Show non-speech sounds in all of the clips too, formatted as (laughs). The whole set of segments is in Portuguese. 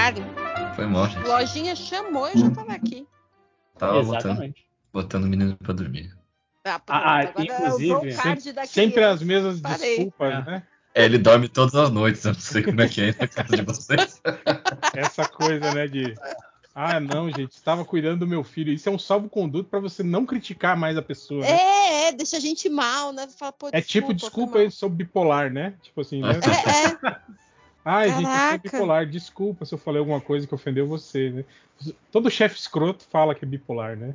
Caralho. Foi mal, gente. Lojinha chamou e eu já tava aqui. Tava botando, Exatamente. botando o menino pra dormir. Ah, pronto, Ah, agora inclusive, Sempre criança. as mesmas Parei. desculpas, É. né? É, ele dorme todas as noites, eu não sei como é que é na casa de vocês. (laughs) Essa coisa, né, de. Ah, não, gente, estava cuidando do meu filho. Isso é um salvo-conduto pra você não criticar mais a pessoa. né? É, é, deixa a gente mal, né? Fala, pô, É tipo, foi desculpa, eu sou bipolar, né? Tipo assim, né? É, é. (laughs) Ai, gente, eu sou Caraca. bipolar. Desculpa se eu falei alguma coisa que ofendeu você, né? Todo chefe escroto fala que é bipolar, né?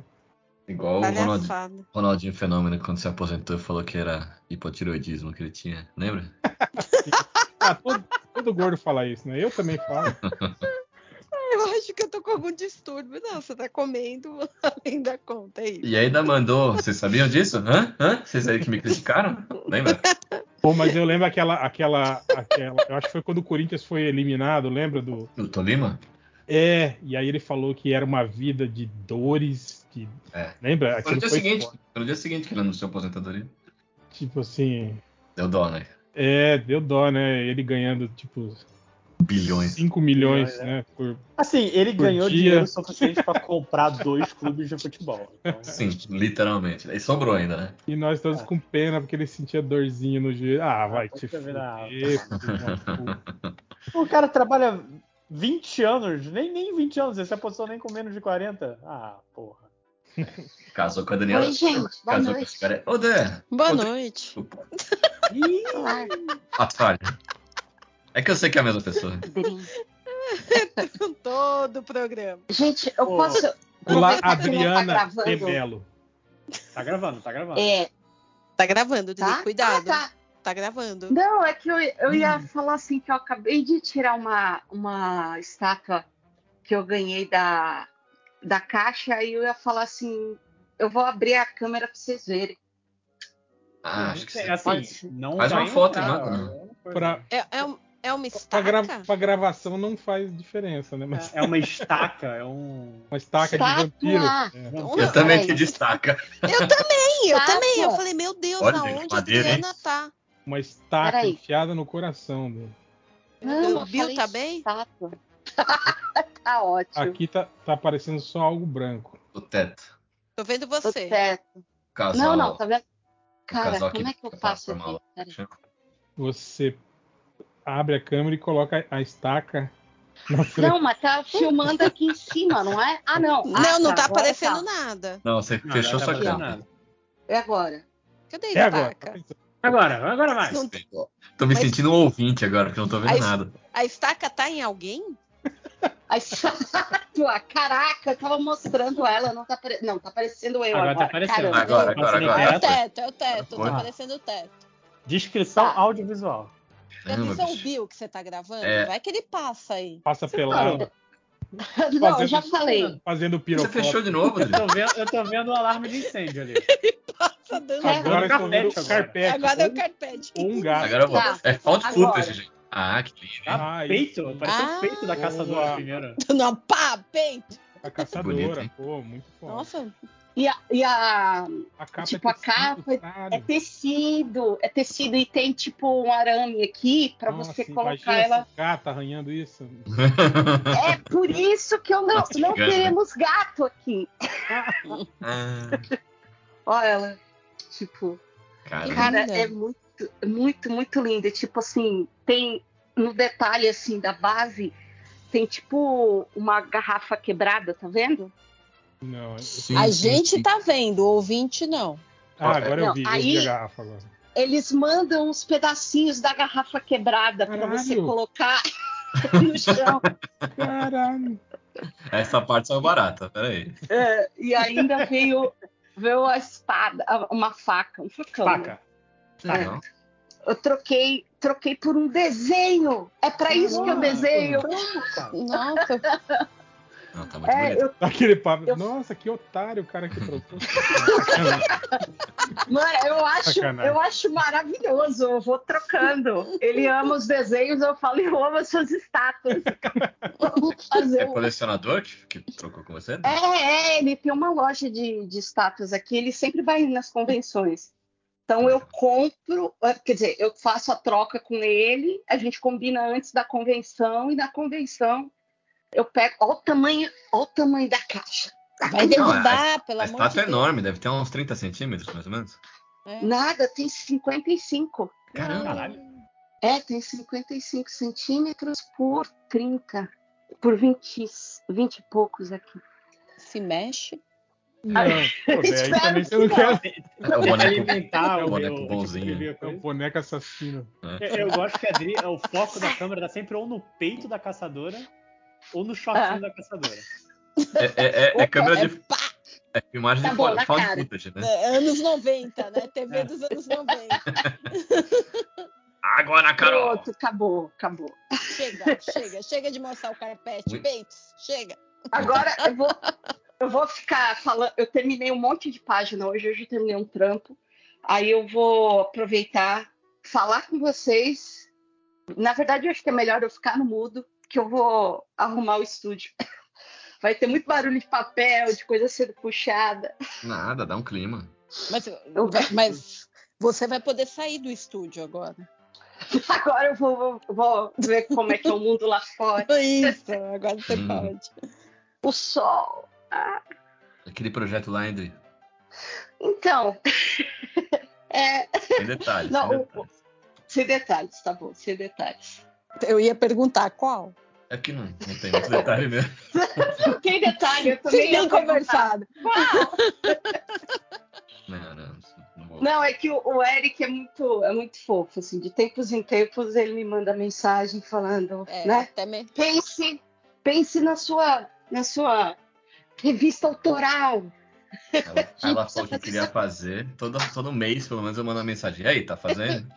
Igual o Ronaldinho. Ronaldinho Fenômeno, quando se aposentou, falou que era hipotiroidismo que ele tinha. Lembra? (laughs) Ah, todo, todo gordo fala isso, né? Eu também falo. (laughs) Eu acho que eu tô com algum distúrbio. Não, você tá comendo (laughs) além da conta, é isso. E ainda mandou. Vocês sabiam disso? Hã? Hã? Vocês aí que me criticaram? Lembra? Pô, mas eu lembro aquela, aquela, aquela. Eu acho que foi quando o Corinthians foi eliminado, lembra do. Do Tolima? É, e aí ele falou que era uma vida de dores. De... É. Lembra? Foi no dia foi seguinte. Foi no dia seguinte que ele anunciou a aposentadoria. Tipo assim. Deu dó, né? É, deu dó, né? Ele ganhando, tipo, Bilhões. 5 milhões, Milhões, né? Por... Assim, ele Por ganhou dia. dinheiro suficiente pra comprar dois clubes de futebol. Então, Sim, literalmente. E sobrou ainda, né? E nós todos com pena, porque ele sentia dorzinha no joelho. Ah, vai te fuder. O cara trabalha 20 anos, nem, nem 20 anos, ele se aposentou nem com menos de 40. Ah, porra. Casou com a Daniela. Oi, gente. Boa Casou com noite. esse cara. Ô, Dé. Boa Ô, Dé. noite. Ato falho. É que eu sei que é a mesma pessoa. (laughs) Todo o programa. Gente, eu Pô. posso. Olá, tá Adriana gravando? Rebelo. Tá gravando, tá gravando. É, Tá gravando, Dri, tá? cuidado. Ah, tá. Tá gravando. Não, é que eu, eu ia Hum. falar assim que eu acabei de tirar uma, uma estátua que eu ganhei da, da caixa e eu ia falar assim, eu vou abrir a câmera pra vocês verem. Ah, acho que sim. assim, não Faz uma foto entrar, né? Pra, É, é, um- é uma pra, estaca? gra- pra gravação não faz diferença, né? Mas É uma estaca, é um. (laughs) uma estaca de vampiro. É. Eu também que destaca. Eu também, eu Estátua. também. Eu falei, meu Deus, Olha, aonde madeira, a hein? Adriana tá? Uma estaca Peraí. enfiada no coração dele. Não, o Bill tá bem? (laughs) tá ótimo. Aqui tá, tá aparecendo só algo branco. O teto. Tô vendo você. certo. Casal. Não, não, tá vendo? Cara, como é que eu faço aqui? Você abre a câmera e coloca a estaca na frente. Não, mas tá filmando aqui em cima, não é? Ah, não. Ah, Não, não tá agora aparecendo tá. nada. Não, você Não, fechou não sua tá câmera. É agora. Cadê a É agora. estaca? Agora, agora vai. Não- Tô me Mas- sentindo um ouvinte agora, porque eu não tô vendo Aí- nada. A estaca tá em alguém? (laughs) A estátua, caraca, eu tava mostrando ela, não tá, apare... não, tá aparecendo eu Agora agora. tá aparecendo. Caramba. Agora, agora, agora. É o teto. é o teto. Tá aparecendo o teto. Descrição Tá. audiovisual. Caramba, Avisa o bicho. Bill que você tá gravando. É. Vai que ele passa aí. Passa pelado, Não, eu já falei. fazendo Você pirofoto. fechou de novo, Eu tô vendo, eu tô vendo o alarme de incêndio ali. (laughs) Passa dando. É. Agora vendo Carpete o carpete. Agora é o carpete. ou um gato. Agora eu vou. Tá. É found footage, gente. Ah, que lindo. hein? Ah, peito, parece Ah. o peito da caçadora primeiro. Não, pá, peito. A caçadora, Bonito, pô, muito foda. Nossa, E a, e a a capa tipo, é a tecido, capa caralho. é tecido, é tecido e tem tipo um arame aqui pra Nossa, você colocar ela. esse gato arranhando isso. É por isso que eu não, Nossa, não né? queremos gato aqui. Ah, (laughs) Olha ela, tipo, cara, cara, é muito, muito, muito linda. Tipo assim, tem no detalhe assim da base tem tipo uma garrafa quebrada, tá vendo? Não, eu- sim, a sim, gente sim. tá vendo, o ouvinte não. Ah, agora eu Não, vi, eu aí- vi a garrafa agora. Eles mandam os pedacinhos da garrafa quebrada pra você colocar (laughs) no chão. Caralho. Essa parte saiu barata, peraí. É, e ainda veio, veio a espada, uma faca, um facão. né? Faca. É. Não? Eu troquei, troquei por um desenho. É pra isso que eu desenho. Nossa, Não, tá muito É, bonito. eu, Aquele papo. Eu- Nossa, que otário o cara que trocou. (laughs) mano, eu acho, Sacanagem. eu acho maravilhoso. Eu vou trocando. Ele ama os desenhos, eu falo, eu amo as suas estátuas. (laughs) Vamos fazer É colecionador que, que trocou com você? É, é, ele tem uma loja de, de estátuas aqui, ele sempre vai nas convenções. Então eu compro, eh, quer dizer, eu faço a troca com ele, a gente combina antes da convenção e na convenção Eu pego. Olha o tamanho, olha o tamanho da caixa. Vai Não, derrubar, pelo A amor estátua de é Deus. enorme, deve ter uns 30 centímetros, mais ou menos. É. Nada, tem 55. Caramba. Caralho. É, tem 55 centímetros por 30. Por 20, 20 e poucos aqui. Se mexe. Não, Pô, aí (laughs) também você não quer É o boneco, alimentar é o o boneco meu- bonzinho. a é um coisa. boneco assassino. Eu, eu gosto que a Adri, o foco da câmera tá sempre ou no peito da caçadora ou no shortinho Ah. da caçadora. É, é- é- é câmera É de pá, é filmagem Tá de bom, fo- na found footage, né? é, anos 90, né? TV É. dos anos 90. (laughs) Agora, Carol! Pronto, acabou, acabou. Chega, chega, chega de mostrar o carpete. Ui. Peitos, chega. Agora eu vou, eu vou ficar falando. Eu terminei um monte de página hoje, hoje eu terminei um trampo. Aí eu vou aproveitar, falar com vocês. Na verdade, eu acho que é melhor eu ficar no mudo, que eu vou arrumar o estúdio. (laughs) Vai ter muito barulho de papel, de coisa sendo puxada. Nada, dá um clima. Mas, mas você vai poder sair do estúdio agora. (laughs) Agora eu vou, vou- vou ver como é que é o mundo lá fora. (laughs) Isso, agora você Hum. pode. O sol. Aquele projeto lá, André. Então, é, Sem detalhes. Não, sem o- detalhes. sem detalhes, tá bom, sem detalhes. Eu ia perguntar qual. É que não, não tem muito detalhe mesmo. (laughs) Tem detalhe, eu também perguntar. conversado. (laughs) Não, não, não. Não, é que o, o Eric é muito, é muito fofo, assim, de tempos em tempos ele me manda mensagem falando, É, né? até me... Pense, pense na sua, na sua revista autoral. Ela, (laughs) ela Gente, falou que queria fazer. Todo, todo mês, pelo menos, eu mando uma mensagem. E aí, tá fazendo?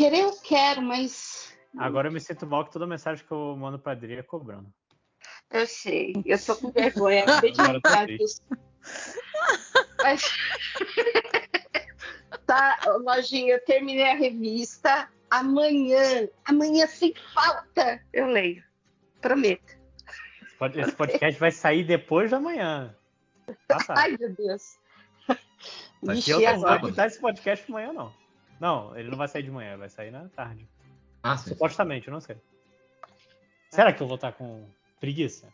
Querer eu quero, mas Agora eu me sinto mal que toda mensagem que eu mando pra Adri é cobrando. eu sei, eu tô com vergonha, (laughs) de Agora. Mas... (laughs) tá, Lojinha, eu terminei a revista. Amanhã, amanhã sem falta, eu leio. Prometo. Esse pod- Esse podcast vai sair depois da manhã. Tá, tá. Ai, meu Deus. Tá Vixe, aqui e eu não vou agora? editar esse podcast de manhã, não. Não, ele não vai sair de manhã, vai sair na tarde. Ah, sim. Supostamente, eu não sei. Será que eu vou estar com preguiça?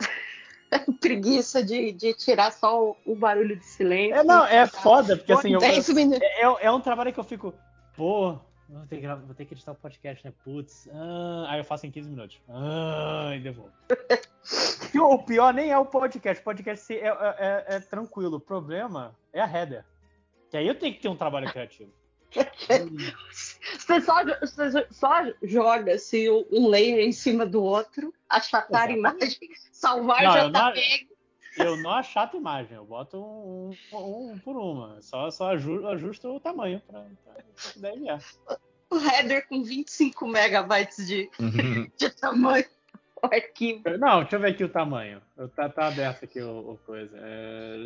(laughs) preguiça de, de tirar só o, o barulho de silêncio. É, não, é foda, porque assim, eu, É é, é- é um trabalho que eu fico, pô, vou ter que, vou ter que editar o podcast, né? Putz, ah, aí eu faço em 15 minutos. Ah, e devolvo. (laughs) O pior nem é o podcast. O podcast é, é- é- é tranquilo. O problema é a header. Que aí eu tenho que ter um trabalho criativo. (laughs) Você só, você só joga assim, um- layer em cima do outro, achatar a imagem, salvar Não, já eu tá não- pego. Eu não achato imagem, eu boto um, um- um por uma. Só, só aju- ajusto o tamanho pra poder enviar. O header com 25 megabytes de, de tamanho. O arquivo. Não, deixa eu ver aqui o tamanho. Eu- Tá, tá aberto aqui o, o coisa. É.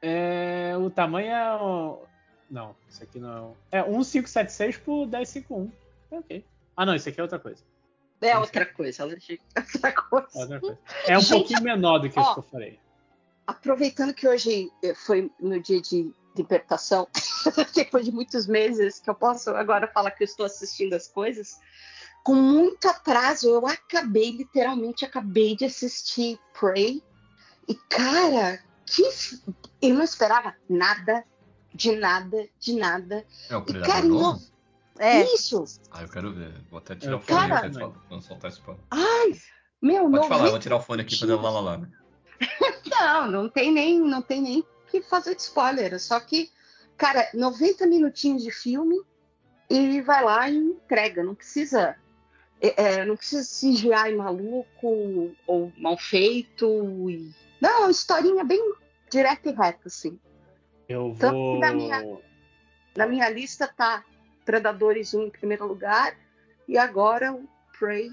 É, o tamanho é. Não, isso aqui não é. É 1576 por 1051. É ok. Ah, não, isso aqui é outra coisa. É outra coisa, outra É, coisa. outra coisa. é um Gente, pouquinho menor do que isso ó. que eu falei. Aproveitando que hoje eh, foi meu dia de libertação, (laughs) depois de muitos meses que eu posso agora falar que eu estou assistindo as coisas, com muito atraso, eu acabei, literalmente, acabei de assistir Prey. E, cara, que eu não esperava nada, de nada, de nada. É o E, Predador cara, novo? não- É, Isso! Ah, eu quero ver. Vou até tirar Eu o fone quero aqui pra não soltar spoiler. Ai, meu, Pode não falar, eu vou tirar o fone aqui pra dar lá lá lá. Não, não tem nem, não tem nem que fazer de spoiler. Só que, cara, 90 minutinhos de filme e vai lá e entrega. Não precisa, é, é, não precisa CGI maluco ou mal feito. E... Não, uma historinha bem direta e reta, assim. Eu Tanto vou. na minha- Na minha lista tá Predadores 1 em primeiro lugar e agora o Prey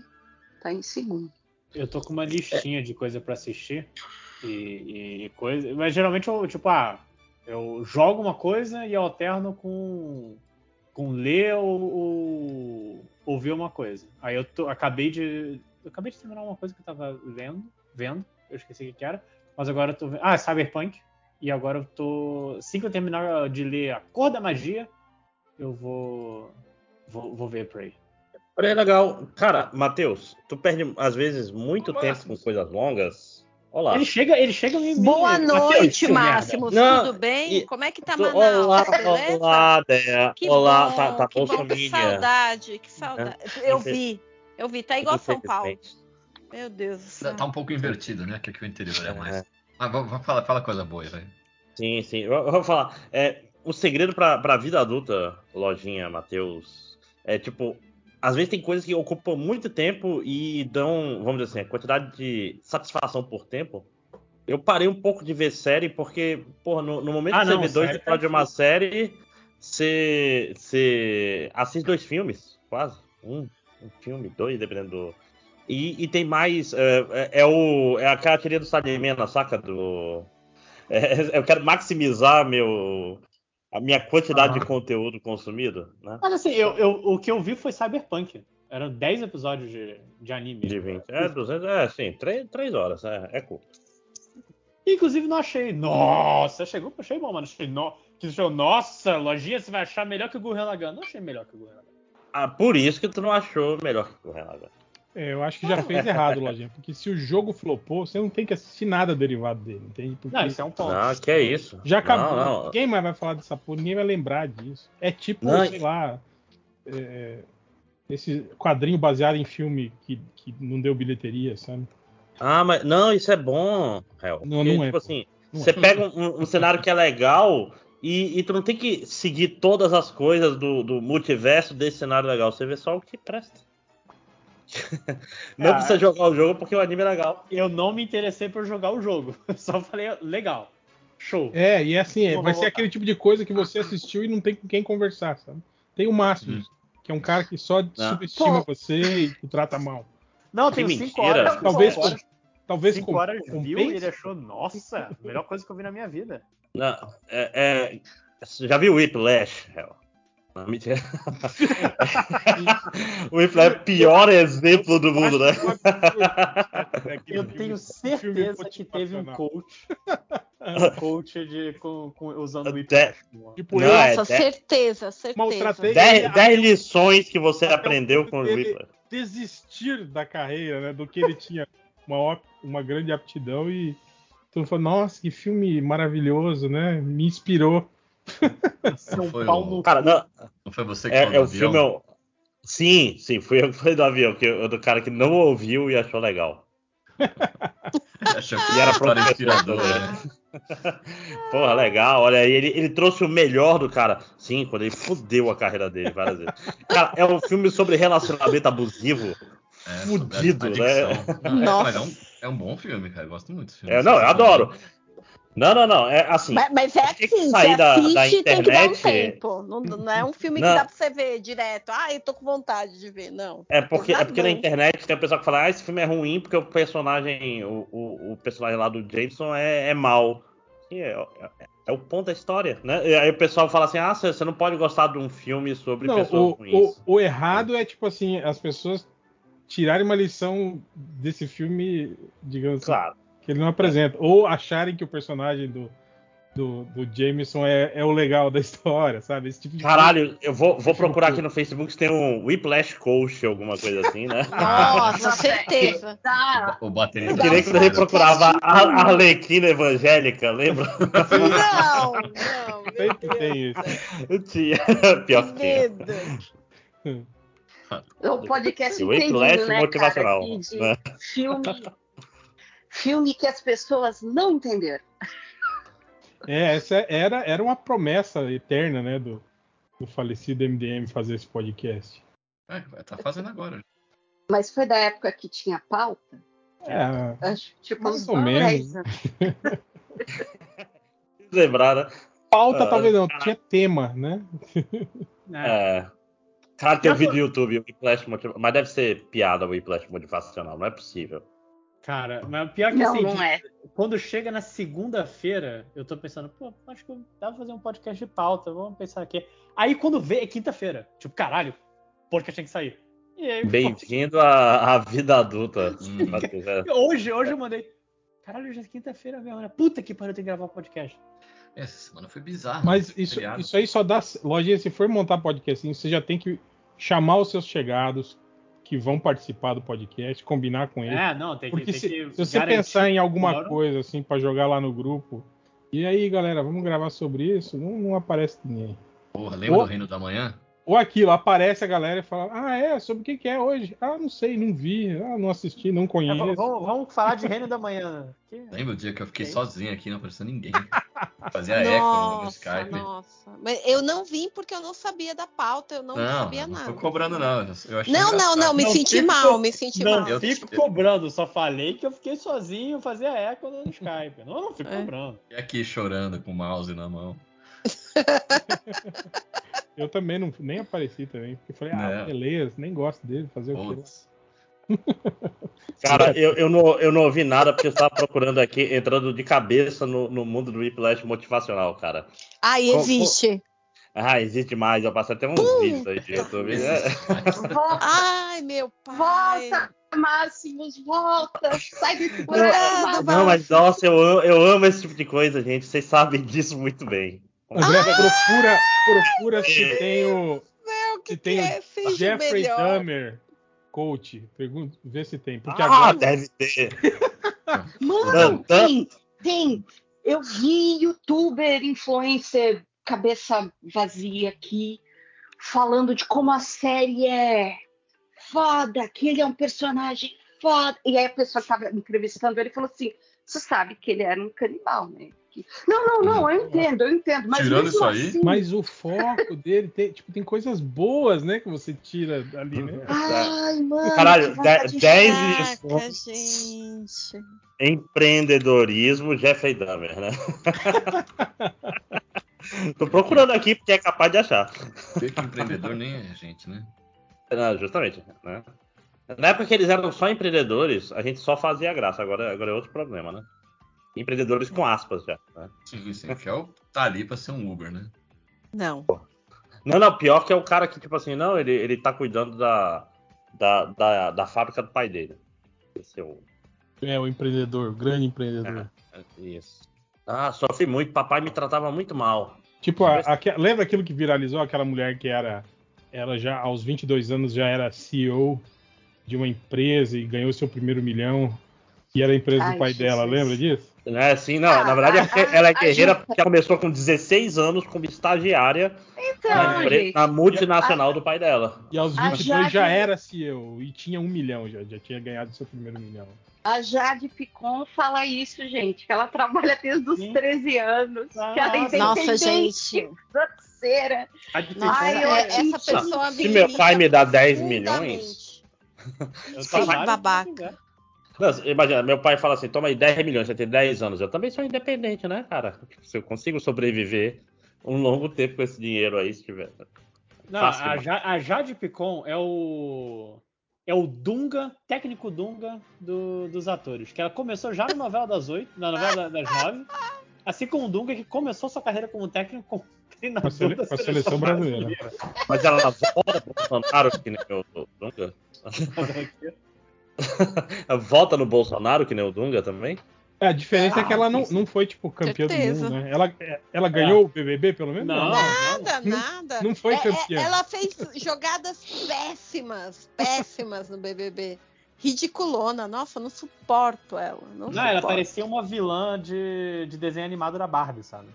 tá em segundo. Eu tô com uma listinha de coisa pra assistir e, e coisa. Mas geralmente eu, tipo, ah, eu jogo uma coisa e alterno com, com ler ou, ou ouvir uma coisa. Aí eu tô, acabei de. Eu acabei de terminar uma coisa que eu tava lendo, vendo, eu esqueci o que que era, mas agora eu tô vendo. Ah, Cyberpunk. E agora eu tô. Assim que eu terminar de ler A Cor da Magia, eu vou. Vou, vou ver Prey. Olha, é legal. Cara, Matheus, tu perde às vezes muito Olá, tempo com coisas longas. Olá. Ele chega, ele chega em Boa noite. Não, Tudo bem? e- Como é que tá Tu- Manaus? Olá, Beleza? olá, Dea. Que Olá, bom, tá, tá que bom, que saudade, que saudade. Eu vi, eu vi, tá igual São Paulo. Meu Deus do céu. Tá um pouco invertido, né? Que aqui o interior é mais. É. Mas vamos, falar, fala coisa boa aí, vai. Sim, sim. Eu, eu vou falar. É, o segredo pra, pra vida adulta, lojinha, Matheus, é tipo. Às vezes tem coisas que ocupam muito tempo e dão, vamos dizer assim, a quantidade de satisfação por tempo. Eu parei um pouco de ver série porque, porra, no, no momento Ah, que você não, vê dois tá episódios de uma série, você, você assiste dois filmes, quase. Um, um filme, dois, dependendo do. E, e tem mais. É, é, é o, é aquela teoria do Salimena, saca? Do. É, eu quero maximizar meu, a minha quantidade de conteúdo consumido, né? Mas assim, eu, eu- o que eu vi foi Cyberpunk. Eram 10 episódios de, de anime. De 20. É, 200, é, sim, 3, três horas, é, é curto. Inclusive, não achei. Nossa, chegou, achei bom, mano. Achei, no... que achou, Nossa, lojinha, você vai achar melhor que o Gurren Lagann. Não achei melhor que o Gurren Lagann. Ah, por isso que tu não achou melhor que o Renato. É, eu acho que já fez errado, Lojinha. Porque se o jogo flopou, você não tem que assistir nada derivado dele, entende? Porque Não, isso é um ponto. Não, que é isso. já acabou. Não, não. Ninguém mais vai falar dessa porra, ninguém vai lembrar disso. É tipo, Não, sei lá. é, esse quadrinho baseado em filme que, que não deu bilheteria, sabe? Ah, mas não, isso é bom, Hel. Não, Porque, não é, Tipo pô. assim, Não você é. pega um, um cenário que é legal e, e tu não tem que seguir todas as coisas do, do multiverso desse cenário legal. Você vê só o que presta. (laughs) não Ah, precisa jogar o jogo porque o anime é legal. Eu não me interessei por jogar o jogo. (laughs) Só falei, legal. Show. É, e é assim, é, Não vai ser aquele tipo de coisa que você assistiu e não tem com quem conversar, sabe? Tem o Máximo, que é um cara que só subestima Pô. você e te trata mal. Não, tem mentira. 5 horas. Talvez, cinco horas, talvez cinco com- horas viu e ele achou, nossa, melhor coisa que eu vi na minha vida. Não, é, é- já viu o Whiplash, Hel? Não, mentira. o Whiplash é o pior exemplo do mundo, né? Eu tenho certeza que teve um coach. (laughs) Um coach de, com, com- usando o Whiplash. Tipo, Não, é Nossa, dez- certeza, certeza. maltratei Dez ele dez lições que você aprendeu com o Whiplash. desistir da carreira, né? Do que ele tinha uma, ó- uma grande aptidão e todo mundo falou, nossa, que filme maravilhoso, né? Me inspirou. São Foi Paulo o- Cara, não, Não foi você que é, falou é do o filme. avião? é Sim, sim, fui eu que falei do avião, que, eu- do cara que não ouviu e achou legal. Achou que E era a história professor, inspiradora. né? (laughs) Porra, legal. Olha aí, ele, ele trouxe o melhor do cara. Sim, quando ele fudeu a carreira dele várias vezes. Cara, é um filme sobre relacionamento abusivo. É, Fudido, né? Não, é, Nossa. mas é um, é um bom filme, cara. Eu gosto muito desse filme. É, não, eu adoro. Não, não, não. É assim. Mas, mas é Tem que assim, sair da- da e tem que dar um internet. tempo. Não, não é um filme que Não. dá pra você ver direto. Ah, eu tô com vontade de ver. Não. É porque, é porque na internet tem o pessoal que fala, ah, esse filme é ruim porque o personagem, o, o, o personagem lá do Jameson é, é mal. Sim, é, é- é o ponto da história, né? E aí o pessoal fala assim, ah, você você não pode gostar de um filme sobre Não, pessoas o, ruins. o, o errado é tipo assim, as pessoas tirarem uma lição desse filme, digamos assim, Claro. Que ele não apresenta. Ou acharem que o personagem do, do, do Jameson é, é o legal da história, sabe? Esse tipo de Caralho, eu vou, vou Esse procurar aqui no Facebook se tem um Whiplash Coach, alguma coisa assim, né? (laughs) Nossa, certeza. Tá. O baterista. Eu queria que da você procurava a Arlequina evangélica, lembra? Não, não. (laughs) Sempre tem. Eu tinha. (laughs) Pior que Que tinha. medo. É um podcast O Whiplash entendido, né, motivacional, cara? De né? filme, filme que as pessoas não entenderam. É, essa era, era uma promessa eterna, né, do, do falecido MDM fazer esse podcast. É, tá fazendo agora. Mas foi da época que tinha pauta? É, Acho, tipo, Mais ou menos. 10 anos. (laughs) Lembrar, né? pauta Ah, talvez não, tinha tema, né? É. É. Cara, tem um vídeo no YouTube, o Whiplash mas deve ser piada o Whiplash motivacional, não é possível. Cara, mas o pior que Não, assim, não é. quando chega na segunda-feira, eu tô pensando, pô, acho que dá pra fazer um podcast de pauta, vamos pensar aqui. Aí quando vê, é quinta-feira. Tipo, caralho, podcast tem que sair. E aí, Bem-vindo à, vida adulta. (laughs) Hum. É. hoje, hoje eu mandei. Caralho, hoje é quinta-feira mesmo, né? Puta que pariu, eu tenho que gravar um podcast. Essa semana foi bizarro. Mas né? isso, isso aí só dá. Lojinha, se for montar podcast, assim, você já tem que chamar os seus chegados, que vão participar do podcast, combinar com eles. É, não, tem que, Porque tem se, que se você pensar em alguma uma hora. coisa assim pra jogar lá no grupo, e aí galera, vamos gravar sobre isso, não, não aparece ninguém. Porra, lembra Ô. do Reino da Manhã? Ou aquilo, aparece a galera e fala, ah é, sobre o que, que é hoje? Ah, não sei, não vi, ah, não assisti, não É, conheço. vamos, vamos- vamos falar de Reino da Manhã. (laughs) Que- Lembra o dia que eu fiquei Ok. sozinho aqui, não apareceu ninguém? Fazia eco no Skype. nossa. Mas eu não vim porque eu não sabia da pauta, eu não, Não, sabia não nada. tô cobrando, não. Eu achei Não, não, não, engraçado. me Não senti fico- mal, me senti Não mal. Eu- fico cobrando, só falei que eu fiquei sozinho, fazia eco no Skype. Não, eu não fico É. cobrando. E aqui chorando com o mouse na mão. (laughs) Eu também não, nem apareci também, porque falei, ah, Não. beleza, nem gosto dele, fazer o quê? Putz. (laughs) Cara, eu, eu, não, eu não ouvi nada porque eu estava procurando aqui, entrando de cabeça no, no mundo do Whiplash motivacional, cara. Ai, Com- existe. Ah, existe mais, eu passei até uns vídeos aí de YouTube. É. Volta, Ai, meu pai. volta, Máximos, volta. Sai desse Não, buraco, não, mas nossa, eu amo, eu amo esse tipo de coisa, gente. Vocês sabem disso muito bem. André, Ah! procura, procura se tem o Meu, que se tem que o é? Jeffrey melhor. Dahmer coach. Pergunta, vê se tem. Porque Ah, agora deve ter. (laughs) Mano, Tan, tan. tem, tem. Eu vi youtuber, influencer, cabeça vazia aqui, falando de como a série é foda, que ele é um personagem foda. E aí a pessoa que tava entrevistando ele falou assim: você sabe que ele era um canibal, né? Que- Não, não, não, eu entendo, eu entendo. Mas Tirando isso aí, assim, Mas o foco dele tem, tipo, tem coisas boas, né? Que você tira ali, né? Ai, mano. Caralho, que vontade de 10 chorar. Caraca, lições. gente. Empreendedorismo, Jeffrey Dahmer, né? (laughs) Tô procurando aqui porque é capaz de achar. Vê que empreendedor nem é gente, né? Não, justamente, né? Na época que eles eram só empreendedores, a gente só fazia graça. Agora, agora é outro problema, né? Empreendedores com aspas já. Né? Sim, sim. Que é o tá ali pra ser um Uber, né? Não. Não, não, pior que é o cara que, tipo assim, não, ele, ele tá cuidando da, da, da, da fábrica do pai dele. Esse é o. É, o empreendedor, o grande empreendedor. Isso. Ah, sofri muito, papai me tratava muito mal. Tipo, a- aque- lembra aquilo que viralizou? Aquela mulher que era. Ela já, aos 22 anos, já era CEO de uma empresa e ganhou seu primeiro milhão. E era a empresa Ai, do pai Jesus. dela, lembra disso? Né, assim, não, Ah, na verdade é porque ah, ela é ah, guerreira gente. porque ela começou com 16 anos como estagiária Então, na, gente. na multinacional do pai dela. E aos A 22 Jade- já era CEO e tinha um milhão, já, já tinha ganhado seu primeiro milhão. A Jade Picon fala isso, gente, que ela trabalha desde os Sim. 13 anos, que ela é Nossa. Gente. financeira. A Ai, eu- é- essa Se pessoa se meu pai me dá 10 milhões, (laughs) Eu Que babaca. Não, imagina, meu pai fala assim: toma aí 10 milhões, você tem 10 anos. Eu também sou independente, né, cara? Se eu consigo sobreviver um longo tempo com esse dinheiro aí, se tiver. Não, Fácil a. Ja- a Jade Picon é o. É o Dunga, técnico Dunga do- dos atores. Que ela começou já na novela das oito, na novela da- das nove. Assim como o Dunga, que começou sua carreira como técnico como treinador Com a sele- da com a seleção brasileira. Mas ela volta pro Bolsonaro, que nem o o Dunga? (laughs) (laughs) Ela volta no Bolsonaro, que nem o Dunga também? É, a diferença é que ela não, Ah, não foi, tipo, campeã Certeza. do mundo, né? Ela, ela ganhou o BBB, pelo menos? Não, Nada, Não- nada. Não foi É- é- campeã. ela fez jogadas péssimas, péssimas no BBB. Ridiculona. Nossa, eu não suporto ela. Não, Não, ela suporto, parecia uma vilã de, de desenho animado da Barbie, sabe?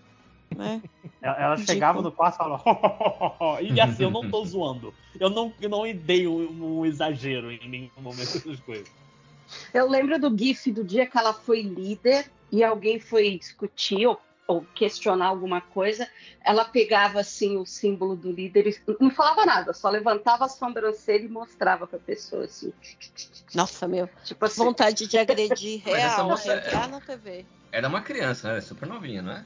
Né? (laughs) Ela, Ridículo. chegava no quarto e falava. (laughs) e assim, eu não tô (laughs) zoando. Eu não, eu não dei um, um exagero em nenhum momento dessas coisas. Eu lembro do GIF do dia que ela foi líder e alguém foi discutir ou, ou questionar alguma coisa. Ela pegava assim o símbolo do líder e não falava nada, só levantava a sobrancelha e mostrava pra pessoa assim. Nossa, meu. Tipo assim, Vontade de agredir real, moça é- entrar na TV. Era uma criança, né? Super novinha, não é?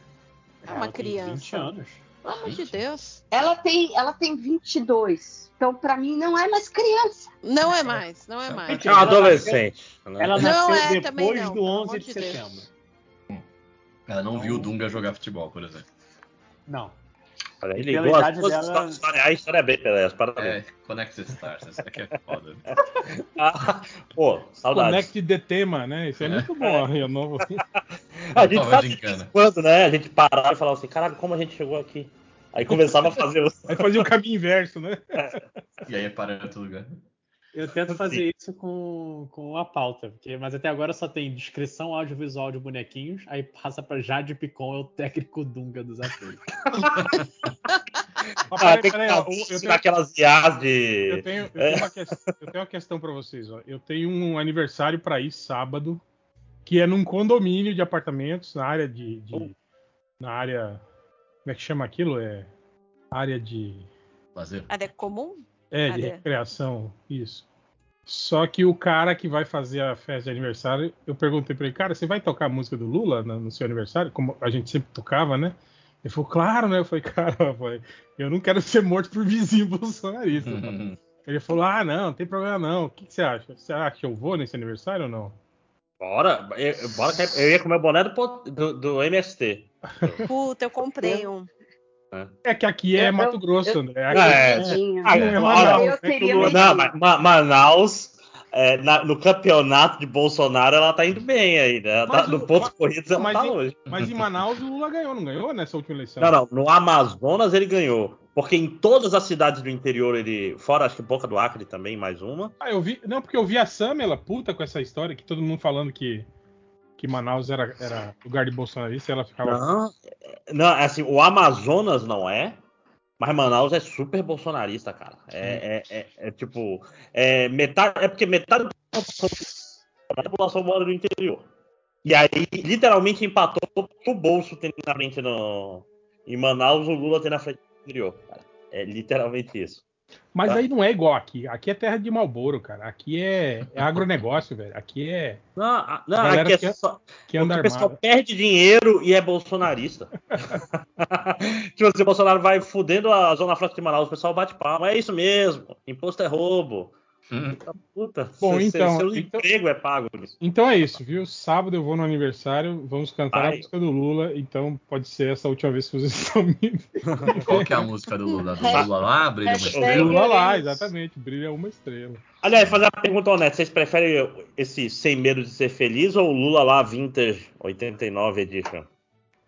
É uma Ela tem criança. 20 anos. Pelo amor de Deus. ela tem, ela tem 22. Então, pra mim, não é mais criança. Não é mais, não é mais. É um adolescente. Né? Ela Não, nasceu é, também depois não, do pelo 11 amor de de setembro. Ela não viu o Dunga jogar futebol, por exemplo. Não. Olha, Ele Pela ligou as duas dela- histórias. A história é bem, Pelé, parabéns. É, Connect the Stars. Essa aqui é foda. (laughs) Ah, pô, saudades. Connect the tema, né? Isso é, muito bom. Eu não... (laughs) (laughs) A gente quando, né? A gente parava e falava assim, caralho, como a gente chegou aqui? Aí começava a fazer os. Aí fazia o caminho inverso, né? E aí para em outro lugar. Eu tento fazer isso com, com a pauta, porque, mas até agora só tem descrição audiovisual de bonequinhos, aí passa pra Jade Picon, é o técnico Dunga dos atores. (laughs) Ah, peraí, tem que peraí, ó, o- eu tenho- aquelas IAs de. Eu tenho, eu tenho uma, ques- eu tenho uma questão pra vocês. Ó. Eu tenho um aniversário pra ir sábado, que é num condomínio de apartamentos na área de, de- na área como é que chama aquilo? É área de Lazer. Área comum? é de Área. recreação, isso. Só que o cara que vai fazer a festa de aniversário, eu perguntei pra ele, cara, você vai tocar a música do Lula no, no seu aniversário, como a gente sempre tocava, né? Ele falou, claro, né? Eu falei, cara, eu, falei, eu não quero ser morto por vizinho (laughs) bolsonarista. (laughs) Ele falou: Ah, não, não tem problema não. O que, que você acha? Você acha que eu vou nesse aniversário ou não? Bora, eu, bora que eu ia comer o boné do, do, do MST. Puta, eu comprei um. É que aqui é Eu- Mato Grosso, eu- né? Ah, Aqui é. Ah, não é. Não, mas Ma- Manaus, é, na- no campeonato de Bolsonaro, ela tá indo bem aí, né? Tá, no o- pontos mas- corridos ela mas tá em- longe. Mas em Manaus o Lula ganhou, não ganhou nessa última eleição? Não, não, no Amazonas ele ganhou. Porque em todas as cidades do interior ele. Fora acho que Boca do Acre também, mais uma. Ah, eu vi. Não, porque eu vi a Samela puta com essa história, que todo mundo falando que, que Manaus era, era lugar de bolsonarista e ela ficava. Não, não, assim, o Amazonas não é. Mas Manaus é super bolsonarista, cara. É, é, é- é tipo. É, metade, é porque metade da população, da população mora no interior. E aí, literalmente, empatou o bolso tem na frente no. Em Manaus, o Lula tem na frente do interior, cara. É literalmente isso. Mas Tá. aí não é igual aqui. Aqui é terra de Malboro, cara. Aqui é, é agronegócio, velho. Aqui é. Não, não aqui é que- só. Que anda o pessoal perde dinheiro e é bolsonarista. (laughs) tipo assim, o Bolsonaro vai fudendo a Zona Franca de Manaus, o pessoal bate palma. É isso mesmo, imposto é roubo. Hum. Puta, Bom, seu, então, seu então- emprego é pago nisso. Então é isso, viu? Sábado eu vou no aniversário, vamos cantar a música do Lula, então pode ser essa última vez que vocês (laughs) estão me Qual que é a música do Lula? Do Lula lá, brilha uma estrela. Lula lá, exatamente, brilha uma estrela. Aliás, fazer uma pergunta honesta: vocês preferem esse Sem Medo de Ser Feliz ou o Lula lá Vintage 89 Edition?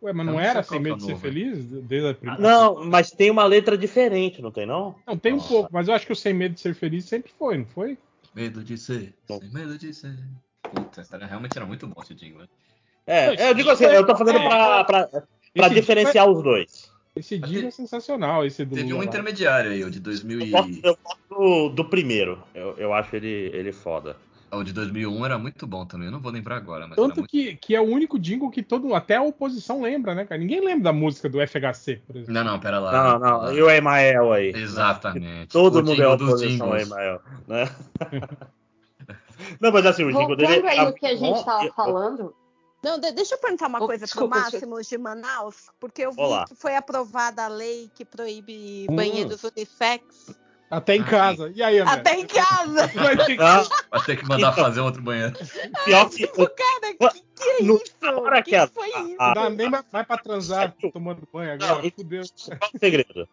Ué, mas não não era sem é medo de ser novo. feliz? Desde a primeira. Não, mas tem uma letra diferente, não tem não? Não, tem um Nossa. pouco, mas eu acho que o sem medo de ser feliz sempre foi, não foi? Medo de ser, Bom. sem medo de ser. Puta, essa era- realmente era muito bom esse jingle. né? É, eu digo assim, eu tô fazendo pra, pra, pra Esse diferenciar os dois. Esse dia é sensacional, esse do Teve um lá. intermediário aí, o de 2000 Eu gosto, e... eu gosto do, do primeiro. Eu, eu acho ele, ele foda. O de 2001 era muito bom também, eu não vou lembrar agora, mas era Tanto muito... que, que é o único jingle que todo até a oposição lembra, né, cara? Ninguém lembra da música do FHC, por exemplo. Não, não, pera lá. Não, não, e o Emael aí? Exatamente. Todo O mundo é oposição ao. Emael, né? (laughs) não, mas assim, o jingle dele... Voltando aí no que a gente Eu- falando, Não, de- deixa eu perguntar uma Oh, coisa desculpa, pro Máximo de Manaus, porque eu vi Olá. que foi aprovada a lei que proíbe Hum. banheiros unissex Até em casa. E aí, André? até em casa. (laughs) Vai ter que- Ah, Vai ter que mandar fazer outro banheiro. pior que... Tipo, cara, que, que é No- isso? hora que que a- foi isso? a- Dá nem vai pra transar tomando banho agora. Não, Fudeu. Qual é o segredo?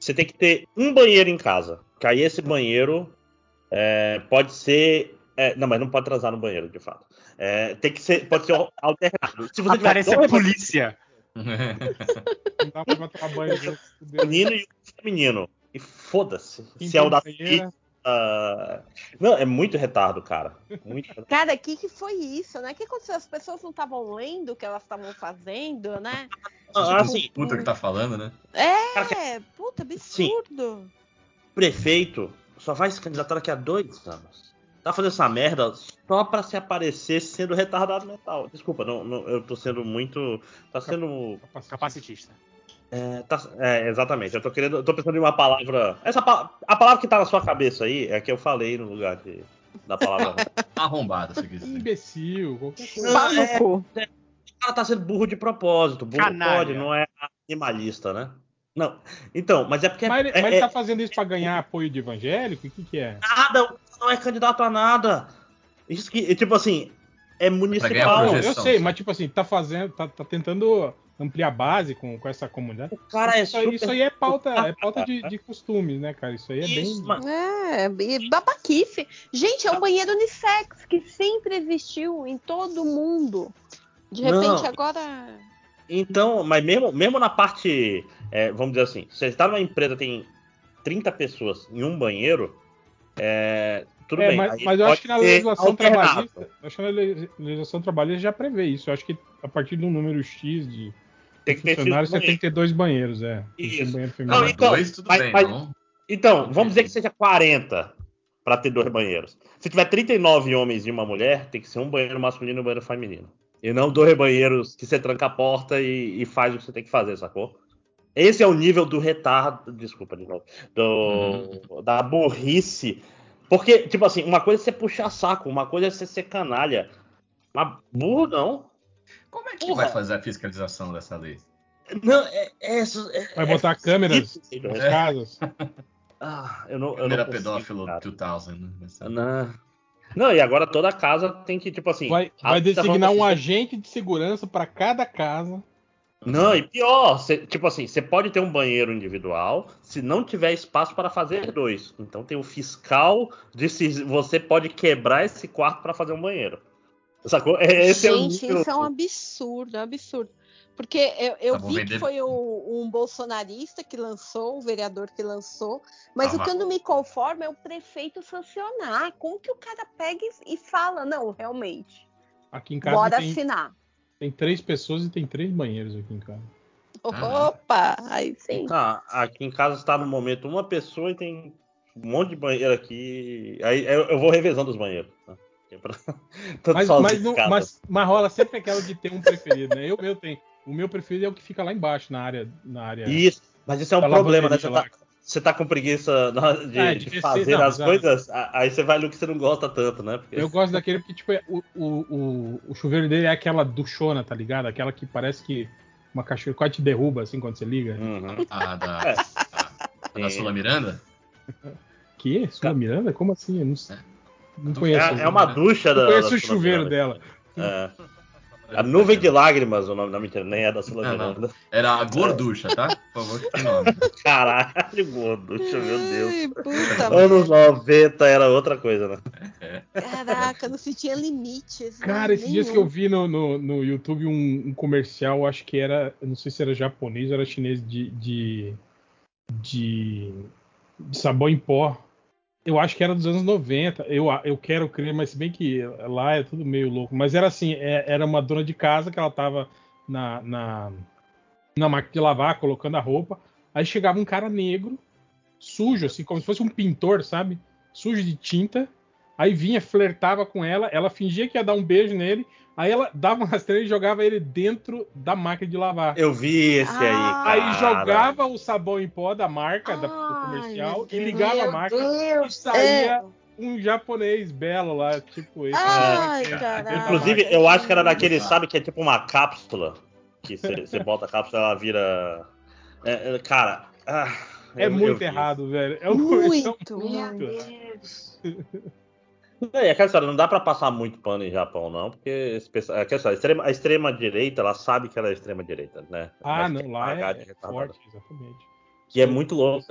Você tem que ter um banheiro em casa. Que aí esse banheiro é, pode ser. é, não, mas não pode transar no banheiro, de fato. É, tem que ser, pode ser alternado. Se você tiver Aparece dois a polícia. Não dá pra tomar banho. feminino e um feminino. E foda-se. Se é o da ah, Não, é muito retardo, cara. Muito retardo. (laughs) Cara, o que, que foi isso, né? O que aconteceu? As pessoas não estavam lendo o que elas estavam fazendo, né? Ah, assim, Puta que tá falando, né? É, puta, absurdo. prefeito só vai se candidatar daqui a dois anos. Tá fazendo essa merda só pra se aparecer sendo retardado mental. Desculpa, não, não- eu tô sendo muito. Tá sendo. Capacitista. É, tá- é, exatamente. Eu tô querendo. Eu tô pensando em uma palavra. Essa a palavra que tá na sua cabeça aí é a que eu falei no lugar de- da palavra. (laughs) Arrombada, se quiser. Imbecil, qualquer coisa. Não, é- cu. o cara tá sendo burro de propósito. Burro Canalha. pode, não é animalista, né? Não. Então, mas é porque. Mas, ele- é, mas ele é- tá fazendo isso pra ganhar apoio de evangélico? O que, que é? nada, o cara não é candidato a nada. Isso que, tipo assim, é municipal. Eu sei, mas tipo assim, tá fazendo, tá, tá tentando ampliar a base com, com essa comunidade. O cara é isso, aí, super. isso aí é pauta, é pauta de, de costumes, né, cara? Isso aí é Isso, bem. mano. É, e babaquice. Gente, é um banheiro unissex que sempre existiu em todo mundo. De repente, Não. agora. Então, mas mesmo, mesmo na parte, é, vamos dizer assim, se você está numa empresa tem 30 pessoas em um banheiro, é, tudo É, bem. mas, mas eu acho que na legislação alternado. trabalhista, acho que na le- legislação trabalhista já prevê isso. Eu acho que a partir de um número X de Tem que ter funcionários, você tem que ter dois banheiros, é. Isso. banheiro Não, feminino. Não, então, dois, tudo mas- bem, mas- não. Então, vamos dizer que seja 40 para ter dois banheiros. Se tiver 39 homens e uma mulher, tem que ser um banheiro masculino e um banheiro feminino. E não dois banheiros que você tranca a porta e, e faz o que você tem que fazer, sacou? Esse é o nível do retardo. Desculpa de novo. Do, Da burrice. Porque, tipo assim, uma coisa é você puxar saco, uma coisa é você ser canalha. Mas burro não. Como é que Porra. vai fazer a fiscalização dessa lei? Não, é. é, é Vai botar câmeras é- nas casas. Ah, eu não. Eu Câmera não consigo, pedófilo cara. 2000, né? Não. Não, e agora toda casa tem que, tipo assim. Vai, a- vai designar um falando- agente de segurança para cada casa. Não, e pior, cê- tipo assim, você pode ter um banheiro individual se não tiver espaço para fazer dois. Então tem o fiscal de se você pode quebrar esse quarto para fazer um banheiro. Sacou? É, Esse é o Gente, nível. isso é um absurdo, é um absurdo. Porque eu, eu Tá vi vender- que foi o- um bolsonarista que lançou, o vereador que lançou, mas o que eu não me conformo é o prefeito sancionar. Como que o cara pega e, fala, não, realmente, Aqui em casa bora tem, assinar. tem três pessoas e tem três banheiros aqui em casa. Opa, aí sim. Ah, aqui em casa está no momento uma pessoa e tem um monte de banheiro aqui. Aí eu, eu vou revezando os banheiros. Né? É (laughs) Mas, mas, não- mas, mas rola sempre aquela de ter um preferido, né? Eu, eu tenho. O meu preferido é o que fica lá embaixo, na área. Na área Isso, mas isso é um da problema, né? Você tá, você tá com preguiça na- de, É, de de fazer não, as coisas, aí você vai no que você não gosta tanto, né? Porque- Eu gosto daquele porque, tipo, é- o, o, o, o chuveiro dele é aquela duchona, tá ligado? Aquela que parece que uma cachoeira quase te derruba, assim, quando você liga. Uhum. A da, É. a da Sula Miranda? Que? Sula Miranda? Como assim? Eu não, sei. Não conheço. É, é uma ducha da. Eu conheço da o Sula chuveiro dela. É. A nuvem de lágrimas, o nome da mentira, nem é da Sula Não, não. Miranda. Era a gorducha, tá? Por favor, que nome. (laughs) Caralho, gorducha, meu Deus. Ai, puta Anos 90 era outra coisa, né? Caraca, não se tinha limites. né? Cara, esses dias que eu vi no, no, no YouTube um, um comercial, acho que era, não sei se era japonês ou era chinês, de, de, de, de sabão em pó. Eu acho que era dos anos 90. Eu, eu quero crer, mas se bem que lá é tudo meio louco. Mas era assim, é- era uma dona de casa que ela tava na, na, na máquina de lavar, colocando a roupa. Aí chegava um cara negro, sujo, assim, como se fosse um pintor, sabe? Sujo de tinta. Aí vinha, flertava com ela, ela fingia que ia dar um beijo nele, aí ela dava uma rasteira e jogava ele dentro da máquina de lavar. Eu vi esse aí. Ah, Aí cara. jogava o sabão em pó da marca, da- do comercial, e ligava a máquina e Deus! saía um japonês belo lá, tipo esse. Ai, É, caralho. Inclusive, eu acho que era daquele, sabe, que é tipo uma cápsula. Que você bota a cápsula ela vira. É, é, cara. ah, É eu- eu muito vi. errado, velho. É um (laughs) comercial Muito, Meu muito. Deus! (laughs) É aquela história, não dá pra passar muito pano em Japão, não, porque esse pessoal, é aquela história, a extrema, a extrema direita, ela sabe que ela é extrema direita, né? Ah, Mas não, lá é, é forte, exatamente. Que é muito louco.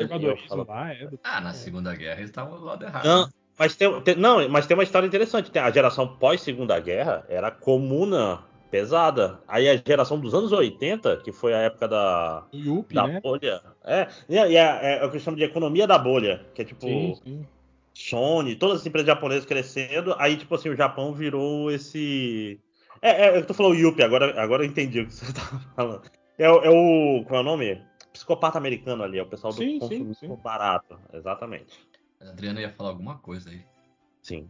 falo. lá é do... Ah, na Segunda Guerra eles estavam do lado errado. Não, né? mas tem, tem- não, mas tem uma história interessante. A geração pós Segunda Guerra era comuna pesada. Aí a geração dos anos 80, que foi a época da, Yuppie, da né? bolha. É, e é, é, é o que eu chamo de economia da bolha, que é tipo Sim, sim. Sony, todas as empresas japonesas crescendo. Aí, tipo assim, o Japão virou esse. É, é eu tô falando Yuppie, agora, agora eu entendi o que você (laughs) tá falando. É, o- é o. Qual é o nome? Psicopata americano ali, é o pessoal do Sim, sim, consumismo sim. barato. Exatamente. A Adriana ia falar alguma coisa aí. Sim.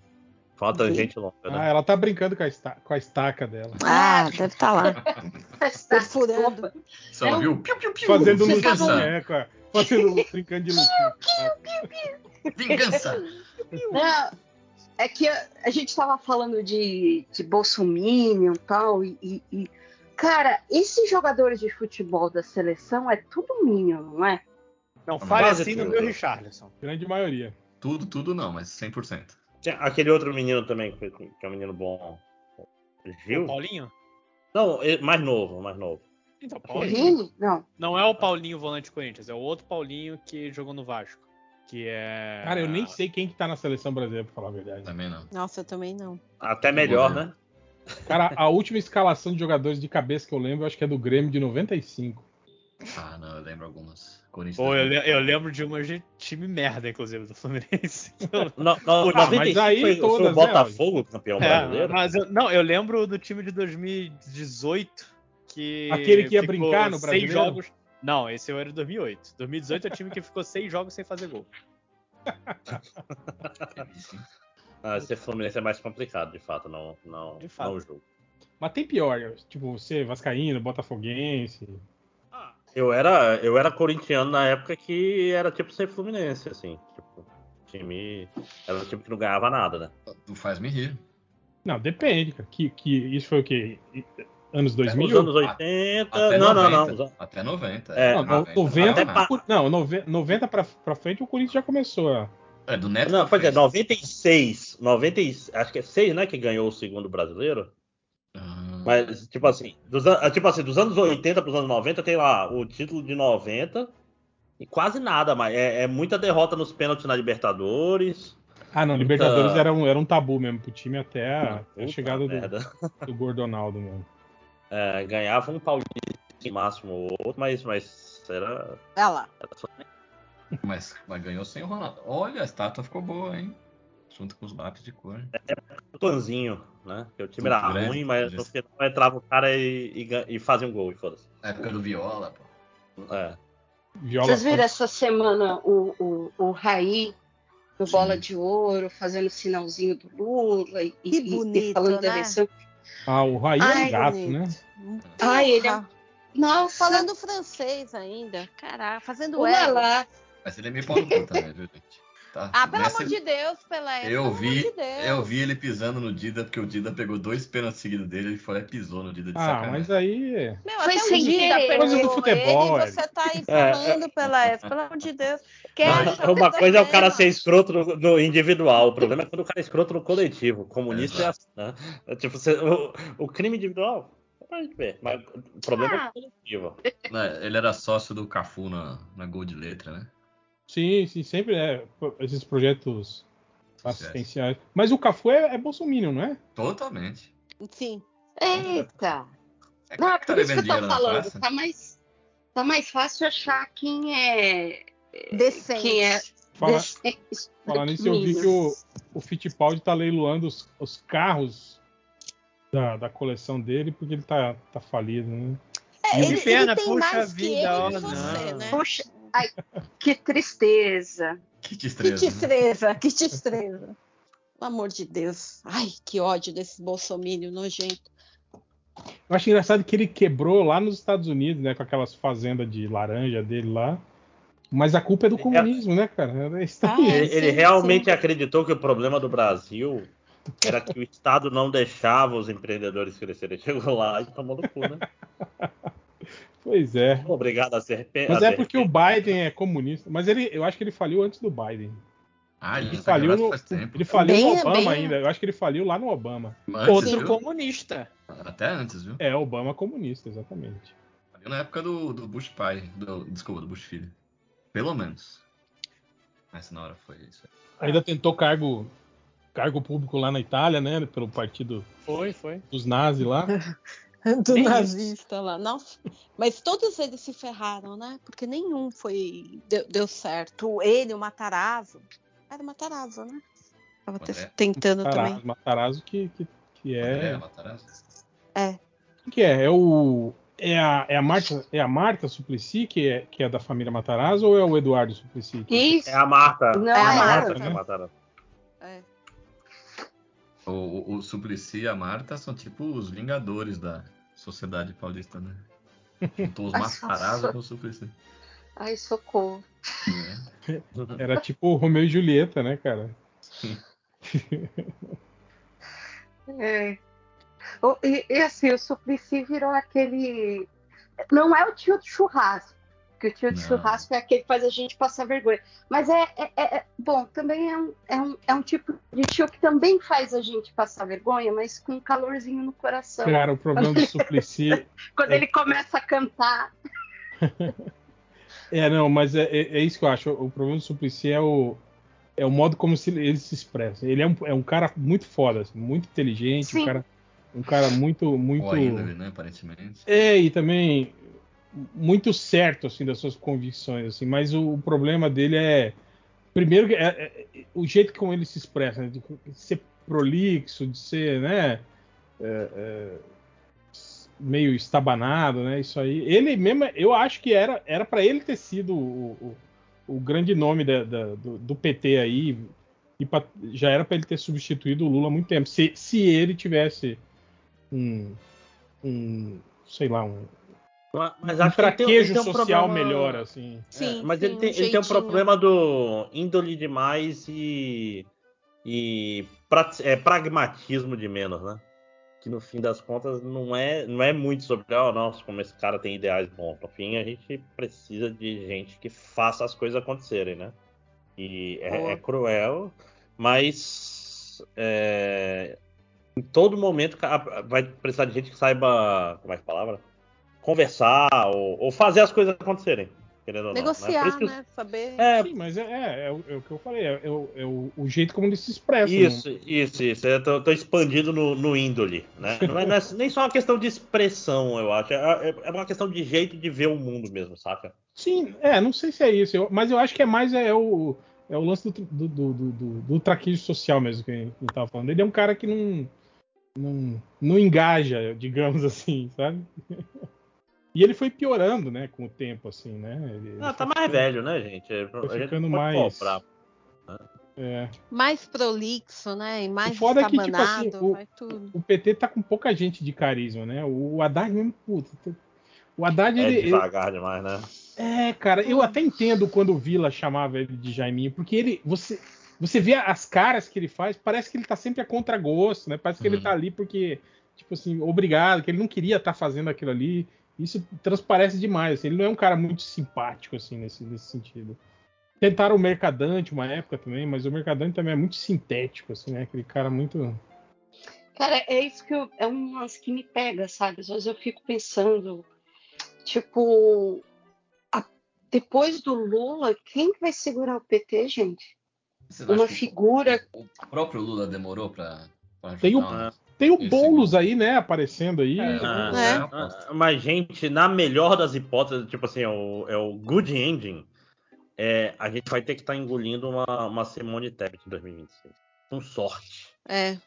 Foi uma tangente longa, Ah, né? ela tá brincando com a, esta- com a estaca dela. Ah, deve estar lá. (laughs) Está Perfurando. Você Não. ouviu? Piu, piu, piu. Fazendo Você lutinha, é, com a- fazendo brincando de lutinha. Vingança. Não, é que a, a gente tava falando de, de Bolsominion e tal, e, e- e, cara, esses jogadores de futebol da seleção é tudo Minion, não é? Não, fale assim no tudo. meu Richarlison. Grande maioria. Tudo, tudo não, mas 100%. Tem aquele outro menino também, que que é um menino bom. Gil? O Paulinho? Não, ele- mais novo, mais novo. Então, Paulinho. Não. Não é o Paulinho volante Corinthians, é o outro Paulinho que jogou no Vasco. Que é. Cara, eu nem sei quem que tá na seleção brasileira, pra falar a verdade. Também não. Nossa, eu também não. Até melhor, né? Cara, a última escalação de jogadores de cabeça que eu lembro, eu acho que é do Grêmio de 95. Ah, não, eu lembro algumas. Corinthians. Pô, eu, 2000. le- eu lembro de uma de time merda, inclusive, do Fluminense. (laughs) No, no, Ah, mas 95 aí foi, foi todas, né, o Botafogo campeão É, brasileiro. mas eu, não, eu lembro do time de 2018 que Aquele que ia brincar no seis Brasileiro? jogos. Não, esse eu era de 2008. 2018 é o time que ficou seis jogos sem fazer gol. (laughs) Ah, esse Fluminense é mais complicado, de fato, não, não, De fato. não o jogo. Mas tem pior, tipo, você vascaíno, botafoguense. Eu era, eu era corintiano na época que era tipo ser Fluminense, assim. Tipo, time. Era um time que não ganhava nada, né? Tu faz me rir. Não, depende, cara. Que, que, isso foi o quê? Anos 2000? Os anos 80. Até não, 90. não, não. Até 90. É, Não, no- 90, 90, até pa- não, nove- 90 pra, pra frente o Corinthians já começou. a- É, do Neto. Não, pra pois é, frente. 96. 90, e- acho que é 6, né? Que ganhou o segundo brasileiro. Ah, Mas, tipo assim, dos, tipo assim, dos anos 80 para os anos 90, tem lá o título de 90 e quase nada, mas é, é muita derrota nos pênaltis na Libertadores. Ah, não, Puta- Libertadores era um, era um tabu mesmo pro time até a, até a chegada do, do Gordonaldo mesmo. É, ganhava um paulista no máximo ou outro, mas, mas era, lá. era só- mas, mas ganhou sem o Ronaldo. Olha, a estátua ficou boa, hein? Junto com os lápis de cor. um tonzinho, né? Que o time era grande, ruim, mas no final entrava o cara e, e, e fazia um gol e foda-se. Na época do Viola, pô. É. Viola Vocês viram essa semana o, o, o Raí no Bola de Ouro fazendo o sinalzinho do Lula e, Que e- e bonito, falando da né? eleição? Ah, o Raí é um gato, bonito. né? Ai, ele é-. Nossa, Falando francês ainda. Caraca, fazendo o ela. Mas ele é meio pau no cu também, viu, gente? Tá? Ah, pelo Nessa- amor de Deus, Pelé. Eu vi, de Deus. eu vi ele pisando no Dida, porque o Dida pegou dois pênaltis seguidos dele, ele foi lá e pisou no Dida de Ah, sacanagem. mas aí. Meu, Foi até o Dida Coisa do futebol, ele, e você tá aí É, falando, Pelé. Pelo amor de Deus. (laughs) Quer, Não, uma coisa é o cara ser escroto no, no individual, o problema é quando o cara é escroto no coletivo. Comunista é assim, né? É Tipo, você- o, o crime individual, mas o problema é Ah. o coletivo. Ele era sócio do Cafu na, na Gol de Letra, né? Sim, sim, sempre é. Esses projetos assistenciais. Mas o Cafu é, é bolsominion, não é? Totalmente. Sim. Eita. É Não, claro é que tá por isso que eu tô falando. Tá mais, tá mais fácil achar quem é. Decente. Quem é. Fala, decente falar do nisso, eu vi que o, o Fittipaldi tá leiloando os, os carros da, da coleção dele porque ele tá, tá falido, né? É, Que ele, pena, ele tem puxa mais que vida, ele ó, que você, não. né? Puxa, ai, que tristeza. Que Que destreza. né? destreza, que destreza. Pelo amor de Deus. Ai, que ódio desse bolsomínio nojento. Eu acho engraçado que ele quebrou lá nos Estados Unidos, né? Com aquelas fazendas de laranja dele lá. Mas a culpa é do comunismo, né, cara? É. Ah, é. Ele, ele sim, realmente sim. acreditou que o problema do Brasil era que o Estado não deixava os empreendedores crescerem. Chegou lá e tomou no cu, né? (laughs) Pois é. Obrigado a ser Mas a é porque o Biden é comunista. Mas ele, eu acho que ele faliu antes do Biden. Ah, ele faliu no, faz tempo. ele faliu Bem- no Obama bem- ainda. Eu acho que ele faliu lá no Obama. Antes, Outro viu? comunista. Até antes, viu? É, Obama comunista, exatamente. Faliu na época do, do Bush pai. Do, desculpa, do Bush filho. Pelo menos. Essa na hora foi isso. Ainda tentou cargo cargo público lá na Itália, né? Pelo partido Foi, foi. dos nazis lá. (laughs) (laughs) Do Nem nazista lá. Nossa. Mas todos eles se ferraram, né? Porque nenhum foi deu, deu certo. Ele, o Matarazzo. Era o Matarazzo, né? Tava te- André. tentando também. Matarazzo, Matarazzo que, que, que André é. Matarazzo? O que é? É o. É a, é a Marta, é a Marta Suplicy, que é, que é da família Matarazzo, ou é o Eduardo Suplicy? que- Isso. É a Marta. Não, É a é Marta, ela. né? Mataram. É. O, o, o Suplicy e a Marta são tipo os vingadores da sociedade paulista, né? (laughs) Juntou os nossa. com o Suplicy. Ai, socorro. É. Era tipo Romeu e Julieta, né, cara? É. O- E, e assim, o Suplicy virou aquele. Não é o tio do churrasco, que o tio do Não. churrasco é aquele que faz a gente passar vergonha. Mas é, é- é- é- bom, também é um, é, um, é um tipo de tio que também faz a gente passar vergonha, mas com um calorzinho no coração. Cara, o problema do Suplicy. (laughs) Quando É. ele começa a cantar. (laughs) É, não, mas é, é, é isso que eu acho. O problema do Suplicy é o, é o modo como se ele se expressa. Ele é um, é um cara muito foda, assim, muito inteligente, um Sim. cara, um cara muito, muito. Ou a índole, né? Aparentemente. É, e também muito certo assim das suas convicções, assim. Mas o, o problema dele é primeiro é- é o jeito como ele se expressa, né, de ser prolixo, de ser, né? é, é, meio estabanado, né? Isso aí. Ele mesmo, eu acho que era era para ele ter sido o, o, o grande nome da- da- do, do PT aí. E pra- já era para ele ter substituído o Lula há muito tempo. Se, se ele tivesse um, um sei lá, um, Mas, mas um acho que um social problema- melhor, assim. Sim, É, mas sim, ele, tem, um ele tem um problema do índole demais e, e pra- é, pragmatismo de menos, né? Que no fim das contas não é, não é muito sobre, oh, nossa, como esse cara tem ideais bons. No fim, a gente precisa de gente que faça as coisas acontecerem, né? E é, é cruel, mas é, em todo momento vai precisar de gente que saiba, como é que é a palavra? Conversar ou, ou fazer as coisas acontecerem. Querendo ou não, né? Negociar, os- né? Saber. É, Sim, mas é, é, é o, é o que eu falei, é, é o, é o- o jeito como ele se expressa. né? Isso, isso, isso. Eu tô, tô expandindo no, no índole, né? (laughs) Não é, não é nem só uma questão de expressão, eu acho. É, uma questão de jeito de ver o mundo mesmo, saca? Sim, é, não sei se é isso, eu- mas eu acho que é mais é, o, é o lance do, do, do, do, do- do traquejo social mesmo que a gente tava falando. Ele é um cara que não, não, não engaja, digamos (laughs) assim, sabe? E ele foi piorando, né, com o tempo, assim, né? Ele, Ah, ele tá foi mais ficando- velho, né, gente? A Foi gente ficando mais- comprar. é. Mais prolixo, né? E mais foda é que, tipo assim, o- vai tudo. O PT tá com pouca gente de carisma, né? O Haddad mesmo, puta. O Haddad, É ele, ele- devagar demais, né? É, cara, eu até entendo quando o Vila chamava ele de Jaiminho, porque ele. Você, você vê as caras que ele faz, parece que ele tá sempre a contragosto, né? Parece que ele Uhum. tá ali porque, tipo assim, obrigado, que ele não queria estar fazendo aquilo ali. Isso transparece demais. assim, ele não é um cara muito simpático, assim, nesse, nesse sentido. Tentaram o Mercadante uma época também, mas o Mercadante também é muito sintético, assim, né? Aquele cara muito. Cara, é isso que eu, é um lance que me pega, sabe? Às vezes eu fico pensando, tipo, a- depois do Lula, quem que vai segurar o PT, gente? Uma figura. O próprio Lula demorou pra, pra Tem o- Tem o Esse Boulos aí, né, aparecendo aí. É, Ah, o- É. é ah, Mas, gente, na melhor das hipóteses, tipo assim, é o, é o good ending, é, a gente vai ter que estar engolindo uma, uma Simone Tebet em 2026. Com sorte. É.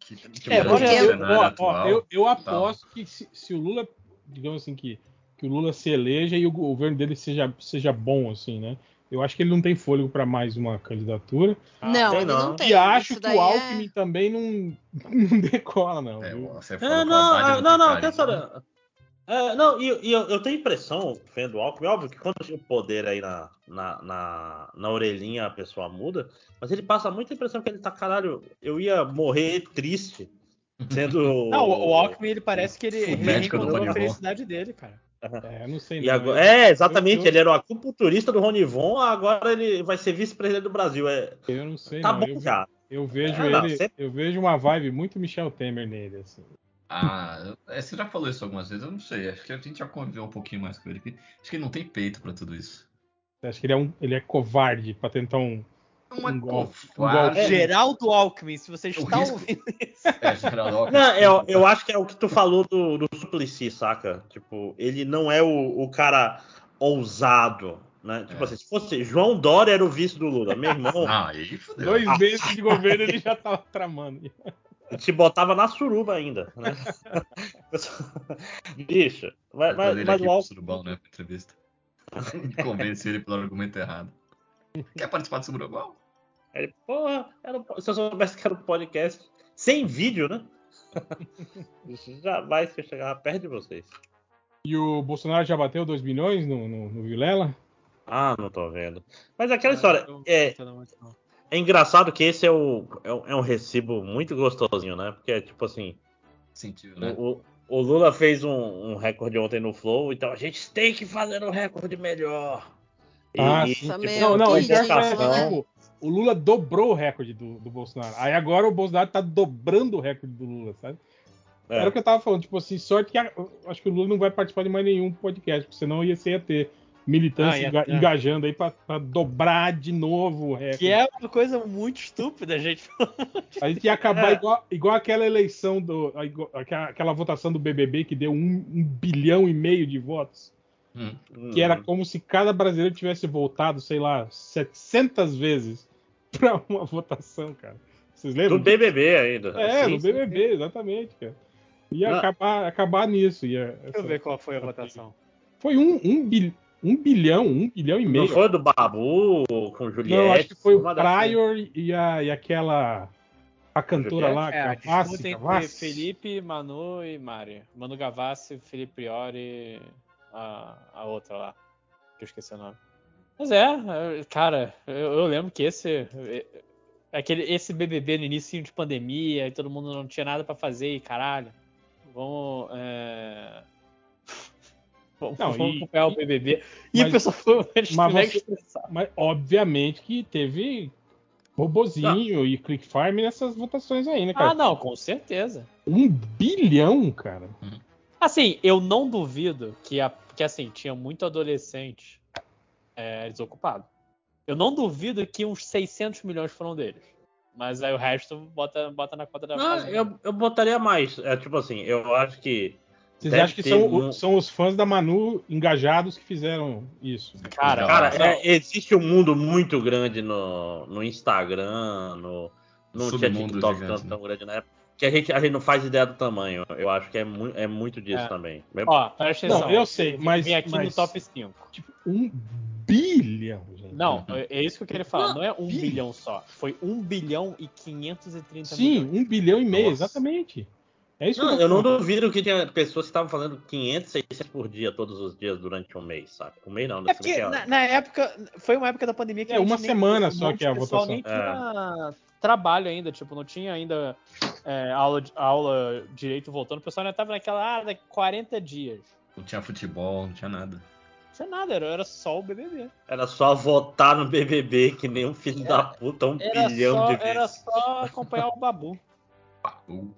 Que, que É, muda olha, o eu, ó, ó, eu, eu aposto que se, se o Lula, digamos assim, que, que o Lula se eleja e o governo dele seja, seja bom, assim, né? Eu acho que ele não tem fôlego para mais uma candidatura. não, tem ele não, não. tem. e acho Isso que o é- Alckmin também não, (laughs) não decola, não. É, você É, não, é, não, não, tem tem carisma. essa- é, não, e, e eu, eu tenho impressão, vendo o Alckmin, óbvio que quando tinha o poder aí na, na, na, na orelhinha a pessoa muda, mas ele passa muita impressão que ele tá, caralho, eu ia morrer triste sendo. (laughs) Não, o, o Alckmin, ele parece que ele, ele reencontrou a felicidade dele, cara. É, eu não sei. E não. agora, Eu- é, exatamente, eu- ele era o acupunturista do Ronivon, agora ele vai ser vice-presidente do Brasil. É, Eu não sei, tá não. bom eu, já. eu vejo É, não, ele, sempre- eu vejo uma vibe muito Michel Temer nele, assim. Ah, é, você já falou isso algumas vezes, eu não sei. Acho que a gente já conviveu um pouquinho mais com ele. Acho que ele não tem peito pra tudo isso. Eu Acho que ele é, um, ele é covarde para tentar um. É Um covarde. Um golpe. Geraldo Alckmin, se você O está ouvindo isso. É, Geraldo Alckmin. Não, eu, eu acho que é o que tu falou do, do Suplicy, saca? Tipo, ele não é o, o cara ousado, né? Tipo É. assim, se fosse João Dória era o vice do Lula, meu irmão, (laughs) Ah, aí fodeu. Dois Ah. meses de governo ele já tava tramando. te botava na suruba ainda, né? (laughs) Bicho, mas, Vai mas, o Alckmin, Surubão, né? Entrevista. (laughs) Convence ele pelo argumento errado. Quer participar do Surubão? Ele, porra, era um se eu soubesse que era um podcast sem vídeo, né? (laughs) Jamais que eu chegava perto de vocês. E o Bolsonaro já bateu 2 milhões no, no, no Vilela? Ah, não tô vendo. Mas aquela história, Não, é, não, não, não. É engraçado que esse é, o, é, um- é um recibo muito gostosinho, né? Porque, tipo assim, Sentiu, né? o, o Lula fez um, um recorde ontem no Flow, então a gente tem que fazer um recorde melhor. E, Ah, e, tipo, meu, não, não, e é, ridículo, né? tipo, o Lula dobrou o recorde do, do Bolsonaro. Aí agora o Bolsonaro tá dobrando o recorde do Lula, sabe? é. Era o que eu tava falando, tipo assim, sorte que a- acho que o Lula não vai participar de mais nenhum podcast, porque senão ia, ser, ia ter militância Ah, engajando aí pra, pra dobrar de novo o recorde. Que é uma coisa muito estúpida, gente. (laughs) A gente ia acabar É. igual, igual aquela eleição do. igual- aquela, aquela votação do BBB que deu um, um bilhão e meio de votos. Hum. que era como se cada brasileiro tivesse voltado, sei lá, 700 vezes (laughs) pra uma votação, cara. Vocês lembram? Do BBB ainda. É, Sim, no sim, BBB, exatamente, cara. Ia Não. acabar, acabar nisso. Ia, Deixa eu ver qual foi a votação. Foi um, um, bil- um bilhão, um bilhão e Não meio. foi do Babu com Juliette? Não, acho que foi o Prior e, a, e aquela. A cantora Juliette? lá, É, a Gavassi, disputa entre Gavassi. Felipe, Manu e Mari. Manu Gavassi, Felipe Priori, a, a outra lá. Que eu esqueci o nome. Mas é, é, cara, eu, eu lembro que esse. é, Aquele, esse BBB no início de pandemia e todo mundo não tinha nada pra fazer e caralho. Vamos. É... (laughs) Vamos, Não, vamos e- acompanhar o BBB. E mas- a pessoa foi mas você-. Mas obviamente que teve robozinho e click farm nessas votações aí, né, cara? Ah, não, com certeza. Um bilhão, cara. Assim, eu não duvido que, a, que assim, tinha muito adolescente é, desocupado. Eu não duvido que uns 600 milhões foram deles. Mas aí o resto bota, bota na conta da Não, fazenda. eu, eu botaria mais. É tipo assim, eu acho que. Vocês acham que são, um- são os fãs da Manu engajados que fizeram isso? Cara, Cara, não. é- existe um mundo muito grande no, no Instagram, no. Não tinha TikTok gigante, tanto né? tão grande na época. Que a gente, a gente não faz ideia do tamanho. Eu acho que é, mu é muito disso É. também. Ó, presta Não, atenção. eu sei, mas- Vem aqui mas- no top 5. Tipo, um. Não, é é isso que eu queria falar. Não, Não, é um bi- bilhão só. Foi 1 bilhão e 530 Sim, milhões. um bilhão e meio, Nossa. exatamente. É isso Não, que eu eu não duvido que tinha pessoas que estavam fazendo 500, 600 por dia todos os dias durante um mês, sabe? Um mês não, É desse porque mês na, na época, foi uma época da pandemia que É, a gente uma nem- semana um só que é a votação. nem tinha trabalho ainda, tipo, não tinha ainda é, aula, aula direito voltando. O pessoal ainda tava naquela, ah, daqui 40 dias. Não tinha futebol, não tinha nada. Não tinha nada, era, era só o BBB. Era só votar no BBB, que nem um filho da puta, um Era bilhão só, de vezes. era só acompanhar o Babu.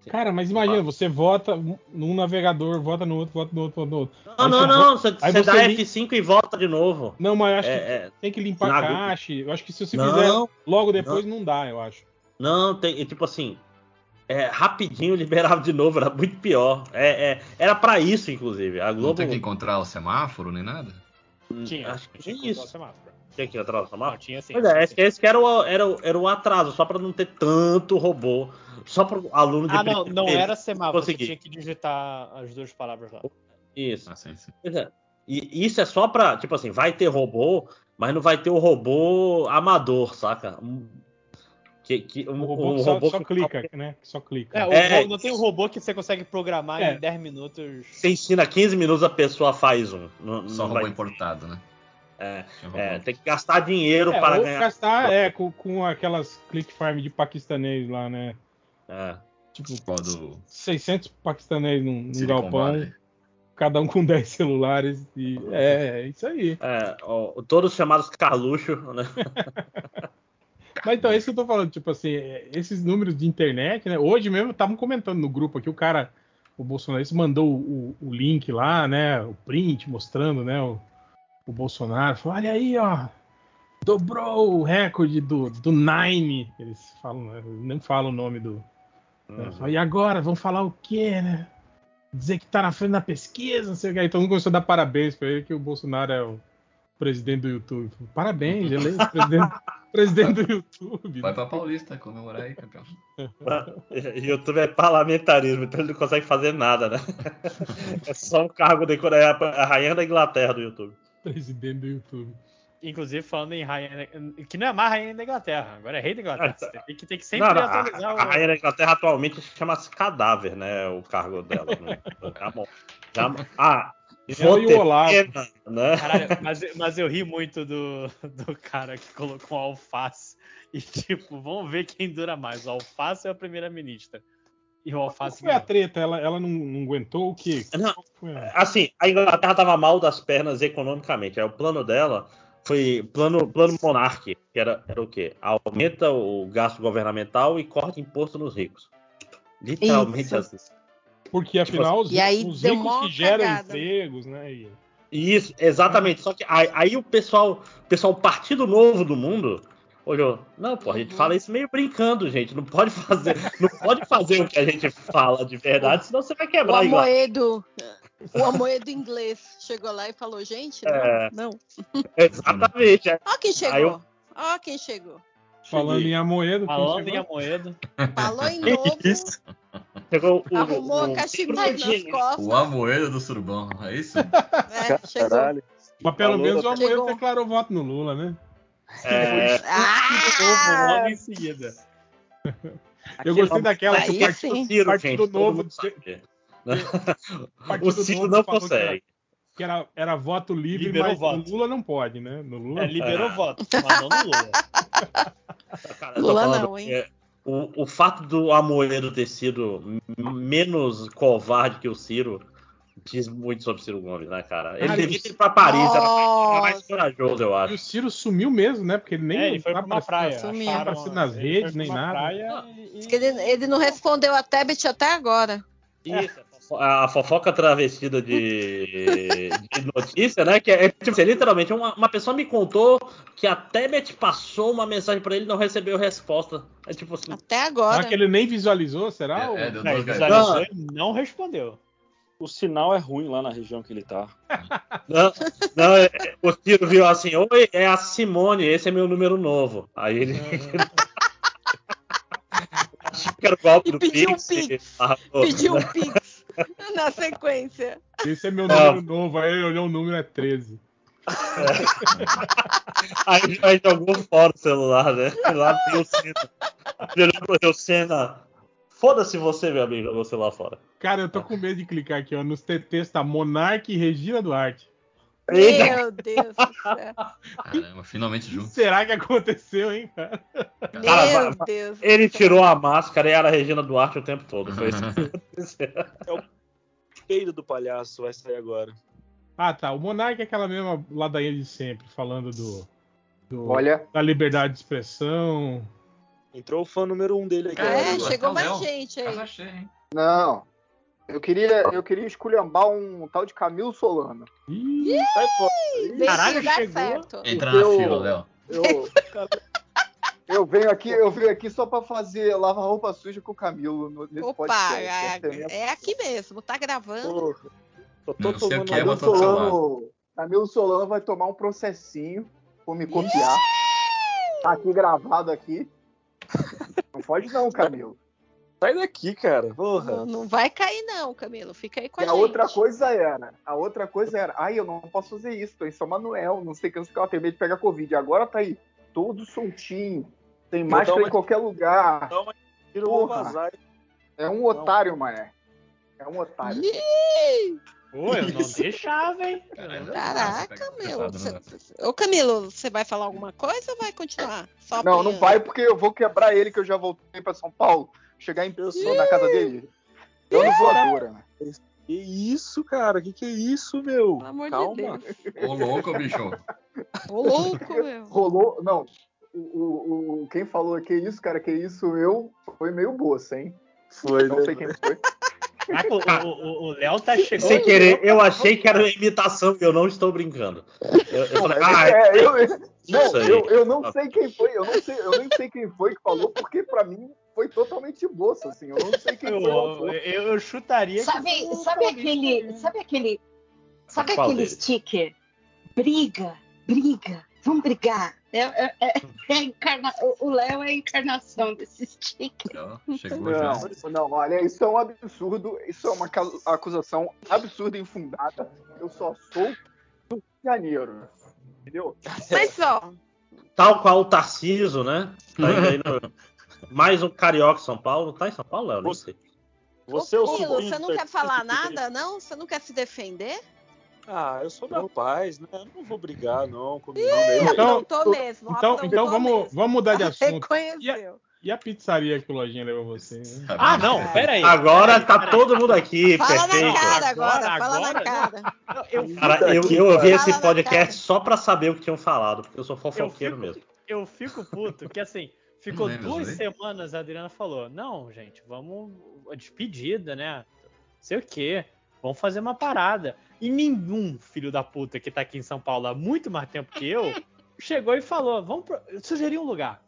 Cara, mas imagina, você vota num navegador, vota no outro, vota no outro, vota no outro. Não, Aí não, você não, você, aí você você dá li- F5 e volta de novo. Não, mas eu acho que É, é, tem que limpar na- cache. Eu acho que se você fizer não, logo depois, não dá, eu acho. não, tem, tipo assim, é, rapidinho liberava de novo, era muito pior. É, é, era pra isso, inclusive. A não Globo tem que encontrar o semáforo nem nada? Tinha, acho que tinha tinha que isso. o semáforo. Tinha que entrar no Não, semáforo? tinha sim. Pois é, esse, esse que era o, era, o, era o atraso, só pra não ter tanto robô. Só pro aluno de Ah, não, não era semáforo, você tinha que digitar as duas palavras lá. Isso. Ah, sim, sim. Pois é. E isso é só pra, tipo assim, vai ter robô, mas não vai ter o robô amador, saca? Que, que, um, O robô um que só, robô só que clica, né? Que só clica. É, o É. não tem um robô que você consegue programar É. em 10 minutos. Você ensina 15 minutos, a pessoa faz um. Não, Só não robô vai- importado, né? É, é, tem que gastar dinheiro É, para ou ganhar. gastar é, com, com aquelas click farm de paquistanês lá, né? É. Tipo, Qual do 600 paquistanês num, num galpão, Valley? cada um com (laughs) 10 celulares. E, é, é isso aí. É, ó, todos chamados Carluxo, né? (laughs) Mas então, é isso que eu tô falando, tipo assim, é, esses números de internet, né? Hoje mesmo estavam comentando no grupo aqui, o cara, o Bolsonaro mandou o, o link lá, né? O print mostrando, né? O, o Bolsonaro falou: olha aí, ó, dobrou o recorde do, do Nine. Eles falam, né, nem falam o nome do. né, fala, e agora? Vão falar o quê, né? Dizer que tá na frente da pesquisa, não sei o que. Aí todo mundo começou a dar parabéns pra ele, que o Bolsonaro é o presidente do YouTube. Parabéns, ele é presidente, (laughs) presidente do YouTube. Vai pra Paulista comemorar aí, campeão. (laughs) YouTube é parlamentarismo, então ele não consegue fazer nada, né? É só um cargo de é a rainha da Inglaterra do YouTube. Presidente do YouTube. Inclusive falando em rainha. Que não é mais rainha da Inglaterra, agora é rei da Inglaterra. Você tem que, tem que sempre Não, não, a, atualizar a o. rainha da Inglaterra atualmente chama-se cadáver, né? O cargo dela. né? (laughs) Já, mo- e o ter Olavo. pena, né? Caralho, mas, mas eu ri muito do, do cara que colocou alface. E tipo, vamos ver quem dura mais, o alface ou a primeira-ministra? E o Qual alface. foi a treta? Ela, ela não, não aguentou o quê? Não, Assim, a Inglaterra estava mal das pernas economicamente. Aí o plano dela foi plano, plano Monarch, que era, era o quê? Aumenta o gasto governamental e corta imposto nos ricos. Literalmente Isso. assim. Porque afinal os, E aí os ricos que geram cagada. empregos, né? E- Isso, exatamente. Só que aí, aí o pessoal, o pessoal o Partido Novo do Mundo olhou. Não, pô, a gente Uhum. fala isso meio brincando, gente. Não pode fazer, não pode fazer o que a gente fala de verdade, senão você vai O quebrar a Inglaterra. Amoedo. O Amoedo inglês chegou lá e falou, gente, não, É. não. Exatamente. é. Ó quem chegou. Ó quem chegou. Falando em Amoedo, Falando em? Amoedo. Falou em (laughs) novo, Isso. Chegou o, arrumou o, a cachimbo nas costas. O Amoedo do Surubão, é isso? É, chegou. Caralho. Mas pelo Falou, menos o Amoedo chegou. declarou voto no Lula, né? é, De (laughs) novo, Ah! logo em seguida. Eu gostei daquela que o partido. Ciro, Partido gente, Novo sabe. (laughs) o Partido Ciro não que consegue. era- Que era, era voto livre, Liberou mas voto. no Lula não pode, né? No Lula. É, liberou voto, mas não no Lula. Cara, Lula falando não, hein? é, o, o fato do Amoedo ter sido menos covarde que o Ciro diz muito sobre o Ciro Gomes, né, cara? Ele Cara, devia ir pra Paris, era mais corajoso, eu E acho. o Ciro sumiu mesmo, né? Porque ele nem É, ele foi pra uma praia. sumiu. acharam- Aparecendo nas ele redes, nem nada. e- ele, ele não respondeu a Tebet até agora. Isso, a fofo- a fofoca travestida de, de notícia, né? Que é, tipo assim, literalmente, uma, uma pessoa me contou que a Tebet passou uma mensagem pra ele e não recebeu resposta. É tipo assim, Até agora. Será que ele nem visualizou? Será? É, é, deu É, ele duas visualizou e não respondeu. O sinal é ruim lá na região que ele tá. (laughs) Não, não, é- é- o Ciro viu assim, oi, é a Simone, esse é meu número novo. Aí ele. (laughs) Achei que era o golpe E do pediu um Pix. Pix. arrasou. Pediu um (laughs) pix (laughs) na sequência. Esse é meu Não. número novo. Aí ele olhou o número, é 13. Aí já jogou fora o celular, né? Lá olhou pro Senna. Foda-se você, meu amigo, jogou o celular fora. Cara, eu tô com medo de clicar aqui, ó. Nos TTs tá Monark e Regina Duarte. Meu Deus do céu. Caramba, finalmente O que juntos. será que aconteceu, hein, cara? Cara, Meu vai- Deus. Ele tirou a máscara e era a Regina Duarte o tempo todo. Foi isso que (laughs) aconteceu. Peido do palhaço vai sair agora. Ah, tá. O Monark é aquela mesma ladainha de sempre, falando do, do- Olha, da liberdade de expressão. Entrou o fã número um dele aqui. É, agora. chegou mais gente aí. Casa cheia, hein? não. Eu queria, eu queria esculhambar um tal de Camilo Solano. Ih, Sai fora. Veio Caralho, chegou. certo. Entra na eu- fila, Léo. Eu, eu venho aqui, eu venho aqui só pra fazer lavar roupa suja com o Camilo no- nesse Opa, podcast. é, é é aqui mesmo. Tá gravando. Tô Não sei o tomando que é, Camilo tô. Solano, Camilo Solano vai tomar um processinho por me copiar. Tá aqui gravado aqui. Não pode não, Camilo. Sai daqui, cara. Porra. Não, não vai cair, não, Camilo. Fica aí com E a, a gente. outra coisa era, a outra coisa era, ai, eu não posso fazer isso, tô em São Manuel, não sei o que, não sei o que, eu tenho medo de pegar Covid. Agora tá aí, todo soltinho, tem Vou máscara uma- em qualquer lugar. Dá uma vou Porra. É um otário, mané. É um otário. Ih, Pô, eu não deixava, hein? Caramba, Caraca, meu. Cê-? Ô, Camilo, você vai falar alguma coisa ou vai continuar? Só Não, não vai porque eu vou quebrar ele que eu já voltei pra São Paulo. Chegar em Eu sou- na casa dele. Dando voadora, né? Que isso, cara? Que que é isso, meu? Pelo amor Calma. de Deus. Ô, louco, bicho. Ô, louco, (laughs) meu. Rolou. Não. O, o, o- quem falou que isso, cara, que isso eu foi meio bolsa, hein? Foi, Não né? sei quem foi. Caraca, o- o Léo tá chegando. Sem querer, eu achei que era uma imitação e eu não estou brincando. Eu, eu falei, ah, É, eu, não, eu, eu não sei quem foi, eu não sei, eu nem sei quem foi que falou, porque pra mim foi totalmente bolsa, assim. Eu não sei quem Eu, foi eu, eu chutaria que Sabe, o sabe aquele, mesmo. sabe aquele, sabe Qual aquele deles? sticker? Briga, briga, vamos brigar. É, é- é- é encarna- o- Léo é a encarnação desse sticker. (laughs) Chegou já. Não, não, olha, isso é um absurdo, isso é uma acusação absurda e infundada. Eu só sou do Rio de Janeiro, entendeu? Mas, ó, tal qual o Tarciso, né? Tá indo aí no- Mais um carioca São Paulo. Tá em São Paulo, Léo? Nem sei. Você é o sobrinho você não quer falar Tarcísio, nada, não? Você não quer se defender? Ah, eu sou da paz, né? Eu não vou brigar, não, com Ih, menino. Então- aprontou mesmo. então, aprontou então vamos, mesmo. vamos mudar de assunto. Reconheceu. E a pizzaria que o Lojinha levou você? né? Ah, não, pera aí. Agora pera tá todo mundo aqui, Fala na perfeito. cara agora, Agora, fala na agora? cara. Eu, Cara, eu, eu ouvi esse podcast só pra saber o que tinham falado, porque eu sou fofoqueiro Eu fico- mesmo. eu fico puto, que assim, ficou lembro, duas semanas, a Adriana falou, não, gente, vamos, a despedida, né, sei o quê, vamos fazer uma parada. E nenhum filho da puta que tá aqui em São Paulo há muito mais tempo que eu, (laughs) chegou e falou, vamos, pro... eu sugeri um lugar.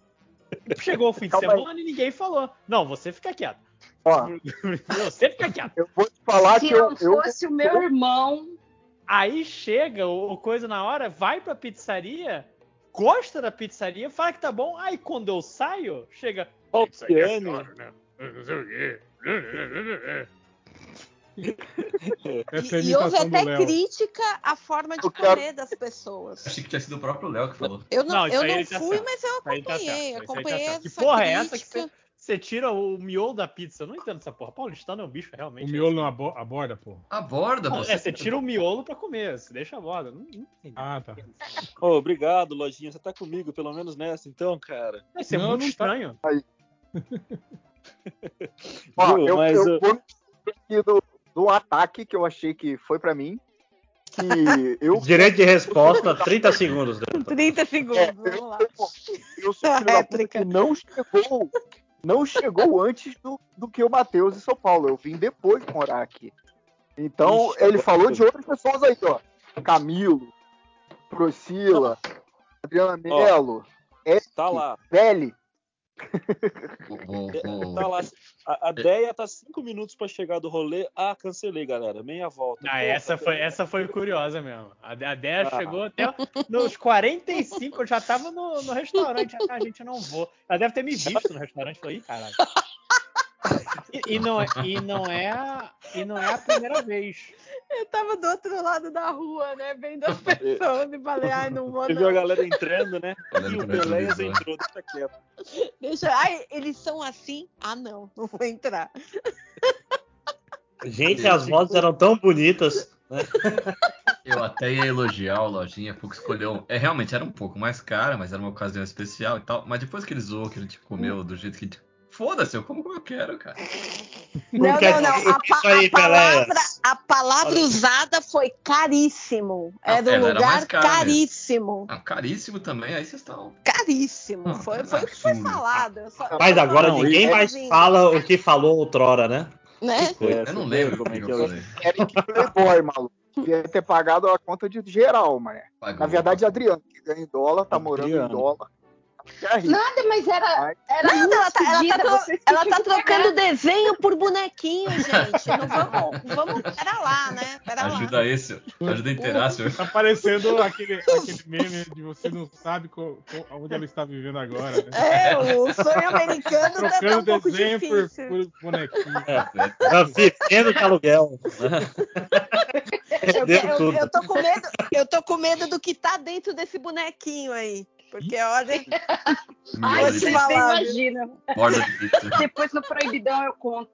Chegou o fim de Calma aí. semana e ninguém falou. Não, você fica quieto. Ó, (laughs) Você fica quieto. eu vou te falar Se que eu, eu fosse o meu irmão, Aí chega o, o coisa na hora, vai pra pizzaria, gosta da pizzaria, fala que tá bom. Aí quando eu saio, chega. Ó, "Isso aqui é caro, né? Não sei o quê." Essa é E, e houve até crítica à forma de Eu quero- comer das pessoas. Achei que tinha sido o próprio Léo que falou. Eu não, Não, eu aí não tá fui, certo. mas eu aí tá acompanhei. aí tá acompanhei certo. Que essa porra é essa que crítica. você, você tira o miolo da pizza? Eu não entendo essa porra. Paulistano é um bicho realmente. O miolo não abo- aborda, pô. Aborda, você. é, você tira o miolo pra comer, você deixa a borda. Não, não entendi. Ah, tá. Ô, obrigado, Lojinha. Você tá comigo, pelo menos nessa, então, cara. Isso é Não, muito não tá. estranho. (laughs) Ó, Viu? eu, Mas eu eu- aqui do, do ataque que eu achei que foi pra mim. Que (laughs) eu, Direito de resposta, 30 segundos. né? 30 segundos, É, vamos lá. eu sou filho da puta Réplica. que não chegou, não chegou (laughs) antes do, do que o Matheus e São Paulo. Eu vim depois morar aqui. Então, Ixi, ele agora falou de outras pessoas aí, ó. Camilo, Priscila, Adriana Mello, Tá lá. Vou- vou- É, vou- Tá lá. A, a Deia tá cinco minutos pra chegar do rolê. Ah, cancelei, galera. Meia volta. Ah, Pô, essa tá foi, essa foi curiosa mesmo. A, a Déia Ah. chegou até nos 45, eu já tava no, no restaurante. Ah, gente, não vou. Ela deve ter me visto no restaurante. Falei, "Ih, caralho. E, e não é, e, não é a, e não é a primeira vez. Eu tava do outro lado da rua, né? Vendo as (laughs) pessoas e falei, ai, não vou Você viu a galera entrando, né? E o Peléas retrovisor. entrou, deixa quieto. Deixa, ai, eles são assim? Ah, não, não vou entrar. Gente, as vozes eram tão bonitas. né? Eu até ia elogiar o Lojinha, porque escolheu. É, realmente era um pouco mais cara, mas era uma ocasião especial e tal. Mas depois que ele zoou, que a gente comeu do jeito que a gente. Foda-se, eu como eu quero, cara. Não, Porque não, não. A, pa- isso aí, a palavra, a palavra usada foi caríssimo. Era um lugar caríssimo. Ah, caríssimo também, aí vocês estão. Caríssimo. Não, foi, é foi o que foi falado. Só- Mas agora não- ninguém é mais ouvindo, fala o que falou outrora, né? Né? Foi. É, Eu não lembro como é que eu é. falei. Eric Playboy, maluco. Devia ter pagado a conta de geral, mas. Pagou. Na verdade, Adriano, que ganha em dólar, tá morando em Adriano. dólar. É nada, mas era, era Nada, ela tá, ela tá tro- ela tá trocando desenho por bonequinho, gente. Não vamos, vamos. Pera lá, né? Pera lá. Ajuda esse, ajuda a inteirar, senhor. Tá parecendo aquele, aquele meme de você não sabe co- co- onde ela está vivendo agora, né? É, o sonho americano tá, tá um Trocando pouco desenho por, difícil. por bonequinho. É, Vivendo de aluguel. Eu, eu- eu tô com medo, eu tô com medo do que tá dentro desse bonequinho aí. Porque olha, (laughs) Ai, viu? imaginam. borda de pizza. Depois no Proibidão eu conto.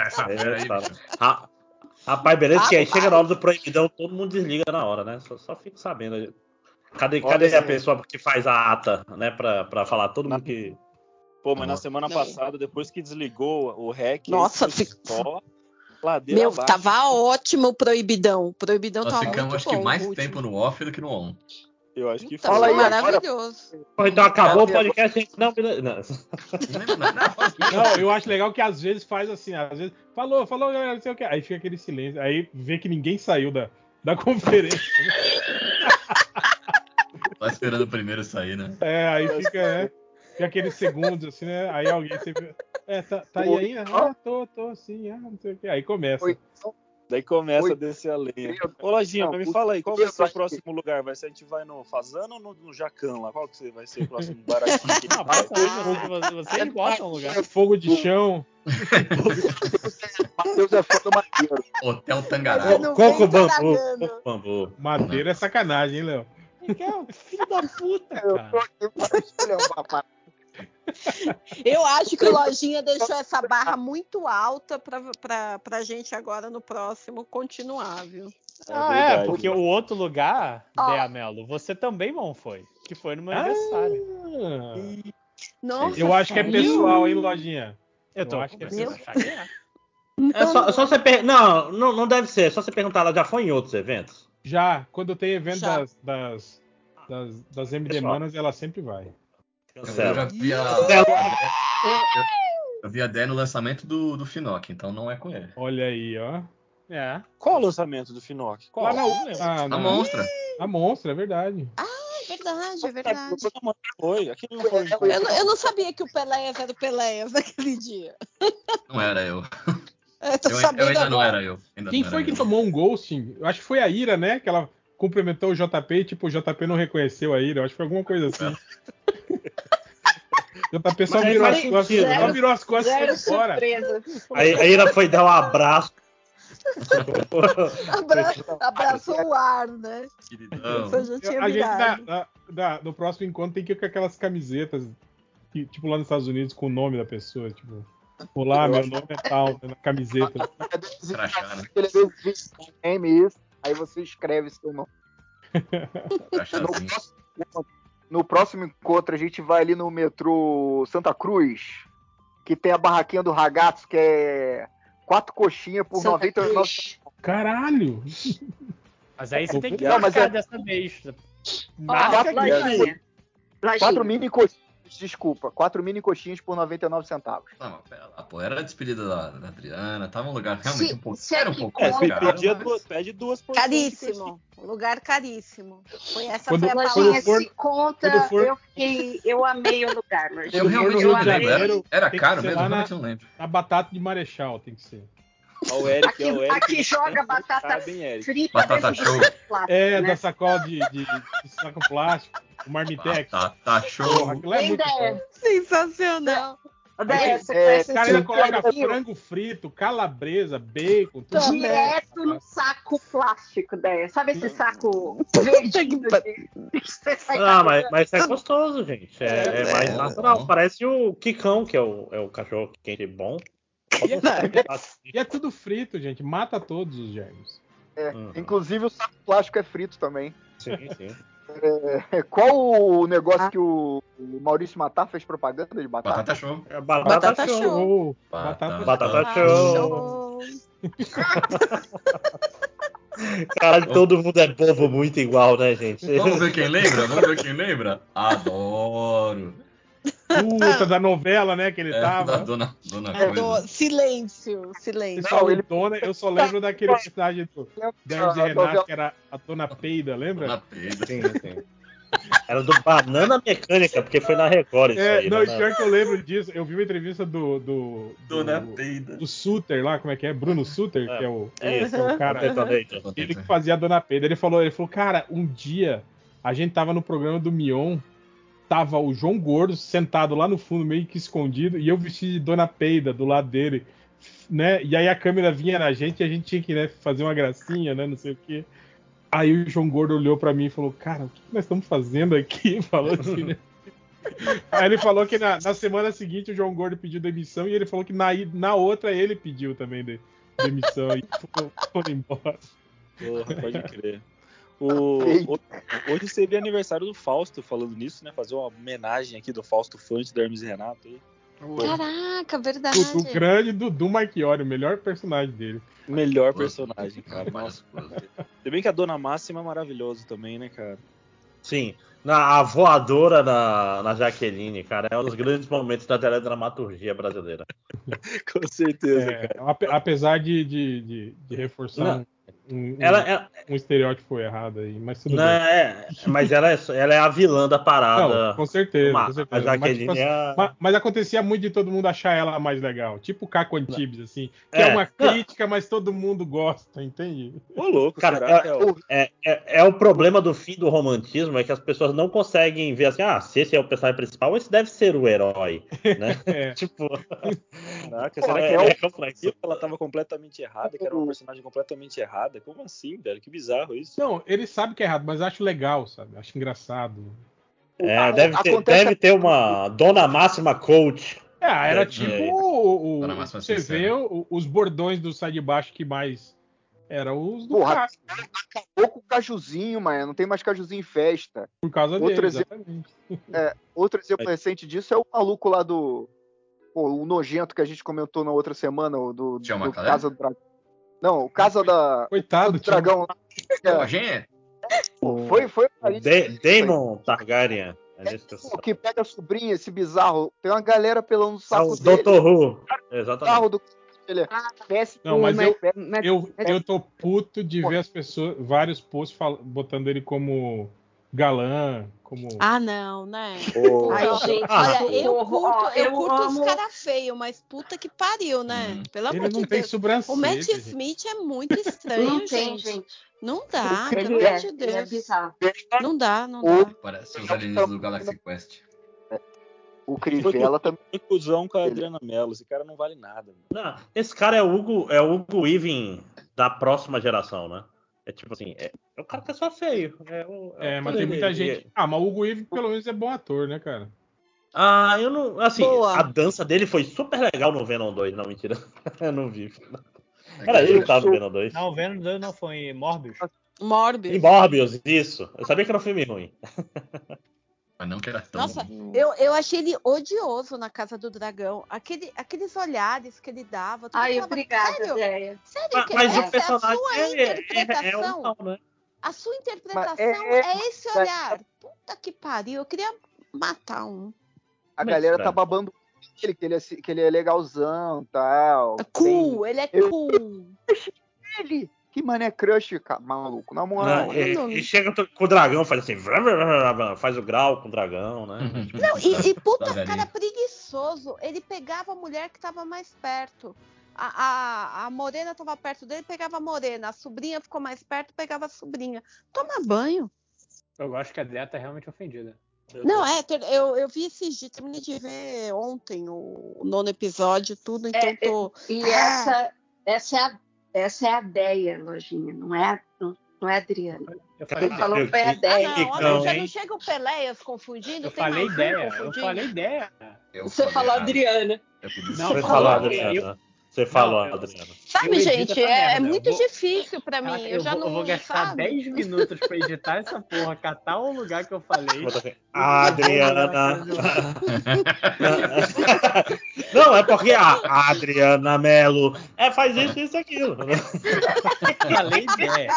Essa É, fera aí, tá. bicho. Ra- Rapaz, beleza, que aí chega na hora do proibidão, todo mundo desliga na hora, né? Só, só fico sabendo. Cadê, Olha, cadê a é. pessoa que faz a ata, né? Pra, pra falar todo mundo que. Pô, mas na semana Não. passada, depois que desligou o REC, Nossa, foi fico- só ladeira meu, abaixo. tava ótimo o proibidão. O proibidão Nós tava ficamos, muito acho bom. que mais último. tempo no off do que no on. Eu acho que Então, Fala foi. aí, agora. maravilhoso. Pô, então acabou o a- podcast, gente. Não, beleza. Não. Não fala eu acho legal que às vezes faz assim, às vezes, falou, falou, galera, não sei o que. Aí fica aquele silêncio, aí vê que ninguém saiu da, da conferência. Tá esperando o primeiro sair, né? É, aí fica, né? Fica aqueles segundos, assim, né? Aí alguém sempre. É, tá, tá aí ainda? Ah, tô, tô, sim, ah, não sei o que. Aí começa. Foi- Daí começa Oi. a descer a lenha. Ô, Lojinha, Não, mas me o- fala aí, qual vai ser o aqui. próximo lugar? Vai ser a gente vai no Fazano ou no, no Jacan lá? Qual que você- vai ser o próximo baratinho que a gente Ah, vai? passa aí, vocês, vocês botam um lugar. Fogo de chão. Matheus é fã do madeiro. Hotel Você Tangará. não Coco bambu. bambu. Madeira é sacanagem, hein, Léo? Filho da puta, Eu tô cara. aqui pra escolher uma parada. Eu acho que o Lojinha deixou essa barra muito alta pra, pra, pra gente agora no próximo continuar, viu? Ah, é, verdade. porque o outro lugar, Ó. Dea Mello, você também não foi. Que foi no meu aniversário. Ah, Nossa, eu acho que é pessoal, hein, Lojinha? Eu tô Eu acho que é a que é. É só, só você per... não, não, não deve ser. É só você perguntar. Ela já foi em outros eventos? Já, quando tem evento Já. das, das, das, das MD Pessoal. Manas, ela sempre vai. Eu já Cancela. vi a. Cancela. Eu vi a Dé no lançamento do, do Finoc, então não é com ele. Olha aí, ó. É. Qual o lançamento do Finoc? Qual? Lá na, Não lembro. ah, A monstra. a Monstra, é verdade. É verdade. verdade, é verdade. Foi, aquele não foi. Eu, não- eu não sabia que o Peléas era o Peléas naquele dia. Não era eu. Eu tô Eu, eu sabendo ainda não agora. era eu. Ainda Quem não foi era que eu. tomou um ghosting? Eu acho que foi a Ira, né? Que ela cumprimentou o JP e, tipo, o JP não reconheceu a Ira. Eu acho que foi alguma coisa assim. JP (laughs) (laughs) só Mas virou faz as costas, né? virou as costas e Zero surpresa. Aí, aí ela foi dar um abraço. Abra... Abraçou o ar, né? Queridão. A gente, na- na- na- no próximo encontro, tem que ir com aquelas camisetas, que, tipo, lá nos Estados Unidos, com o nome da pessoa. Tipo, olá, meu nome é tal, né, na camiseta. (laughs) Né? Isso. Aí você escreve seu nome. No no próximo encontro, a gente vai ali no metrô Santa Cruz, que tem a barraquinha do Ragazzo, que é quatro coxinhas por Santa 99 Cruz. Caralho! Mas aí você tem que Não, mas marcar é- dessa vez. Marca Quatro. Quatro mini coxinhas, desculpa. Quatro mini coxinhas por 99 centavos. Não, mas pera lá, pô. Era a despedida da, da Adriana. Tava um lugar realmente Se- um pouco. se Era um pouco É, caro. pedia mas- duas, pede duas coxinha. Caríssimo. Um lugar caríssimo. Foi essa Quando- foi a palavra. For- se conta, for- eu, fiquei, eu amei o lugar. Eu realmente no não lembro. Era, era caro mesmo? na- Realmente não lembro. A batata de Marechal tem que ser. Ó, o Eric, Aqui, ó, o Eric. aqui joga batata Sabe, frita Batata show. saco plástico, É, né? da sacola de, de, de saco plástico, o Marmitex. Tá, tá show. aquilo é muito. Sensacional. Daí É, O cara ainda esse coloca frango frito, calabresa, bacon, tudo. Direto no saco plástico, Deia. Sabe esse saco de... (laughs) sai Ah, mas, mas é gostoso, gente. É, é É, mais é natural. Parece o Kikão, que é o, é o cachorro quente bom. (laughs) E é tudo frito, gente. Mata todos os germes. É, Uhum. Inclusive o saco plástico é frito também. Sim, sim. É, qual o negócio que o, Maurício Matar fez propaganda de batata? Batata show. É batata, Batata show. show. Batata, Batata Ah, show. (laughs) Caralho, todo mundo é bobo muito igual, né, gente? Vamos ver quem lembra? Vamos ver quem lembra? Adoro. Puta da novela, né? Que ele É, tava. da dona, dona tô- coisa. Silêncio, silêncio. Não, ele- dona, eu só lembro daquele personagem do e Renato, que era a Dona Peida, lembra? Dona Pedra. Sim, sim. Era do Banana Mecânica, porque foi na Record isso É, aí. não, né? e pior que eu lembro disso. Eu vi uma entrevista do. do, Dona do, Peida. do Suter lá, como é que é? Bruno Suter, É. que é o, Isso, é o cara. Terminator. Ele que fazia a Dona Peida. Ele falou, ele falou, cara, um dia a gente tava no programa do Mion, tava o João Gordo sentado lá no fundo, meio que escondido, e eu vestido de Dona Peida do lado dele, né? E aí a câmera vinha na gente e a gente tinha que né, fazer uma gracinha, né? Não sei o quê. Aí o João Gordo olhou pra mim e falou, cara, o que nós estamos fazendo aqui? (laughs) Falou assim, né? Aí ele falou que na, na semana seguinte o João Gordo pediu demissão e ele falou que na, na outra ele pediu também de- demissão e foi, foi embora. Porra, pode crer. O, Eita. o- hoje seria aniversário do Fausto, falando nisso, né? Fazer uma homenagem aqui do Fausto Fante da Hermes e Renato aí. Caraca, verdade. Do, do grande Dudu Marchiori, o melhor personagem dele. Melhor personagem, cara. Nossa. Se bem que a Dona Máxima é maravilhoso também, né, cara? Sim. Na, a voadora na, na Jaqueline, cara, é um dos grandes momentos da teledramaturgia brasileira. (laughs) Com certeza, É, cara. ape- apesar de, de, de, de reforçar Não. Um, um- Ela é, um estereótipo errado aí, mas tudo não, bem. é, mas ela é, ela é a vilã da parada. Não, com certeza, Uma- com a certeza. Mas, Jaqueline tipo, assim, é a- ma- mas acontecia muito de todo mundo achar ela mais legal. Tipo o Caco Antibes, assim. Que é, É. uma crítica, mas todo mundo gosta, entende? Ô, louco, Cara, será que é é- o... É, é, é o problema do fim do romantismo, é que as pessoas não conseguem ver assim, ah, se esse é o personagem principal, esse deve ser o herói, né? (laughs) É. (laughs) tipo, Caraca, (laughs) será que é, o... ela tava completamente errada, que era uma personagem completamente errada? Como assim, velho? Que bizarro isso. Não, ele sabe que é errado, mas acho legal, sabe? Acho engraçado. É, deve, ter, Acontece- deve ter uma Dona Máxima Coach. É, era É, tipo é. o, o- Dona Máxima você Sincera. vê o- os bordões do sai de baixo que mais eram os do Porra, Acabou com o cajuzinho, mano. Não tem mais cajuzinho em festa. por causa outro dele, exemplo- exatamente. (laughs) Outro exemplo recente disso é o maluco lá do. Pô, o nojento que a gente comentou na outra semana, o do, do Macalé? Casa do Dragão. Não, o Casa da, Coitado, do. Dragão lá. Ó, gente, Foi, foi. Da- Damon Targaryen. É É, nisso que pega a sobrinha, esse bizarro. Tem uma galera pelando É saco o dele. Dr. Who. Exatamente. Do ele é péssimo. Não, mas eu, mas- eu, eu tô puto de ver as pessoas, vários posts botando ele como galã, como. Ah, não, né? Ô, Ai, Não. gente, Olha, eu curto, eu curto os amo- cara feio, mas puta que pariu, né? Hum. Pelo ele amor não de tem Deus. sobrancelha. O Matt gente. Smith é muito (laughs) estranho, Não tem, gente. gente. Não dá, Ele pelo é, amor de é Deus. não dá, não O- dá. Parece os alienígenas do Galaxy Quest. o Crivella também. Foi cuzão com a Adriana Mello. Esse cara não vale nada. Não, esse cara é o Hugo, é o Hugo Weaving da próxima geração, né? É tipo assim, é, é o cara que é só feio. É, o- é É, mas tem muita dele. gente. Ah, mas o Hugo Weaving pelo menos é bom ator, né, cara? Ah, eu não. Assim, Boa. a dança dele foi super legal no Venom 2. Não, mentira. (laughs) eu não vi. É Era que- ele que tava no Venom 2. Não, o Venom 2 não foi em Morbius. Morbius. Em Morbius, isso. Eu sabia que era um filme ruim. (laughs) Mas não que era tão Nossa. Eu, eu achei ele odioso na Casa do Dragão. Aquele, aqueles olhares que ele dava. Ai, falava, obrigada, Sério? Sério Mas, que mas essa o personagem é a sua é, é, é, interpretação? um mal, né? A sua interpretação é- é, esse olhar. Puta que pariu. Eu queria matar um. A Mas, galera tá babando ele, que ele é, que ele é legalzão tal. Cool, ele é Eu- cool. Tem (laughs) ele. Que mané crush, cara, maluco. Na moral. Não, ele- e, não- e chega com o dragão, faz assim, faz o grau com o dragão, né? Não, e, e puta Tá cara preguiçoso. Ele pegava a mulher que tava mais perto. A, a, a morena tava perto dele, pegava a morena. A sobrinha ficou mais perto, pegava a sobrinha. Toma banho. Eu acho que a Déia tá realmente ofendida. Não, é, eu, eu vi esses dias, terminei de ver ontem o, nono episódio, tudo, então É, tô. E Ah. essa, essa, é a, essa é a Déia, Lojinha, não é, a- não, não é a Adriana. Eu Quem falei, falou eu- foi a Ah, Déia. não, Então, olha, já hein? não chega o Peléias confundindo? eu tem falei ideia, eu falei ideia. Você falou. Adriana. Não, eu falou, falei- Adriana. Você falou, eu- Adriana. Sabe, Eu gente, é, merda, muito eu vou- difícil pra mim. Caraca, eu, já vou, não eu vou gastar sabe? 10 minutos pra editar essa porra, catar o lugar que eu falei. Assim, Adriana. (laughs) Não, é porque a a Adriana Melo é, faz isso, isso, aquilo. (laughs) Falei ideia.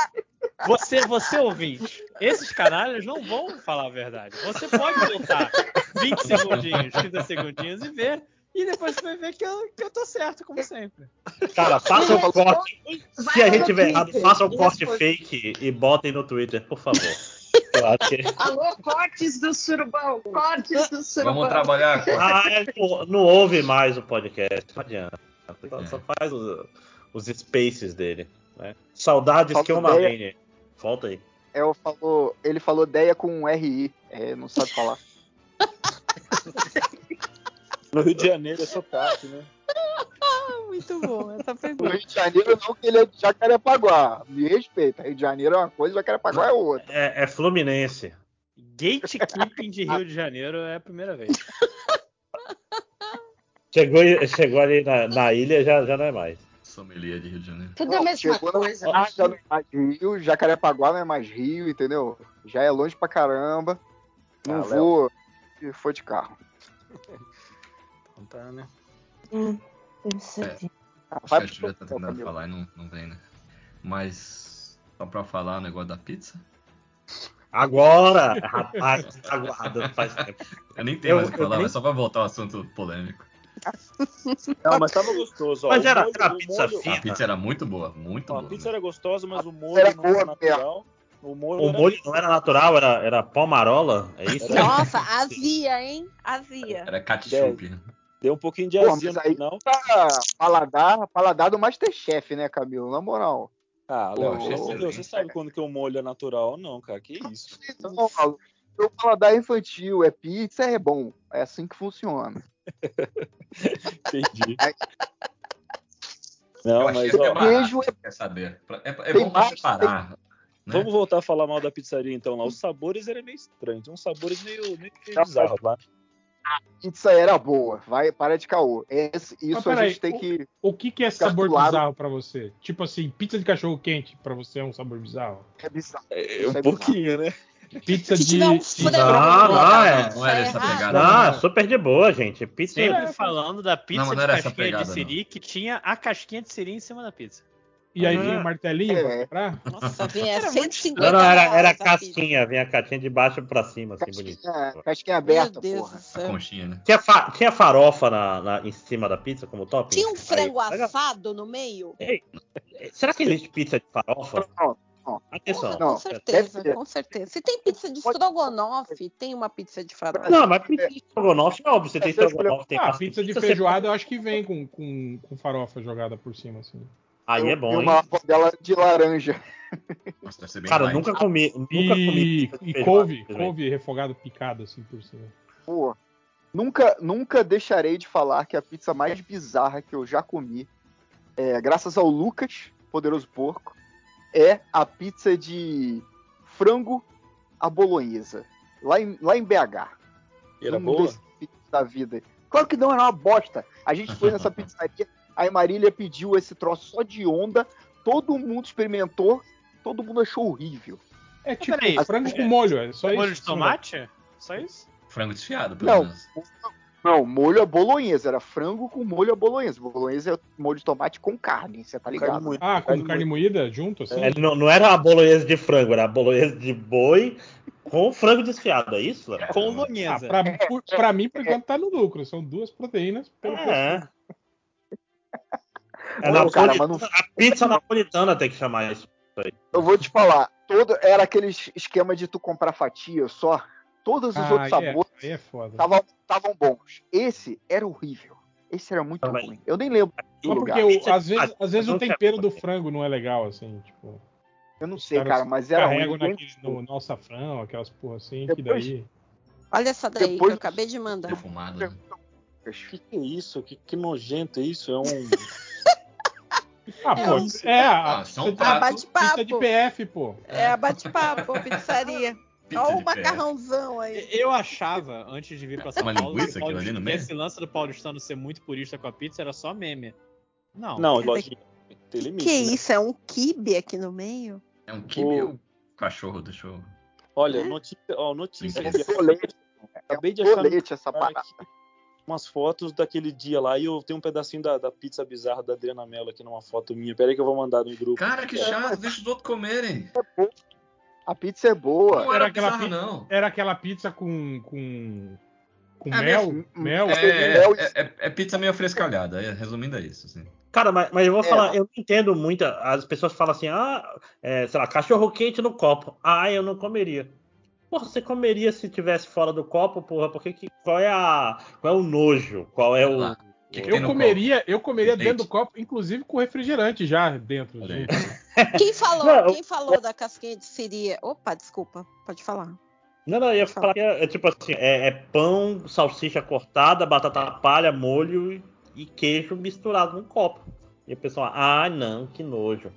Você, você ouvinte, esses canalhas não vão falar a verdade. Você pode voltar 20 segundinhos, 30 segundinhos e ver. E depois você vai ver que eu, que eu tô certo, como sempre. Cara, faça um corte. Se a gente tiver errado, faça e corte fake e botem no Twitter, por favor. (laughs) Que. Alô, cortes do surubão, cortes do surubão. Vamos trabalhar. Ah, é, não, não ouve mais o podcast. Não adianta. Só, só faz os, os spaces dele. Né? Saudades Falta que eu ideia. mamei. Volta aí. É, eu falou, ele falou Deia com um RI. É, não sabe falar. (laughs) No Rio de Janeiro é sotaque, né? (laughs) Muito bom essa No pergunta. Rio de Janeiro não, que ele é de Jacarepaguá. Me respeita. Rio de Janeiro é uma coisa, Jacarepaguá é outra. É, é Fluminense. Gatekeeping de Rio de Janeiro é a primeira vez. (laughs) Chegou, chegou ali na, na ilha, já, já não é mais. Sommelier de Rio de Janeiro. Tudo a mesma na- coisa. Ah, já não é mais Rio, Jacarepaguá não é mais Rio, entendeu? Já é longe pra caramba. Não Ah, vou. E foi de carro. (laughs) Então tá, né? Ah, Acho vai que a Julia tá tentando Camilo. falar e não, não vem, né? Mas. Só pra falar o negócio da pizza. Agora! Rapaz, tá aguardando faz tempo. Eu nem tenho Eu- mais o que falar, nem- mas só pra voltar ao assunto polêmico. (laughs) Não, mas tava gostoso. Ó. Mas O era- molho- era o pizza molho- fina. A pizza era muito boa, muito ó, boa. a pizza né? era gostosa, mas o molho Era não era natural. O molho, O era- molho não era natural, era, era palmarola? É isso? Nossa, azia, hein? Azia. Era ketchup. Deu um pouquinho de Pô, azia mas no aí- final. Tá paladar, paladar do Masterchef, né, Camilo? Na moral. Ah, Pô, Léo, você sabe quando que o molho é natural ou não, cara? Que isso? Não, maluco. Meu paladar é infantil, é pizza, é bom. É assim que funciona. (laughs) Entendi. Não, mas até ó, barato, Queijo é quer saber? É, é Tem bom pra separar. Né? vamos voltar a falar mal da pizzaria então lá. Os sabores eram meio estranhos, uns sabores meio, meio, Não, bizarros lá. pizza era boa. Vai, para de caô. Esse- isso a gente tem que. O que, que é sabor bizarro pra você? Tipo assim, pizza de cachorro quente pra você é um sabor bizarro? É bizarro. É, Isso um é pouquinho, né? Pizza Se de. tiver um de- frango, Não, não, é- não era essa pegada. Não, é super de boa, gente. Pizza. Sempre falando da pizza Não, não de casquinha pegada, de não. siri que tinha a casquinha de siri em cima da pizza. E aí Uhum. vinha um martelinho pra É. quebrar? Nossa, (laughs) vinha Era muito 150 Não, não, era, era a casquinha, vinha a casquinha de baixo pra cima, assim, bonito. Casquinha, casquinha Meu aberta, Deus porra. do A céu. conchinha, né? Tinha, fa- tinha farofa na, na- em cima da pizza como top? Tinha um frango Aí, assado no meio? Será que existe pizza de farofa? Não, Atenção. com Não, certeza, com certeza. Se tem pizza de estrogonofe, tem uma pizza de farofa. Não, mas pizza de estrogonofe é óbvio. Você tem É, estrogonofe, tem Ah, pizza de feijoada eu acho que vem com, com, com farofa jogada por cima, assim. Aí é Eu bom, vi hein? uma rodela de laranja. Nossa, deve ser bem Cara, light. nunca comi. Nunca comi E, pizza de e couve, couve refogado picado, assim, por cima. Pô, nunca, nunca deixarei de falar que a pizza mais bizarra que eu já comi, é, graças ao Lucas, Poderoso Porco, é a pizza de frango à bolonhesa, lá em, lá em BH. Era Um boa? da vida. Claro que não, era uma bosta. A gente foi nessa (laughs) pizzaria, aí Marília pediu esse troço só de onda, todo mundo experimentou, todo mundo achou horrível. É tipo peraí, frango é- com molho, é só isso. Molho de tomate? Só isso? Frango desfiado, pelo Não, menos. não, molho à bolonhesa, era frango com molho à bolonhesa. Bolonhesa é molho de tomate com carne, você tá ligado? Carne moída. Ah, com Carne carne moída junto, assim? É, não, não era a bolonhesa de frango, era a bolonhesa de boi com frango desfiado, é isso? Léo? Ah, Colonhesa. pra, pra mim, por enquanto, tá no lucro. São duas proteínas pelo preço. É. É Não, cara, mas não- A pizza napolitana tem que chamar isso. Eu vou te falar, todo era aquele esquema de tu comprar fatia só. Todos os Ah, outros é- sabores aí é estavam bons. Esse era horrível. Esse era muito Também. ruim. Eu nem lembro do Mas lugar. porque Pizza às vezes, às vezes eu o tempero do saber. frango não é legal, assim, tipo. Eu não sei, cara, mas era ruim. Naquele, no, no alçafrão, aquelas porra assim, que Depois- daí. Olha essa daí Depois- que eu acabei de mandar. Defumado, né? Que que é isso? Que, que nojento é isso? É um. (laughs) Ah, É pô, um- é a Ah, são pizza-. Ah, bate-papo. de PF, pô. É a bate-papo, pizzaria. (laughs) Pizza Olha o macarrãozão aí. Eu achava, antes de vir pra São Uma Paulo, linguiça que o ali no meio? esse lance do paulistano ser muito purista com a pizza era só meme. Não. Não, lojinha. Tem limite. Que né? isso? É um kibe aqui no meio? É um kibe ou cachorro do show? Olha, notícia, ó, notícia É aqui. um colete, é Acabei um de achar no colete essa parada. aqui umas fotos daquele dia lá e eu tenho um pedacinho da, da pizza bizarra da Adriana Mello aqui numa foto minha. Pera aí que eu vou mandar no grupo. Cara, que chato, deixa os outros comerem. A pizza é boa. Não era Era aquela bizarro, pi- não. Era aquela pizza com. com, com É mel. mesmo? Mel. É, é, mel- é- é- é pizza meio frescalhada, é, resumindo é isso. Assim. Cara, mas, mas eu vou É. falar, eu não entendo muito. As pessoas falam assim, ah, é, sei lá, cachorro quente no copo. Ah, eu não comeria. Porra, você comeria se tivesse fora do copo, porra, porque que, qual é a. Qual é o nojo? Qual é o. Que que Eu comeria, eu comeria Leite. dentro do copo, inclusive com refrigerante já dentro. Gente. (laughs) Quem falou? Não, eu- Quem falou da casquinha de seria? Opa, desculpa. Pode falar. Não, não, eu ia falar que é, é tipo assim, é, é pão, salsicha cortada, batata palha, molho e, e queijo misturado num copo. E o pessoal, ah, não, que nojo.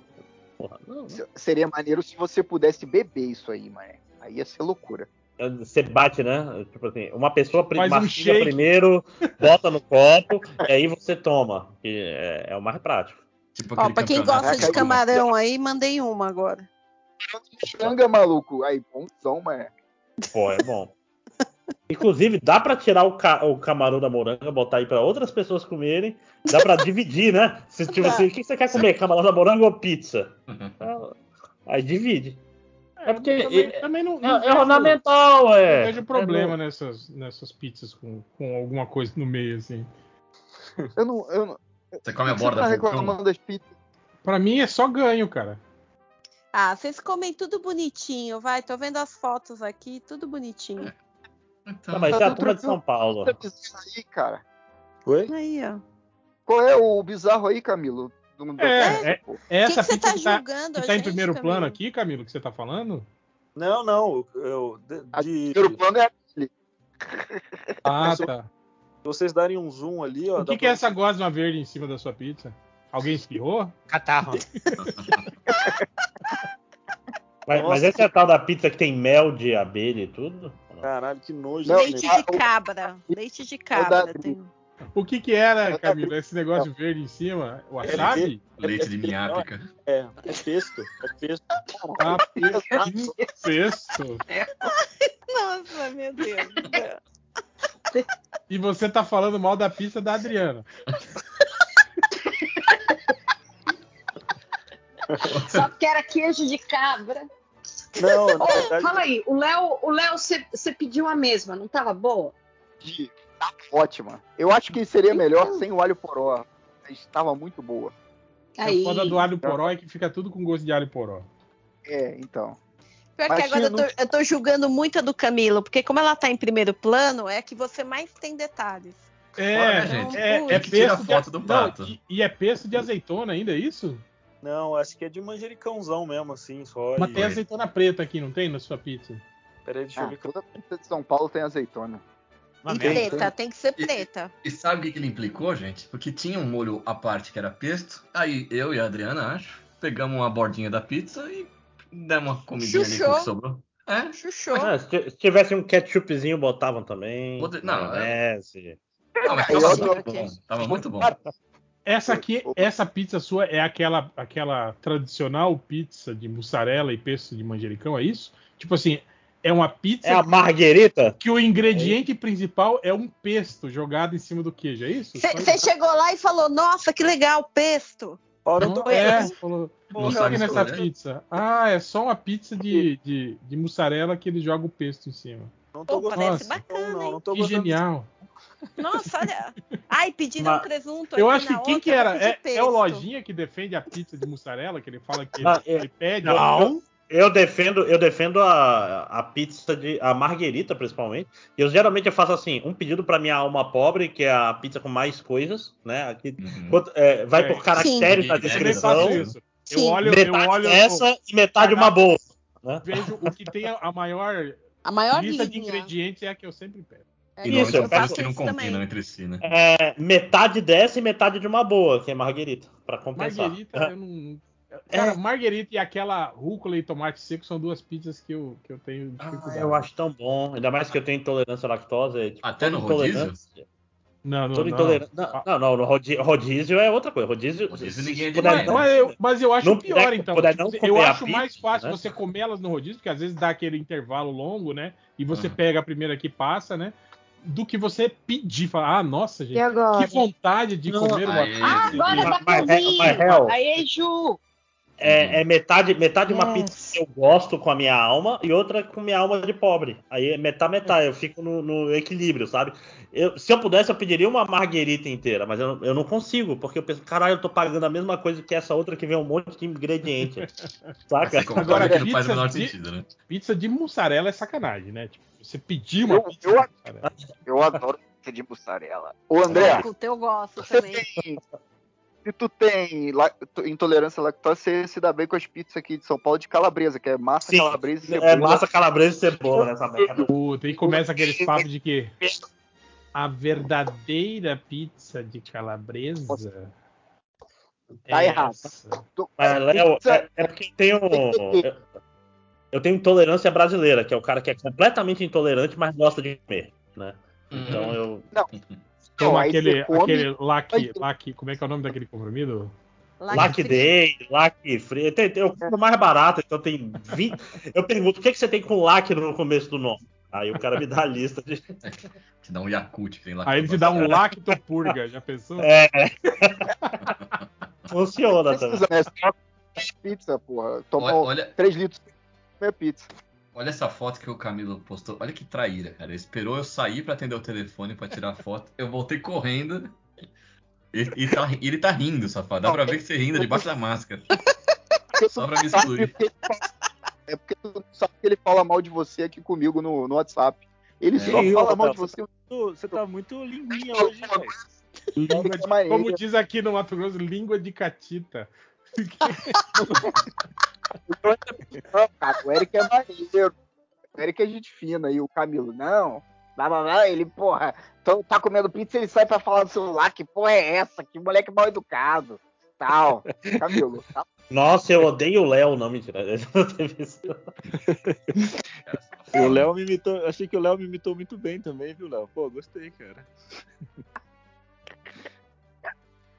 Porra, não. Se- Seria maneiro se você pudesse beber isso aí, mano. Aí ia ser loucura. Você bate, né? Tipo assim, uma pessoa Faz um mastiga primeiro, bota no copo, e aí você toma. Que é, é o mais prático. Tipo Ó, pra quem gosta de camarão aí, mandei uma agora. Xanga, maluco. Aí, bonzão, mano. Pô, é bom. Inclusive, dá pra tirar o, ca- o camarão da moranga, botar aí pra outras pessoas comerem. Dá pra dividir, né? Se, tipo assim, o que você quer comer? Camarão da moranga ou pizza? Ah, (laughs) Aí divide. É porque também, é, também não, é, não é vejo- ornamental, Não é. vejo problema nessas, nessas pizzas com, com alguma coisa no meio, assim. Eu não. Eu não Você come a você borda tá reclamando das pizzas. Pra mim é só ganho, cara. Ah, vocês comem tudo bonitinho, vai. Tô vendo as fotos aqui, tudo bonitinho. Então, Não, mas Tá é a tudo turma de São Paulo. aí, cara. Oi? Aí, ó. Qual é o bizarro aí, Camilo? É, é- que, essa que você pizza tá que tá, julgando que tá em primeiro Camilo? plano aqui, Camilo, que você tá falando? Não, não. Eu, de, A de- primeiro plano é (laughs) Ah, Mas o- tá. se vocês darem um zoom ali, ó. O que, que é pra- essa gosma verde em cima da sua pizza? Alguém espirrou? Catarro. (laughs) Mas, mas essa é a tal da pizza que tem mel de abelha e tudo? Caralho, que nojo. Né? Leite Ah, de cabra. Leite de da- cabra. Tem... O que que era, Camilo, esse negócio verde em cima? Wasabi? Leite de minhápica. É, é pesto. É pesto. Ah, que (laughs) cesto. Nossa, meu Deus. do céu. E você tá falando mal da pizza da Adriana. Só porque era queijo de cabra. Não, na verdade. fala aí, o Léo, o Léo, você pediu a mesma, não tava boa? de- tá ótima. Eu acho que seria melhor sem o alho poró. Estava muito boa. A Aí. foda do alho poró é que fica tudo com gosto de alho poró. É, então. Pior Mas que agora eu tô, eu tô julgando muito a do Camilo, porque como ela tá em primeiro plano, é a que você mais tem detalhes. É, Fora, né, gente? é, é pesto de- foto do não, prato. e, e é pesto de azeitona ainda, é isso? Não, acho que é de manjericãozão mesmo, assim, só. Mas e- tem azeitona preta aqui, não tem na sua pizza? Peraí, deixa eu Ah, ver. eu- toda pizza de São Paulo tem azeitona. Uma e merda. preta, tem que ser preta. E sabe o que, que ele implicou, gente? Porque tinha um molho à parte que era pesto. Aí eu e a Adriana, acho, pegamos uma bordinha da pizza e demos uma comidinha ali com o Chuchou. que sobrou. É, Chuchou. Ah, se ti- se tivesse um ketchupzinho, botavam também. Bota- não, maionese. não, mas tava eu muito bom. Tava muito bom. Essa aqui, essa pizza sua é aquela, aquela tradicional pizza de mussarela e pesto de manjericão, é isso? Tipo assim, é uma pizza É a marguerita? que o ingrediente principal é um pesto jogado em cima do queijo, é isso? Só Você chegou lá e falou, nossa, que legal, pesto. Parou, Não, tô- é, falou, Não o que sabe nessa pizza? Ah, é só uma pizza de, de, de mussarela que ele joga o pesto em cima. Não tô Pô, gostando. parece bacana, Não, hein? não tô Que genial. Nossa, olha. Ai, pediram Mas um presunto Eu acho que quem outra, que era? É, é o Lojinha que defende a pizza de mussarela, que ele fala que ele, Ah, é. ele pede. Não. Eu defendo, eu defendo a, a pizza de a marguerita principalmente. Eu geralmente eu faço assim, um pedido para minha alma pobre, que é a pizza com mais coisas, né? Aqui, Uhum. quanto- é, vai É. por caracteres Sim. na Eu Eu também descrição. isso. Eu olho, eu Metade olho essa e metade uma boa. Né? vejo o que tem a, maior A maior lista de ingredientes é a que eu sempre pego. É, E Isso, eu são coisas faço que não combinam entre si, né? É, metade dessa e metade de uma boa, que é marguerita, para compensar. Marguerita, eu não. Cara, Marguerita e aquela rúcula e tomate seco são duas pizzas que eu, que eu tenho Ah, dificuldade. eu acho tão bom, ainda mais que eu tenho intolerância à lactose. Tipo, Até toda no rodízio? intolerância- Não, não, não. intolerância- Não, não, não, no rodízio, rodízio é outra coisa. Rodízio, Rodízio ninguém é né? Mas eu, mas eu acho Não pior, puder- então. puder Tipo, eu acho pizza, mais fácil né? você comer elas no rodízio, porque às vezes dá aquele intervalo longo, né? E você Uhum. pega a primeira que passa, né? Do que você pedir, falar, ah, nossa, gente, E agora? que vontade de Não, comer uma pizza. Ah, agora Mas- mas- mas- ouvir. mas, Hel, Aí, Ju. É, é metade, metade uma Yes. pizza que eu gosto com a minha alma e outra com minha alma de pobre. Aí é metade, metade. Eu fico no, no equilíbrio, sabe? Eu- se eu pudesse, eu pediria uma marguerita inteira, mas eu, eu não consigo, porque eu penso, caralho, eu tô pagando a mesma coisa que essa outra que vem um monte de ingrediente. (laughs) Saca? Você concorda Agora, que não faz o pizza menor de- sentido, né? Pizza de mussarela é sacanagem, né? Tipo, você pedir uma Eu- pizza eu- de mussarela. Eu adoro pizza de mussarela. (laughs) Ô, André, Puta, eu gosto também. Se tu tem intolerância à lactose, você se dá bem com as pizzas aqui de São Paulo de calabresa, que é massa, Sim, calabresa e cebola. É massa calabresa e cebola nessa merda. Puta, e começa aqueles papos de que a verdadeira pizza de calabresa. Tá é errado. Mas, Léo, pizza- é, é porque tem um. eu- tenho intolerância brasileira, que é o cara que é completamente intolerante, mas gosta de comer, né? Então eu. Tem Não, aí aquele, come- aquele lac, Aí- lac, como é que é o nome daquele comprimido? Lac Day, Lac Free. Tem, tem, eu compro mais barato, então tem 20. Eu pergunto, o que, que você tem com Lac no começo do nome? Aí o cara me dá a lista de. (laughs) Te dá um Yakult que tem lá. Aí ele te dá um lactopurga, já pensou? É. (laughs) Funciona também. Precisa, né? Pizza, porra. Tomar Olha, olha, 3 litros de comer pizza. Olha essa foto que o Camilo postou. Olha que traíra, cara. Ele esperou eu sair pra atender o telefone pra tirar a foto. Eu voltei correndo. E, e tá- ele tá rindo, safado. Dá pra ver que você rindo debaixo da máscara. Só pra me excluir. É porque tu não sabe que ele fala mal de você aqui comigo no, no WhatsApp. Ele É. só fala mal de você. Você tá muito linguinha hoje, velho. Língua de- Maneiro. como diz aqui no Mato Grosso, língua de catita. Não, cara, o Eric é maneiro. O Eric é gente fina. E o Camilo, não. Blá, blá, blá. Ele, porra, tô- tá comendo pizza, ele sai pra falar do celular. Que porra é essa? Que moleque mal educado. Tal. Camilo, tá? Nossa, eu odeio o Léo, não, mentira. (laughs) O Léo me imitou. Achei que o Léo me imitou muito bem também, viu, Léo? Pô, gostei, cara.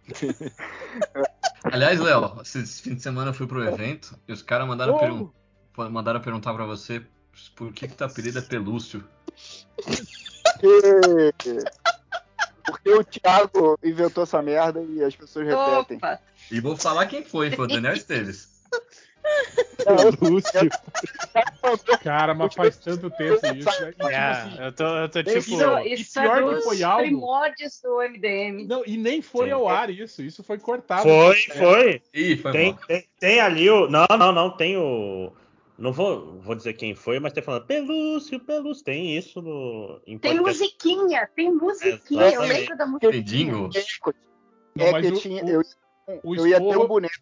(laughs) Aliás, Léo, esse fim de semana eu fui pro evento e os caras mandaram, Oh! pergun- mandaram perguntar pra você por que, que teu apelido é Pelúcio. Porque, porque o Thiago inventou essa merda e as pessoas repetem. Opa. E vou falar quem foi, foi o Daniel Esteves. Não, eu- (laughs) Lúcio. (laughs) Cara, mas faz tanto tempo isso. né? É, assim, eu tô, eu tô tipo. Isso, isso pior é que foi algo- primórdios do MDM. não, e nem foi Sim. ao ar isso. Isso foi cortado. Foi, É. foi. Ih, foi Tem, tem, tem ali o. Não, não, não. Tem o. Não vou, vou dizer quem foi, mas tem falando Pelúcio, Pelúcio. Tem isso no. Em Tem podcast. musiquinha, tem musiquinha. Eu lembro da Tem musiquinha. jingle? Não, É que o- tinha, o- eu, o eu ia ter um boneco.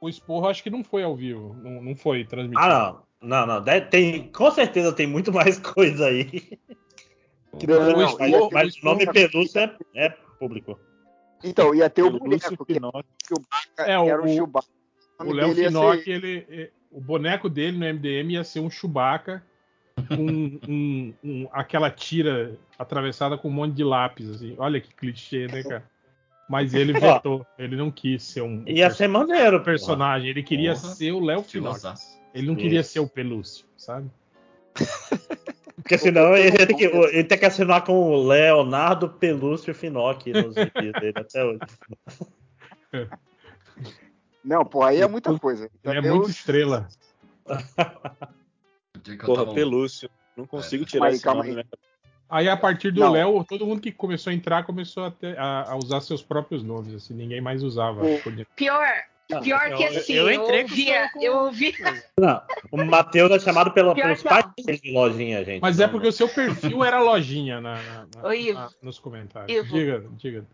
O esporro acho que não foi ao vivo. Não, não foi transmitido. Ah, não. Não, não. Tem, com certeza tem muito mais (laughs) coisa aí. Não, não, não, mas, o nome esporro- Pelúcio é, é público. Então, ia ter o boneco, que era É, o o- Chewbacca. O nome Léo Finocchi, ser- ele, é- o boneco dele no MDM ia ser um Chewbacca com um- um- aquela tira atravessada com um monte de lápis. Assim. Olha que clichê, né, cara? Mas ele (laughs) vetou. Ele não quis ser um Ia ser maneiro, personagem. Ele queria Porra. ser o Léo. Estilosaço. Ele não Isso. queria ser o Pelúcio, sabe? (laughs) Porque senão ele tem, que, ele tem que assinar com o Leonardo Pelúcio Finocchi nos vídeos dele até hoje. (laughs) Não, pô, aí é muita coisa. Ele é muito estrela. Porra, Pelúcio. Não consigo É. tirar aí, esse calma nome, aí. né? Aí a partir do Não. Léo, todo mundo que começou a entrar começou a, ter- a- a usar seus próprios nomes, assim, ninguém mais usava. Dentro. Pior, pior eu- que assim, eu eu, entrei com ouvia, com- eu ouvia. (laughs) Não, o Matheus é chamado pela, pelos pais não. dele de lojinha, gente. Mas Não, é porque o seu perfil era lojinha na, na- na- Ô, Ivo. na- nos comentários. Ivo. Diga, diga.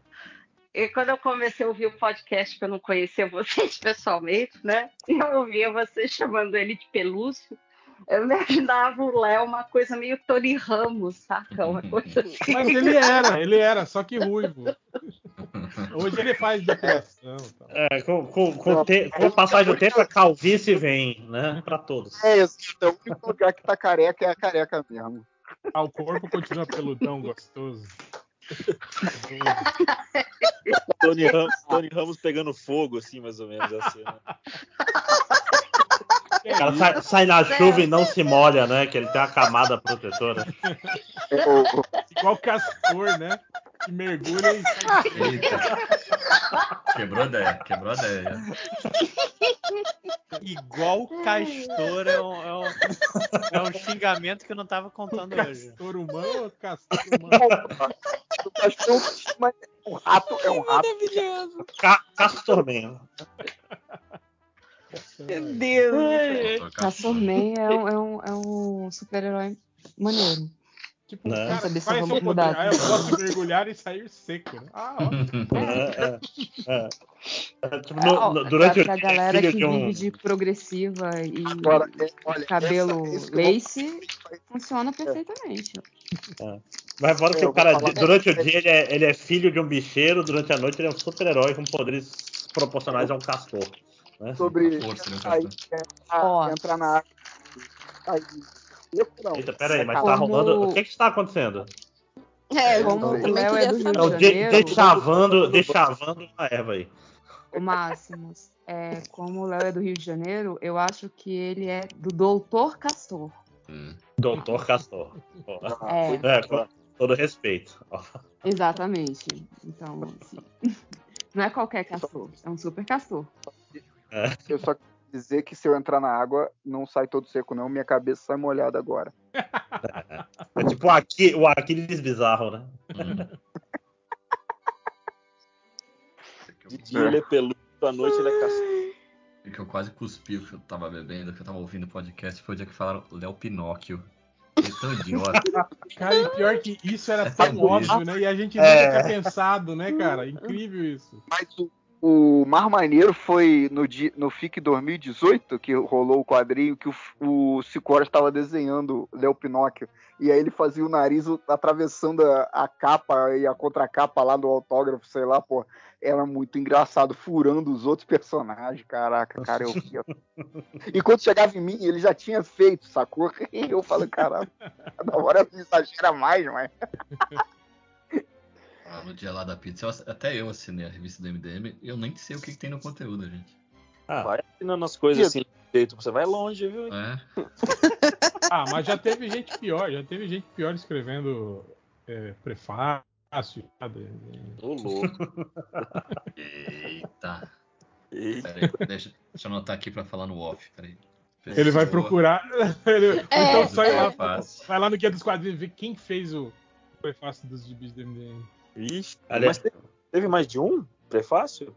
E quando eu comecei a ouvir o podcast, que eu não conhecia vocês (laughs) pessoalmente, né? E eu ouvia você chamando ele de Pelúcio. Eu imaginava (laughs) o Léo uma coisa meio Tony Ramos, saca? Uma coisa assim. Mas ele era, ele era, só que ruivo. (laughs) Hoje ele faz depilação. e tal. É, com, com, com, o te- com a passagem do tempo, a calvície vem, né? Pra todos. É, exato. É o único lugar que tá careca é a careca mesmo. Ah, o corpo continua peludão, gostoso. Tony Ramos, Tony Ramos pegando fogo, assim, mais ou menos. Assim, né? (laughs) Cara sai, sai na chuva e não se molha, né? Que ele tem uma camada protetora. Igual castor, né? Que mergulha e sai. Eita. Quebrou a ideia, quebrou a ideia. Igual castor é um, é um, é um xingamento que eu não tava contando hoje. Castor humano ou castor humano? o cachorro mas é um rato, é um rato. Maravilhoso. Ca Castorman. Meu Deus. Castor Man é um, é um, é um super-herói maneiro. Tipo, Né? cara, Saber se é eu seu vou poder? mudar. Ah, eu de mergulhar e sair seco. né? Ah, ó. (laughs) É, é, é. É, tipo, no- Ó, no- durante pra, pra galera que de um- vive de progressiva e Agora, é, olha, cabelo essa- que eu vou- lace, funciona perfeitamente. Mas fora que É, eu o cara, durante o dia, ele é, ele é filho de um bicheiro, durante a noite, ele é um super-herói com poderes proporcionais a um castor. Né? sobre Força, né, aí, cara? é, entrar na água. Aí, eu não. Eita, pera aí, mas tá Como- rolando. O que que está acontecendo? É, eu Como também o Léo queria é do Rio saber. É de deixavando, deixavando uma erva aí. O Máximos, é, como o Léo é do Rio de Janeiro, eu acho que ele é do Doutor Castor. Hum. Doutor Castor. Ó, É, É, com todo respeito. Exatamente. Então, assim, (laughs) não é qualquer castor, é um super castor. Eu só quero dizer que se eu entrar na água, não sai todo seco, não. Minha cabeça sai molhada agora. É tipo o, Aqui, o Aquiles bizarro, né? Hum. De dia ele é peludo, à noite ele é castor. O que eu quase cuspi o que eu tava bebendo, que eu tava ouvindo o podcast, foi o dia que falaram Léo Pinóquio. Ele é tão idiota. (laughs) Cara, e pior que isso era É tão óbvio, né? E a gente É. nunca tinha pensado, né, cara? Incrível isso. Mas o, o mais maneiro foi no, no FIC 2018, que rolou o quadrinho, que o, o Cicora estava desenhando Léo Pinóquio. E aí ele fazia o nariz atravessando a, a capa e a contracapa lá do autógrafo, sei lá, pô. Era muito engraçado, furando os outros personagens. Caraca, cara, eu via. E quando chegava em mim, ele já tinha feito, sacou? E (laughs) eu falo, caralho, cada hora exagera mais, mas. Ah, no dia lá da pizza, eu- até eu assinei a revista do MDM e eu nem sei o que, que tem no conteúdo, gente. Ah, Vai assinando as coisas assim, jeito, você vai longe, viu? É. (laughs) Ah, mas já teve gente pior, já teve gente pior escrevendo é, prefácio. sabe? Ô, louco. (laughs) Eita. Eita. Pera aí, deixa, deixa eu anotar aqui pra falar no off. Peraí. Ele vai procurar. (laughs) Ele, É, então sai lá, vai lá no Guia dos Quadrinhos ver quem fez o prefácio dos gibis do MDM. Ixi, Aliás- mas teve, teve mais de um prefácio?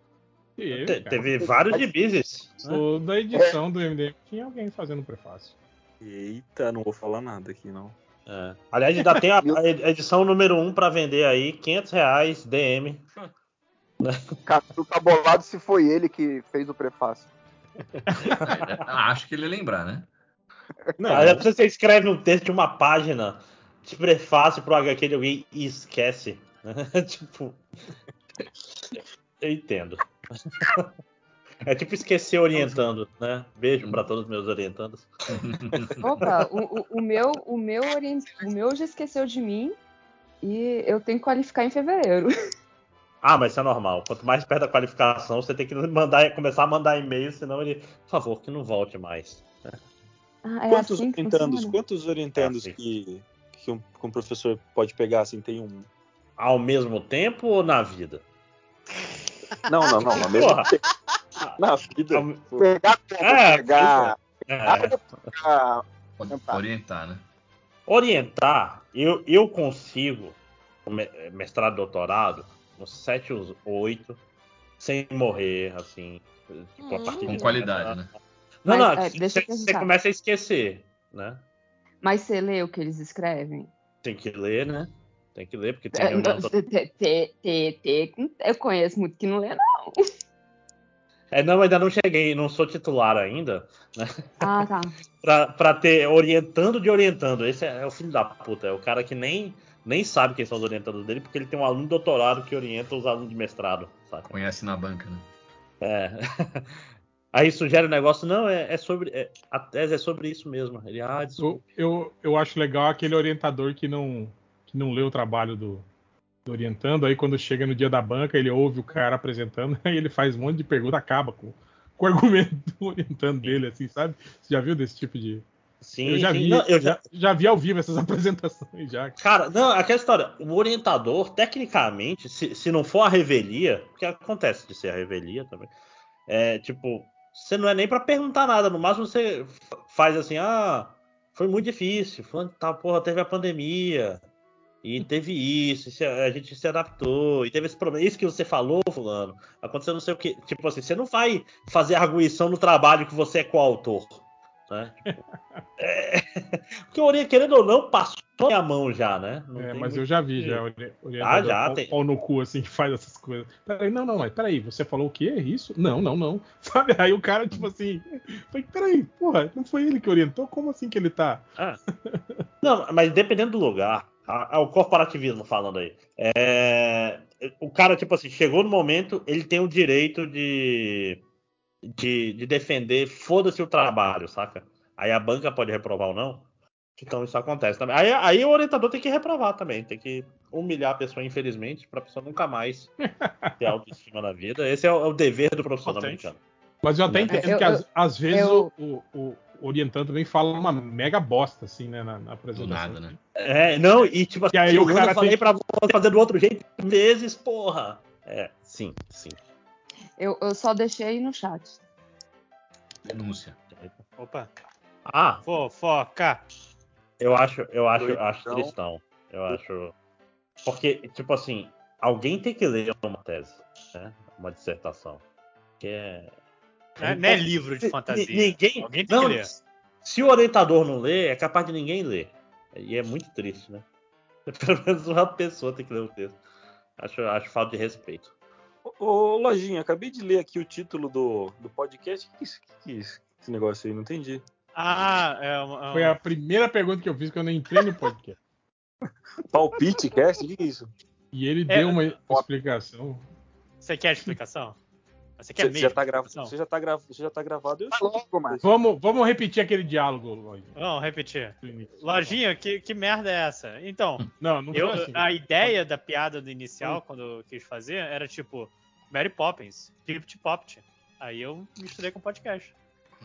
Ele, Te- teve vários gibis. esse, né? O da edição do MDM tinha alguém fazendo prefácio. Eita, não vou falar nada aqui, não. É. Aliás, ainda tem a, (laughs) a edição número 1 pra vender aí, 500 reais, DM. (laughs) Cara, tu tá bolado se foi ele que fez o prefácio. (laughs) Acho que ele ia lembrar, né? Não, depois você escreve um texto de uma página de prefácio pro HQ de alguém e esquece. (laughs) tipo. Eu entendo. (laughs) É tipo esquecer orientando, né? Beijo pra todos os meus orientandos. (laughs) Opa, o, o- o meu, o, meu orien- o meu já esqueceu de mim e eu tenho que qualificar em fevereiro. Ah, mas isso é normal. Quanto mais perto da qualificação, você tem que mandar, começar a mandar e-mail, senão ele, por favor, que não volte mais. Ah, é quantos assim que orientandos, funciona? quantos orientandos É assim. que, que, um, que um professor pode pegar assim? Tem um. Ao mesmo tempo ou na vida? Não, não, não. Ao mesmo tempo. Na vida. Ao- Pegar? É, pegar. É. pegar- orientar, né? Orientar, eu, eu consigo, mestrado e doutorado, uns 7 ou 8, sem morrer, assim. Tipo, a partir Com de qualidade, né? Não, Mas, não, é, você deixa você começa a esquecer, né? Mas você lê o que eles escrevem? Tem que ler, né? Tem que ler, porque tem É, reunião. te- te- te- Eu conheço muito que não lê, não. É, não, ainda não cheguei, não sou titular ainda, né? Ah, tá. (laughs) Pra, pra ter orientando de orientando. Esse é, é o filho da puta, é o cara que nem, nem sabe quem são os orientandos dele, porque ele tem um aluno de doutorado que orienta os alunos de mestrado, sabe? Conhece na banca, né? É. (laughs) Aí sugere um negócio, não, é, é sobre. é- a tese é sobre isso mesmo. Ele, ah, Eu, desculpa. eu, eu acho legal aquele orientador que não, que não lê o trabalho do, do orientando, aí quando chega no dia da banca, ele ouve o cara apresentando, (laughs) aí ele faz um monte de pergunta, acaba com, com o argumento do orientando dele, assim, sabe? Você já viu desse tipo de. Sim, eu já sim. vi, Não, eu já, já, vi ao vivo essas (laughs) apresentações já. Cara, não, aquela história, o orientador, tecnicamente, se, se não for a revelia, porque acontece de ser a revelia também, é tipo, você não é nem pra perguntar nada, no máximo você faz assim, ah, foi muito difícil, de tal, porra, teve a pandemia, e teve isso, a gente se adaptou, e teve esse problema, isso que você falou, fulano, aconteceu não sei o que, tipo assim, você não vai fazer arguição no trabalho que você é coautor, né? (laughs) É, (laughs) porque o querendo ou não, passou a mão já, né? É, mas eu já vi, que- já, orientador já, pau, tem. pau no cu, assim, (laughs) que faz essas coisas. Peraí, não, não, mas peraí, você falou o quê? Isso? Não, não, não. Sabe? Aí o cara, tipo assim, falei, peraí, porra, não foi ele que orientou? Como assim que ele tá? Não, mas dependendo do lugar, a- a- o corporativismo falando aí. é, o cara, tipo assim, chegou no momento, ele tem o direito de, de, de defender, foda-se o trabalho, saca? Aí a banca pode reprovar ou não. Então isso acontece também. Aí, aí o orientador tem que reprovar também, tem que humilhar a pessoa, infelizmente, pra pessoa nunca mais ter (laughs) autoestima na vida. Esse é o, é o dever do profissional americano. Mas eu até É, entendo eu- que às, às vezes eu- o, o orientando também fala uma mega bosta, assim, né, na, na Do apresentação. nada, né? É, não, e tipo assim, E aí o Fulano, cara eu falei tem- pra você fazer do outro jeito vezes, porra. É, sim, sim. Eu, eu só deixei no chat. Denúncia. Opa, Ah, fofoca. Eu acho, eu acho, Doidão. acho tristão. Eu acho. Porque, tipo assim, alguém tem que ler uma tese, né? Uma dissertação. Que é. Não é, não é livro de fantasia. Ni- Ninguém. Alguém tem não, que ler. Se o orientador não lê, é capaz de ninguém ler. E é muito triste, né? (laughs) Pelo menos uma pessoa tem que ler o texto. Acho, acho falta de respeito. Ô, ô, Lojinha, acabei de ler aqui o título do, do podcast. O que, que, é que, é? Esse negócio aí, não entendi. Ah, é uma. Foi a primeira pergunta que eu fiz que eu nem entrei no podcast. (laughs) Palpite, cast? O que, é isso? E ele É, deu uma explicação. Você quer explicação? Você quer mesmo? já, tá gra... explicação? você, já tá gra... você já tá gravado? Eu Tá. Vamos, vamos repetir aquele diálogo, Lloyd, Vamos repetir. Lojinha, que, que merda é essa? Então, Não, não eu, assim. a ideia da piada do inicial, quando eu quis fazer, era tipo Mary Poppins, Crypt Popt. Aí eu misturei com podcast.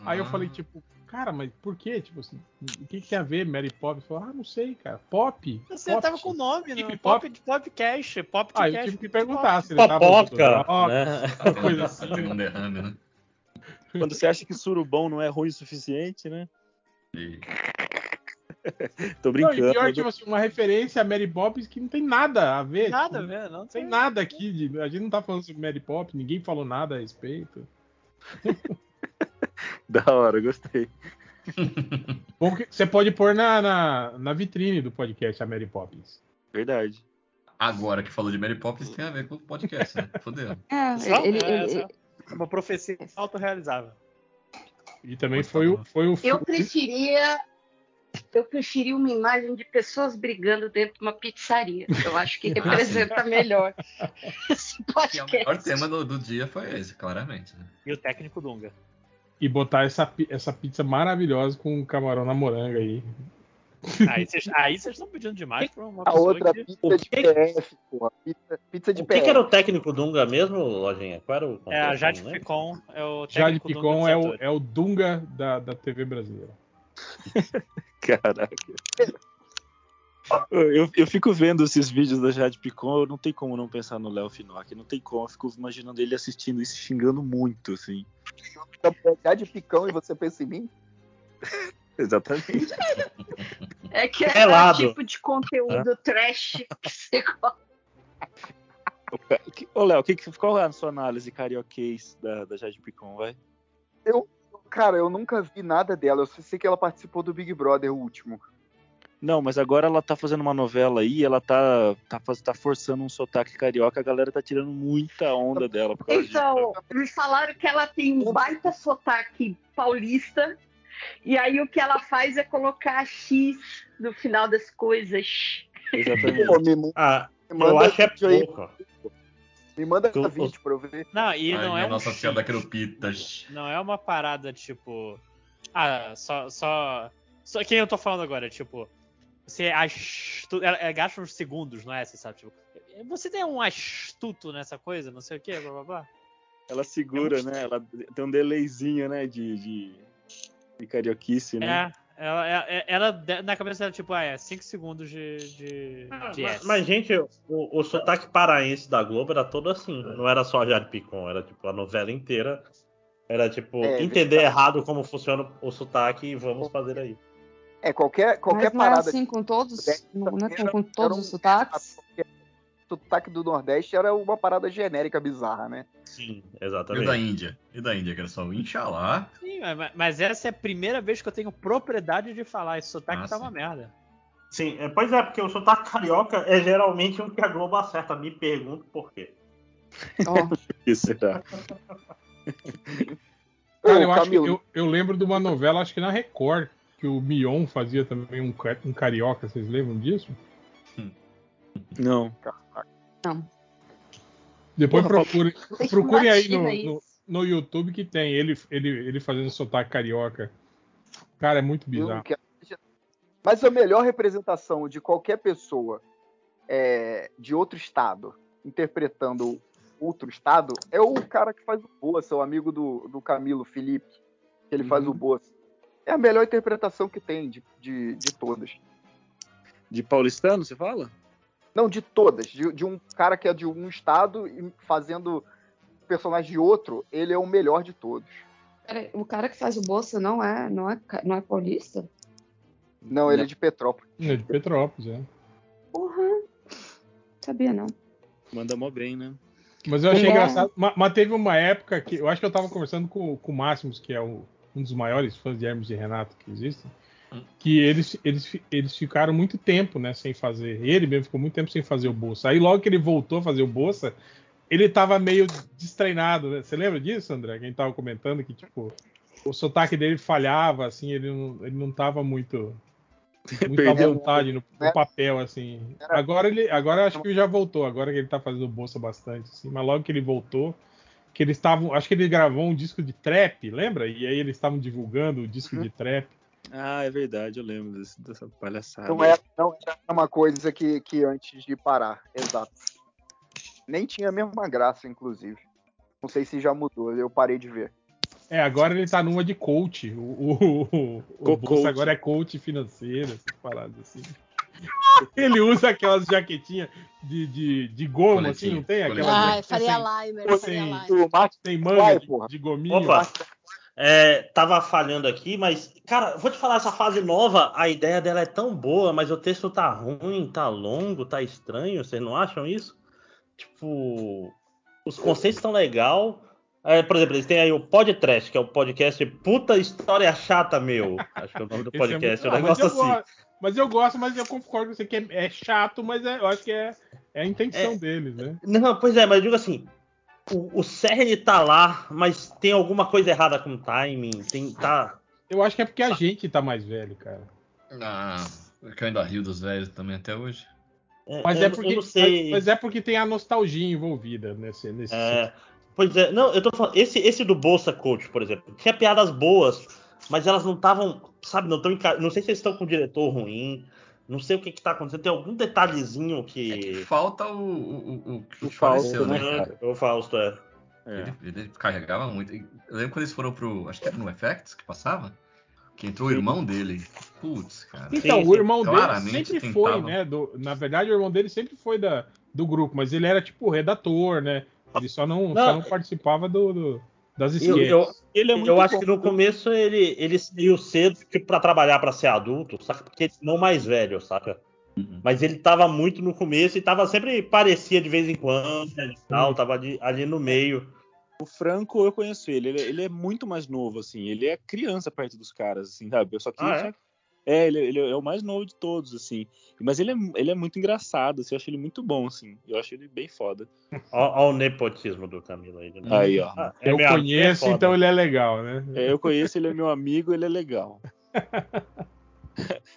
Aí eu Ah, falei, tipo, cara, mas por quê? Tipo assim, o que, que tem a ver Mary Poppins? Falou, ah, não sei, cara. Pop? Você Pop. tava com o nome, não? Pop? Pop de podcast, Pop de Ah, eu cast, tive que perguntar se ele tava Popoca, né? uma coisa assim. Teve um derrame, né? Quando você acha que surubão não é ruim o suficiente, né? E- Tô Não, brincando. e pior, tipo assim, uma referência a Mary Poppins que não tem nada a ver. Nada, tipo, velho. Não Não tem nada aqui. de- a gente não tá falando sobre Mary Poppins, ninguém falou nada a respeito. (laughs) (laughs) Da hora, gostei. (laughs) Bom que você pode pôr na, na, na vitrine do podcast a Mary Poppins. Verdade. Agora que falou de Mary Poppins tem a ver com o podcast, né? (laughs) Fodeu. É, Só- ele, é, ele- só- é uma profecia autorrealizável. E também foi o, foi o Eu preferia. Eu preferia uma imagem de pessoas brigando dentro de uma pizzaria. Eu acho que representa melhor esse E é o podcast. melhor tema do, do dia foi esse, claramente. Né? E o técnico Dunga. E botar essa, essa pizza maravilhosa com camarão na moranga aí. Aí vocês aí vocês estão pedindo demais pra uma A pessoa outra que... pizza O de que- PF, porra. Pizza, pizza de O que, PF. que era o técnico Dunga mesmo, Lojinha? Qual era o É a? Jade. Picon. É o Jade técnico Dunga Picon do é o, é o Dunga da, da TV brasileira. (laughs) Caraca. Eu, eu fico vendo esses vídeos da Jade Picon, eu não tem como não pensar no Léo Finock. Não tem como, eu fico imaginando ele assistindo isso xingando muito, assim. Já de picão e você pensa em mim? (laughs) Exatamente. É que é Pelado. o tipo de conteúdo trash que você gosta. Ô, Léo, que, qual é a sua análise carioquês da, da Jade Picon, vai? Cara, eu nunca vi nada dela. Eu só sei que ela participou do Big Brother, o último. Não, mas agora ela tá fazendo uma novela aí, ela tá, tá, tá forçando um sotaque carioca, a galera tá tirando muita onda dela por causa. Então, me falaram que ela tem um baita sotaque paulista. E aí o que ela faz é colocar X no final das coisas. Exatamente. Pô, me, Ah, me eu acho é vídeo aí, pouco. me manda Eu- vídeo pra eu ver. Não, e Aí não é um nossa senhora da Querupitas. Não é uma parada tipo. Ah, só. Só, só quem eu tô falando agora, tipo. Você é astuto. Ela, ela gasta uns segundos, não é? Você sabe? Tipo, você tem um astuto nessa coisa, não sei o que, blá blá blá. Ela segura, né? Ela tem um delayzinho, né? De, de, de carioquice, né? É, ela, ela, ela- na cabeça dela, tipo, ah, é 5 segundos de. de, Ah, de mas, mas, gente, o, o sotaque paraense da Globo era todo assim. Não era só a Jade Picon, era tipo a novela inteira. Era tipo, É, entender verdade. errado como funciona o sotaque e vamos fazer aí. É, qualquer, qualquer mas não é parada assim com todos, Nordeste não é com, com todos os sotaques? O (laughs) sotaque do Nordeste era uma parada genérica bizarra, né? Sim, E o da exatamente. Índia? E da Índia, que era só o Inxalá. Sim, mas, mas essa é a primeira vez que eu tenho propriedade de falar. Esse sotaque Ah, tá sim. uma merda. Sim, é, pois é, porque o sotaque carioca é geralmente um que a Globo acerta. Me pergunto por quê. Ó, (laughs) Isso será. Cara, Ô, eu, acho que eu, eu lembro de uma novela, acho que na Record, que o Mion fazia também um, um carioca, vocês lembram disso? Não. Depois Porra, procurem, Tem que procurem aí no, no, no YouTube que tem ele, ele, ele fazendo sotaque carioca. Cara, é muito não bizarro. quero- Mas a melhor representação de qualquer pessoa é, de outro estado interpretando outro estado é o cara que faz o Boça, o amigo do, do Camilo, Felipe, que ele faz o Boça. É a melhor interpretação que tem de, de, de todas. De paulistano, você fala? Não, de todas. De, de um cara que é de um estado e fazendo personagem de outro, ele é o melhor de todos. peraí, o cara que faz o bolsa não é, não é, não é paulista? Não, ele Não. é de Petrópolis. É de Petrópolis, é. Porra, sabia não. Manda mó bem, né? Mas eu achei Ele é- engraçado. Ma- Mas, teve uma época que. Eu acho que eu tava conversando com, com o Máximos, que é o- um dos maiores fãs de Hermes e Renato que existem. Que eles, eles, eles ficaram muito tempo, né, sem fazer. Ele mesmo ficou muito tempo sem fazer o Bolsa. Aí logo que ele voltou a fazer o Bolsa, ele tava meio destreinado, né? Você lembra disso, André? Quem tava comentando que, tipo, o sotaque dele falhava, assim, ele não, ele não tava muito. (laughs) Muito à Perdeu. vontade no, no papel, assim. Agora ele. Agora acho que já voltou, agora que ele tá fazendo bolsa bastante, assim, mas logo que ele voltou, que eles estavam. Acho que ele gravou um disco de trap, lembra? E aí eles estavam divulgando o disco de trap. Ah, é verdade, eu lembro desse- dessa palhaçada. Não é, não é a mesma coisa que, que antes de parar. Exato. Nem tinha a mesma graça, inclusive. Não sei se já mudou, eu parei de ver. É, agora ele tá numa de coach. O, o, o, o agora é coach financeiro, essas paradas assim. (laughs) Ele usa aquelas jaquetinhas de, de, de goma, Coletinho, assim, não tem? Aquelas coletinho. Ai, jaquetinhas Faria sem, Marcos sem manga Vai, de, de gominho. Opa! É, tava falhando aqui, mas, cara, vou te falar, essa fase nova, a ideia dela é tão boa, mas o texto tá ruim, tá longo, tá estranho, vocês não acham isso? Tipo, os conceitos estão legal. É, por exemplo, eles têm aí o Podcast, que é o podcast Puta História Chata, meu. Acho que é o nome do é podcast, é, muito- um Ah, mas negócio assim. Mas eu gosto, mas eu concordo com você que é, é chato, mas é- eu acho que é, é a intenção É. deles, né? Não, pois é, mas eu digo assim, o, o cerne tá lá, mas tem alguma coisa errada com o timing, tem, tá... Eu acho que é porque a gente tá mais velho, cara. Ah, eu ainda rio dos velhos também até hoje. Mas eu, é porque, mas, mas é porque tem a nostalgia envolvida nesse, nesse É, pois é, não, eu tô falando, esse, esse do Bolsa Coach, por exemplo, tinha piadas boas, mas elas não estavam, sabe, não estão Não sei se eles estão com o diretor ruim, não sei o que que tá acontecendo, tem algum detalhezinho que. Falta o, o, o, o que O Fausto, faleceu, né, né? cara? O Fausto, é. É. Ele, ele carregava muito. Eu lembro quando eles foram pro. Acho que era no FX que passava. Que entrou o irmão dele. Putz, cara. Então, Sim, o sim, irmão dele claramente sempre tentava. foi, né? do- na verdade, o irmão dele sempre foi da, do grupo, mas ele era tipo redator, né? Ele só não, Não. só não participava do, do- das Eu, sketches. eu, Ele é muito eu acho bom. que no começo ele, ele saiu cedo tipo, pra trabalhar pra ser adulto, saca? Porque ele não mais velho, saca? Uhum. Mas ele tava muito no começo e tava sempre parecia de vez em quando, né, tal, Hum. tava ali, ali no meio. O Franco, eu conheço ele. Ele, ele é muito mais novo, assim. Ele é criança perto dos caras, assim, sabe? Só que. Ah, é? É, ele, ele é o mais novo de todos, assim. Mas ele é, ele é muito engraçado, assim. Eu acho ele muito bom, assim. Eu acho ele bem foda. (laughs) Ó, ó o nepotismo do Camilo aí. né? Aí, ó. Ah, é eu conheço, é foda. então ele é legal, né? É, eu conheço, ele é meu amigo, ele é legal. (laughs)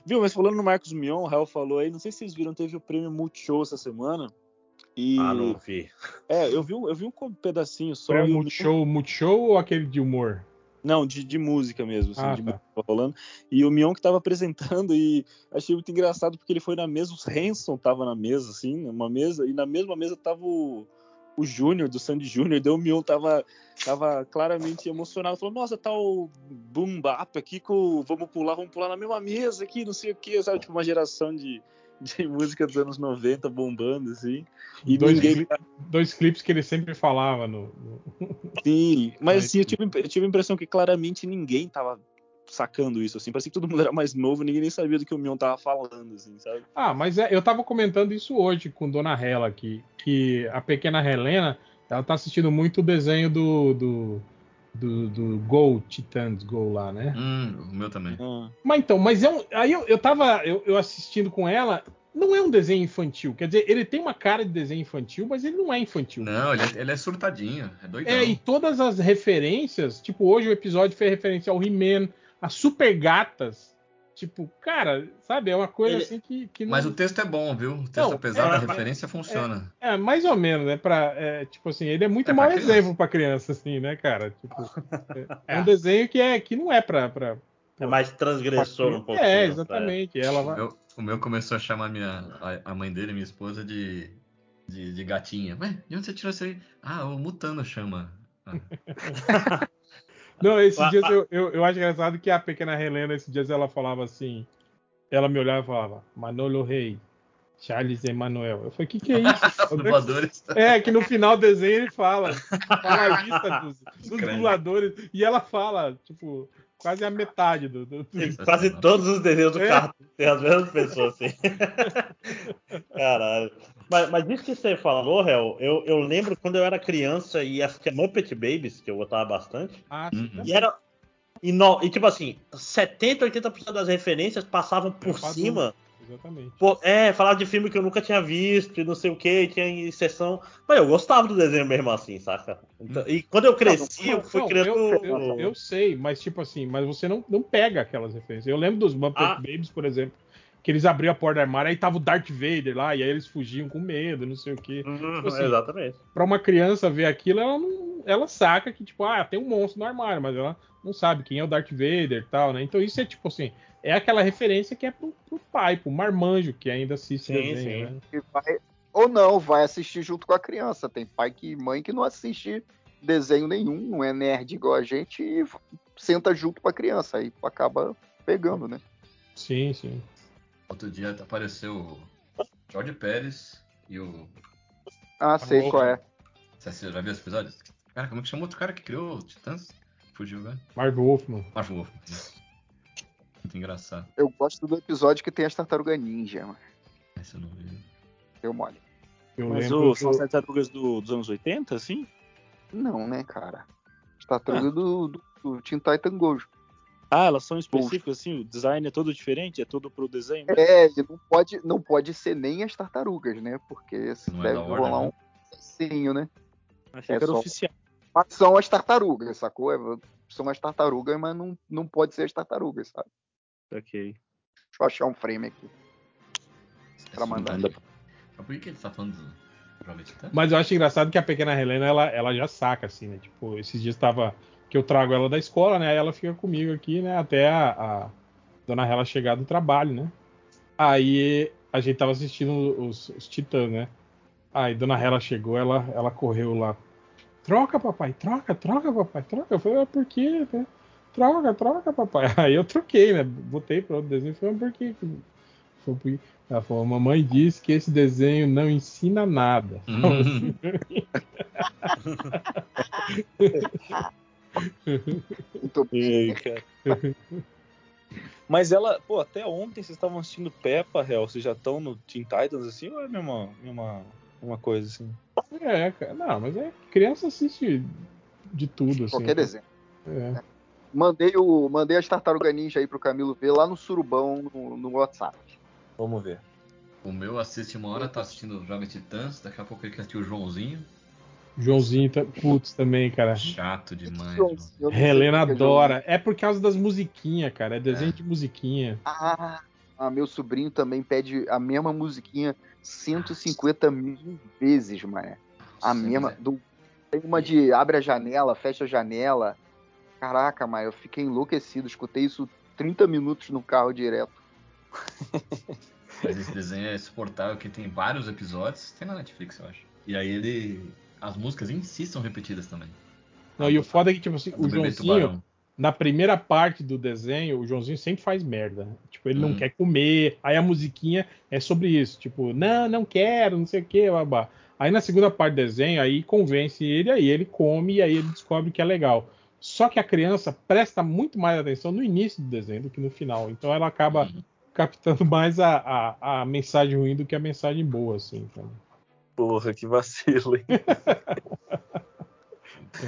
Viu, mas falando no Marcos Mion, o Raul falou aí, não sei se vocês viram, teve o prêmio Multishow essa semana. E Ah, não vi. é, eu vi, um- eu vi um pedacinho só. Foi e o Multishow, Multishow ou aquele de humor? Não, de, de música mesmo, assim, Ah, de tá. música rolando. E o Mion que tava apresentando e achei muito engraçado porque ele foi na mesa, o Hanson tava na mesa, assim, uma mesa, e na mesma mesa tava o, o Júnior, do Sandy Júnior, daí o Mion tava, tava claramente emocionado, falou, nossa, tá o Boom Bap aqui com, vamos pular, vamos pular na mesma mesa aqui, não sei o que, sabe, tipo uma geração de, de música dos anos 90 bombando, assim. E dois, ninguém... cli- dois clipes que ele sempre falava no. (laughs) Sim, mas Mas- assim, eu tive, eu tive a impressão que claramente ninguém tava sacando isso, assim. Parecia que todo mundo era mais novo, ninguém nem sabia do que o Mion tava falando, assim, sabe? Ah, mas é, eu tava comentando isso hoje com Dona Hela aqui, que a pequena Helena, ela tá assistindo muito o desenho do do, do, do Go Titans Go lá, né? Hum, o meu também. Ah, Mas então, mas eu, aí eu, eu tava eu, eu assistindo com ela, não é um desenho infantil, quer dizer, ele tem uma cara de desenho infantil, mas ele não é infantil. Não, ele é, ele é surtadinho. É doidão. É, e todas as referências, tipo, hoje o episódio fez referência ao He-Man, a Super Gatas. Tipo, cara, sabe, é uma coisa Ele- assim que, que não. Mas o texto é bom, viu? O texto, Não, apesar é, da mas- referência, funciona. É, mais ou menos, né? Pra, é, tipo assim, ele é muito É mau pra exemplo pra criança, assim, né, cara? Tipo, é, é um É. desenho que, é, que não é pra. pra É mais transgressor um pouquinho. é, exatamente. Ela O vai. meu, o meu começou a chamar minha, a, a mãe dele, minha esposa, de, de, de gatinha. Ué, de onde você tirou isso aí? Ah, o Mutano chama. (laughs) Não, esses dias eu, eu, eu acho engraçado que a pequena Helena, esses dias ela falava assim. Ela me olhava e falava, Manolo Rei, Charles Emanuel. Eu falei, o que, que é isso? (laughs) dubladores. (laughs) É, que no final do desenho ele fala, (laughs) fala a lista dos, dos dubladores, e ela fala, tipo, quase a metade do. do- Quase todos os desenhos do É. carro tem as mesmas pessoas, assim. (laughs) Caralho. Mas, mas isso que você falou, Hel, eu, eu lembro quando eu era criança e assistia Muppet Babies, que eu gostava bastante. Ah, sim, Uhum. E era. E, no, e tipo assim, 70, 80% das referências passavam por cima. Exatamente. Pô, é, falava de filme que eu nunca tinha visto e não sei o que, tinha sessão. Mas eu gostava do desenho mesmo assim, saca? Então- e quando eu cresci, eu fui Não, criando. eu, eu, eu sei, mas tipo assim, mas você não, não pega aquelas referências. Eu lembro dos Muppet Ah. Babies, por exemplo, que eles abriam a porta do armário, aí tava o Darth Vader lá, e aí eles fugiam com medo, não sei o quê. Uhum, Tipo assim, exatamente. Pra uma criança ver aquilo, ela não, ela saca que tipo, ah, tem um monstro no armário, mas ela não sabe quem é o Darth Vader e tal, né? Então isso é tipo assim, é aquela referência que é pro, pro pai, pro marmanjo que ainda assiste Sim, desenho, sim. né? E vai- ou não, vai assistir junto com a criança. Tem pai e mãe que não assiste desenho nenhum, não é nerd igual a gente e senta junto com a criança. Aí acaba pegando, né? Sim, sim. Outro dia apareceu o George Pérez e o. Ah, sei qual é. Você já viu esse episódio? Cara, como é que chamou outro cara que criou o Titãs? Fugiu, velho? Marv Wolfman. Marv Wolfman. Muito engraçado. Eu gosto do episódio que tem as tartarugas ninja, mano. Esse eu não vi. Deu mole. Eu Mas o, são as tartarugas do- dos anos 80, assim? Não, né, cara? As tartarugas do, do, do Teen Titan Gojo. Ah, elas são específicas, assim? O design é todo diferente? É todo pro desenho? né? É, e não pode, não pode ser nem as tartarugas, né? Porque se Não é deve ordem, rolar né? um processinho, né? Achei é que era só- oficial. Mas são as tartarugas, sacou? É, São as tartarugas, mas não, não pode ser as tartarugas, sabe? Ok. Deixa eu achar um frame aqui. Pra mandar. Mas por que que ele tá falando do? Mas eu acho engraçado que a pequena Helena, ela, ela já saca, assim, né? Tipo, esses dias tava. Que eu trago ela da escola, né? Aí ela fica comigo aqui, né? Até a, a dona Hela chegar do trabalho, né? Aí a gente tava assistindo os, os Titãs, né? Aí dona Hela chegou, ela, ela correu lá. Troca, papai, troca, troca, papai, troca. Eu falei, ah, por quê? né? Troca, troca, papai. (laughs) Aí eu troquei, né? Botei para outro desenho e falei, por quê? Foi porque- Ela falou, mamãe disse que esse desenho não ensina nada. Falou assim pra (laughs) mim. Muito bem. Cara. Mas ela, pô, até ontem vocês estavam assistindo Peppa, Hell. Vocês já estão no Teen Titans assim ou é a mesma, mesma uma coisa assim? É, cara. Não, mas é criança assiste de tudo, assim. Qualquer desenho. É. Mandei, o, mandei as tartarugas ninja aí pro Camilo ver lá no Surubão no, no WhatsApp. Vamos ver. O meu assiste uma hora, tá assistindo o Jovem Titãs, daqui a pouco ele quer assistir o Joãozinho. Joãozinho, tá... putz, também, cara. Chato demais. Sei Helena é adora. É por causa das musiquinhas, cara. É desenho É. de musiquinha. Ah, ah, meu sobrinho também pede a mesma musiquinha 150 mil vezes, mané. A Nossa, mesma. mas é- do- tem uma de abre a janela, fecha a janela. Caraca, mas eu fiquei enlouquecido. Escutei isso 30 minutos no carro direto. (laughs) Mas esse desenho é suportável, que tem vários episódios. Tem na Netflix, eu acho. E aí ele. As músicas em si são repetidas também. Não, e o foda é que, tipo assim, o Joãozinho, Tubarão. Na primeira parte do desenho, o Joãozinho sempre faz merda. Tipo, ele não Uhum. quer comer. Aí a musiquinha é sobre isso. Tipo, não, não quero, não sei o que, babá. Aí na segunda parte do desenho, aí convence ele, aí ele come e aí ele descobre que é legal. Só que a criança presta muito mais atenção no início do desenho do que no final. Então ela acaba Uhum. captando mais a, a, a mensagem ruim do que a mensagem boa, assim. Então. Porra, que vacilo, hein? (laughs)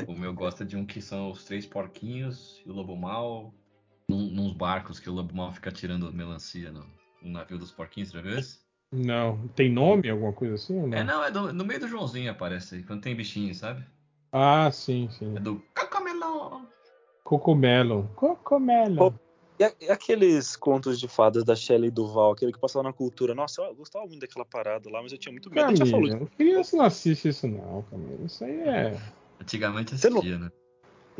O meu gosta de um que são os três porquinhos e o lobo mal. Num, nos barcos que o lobo mal fica tirando melancia no, no navio dos porquinhos, já viu esse? Não. Tem nome, alguma coisa assim? Não? É, não, é do- no meio do Joãozinho aparece aí, quando tem bichinho, sabe? Ah, sim, sim. É do Cacamelão. Cocomelo. Cocomelo. E, e aqueles contos de fadas da Shelley Duval, aquele que passava na cultura? Nossa, eu gostava muito daquela parada lá, mas eu tinha muito medo. A gente já falou Camila, criança não assiste isso não, Camila. Isso aí é... Antigamente Você não- assistia, né?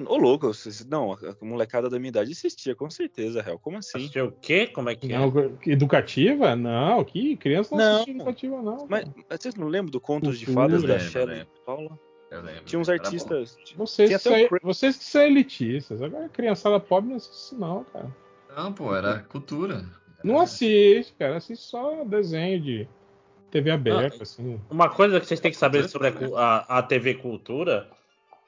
Ô, louco, não, a molecada da minha idade assistia, com certeza, Real. Como assim? Assistiu o quê? Como é que é? Não, educativa? Não, que criança não, Não. assiste educativa não. Mas, mas vocês não lembram do Contos de. Fadas da Shelley. Paula? Eu lembro. Tinha uns artistas. Vocês, Tinha que vocês que são elitistas. Agora criançada pobre não assiste isso não, cara. Não, pô, era cultura. Não assiste, cara. Assiste só desenho de TV aberta, assim. Uma coisa que vocês têm que saber sobre a, a TV Cultura,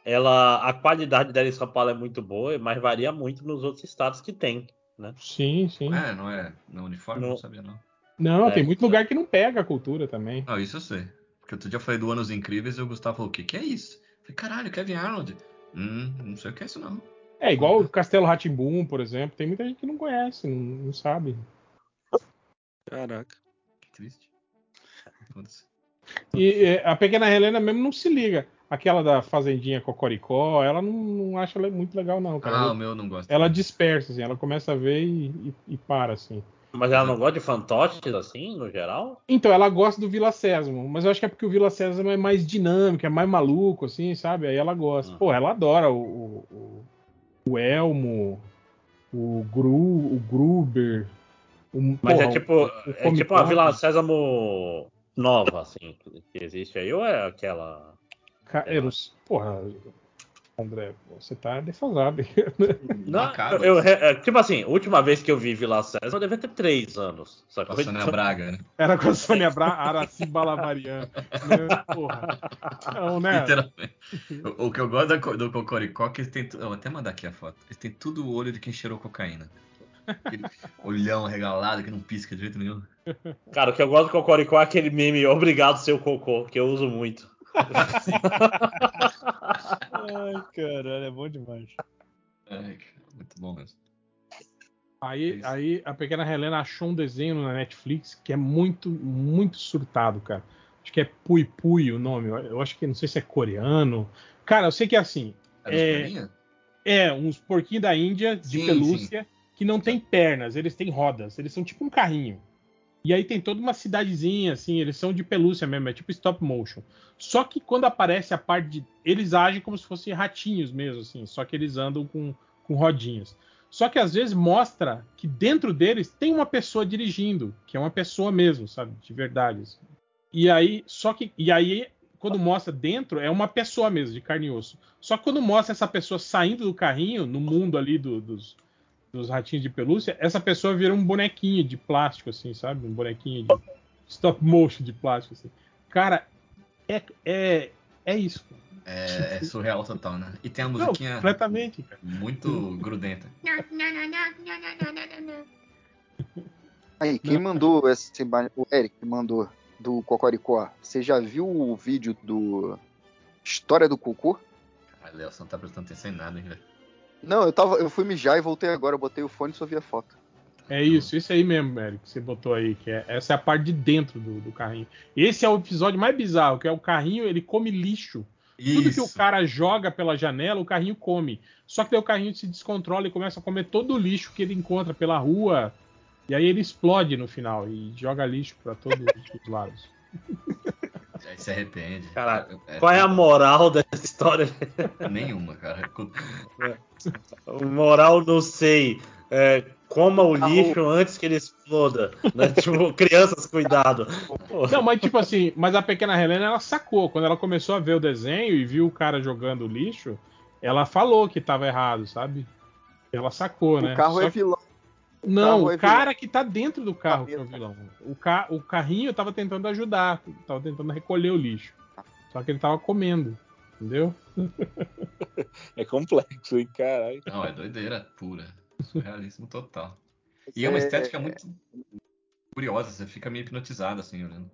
ela, a qualidade dela em São Paulo é muito boa, mas varia muito nos outros estados que tem. Sim, sim. É, não é no uniforme, No- não sabia não. Não, É. tem muito lugar que não pega a cultura também. Não, isso eu sei. Porque outro dia eu falei do Anos Incríveis e o Gustavo falou, o que que é isso? Eu falei, caralho, Kevin Arnold. Hum, não sei o que é isso não. É igual o Castelo Ratimbum, por exemplo. Tem muita gente que não conhece, não, não sabe. Caraca. Que triste. E é, a pequena Helena mesmo não se liga. Aquela da Fazendinha Cocoricó, ela não, não acha muito legal, não, cara. Ah, ela, o meu não gosta. ela dispersa, assim, ela começa a ver e, e- e para, assim. Mas ela não gosta de fantoches, assim, no geral? Então, ela gosta do Vila Sésamo, mas eu acho que é porque o Vila Sésamo é mais dinâmico, é mais maluco, assim, sabe? Aí ela gosta. Uhum. Pô, ela adora o, o, o- Elmo, o, Gru, o Gruber. o- Mas porra, é tipo, o- o é tipo uma Come. Vila Sésamo nova, assim, que existe aí, ou é aquela. Ca- eu não s- porra, André, você tá defasado. Não, eu, é, tipo assim, a última vez que eu vi Vila César, eu devia ter três anos. Sacou? Nossa, Sônia (laughs) Braga, né? Era com a Sônia Bra, Araci Balavarian. Né? Porra. Não, né? Literalmente. O, o que eu gosto da co- do Cocoricó é que eles têm. tu- Eu vou até mandar aqui a foto. Eles têm tudo o olho de quem cheirou cocaína. Aquele (laughs) olhão regalado que não pisca de jeito nenhum. Cara, o que eu gosto do Cocoricó é aquele meme Obrigado, seu cocô, que eu uso muito. Ai, caralho, é bom demais. Ai, muito bom mesmo. Aí, aí a pequena Helena achou um desenho na Netflix que é muito, muito surtado, cara. Acho que é Pui Pui o nome. Eu- acho que não sei se é coreano. Cara, eu sei que é assim. É, os perninhos? É, uns porquinhos da Índia de Sim, pelúcia que não tem pernas, eles têm rodas, eles são tipo um carrinho. E aí tem toda uma cidadezinha, assim, eles são de pelúcia mesmo, é tipo stop motion. Só que quando aparece a parte de. Eles agem como se fossem ratinhos mesmo, assim, só que eles andam com, com rodinhas. Só que às vezes mostra que dentro deles tem uma pessoa dirigindo, que é uma pessoa mesmo, sabe? De verdade. assim. E aí, só que. E aí, quando mostra dentro, é uma pessoa mesmo, de carne e osso. Só que quando mostra essa pessoa saindo do carrinho, no mundo ali do- dos, dos ratinhos de pelúcia, essa pessoa vira um bonequinho de plástico, assim, sabe? Um bonequinho de stop motion de plástico, assim. Cara, é, é, é isso. É, é surreal total, né? E tem a Não, musiquinha completamente, cara. muito grudenta. Aí, quem mandou esse. O Eric mandou do Cocoricó. Você já viu o vídeo do História do Cocô? Caralho, Léo, você não tá prestando atenção em nada, hein, velho? Não, eu tava. Eu fui mijar e voltei agora. Eu botei o fone e só vi a foto. É isso, isso aí mesmo, Eric, que você botou aí, que é, essa é a parte de dentro do, do carrinho. Esse é o episódio mais bizarro, que é o carrinho, ele come lixo. Tudo que o Isso. cara joga pela janela, o carrinho come. Só que daí o carrinho se descontrola e começa a comer todo o lixo que ele encontra pela rua. E aí ele explode no final e joga lixo pra todos os lados. (laughs) Aí se arrepende. Caralho, É- Qual é a moral dessa história? Nenhuma, cara. Moral, não sei. É, coma o Ah, lixo antes que ele exploda. Né? (laughs) tipo, crianças, cuidado. Não, mas tipo assim, mas a pequena Helena ela sacou. Quando ela começou a ver o desenho e viu o cara jogando lixo, ela falou que tava errado, sabe? Ela sacou, né? O carro Só é vilão. Não, carro o é cara que tá dentro do carro que é o Capeta. vilão. O, ca... o carrinho tava tentando ajudar, tava tentando recolher o lixo. Só que ele tava comendo, entendeu? (laughs) É complexo, hein, caralho. Não, é doideira pura. Surrealismo total. E é uma estética muito curiosa, você fica meio hipnotizado assim, olhando.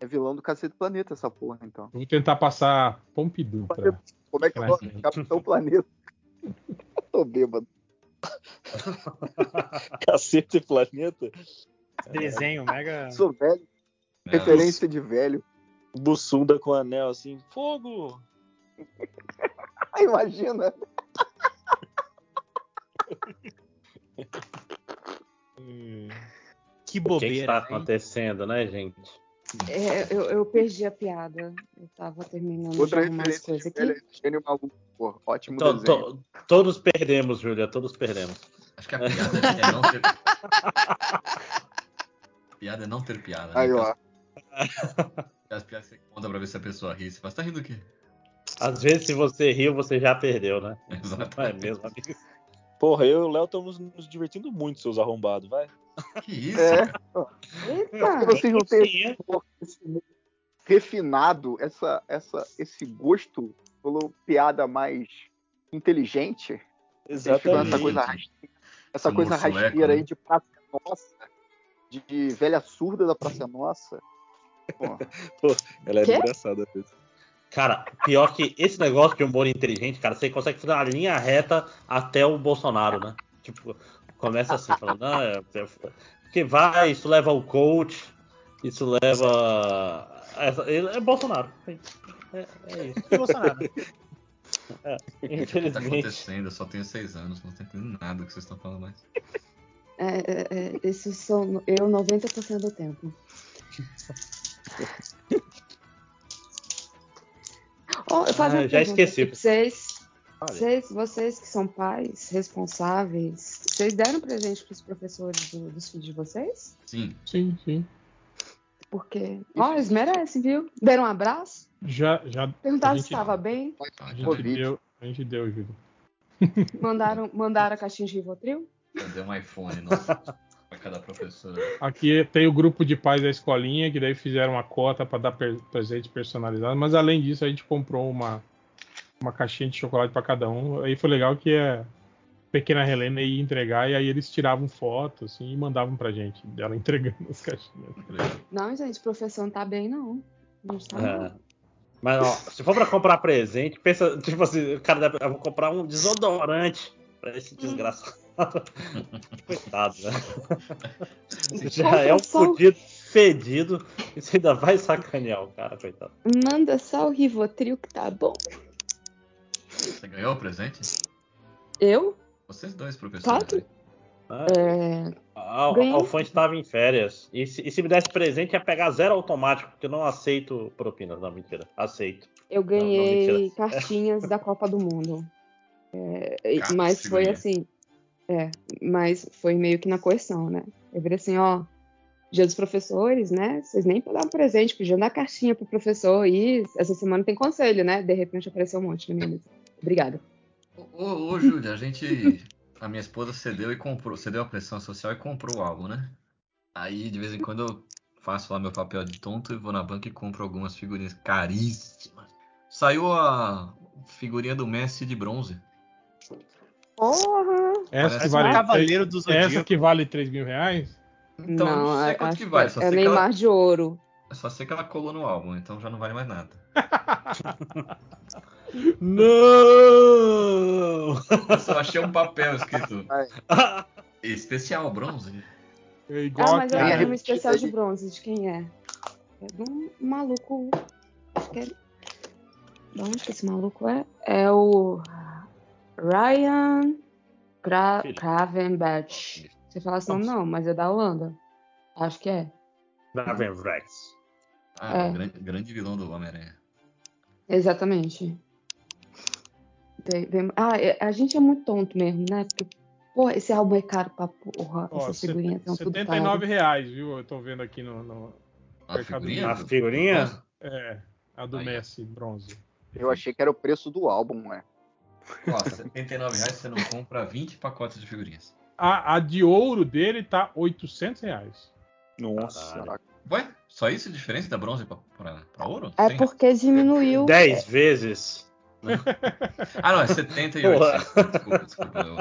É vilão do Cacete do Planeta, essa porra, então. Eu vou tentar passar Pompidou pra. Como é que é o? Capitão Planeta. (laughs) Tô bêbado. (laughs) Cacete Planeta. Desenho mega. Sou velho. Não, Referência de velho. Bussunda com anel assim. Fogo! Ah, imagina. (laughs) Que o que, bobeira. está acontecendo, né, gente? É, eu, eu perdi a piada. Eu tava terminando Outra de arrumar as referência coisas aqui. velho é Gênio Maluco. Porra, ótimo To- desenho. to- todos perdemos, Júlia, todos perdemos. Acho que a piada é não ter. A piada é não ter piada. né? Aí, ó. As piadas que você conta pra ver se a pessoa ri. Você fala, você tá rindo do quê? Às vezes, se você riu, você já perdeu, né? (laughs) Exato. Não é mesmo, amigo? Porra, eu e o Léo estamos nos divertindo muito, seus arrombados, vai. Que isso, É. cara? Eita! Vocês não têm Sim, esse refinado, essa, essa, esse gosto pelo piada mais inteligente. Vocês ficam essa coisa rasteira, essa coisa sueco, rasteira né? aí de Praça Nossa, de, de velha surda da Praça Nossa. (laughs) Pô, Ela é Quê? engraçada mesmo. Cara, pior que esse negócio de humor inteligente, cara, você consegue fazer uma linha reta até o Bolsonaro, né? Tipo, começa assim, falando, ah, é, é, porque vai, isso leva ao coach, isso leva. É, ele é Bolsonaro. É, é isso. Que Bolsonaro. (laughs) É, O que tá infelizmente. acontecendo? Eu só tenho seis anos, não tô entendendo nada do que vocês estão falando mais. É, é, é, isso sou eu 90% do tempo. (laughs) Ó, eu Ah, uma já esqueci. Vocês, vocês, vocês que são pais responsáveis, vocês deram presente pros professores do- dos filhos de vocês? Sim, Sim, sim. Porque, ó, eles merecem, viu? Deram um abraço, Já, já. perguntaram a se gente, estava bem, a gente Covid. deu, a gente deu, Júlio. (laughs) mandaram, mandaram a caixinha de Rivotril. Eu dei um iPhone nossa, pra cada professora. Aqui tem o grupo de pais da escolinha, que daí fizeram uma cota para dar presente personalizado, mas além disso a gente comprou uma, uma caixinha de chocolate para cada um. Aí foi legal que a pequena Helena ia entregar e aí eles tiravam foto assim, e mandavam pra gente, dela (laughs) entregando as caixinhas. Não, gente, o professor não tá bem, não. Não está É. não. Mas, ó, se for pra comprar presente, pensa, tipo assim, o cara, eu vou comprar um desodorante pra esse desgraçado. (laughs) Coitado, né? Já é um fudido fedido e você ainda vai sacanear o cara, coitado. Manda só o Rivotril que tá bom. Você ganhou o presente? Eu? Vocês dois, professores. Claro. Ah, É, A, a Alfante estava em férias. E se, e se me desse presente, ia pegar zero automático, porque eu não aceito propinas. Não, mentira. Aceito. eu não, ganhei mentira. (laughs) cartinhas da Copa do Mundo. É, mas foi figurinha. assim. É, mas foi meio que na coerção, né? Eu virei assim, ó. Dia dos professores, né? Vocês nem podiam presente, podiam dar cartinha pro professor e essa semana tem conselho, né? De repente apareceu um monte na minha mesa. Obrigada. Ô, ô, ô, Júlia, a gente. A minha esposa cedeu e comprou. Cedeu a pressão social e comprou o álbum, né? Aí, de vez em quando, eu faço lá meu papel de tonto e vou na banca e compro algumas figurinhas caríssimas. Saiu a figurinha do Messi de bronze. Porra! Essa que vale, um Cavaleiro do essa que vale 3 mil reais? Então, eu não sei a- quanto que vale. Só é, é Neymar ela, de ouro. eu só sei que ela colou no álbum, então já não vale mais nada. (laughs) Não! Eu só achei um papel escrito Ai. (laughs) especial bronze. É igual Ah, mas eu tenho um especial de bronze. De quem é? É de um maluco. Acho que é. De onde que esse maluco é? É o Ryan Gra. Você fala nome não, mas é da Holanda. Acho que é. Gravenrex. Ah, É. o grande, grande vilão do Homem-Aranha. Exatamente. Ah, é- a gente é muito tonto mesmo, né? Porque, porra, esse álbum é caro pra porra. Ó, Essas figurinhas são tudo 79 caro. reais, viu? Eu tô vendo aqui no. no- A Mercado figurinha? A figurinha? é, a do Aí. Messi, bronze. Eu achei que era o preço do álbum, né? Ó, 79 reais você não compra 20 pacotes de figurinhas. A, a de ouro dele tá 800 reais. Nossa. Caraca. Ué, só isso a diferença da bronze pra, pra, pra ouro? É Tem- porque diminuiu. 10 vezes. Ah, não, é 78. Porra. Desculpa, desculpa. Eu,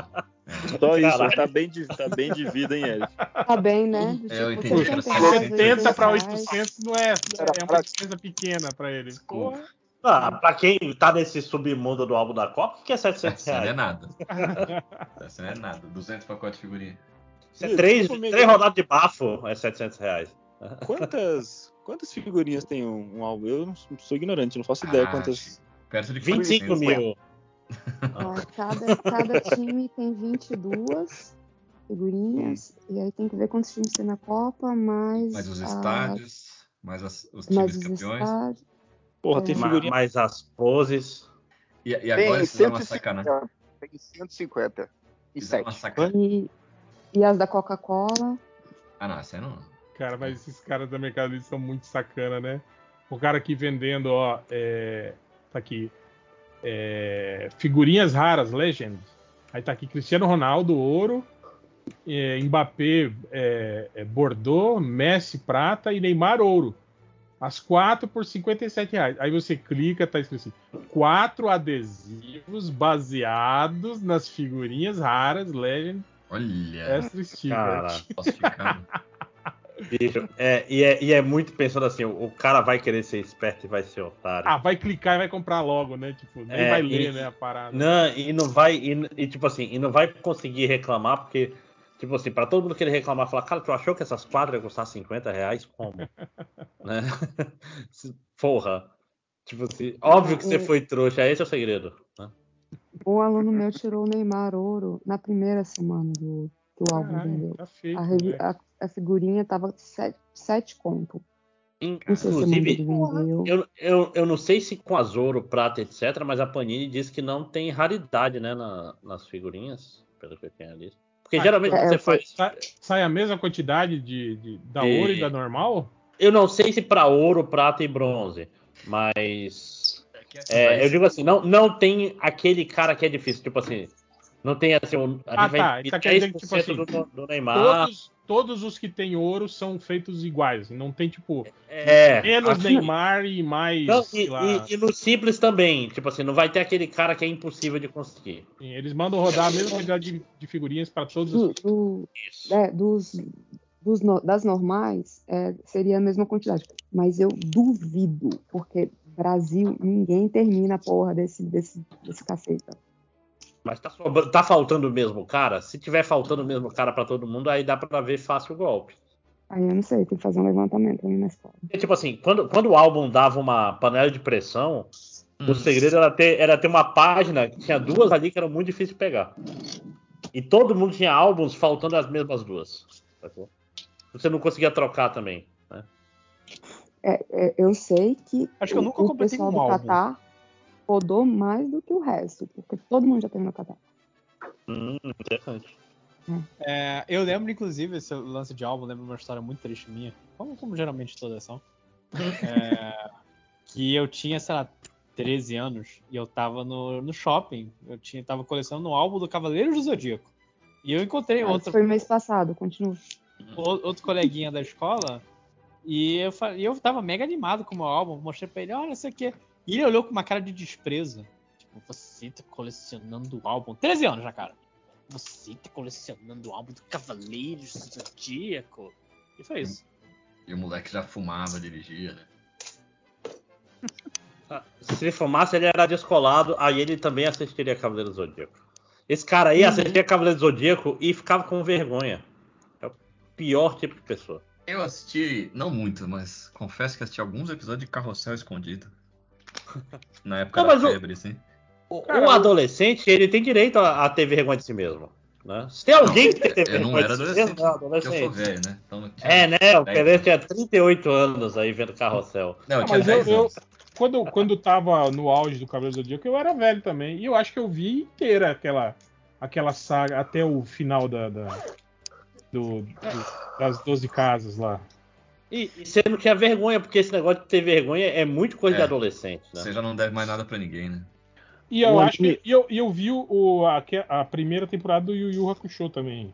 é, Só isso, Caralho. tá bem, de, tá bem de vida, hein, Eric? Tá bem, né? É, eu tipo, entendi que era 70 reais, 70 para 80 reais. 800 não é, é uma diferença pequena pra ele. Porra. Ah, pra quem tá nesse submundo do álbum da Copa, o que é 700 essa não é reais? nada. (laughs) Essa não é nada. 200 pacotes de figurinha. Isso é três, Desculpa, três rodadas de bafo é 700 reais. Quantas, quantas figurinhas tem um, um álbum? Eu sou ignorante, não faço ideia Ah, quantas. Perto de 25 400. mil. Ó, cada, cada time tem 22 figurinhas. E aí tem que ver quantos times tem na Copa, mais. Mais os a- estádios, mais as- os mais times os campeões. estádios. Porra, tem É. Figurinha. Mais as poses. E, e agora Tem isso é uma sacanagem. 150. Tem 150. E Isso é uma 7. sacanagem. E, e as da Coca-Cola. Ah, não, essa aí não. Cara, mas esses caras da Mercado Livre são muito sacana, né? O cara aqui vendendo, ó, é, tá aqui. é, figurinhas raras, Legend. Aí tá aqui Cristiano Ronaldo, ouro. é, Mbappé, é, é, Bordeaux, Messi, prata e Neymar, ouro. As quatro por 57 reais. Aí você clica, tá escrito assim: quatro adesivos baseados nas figurinhas raras, Legend, Olha, Extra Sticker. Cara, falsificado. (laughs) bicho. É, e, é, e é muito pensando assim: o, o cara vai querer ser esperto e vai ser otário. Ah, vai clicar e vai comprar logo, né? Tipo, nem É, vai e- ler, né, a parada. Não, e não vai, e, e, tipo assim, e não vai conseguir reclamar, porque, tipo assim, pra todo mundo querer reclamar, falar, cara, tu achou que essas quatro iam custar 50 reais? Como? (laughs) né? (laughs) Porra. Tipo assim, óbvio que você o- foi trouxa, esse é o segredo. Né? Um aluno meu tirou o Neymar ouro na primeira semana do, que o álbum Caralho, vendeu. tá feito. A, revi- a, a figurinha tava 7, sete conto. Inclusive, eu, eu, eu não sei se com azul, prata, etc., mas a Panini diz que não tem raridade, né, na- nas figurinhas, pelo que eu tenho ali. Porque Ah, geralmente é, você fui- faz. Sai, sai a mesma quantidade de, de- da E- ouro e da normal? Eu não sei se pra ouro, prata e bronze, mas. É, Mas- eu digo assim, não, não tem aquele cara que é difícil. Tipo assim, não tem assim. um- A Ah, gente vai tá. dividir Tá querendo tipo 10% assim, do, do Neymar. Todos, todos os que têm ouro são feitos iguais. Não tem, tipo, É, menos aqui- Neymar e mais. Não, e, lá, e- e no simples também. Tipo assim, não vai ter aquele cara que é impossível de conseguir. assim, Eles mandam rodar a mesma quantidade de, de figurinhas para todos os. Do- do- é, dos, dos no- das normais, é, seria a mesma quantidade. Mas eu duvido, porque Brasil, ninguém termina a porra desse, desse, desse caceta. Mas tá, tá faltando o mesmo cara? Se tiver faltando o mesmo cara pra todo mundo, aí dá pra ver fácil o golpe. Aí eu não sei, tem que fazer um levantamento aí na escola. Porque, tipo assim, quando, quando o álbum dava uma panela de pressão, Hum. o segredo era ter, era ter uma página que tinha duas ali que eram muito difíceis de pegar. E todo mundo tinha álbuns faltando as mesmas duas. sacou? Você não conseguia trocar também. Né? É, é, eu sei que, Acho que eu o, nunca o completei pessoal um álbum. Catar rodou mais do que o resto, porque todo mundo já terminou o Catar. Hum, interessante. É, eu lembro, inclusive, esse lance de álbum, lembro uma história muito triste minha, como, como geralmente todas são. É, (laughs) que eu tinha, sei lá, 13 anos e eu tava no, no shopping. Eu tinha, tava colecionando um álbum do Cavaleiros do Zodíaco. E eu encontrei Ah, outro, foi mês passado, continua. outro coleguinha da escola e eu, e eu tava mega animado com o meu álbum. Mostrei pra ele, olha isso aqui. E ele olhou com uma cara de desprezo. Tipo, você tá colecionando o álbum. 13 anos já, cara. Você tá colecionando o álbum do Cavaleiros do Zodíaco. E foi isso. E o moleque já fumava, dirigia, né? (laughs) Ah, Se ele fumasse, ele era descolado, aí ele também assistiria Cavaleiro do Zodíaco. Esse cara aí assistia Cavaleiro do Zodíaco e ficava com vergonha. É o pior tipo de pessoa. Eu assisti, não muito, mas confesso que assisti alguns episódios de Carrossel Escondido. Na época Não, da mas o- febre, assim. O, o adolescente, ele tem direito a, a ter vergonha de si mesmo. Né? Se tem alguém que tem que ter Eu não vergonha era de si adolescente, mesmo, é porque eu sou adolescente. velho, né? Então não tinha É, né? O 10 Pelé tinha 38 anos aí vendo Carrossel. Não, eu Ah, tinha mas eu, 10 eu- anos. quando, quando tava no auge do Cavaleiro do Zodíaco, eu era velho também. E eu acho que eu vi inteira aquela, aquela saga até o final da, da- do- do- das 12 casas lá. E, e você não tinha vergonha, porque esse negócio de ter vergonha é muito coisa É. de adolescente, né? Você já não deve mais nada pra ninguém, né? E eu O acho anime- que. E eu, eu vi o, a, a primeira temporada do Yu Yu Hakusho também.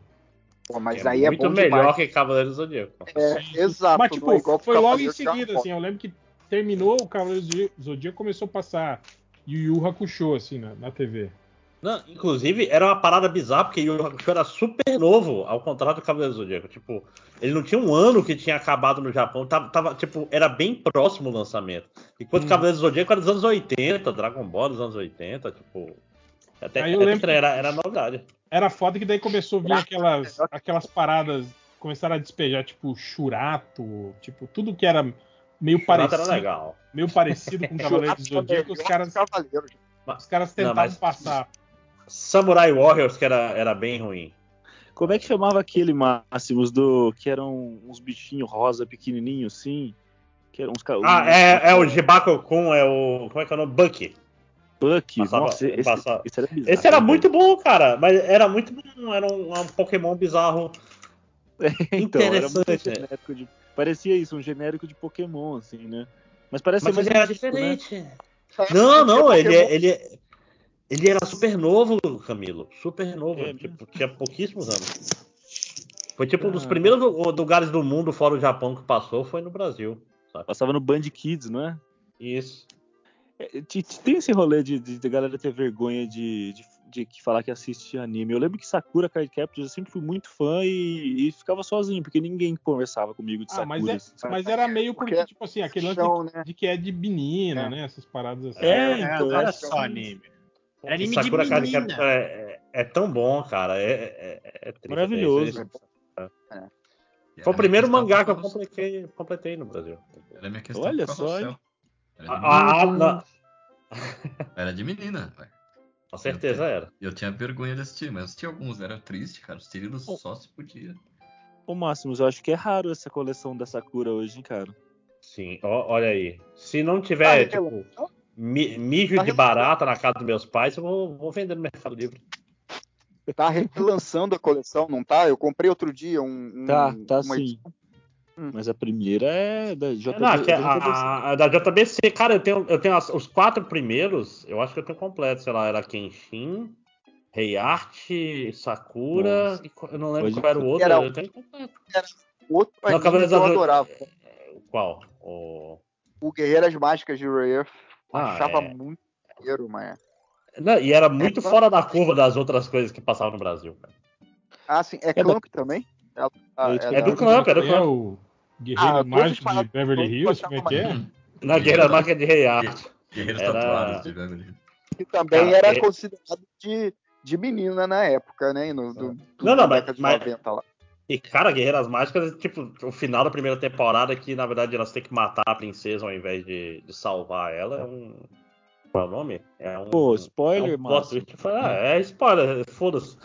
Pô, mas é aí é muito bom melhor demais. que Cavaleiro do Zodíaco. É, exato. Mas, tipo, é igual foi logo em seguida, assim. Eu lembro que terminou o Cavaleiro do Zodíaco começou a passar Yu Yu Hakusho, assim, na, na TV. Não, inclusive, era uma parada bizarra, porque o Hakusho era super novo, ao contrário do Cavaleiro do Zodíaco. Tipo, ele não tinha um ano que tinha acabado no Japão, tava, tava, tipo, era bem próximo o lançamento. Enquanto Hum. o Cavaleiro do Zodíaco era dos anos 80, Dragon Ball dos anos 80, tipo. Até, Aí eu até lembro- era, era novidade. Era foda que daí começou a vir aquelas, aquelas paradas, começaram a despejar, tipo, Churato, tipo, tudo que era meio Churato era parecido, legal. meio parecido com (laughs) Cavaleiro do Zodíaco, os caras, os caras Não, tentavam mas- passar. Samurai Warriors, que era, era bem ruim. Como é que chamava aquele Máximos do. que eram uns bichinhos rosa pequenininhos assim? Que eram uns Ah, uns- é, é o Jibako-kun, é o. Como é que é o nome? Bucky. Bucky. Passava- Nossa, esse, passava- esse era bizarro. Esse era né, muito bom, cara. Mas era muito bom. Era um, um Pokémon bizarro. (laughs) Então, era muito Interessante, né? genérico de. Parecia isso, um genérico de Pokémon, assim, né? Mas parece Mas ele era né? diferente. Não, não, ele, é- ele, é- ele era super novo, Camilo. Super novo. É tipo, tinha pouquíssimos anos. Foi tipo um dos Ah. primeiros lu- lugares do mundo, fora o Japão, que passou, foi no Brasil. sabe? Passava no Band Kids, não é? Isso. É, te- Tem esse rolê de, de, de galera ter vergonha de, de, de que falar que assiste anime. Eu lembro que Sakura Card Captors eu sempre fui muito fã e, e ficava sozinho, porque ninguém conversava comigo de Ah, Sakura. mas, é, assim, mas era meio porque, Porque tipo assim, aquele lance né? de que é de menina, É. né? Essas paradas assim. É, É, então, é só anime. Era anime Sakura de menina. É, é- é tão bom, cara. É, é, é triste, Maravilhoso. é. E Foi o era primeiro mangá que eu completei, completei no Brasil. Era minha questão Olha só? Era de Ah, menina. ah, não, Era de menina, velho. com certeza era. E eu tinha vergonha de assistir, mas eu assisti alguns, era triste, cara. Os trilhos Oh. só se podia. Ô, Máximos, eu acho que é raro essa coleção da Sakura hoje, hein, cara. Sim, ó- olha aí. Se não tiver, Ah, tipo, mi- mijo Tá de barata na casa dos meus pais, eu vou, vou vender no Mercado Livre. Tá relançando a coleção, não tá? Eu comprei outro dia um. um- Tá, tá uma sim. edição. Mas a primeira é da JB. Não, que é da a, JBC. a- a da JBC, cara, eu tenho, eu tenho as- os quatro primeiros, eu acho que eu tenho completo, sei lá, era Kenshin, Rei Art, Sakura, e eu não lembro Pode qual era o outro, Era eu tenho completo. Outro Não, que eu adorava. Qual? O... O Guerreiras Mágicas de Rare. Ah, Achava é. muito maneiro, mas. Não, e era muito É, fora da curva das outras coisas que passavam no Brasil. cara. Ah, sim. É, da- Clamp também? É, ah, É do Clamp, é do É Clamp. o Guerreiro Ah, Mágico de Beverly Hills, como é que é? Na Guerra Marca de Rei Art. Guerreiros Era- tatuados de Beverly Hills. que também Cara, era é- considerado de, de menina na época, né? No, do, do, Não, não, mas- década de mas- 90 lá. E, cara, Guerreiras Mágicas, tipo, o final da primeira temporada que, na verdade, elas têm que matar a princesa ao invés de, de salvar ela, é um... Qual é o nome? É um... Pô, spoiler, é um twist. Ah, é spoiler, foda-se.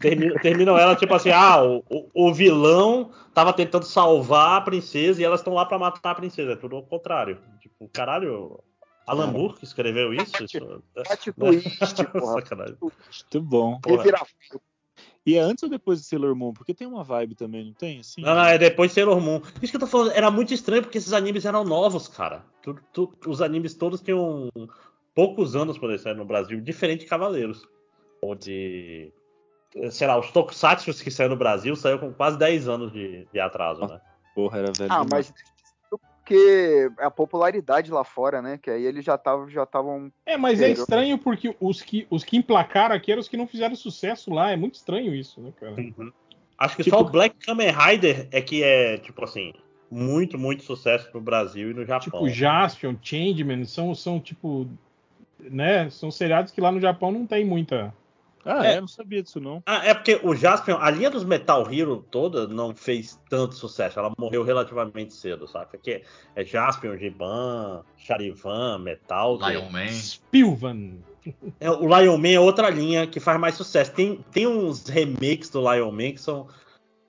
Termina- Terminam ela, tipo assim, ah, o, o- vilão tava tentando salvar a princesa e elas estão lá pra matar a princesa. É tudo ao contrário. Tipo, caralho, Alan Moore que escreveu isso? isso Plot twist, porra. Sacanagem. Muito bom. Porra. E é antes ou depois de Sailor Moon? Porque tem uma vibe também, não tem? Assim, Não, não, é depois Sailor Moon. Isso que eu tô falando, era muito estranho porque esses animes eram novos, cara. Tu- tu- os animes todos tinham poucos anos quando eles saíram no Brasil, diferente de Cavaleiros. Onde, sei lá, os Tokusatsu que saíram no Brasil saiu com quase 10 anos de, de atraso, né? Porra, era velho. Ah, mas porque a popularidade lá fora, né? Que aí eles já estavam já estavam É, mas é estranho porque os que, os que emplacaram aqui eram os que não fizeram sucesso lá. É muito estranho isso, né, cara? Acho que Tipo- só o Black Kamen Rider é que é, tipo assim, muito, muito sucesso no Brasil e no Japão. Tipo, Jaspion, Changeman, são, são tipo. Né? São seriados que lá no Japão não tem muita. Ah, É. é, não sabia disso não. Ah, é porque o Jaspion, a linha dos Metal Hero toda não fez tanto sucesso. Ela morreu relativamente cedo, sabe? Porque é Jaspion, Giban, Charivan, Metal. Lion Man. Spilvan. (laughs) É, o Lion Man é outra linha que faz mais sucesso. Tem, tem uns remakes do Lion Man que são.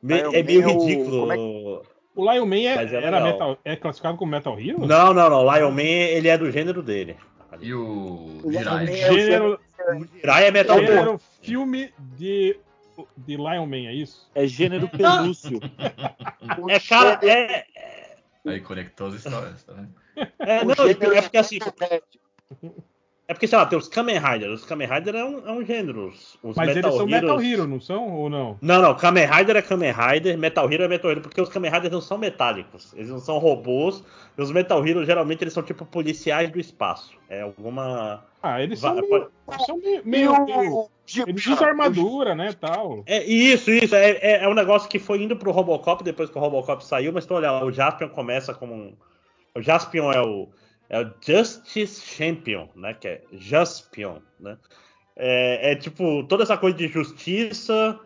me- é meio Man é o- ridículo. como O Lion Man é, é era legal. metal, é classificado como Metal Hero? Não, não, não. Lion Man, ele é do gênero dele. E o O Jirai. Lion Man- Gênero, O Jirai é Metal Hero. gênero filme de, de Lion Man, é isso? É gênero pelúcio. É, cara, é. Aí conectou as histórias, tá vendo? É, O não, é porque assim. É- porque, sei lá, tem os Kamen Rider. Os Kamen Rider é um, é um gênero. Os, os Mas Metal eles são Heroes- Metal Hero, não são? Ou não? Não, não, Kamen Rider é Kamen Rider, Metal Hero é Metal Hero, porque os Kamen Riders não são metálicos, eles não são robôs, e os Metal Heroes geralmente eles são tipo policiais do espaço. É alguma. Ah, eles Va- são meio, pode- são meio, meio- Eles usam armadura, né, tal. É isso, isso. É, é, é um negócio que foi indo pro Robocop depois que o Robocop saiu, mas tu olha, o Jaspion começa como um. O Jaspion é o, é o Justice Champion, né? Que é Jaspion, né? É, é tipo toda essa coisa de justiça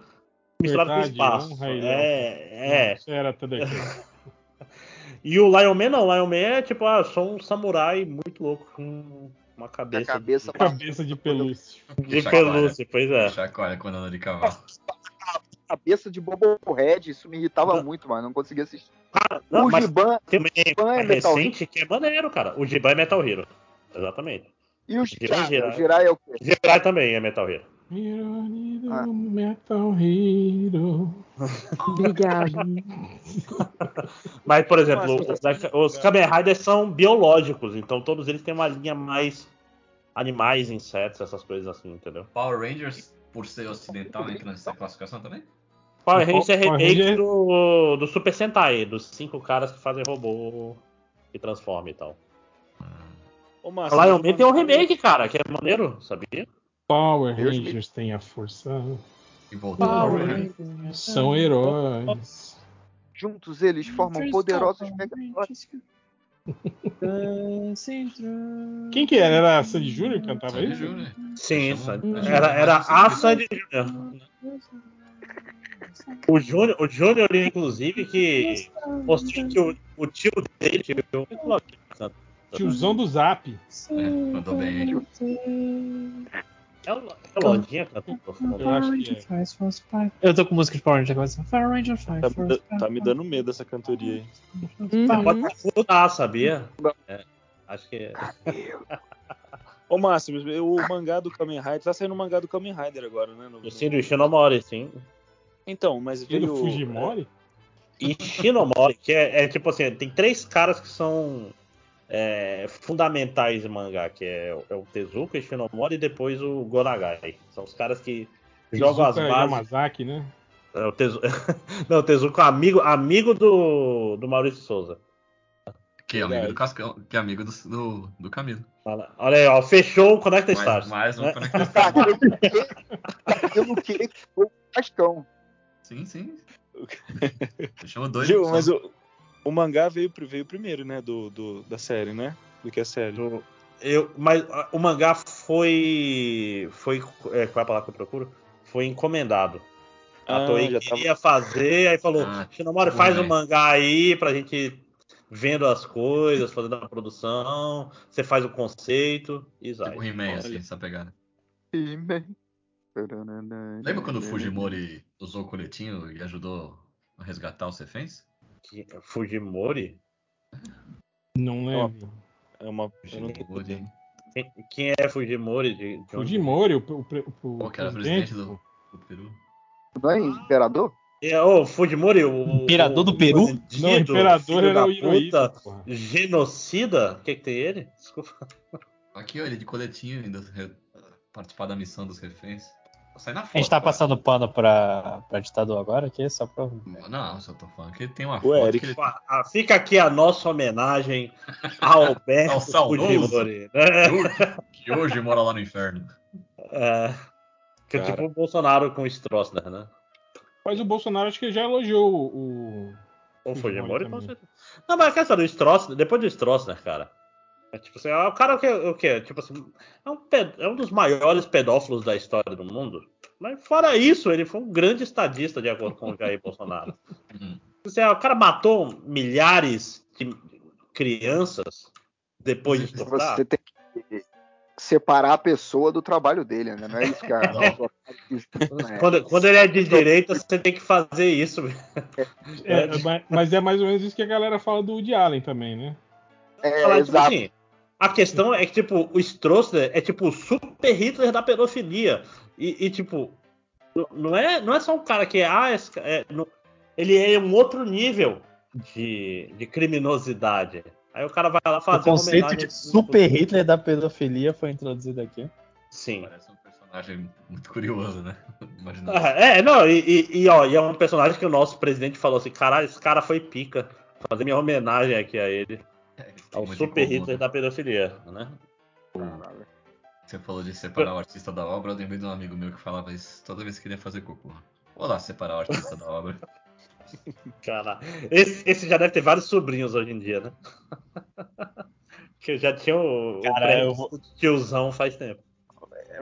misturada com espaço. honra e É, é. Era tudo aquilo. (laughs) E o Lion Man não, o Lion Man é tipo, ah, só um samurai muito louco com uma cabeça, cabeça de, Cabeça de pelúcia. de pelúcia, pois é. Chacoalha quando anda de cavalo. Cabeça de Bobohead, isso me irritava muito, mano. Não conseguia assistir. Não, o Giban é Metal recente que é maneiro, cara. O Giban é Metal Hero. Exatamente. e o Giban, Jirai. Jirai. O Jirai é o quê? Jirai também é Metal Hero. Ironido Ah. Metal Hero. Obrigado. (laughs) Mas, por exemplo, Nossa, os, os Kamen Riders são biológicos, então todos eles têm uma linha mais animais, insetos, essas coisas assim, entendeu? Power Rangers, por ser ocidental, entra nessa classificação também? Power Rangers é remake Ranger- do, do Super Sentai, dos cinco caras que fazem robô e transforma e tal. Ô, Márcio, Lion Man tem um remake, cara, que é maneiro, sabia? Power Rangers tem a força. E voltou Power Rangers são heróis. Juntos eles formam poderosos megazords. Quem que era? Era a Sandy Júnior que cantava Sandy isso? Júnior. Sim, chamou Era, era a Sandy Júnior. O Júnior, o Júnior, inclusive, que mostrou que o, o tio dele. Tiozão do Zap. É, mandou bem. É o, é o Lodinha cantando. Eu acho que é. Eu tô com música de Power Ranger agora. Power Ranger Fire Tá, me da- tá me dando medo essa cantoria aí. Uhum. Pode mudar, sabia? É, acho que. (laughs) Ô, Márcio, mas o mangá do Kamen Rider. Tá saindo o mangá do Kamen Rider agora, né? No- O Sim do Ishinomori, sim. Então, mas E do veio. Fujimori? Ishinomori, que é, é tipo assim, tem três caras que são é, fundamentais em mangá, que é, é o Tezuka, Ishinomori e depois o Gonagai. São os caras que jogam as Tezuka bases. Yamazaki, né? É, o Tezu... (laughs) Não, o Tezuka é amigo, amigo do, do Maurício Souza. Que é amigo do Cascão, que é amigo do, do, do Camilo. Olha olha aí, ó, fechou o Conecta Mais, Stars. mais um né? Conecta (laughs) Stars. eu não queria- que fosse o Cascão. Sim, sim. (laughs) Chama dois. Gil, mas o, o mangá veio, veio primeiro, né? Do, do- da série, né? Do que a série. Do- Eu, mas ah, o mangá foi. Foi. É, qual é a palavra que eu procuro? Foi encomendado. A Ah, Toei já queria fazer, aí falou: Ah, Shinomori, faz um o mangá aí pra gente vendo as coisas, fazendo a produção, você faz o conceito e vai. Tipo um He-Man, assim, essa pegada. He-Man. Lembra quando o Fujimori usou o coletinho e ajudou a resgatar os reféns? Que- Fujimori? Não lembro. É uma. Fujimori. Quem, quem é Fujimori? De, de onde? Fujimori, o, o, o, Pô, que era presidente, presidente do, do Peru. Não é imperador? É, ô, Fujimori, o. Imperador o- do Peru? bandido, Não, o imperador era da o Hirohito, puta. Genocida? O que, que tem ele? Desculpa. Aqui, ó, ele de coletinho ainda re- participar da missão dos reféns. Sai na foto. A gente tá cara. passando pano pra, pra ditador agora aqui, só pra. Não, só tô falando que tem uma O foto Eric. que ele Ah, Fica aqui a nossa homenagem (laughs) ao Alberto. Fujimori. né? que hoje mora lá no inferno. É, que é tipo o Bolsonaro com o Stroessner, né? Mas o Bolsonaro acho que já elogiou o. O Fujimori Fujimori, com certeza. Não, mas a questão do Stroessner, depois do Stroessner, cara. É tipo assim, é o cara que o que tipo assim, é um, é um dos maiores pedófilos da história do mundo. Mas fora isso, ele foi um grande estadista de acordo com o Jair Bolsonaro. Uhum. Assim, o cara matou milhares de crianças depois de estudar. Você tem que separar a pessoa do trabalho dele, né? Não é isso que a. Não é. Quando, quando ele é de direita, você tem que fazer isso. É, mas- mas é mais ou menos isso que a galera fala do Woody Allen também, né? É, Falar, tipo exato. assim, a questão é que, tipo, o Stroessner é tipo o super Hitler da pedofilia. E, e, tipo, não- é, não é só um cara que é, ah, é, não- ele é um outro nível de, de criminosidade. Aí o cara vai lá fazer O conceito homenagem- de super Hitler da pedofilia foi introduzido aqui. Sim. Parece um personagem muito curioso, né? (laughs) Imagina. Ah, É, não, e, e, e, ó, e é um personagem que o nosso presidente falou assim, caralho, esse cara foi pica. Fazer minha homenagem aqui a ele. É, Ao muito em super comum, Hitler né? da pedofilia, né? Caralho. Você falou de separar o artista da obra, eu lembrei de um amigo meu que falava isso toda vez que queria fazer cocô. Vou lá separar o artista da obra. (laughs) Cara, esse, esse já deve ter vários sobrinhos hoje em dia, né? (laughs) que já tinha o, o Cara, eu vou- o tiozão faz tempo.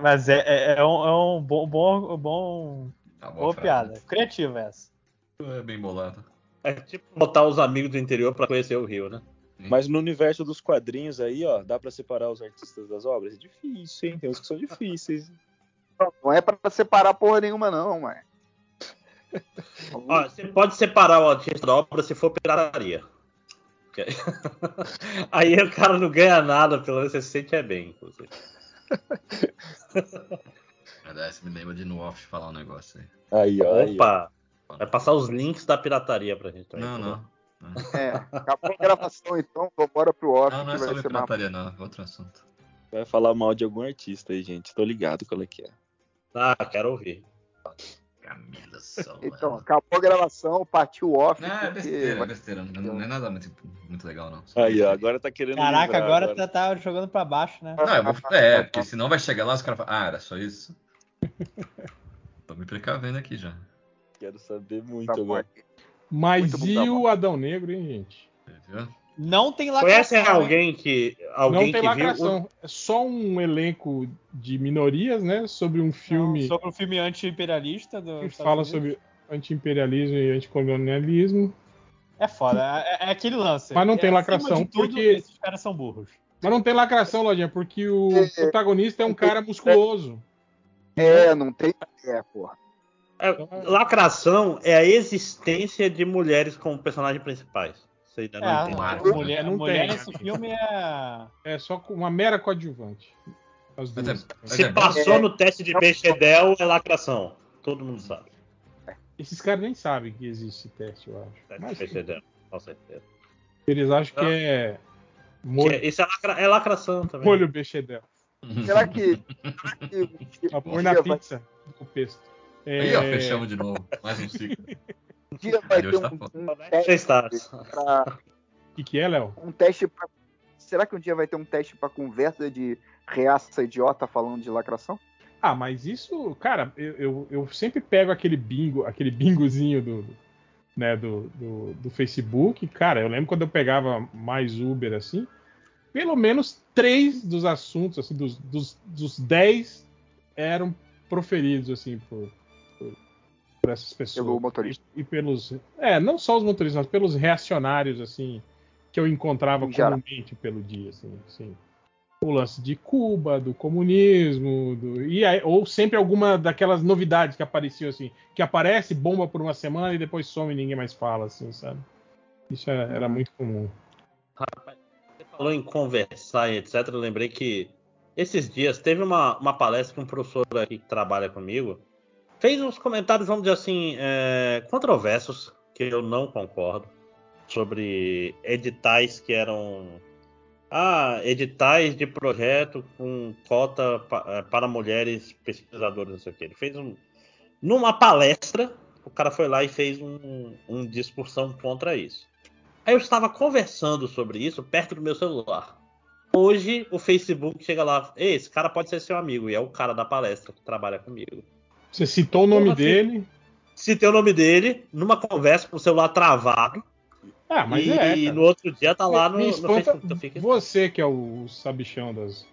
Mas é, é, é um, é um bom, bom, bom Tá boa frase. piada. Criativa essa. É bem bolado. É tipo botar os amigos do interior pra conhecer o Rio, né? Mas no universo dos quadrinhos aí, ó, dá pra separar os artistas das obras? É difícil, hein? Tem uns que são difíceis. Não é pra separar porra nenhuma, não. (laughs) Ó, você pode separar o artista da obra se for pirataria. (laughs) Aí o cara não ganha nada, pelo menos você se sente é bem. inclusive. (laughs) Aliás, me lembra de no off falar um negócio aí. Aí, ó. aí, ó. Opa! Vai passar os links da pirataria pra gente também. Não, tá não. É, acabou a gravação, então, vambora pro off. Não, não é que vai sobre ser mais- pirataria, não. É outro assunto. Vai falar mal de algum artista aí, gente. Tô ligado qual é que é. Ah, quero ouvir. Camila Sola. Então, acabou a gravação, partiu o off. Não, é besteira, é vai- besteira. Não, não é nada muito, muito legal, não. Aí, ó. Agora tá querendo. Caraca, livrar agora, tá, tá jogando pra baixo, né? Não, eu vou... É, porque senão vai chegar lá e os caras falam, ah, era só isso. (laughs) Tô me precavendo aqui já. Quero saber muito Tá bom. Mas Muito bom, e tá o. Adão Negro, hein, gente? Viu? Não tem lacração. Conhecem hein? alguém que. Alguém não tem que lacração. É só um elenco de minorias, né? Sobre um filme Sobre o filme anti-imperialista do. que Estados fala Unidos. sobre anti-imperialismo e anticolonialismo. É foda, é, é aquele lance. Mas não E tem lacração, tudo, porque- Esses caras são burros. Mas não tem lacração, Lojinha, porque o protagonista é um cara musculoso. É, não tem. É, porra. É, lacração é a existência de mulheres como personagens principais. Você ainda É, não entende. A mulher, não a mulher tem. nesse filme é. É só uma mera coadjuvante. É- Se é passou no teste de Bechdel, é lacração. Todo mundo sabe. Esses caras nem sabem que existe esse teste, eu acho. Teste Mas de com certeza. eles acham que é molho, Que- Isso é, lacra- é lacração também. molho bechamel. Será que. será que dia vai- pizza do pesto. Aí, ó, É, fechamos de novo. Mais um ciclo. um dia vai ter tá um, um teste pra, O (laughs) que, que é, Léo? um teste pra, Será que um dia vai ter um teste pra conversa de reaça idiota falando de lacração? Ah, mas isso, cara, eu, eu, eu sempre pego aquele bingo, aquele bingozinho do, né, do, do, do Facebook. Cara, eu lembro quando eu pegava mais Uber assim, pelo menos três dos assuntos, assim, dos, dos, dos dez eram proferidos assim por, por essas pessoas. Pelo motorista. E, e pelos. É, não só os motoristas, mas pelos reacionários, assim, que eu encontrava comumente pelo dia, assim, assim. O lance de Cuba, do comunismo, do, e aí- ou sempre alguma daquelas novidades que apareciam assim, que aparece, bomba por uma semana e depois some e ninguém mais fala, assim, sabe? Isso é- era muito comum. Você falou em conversar e etc. Eu lembrei que esses dias teve uma, uma palestra que um professor aqui que trabalha comigo fez uns comentários, vamos dizer assim, é, controversos, que eu não concordo, sobre editais que eram. Ah, editais de projeto com cota pa- eh, para mulheres pesquisadoras, não sei o que. Ele fez um. Numa palestra, o cara foi lá e fez um, um discussão contra isso. Aí eu estava conversando sobre isso perto do meu celular. Hoje o Facebook chega lá, esse cara pode ser seu amigo, e é o cara da palestra que trabalha comigo. Você citou o nome Porra, dele. Citei o nome dele numa conversa com o celular travado. Ah, mas e é. cara. no outro dia tá lá no, Me no espanta Facebook. Então fica- Você que é o sabichão das,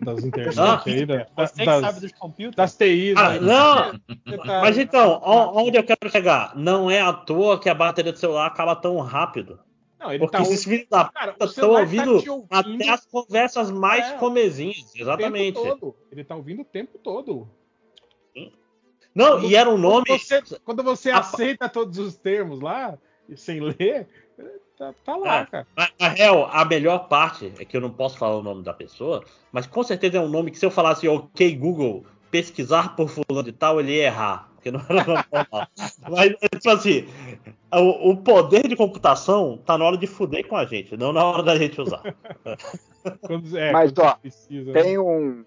das (laughs) internet Ah, aí, da- Você que das, sabe dos computers. das TIs. Ah, aí. não! Você tá- Mas então, onde eu quero chegar? Não é à toa que a bateria do celular acaba tão rápido. Não, ele Porque tá esses filhos da puta estão tá ouvindo te ouvindo até as conversas mais É, comezinhas. Exatamente. Ele tá ouvindo o tempo todo. Não, Quando- e era um nome. Quando você, quando você A- aceita todos os termos lá, e sem ler, tá, tá lá, É. cara. Na, real, a melhor parte é que eu não posso falar o nome da pessoa, mas com certeza é um nome que se eu falasse ok Google, pesquisar por fulano de tal, ele ia errar. Porque não era nome normal. (laughs) Mas, tipo assim, o, o poder de computação tá na hora de fuder com a gente, não na hora da gente usar. (laughs) Quando, é, Mas, quando ó, precisa, né? Tem um,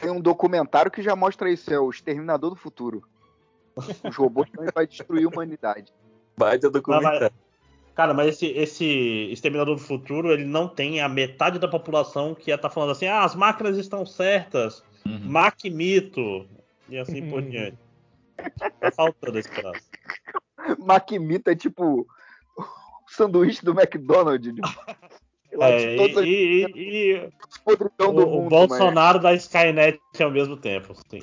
tem um documentário que já mostra isso, é o Exterminador do Futuro. Os robôs também vai destruir a humanidade. Baita Mas, documentário. cara, mas esse, esse Exterminador do Futuro, ele não tem a metade da população que ia estar falando assim, ah, as máquinas estão certas, Uhum. Mac mito, e assim por (laughs) diante. Tá faltando esse pedaço. Maquimita é tipo o sanduíche do McDonald's. de- (laughs) lá de É, e, e- e do o, o mundo, Bolsonaro da Skynet ao mesmo tempo. Assim.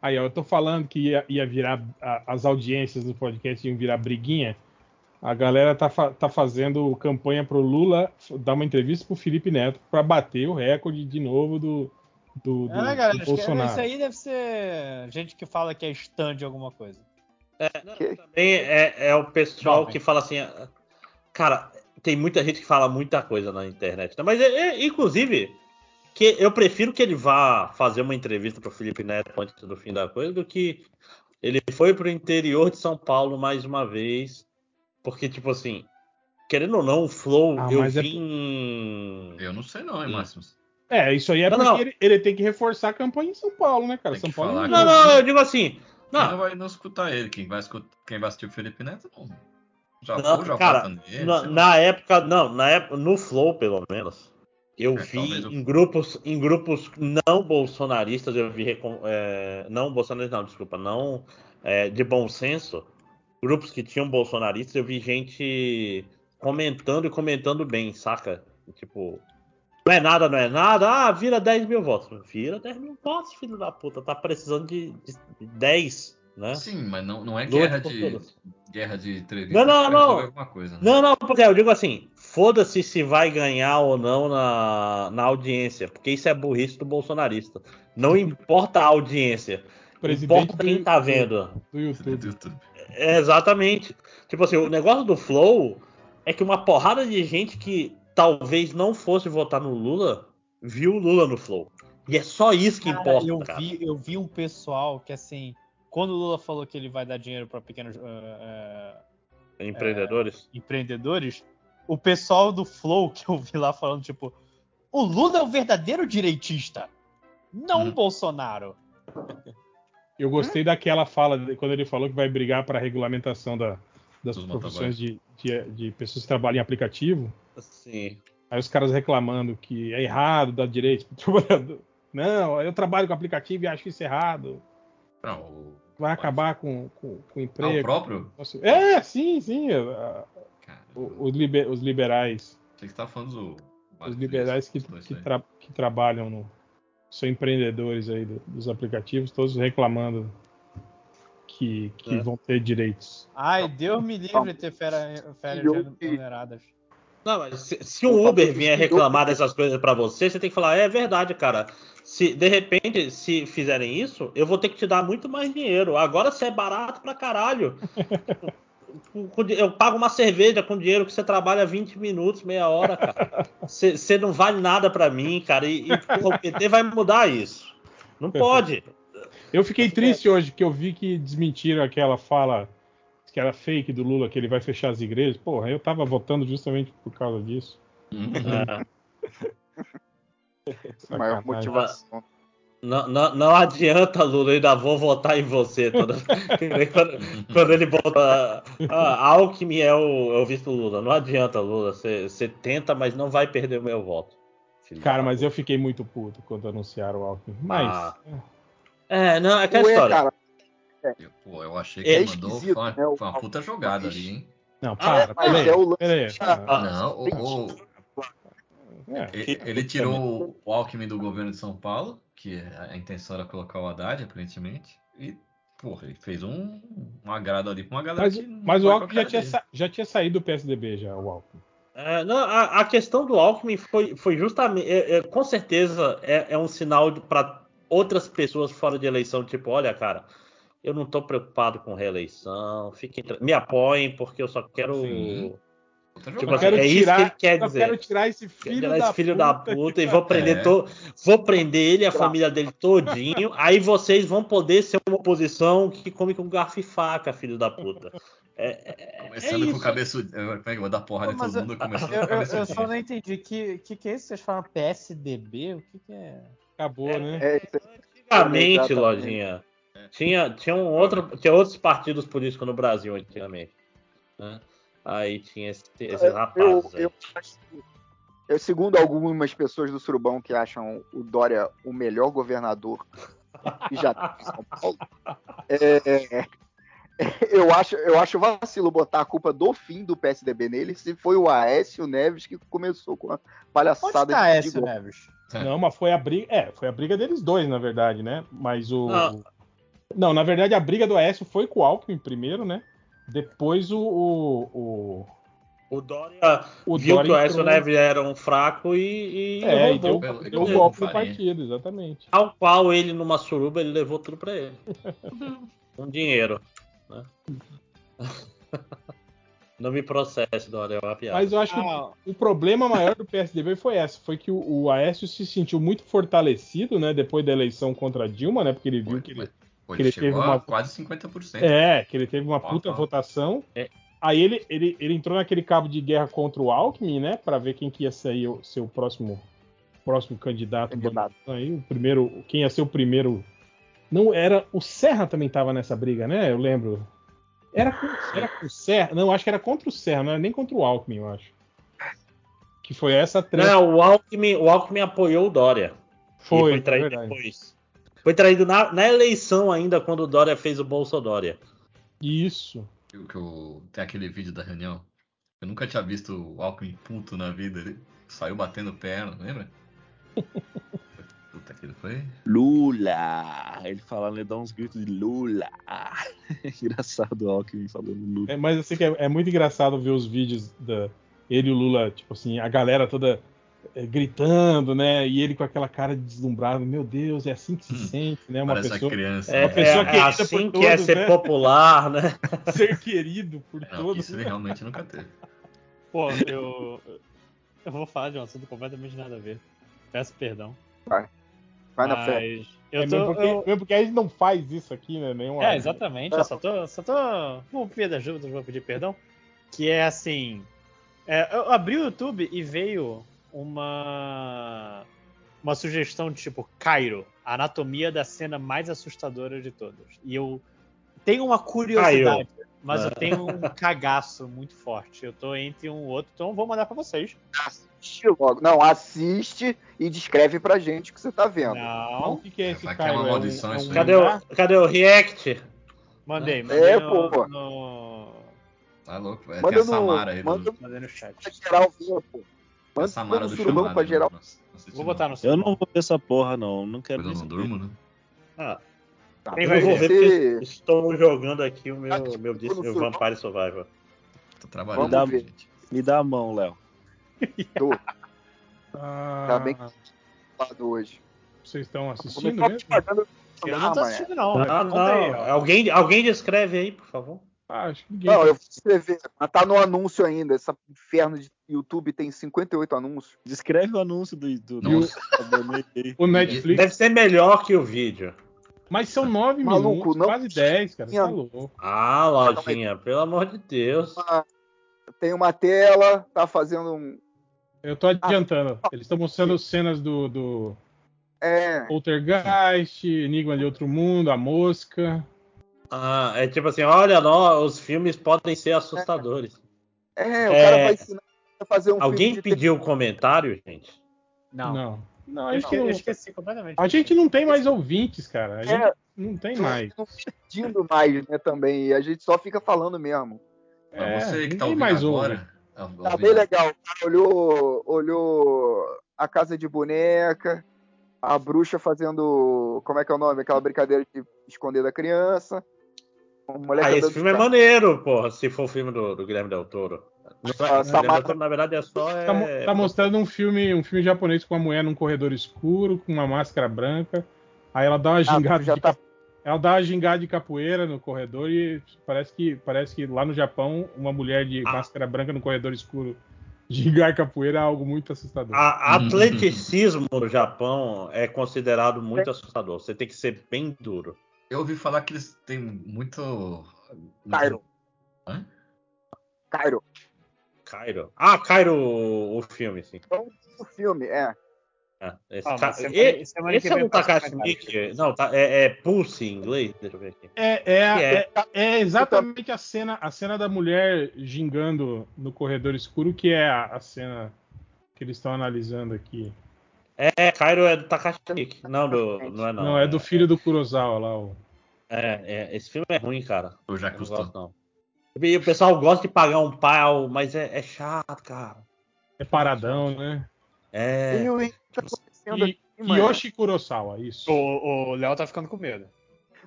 Aí, ó, eu tô falando que ia, ia virar. a- as audiências do podcast iam virar briguinha. A galera tá, fa- tá fazendo campanha pro Lula dar uma entrevista pro Felipe Neto pra bater o recorde de novo do, do, do- É, do galera? Acho que Bolsonaro. Isso aí deve ser gente que fala que é stand de alguma coisa. Que- Também é, é o pessoal Jovem. que fala assim. Cara, tem muita gente que fala muita coisa na internet. né? Mas, é, é, inclusive, que eu prefiro que ele vá fazer uma entrevista pro Felipe Neto antes do fim da coisa do que ele foi pro interior de São Paulo mais uma vez. Porque, tipo assim, querendo ou não, o Flow, Ah, eu é- vim. Eu não sei não, hein, Sim. Máximos. É, isso aí é Não, porque não. Ele, ele tem que reforçar a campanha em São Paulo, né, cara? Tem São Paulo falar não- Não, não, eu digo assim. Não Não, vai não escutar ele? Quem vai, escutar, quem vai assistir o Felipe Neto, não. Já Não, ou já cara, nele, na, na época, não, na época, no Flow, pelo menos, eu É, vi o- em grupos, em grupos não bolsonaristas, eu vi é, não bolsonaristas, não, desculpa, não é, de bom senso, grupos que tinham bolsonaristas, eu vi gente comentando e comentando bem, saca? Tipo, não é nada, não é nada, ah, vira 10 mil votos. Vira 10 mil votos, filho da puta, tá precisando de, de 10, né? Sim, mas não, não é Lute guerra de, todas. guerra de entrevista. Não, não, pra não. coisa, né? Não, não, porque eu digo assim, foda-se se vai ganhar ou não na, na audiência, porque isso é burrice do bolsonarista. Não (laughs) importa a audiência, Presidente importa quem do- tá vendo. do YouTube. Do YouTube. É, exatamente. Tipo assim, o negócio do Flow é que uma porrada de gente que talvez não fosse votar no Lula, viu o Lula no Flow. E é só isso que Cara, importa, eu cara. vi, eu vi um pessoal que assim quando o Lula falou que ele vai dar dinheiro para pequenos eh, eh, Empreendedores? empreendedores, o pessoal do Flow que eu vi lá falando, tipo, o Lula é o verdadeiro direitista, não o Uhum. Bolsonaro. Eu gostei daquela fala de- quando ele falou que vai brigar para a regulamentação da- das Dos profissões de, de, de pessoas que trabalham em aplicativo. Sim. Aí os caras reclamando que é errado dar direito pro (laughs) trabalhador. Não, eu trabalho com aplicativo e acho isso errado. Não, o, Vai acabar com, com, com o ah, o emprego. próprio? É, sim, sim. a- o- os, liber- os liberais. Que você tá falando do. Os liberais que, que, tra- que trabalham no. São empreendedores aí do- dos aplicativos, todos reclamando que, que É. vão ter direitos. Ai, Deus me livre de ter férias, remuneradas. Não, mas se, se um Uber vier reclamar dessas coisas pra você, você tem que falar, é verdade, cara. Se de repente, se fizerem isso, eu vou ter que te dar muito mais dinheiro. Agora você é barato pra caralho. (laughs) Eu pago uma cerveja com dinheiro que você trabalha 20 minutos, meia hora, cara. Você você não vale nada pra mim, cara. E, e porra, o PT vai mudar isso. Não pode. Eu fiquei triste hoje que eu vi que desmentiram aquela fala que era fake do Lula, que ele vai fechar as igrejas. Porra, eu tava votando justamente por causa disso. Uhum. É. Maior Sacanagem. motivação. Não, não, não adianta, Lula, eu ainda vou votar em você. Toda... quando, quando ele bota. Ah, Alckmin é o, é o vice do Lula. Não adianta, Lula. Você tenta, mas não vai perder o meu voto. Cara, mas eu fiquei muito puto quando anunciaram o Alckmin. Mas. Ah. É, não, é aquela Ué, história. cara, Eu- Pô, eu achei que É ele mandou. Foi uma, né, uma puta jogada ali, hein? Não, Ah, para, mas peraí. é o lance peraí. Ah, Não, o, o- é. ele, ele tirou o Alckmin do governo de São Paulo, que a intenção era colocar o Haddad, aparentemente. E, porra, ele fez um, um agrado ali pra uma galera Mas, mas o Alckmin já tinha, sa- já tinha saído do PSDB, já, o Alckmin. É, não, a, a questão do Alckmin foi, foi justamente. é, é, com certeza é, é um sinal para outras pessoas fora de eleição, tipo, olha, cara, eu não tô preocupado com reeleição, fiquem, me apoiem, porque eu só quero. Sim. Tipo assim, é isso que ele quer eu dizer. quero tirar esse filho, Tirar da, esse filho puta da puta e vou prender, É. to- vou prender ele e a família dele todinho. (laughs) aí vocês vão poder ser uma oposição que come com garfo e faca, filho da puta. É, é- é Começando com o é que eu vou dar porrada em todo mundo? Começando Eu, com o eu- eu só não entendi. Que, que que é isso? Vocês falam PSDB? O que, que é? Acabou, né? É, isso aí. Antigamente. Lojinha, tinha, tinha, um outro, tinha outros partidos políticos no Brasil antigamente. né? Aí tinha esse, esses eu, rapazes. eu, que- eu, segundo algumas pessoas do Surubão que acham o Dória o melhor governador que já teve em São Paulo, é, eu, acho, eu acho vacilo botar a culpa do fim do PSDB nele, se foi o Aécio Neves que começou com a Onde palhaçada tá de Écio Digol. Neves? Não, mas foi a briga. É, foi a briga deles dois, na verdade, né? Mas o. Não. Não, na verdade, a briga do Aécio foi com o Alckmin primeiro, né? Depois o. O, o, O Dória o viu Dória que o Aécio entrou- Neves era um fraco e, e É, e roubou. deu, Ele deu o golpe no farinha. partido, exatamente. Ao qual ele, numa suruba, ele levou tudo pra ele. (laughs) Com dinheiro. Né? (laughs) Não me processe, Dória, é uma piada. Mas eu acho que Ah, o problema maior do PSDB foi essa, foi que o, o Aécio se sentiu muito fortalecido, né, depois da eleição contra Dilma, né, porque ele viu que ele, Pô, que ele ele chegou teve uma- quase 50%. é, que ele teve uma puta pau. votação. É. Aí ele, ele, ele entrou naquele cabo de guerra contra o Alckmin, né, Pra ver quem que ia ser o, ser o próximo próximo candidato, Candidato. aí, o primeiro, quem ia ser o primeiro. Não era o Serra também tava nessa briga, né? Eu lembro. Era com, era com o Serra, não, acho que era contra o Serra, não era nem contra o Alckmin, eu acho. Que foi essa treta. Não, o Alckmin, o Alckmin apoiou o Dória. E foi, foi é traído verdade. depois. Foi traído na, na eleição ainda, quando o Dória fez o Bolsa Dória. Isso. Que, o- que o- tem aquele vídeo da reunião. Eu nunca tinha visto o Alckmin puto na vida. Ele saiu batendo perna, lembra? (laughs) Puta, aquilo foi. Lula! Ele falando, ele dá uns gritos de Lula! (laughs) Engraçado o Alckmin falando Lula. É, mas assim que é, é muito engraçado ver os vídeos da ele e o Lula, tipo assim, a galera toda gritando, né? E ele com aquela cara de deslumbrado, meu Deus, é assim que se Hum, sente, né? Uma Parece pessoa criança. É, né? pessoa é- é querida assim por que é todos, ser né? popular, né? (laughs) ser querido por Não, todos. isso ele realmente nunca teve. Pô, eu. Eu vou falar de um assunto completamente nada a ver. Peço perdão. Vai. Vai na fé. Eu É tô. mesmo, porque, eu- mesmo porque a gente não faz isso aqui, né? Nenhum É, exatamente. Eu só tô. Só tô. Vou pedir ajuda, vou pedir perdão. Que é assim. é, eu abri o YouTube e veio uma. Uma sugestão de tipo, Cairo, a anatomia da cena mais assustadora de todas. E eu tenho uma curiosidade, mas eu Ah. tenho um (laughs) cagaço muito forte. Eu tô entre um e outro, então eu vou mandar pra vocês. Assiste logo. Não, assiste e descreve pra gente o que você tá vendo. Então, o Não, que, que é esse Vai que é uma Cairo? maldição um, isso aí. Cadê o, cadê o React? mandei, É, mandei no, pô. no- Tá louco, velho. Manda Tem a no- Samara aí. manda mandei no chat. Geral ver, pô. Manda Samara do surubão chamado. pra geral. não assisti Vou não. botar no Eu não vou ver essa porra, não. Não quero Quando eu ver não durmo, né? Ah, Tá, Quem eu vai não ver? ver estou jogando aqui o meu, Ah, meu, no meu? Vampire Survivor. Tô trabalhando. Vamos ver. gente. Me dá a mão, Léo. Ah, Tá bem lado hoje. Vocês estão Não assistindo tô mesmo? Eu não tô assistindo, não. Ah, não. ó. Alguém, alguém descreve aí, por favor. Ah, acho que ninguém. Não, eu vou escrever. Mas tá no anúncio ainda. Essa inferno de YouTube tem 58 anúncios. Descreve o anúncio do. do. O Netflix. Deve ser melhor que o vídeo. Mas são nove Maluco, minutos, não- quase dez, cara. Você tá louco. Ah, Lojinha, pelo amor de Deus. Tem uma tela, tá fazendo um. Eu tô adiantando. Eles estão mostrando cenas do, do É, Poltergeist, Enigma de Outro Mundo, A Mosca. Ah, é tipo assim, olha, nó, os filmes podem ser assustadores. é, o É. cara vai ensinar a fazer um Alguém pediu comentário, gente? Não. Não. Não, a Eu gente esque- eu não, esqueci completamente. a gente não tem mais ouvintes, cara. A gente É. não tem Não- mais. Não pedindo mais, né, também. E a gente só fica falando mesmo. É, você que tá ninguém ouvindo mais agora. ah, Tá bem legal. O cara olhou, olhou a casa de boneca, a bruxa fazendo. Como é que é o nome? Aquela brincadeira de esconder da criança. Ah, esse filme é maneiro, porra, se for o filme do, do Guilherme Del Toro. Não é- Ah, o Guilherme Del Toro, na verdade, é só. É... Tá, mo- tá mostrando um filme, um filme japonês com uma mulher num corredor escuro, com uma máscara branca. Aí ela dá uma gingada já de tá- ela dá uma gingada de capoeira no corredor e parece que parece que lá no Japão uma mulher de Ah. máscara branca no corredor escuro gingar capoeira é algo muito assustador. A- atleticismo no Japão é considerado muito assustador. Você tem que ser bem duro. Eu ouvi falar que eles têm muito. Cairo. Hã? Cairo. Cairo. Ah, Cairo, o filme, sim. O filme, é. É, esse Ah, semana- e- semana esse é um Takashi. Miike. Não, tá- é, é Pulse em inglês. Deixa eu ver aqui. É, é, a- é? é- é exatamente a cena, a cena da mulher gingando no corredor escuro que é a, a cena que eles estão analisando aqui. É, Cairo é do Takashi Miike. Não, do, não é não. Não, é do filho do Kurosawa lá. O... É, é, esse filme é ruim, cara. Eu já não custou. gosto, não. E o pessoal gosta de pagar um pau, mas é, é chato, cara. É paradão, né? É. E o tá acontecendo E, aqui, mano? Yoshi Kurosawa, isso. O Léo tá ficando com medo.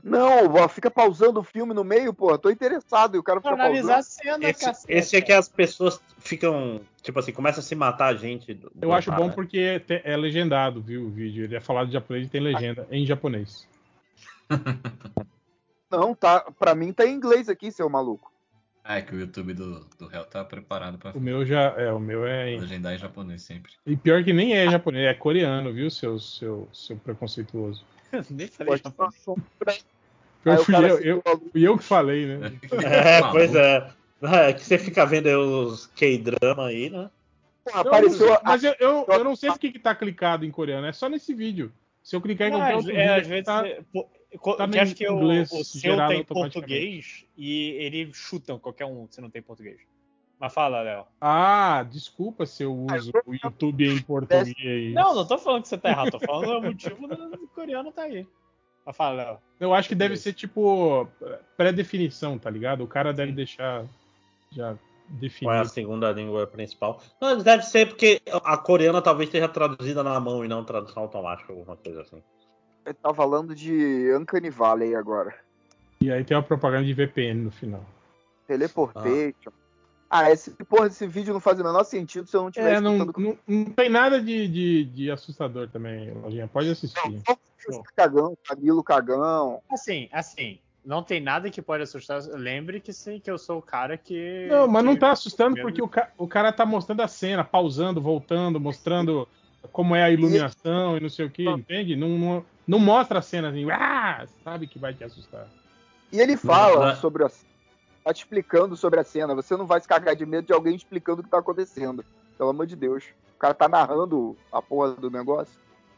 Não, fica pausando o filme no meio, pô. Tô interessado e o cara fica analisar a pausando. cena, Esse, cacete. esse é que as pessoas ficam, tipo assim, começam a se matar a gente. do- Eu do acho par, bom né? porque te- é legendado, viu, o vídeo. Ele é falado em japonês e tem legenda em japonês. (laughs) (laughs) Não, tá. Pra mim tá em inglês aqui, seu maluco. Ah, é que o YouTube do, do réu tá preparado pra O meu já é, o meu é em... legendar em japonês sempre. E pior que nem é japonês, é coreano, viu, seu seu seu preconceituoso. (laughs) Nem falei Pode japonês. Pior o fui eu, eu, eu que falei, né? É, (laughs) Maluco. pois é. É que você fica vendo aí os K-drama aí, né? Porra, apareceu a- Mas eu, eu, eu não sei porque que tá clicado em coreano, é só nesse vídeo. Se eu clicar em qualquer às, outro é, às vídeo, vezes, tá- é, pô, co- tá que acho que o, inglês o seu tem português e ele chuta qualquer um se não tem português. Mas fala, Léo. Ah, desculpa se eu uso o YouTube em português. Não, não tô falando que você tá errado, tô falando o motivo do, coreano tá aí. Mas fala, Léo. Eu acho que deve ser tipo pré-definição, tá ligado? O cara deve deixar já Qual é a definido. segunda língua principal? Não, deve ser porque a coreana talvez esteja traduzida na mão e não tradução automática, alguma coisa assim. Ele tá falando de Uncanny Valley agora. E aí tem uma propaganda de VPN no final. Teleportation. Ah, esse porra desse vídeo não faz o menor sentido se eu não tiver É, não, não, não tem nada de, de, de assustador também, Lojinha. Pode assistir. Não, cagão, Camilo cagão. Assim, assim, não tem nada que pode assustar. Lembre que sim, que eu sou o cara que. Não, mas não tá assustando porque o, ca- o cara tá mostrando a cena, pausando, voltando, mostrando como é a iluminação e não sei o que, entende? Não, não, não mostra a cena assim, ah, sabe que vai te assustar. E ele fala sobre a. Tá te explicando sobre a cena. Você não vai se cagar de medo de alguém explicando o que tá acontecendo. Pelo amor de Deus. O cara tá narrando a porra do negócio.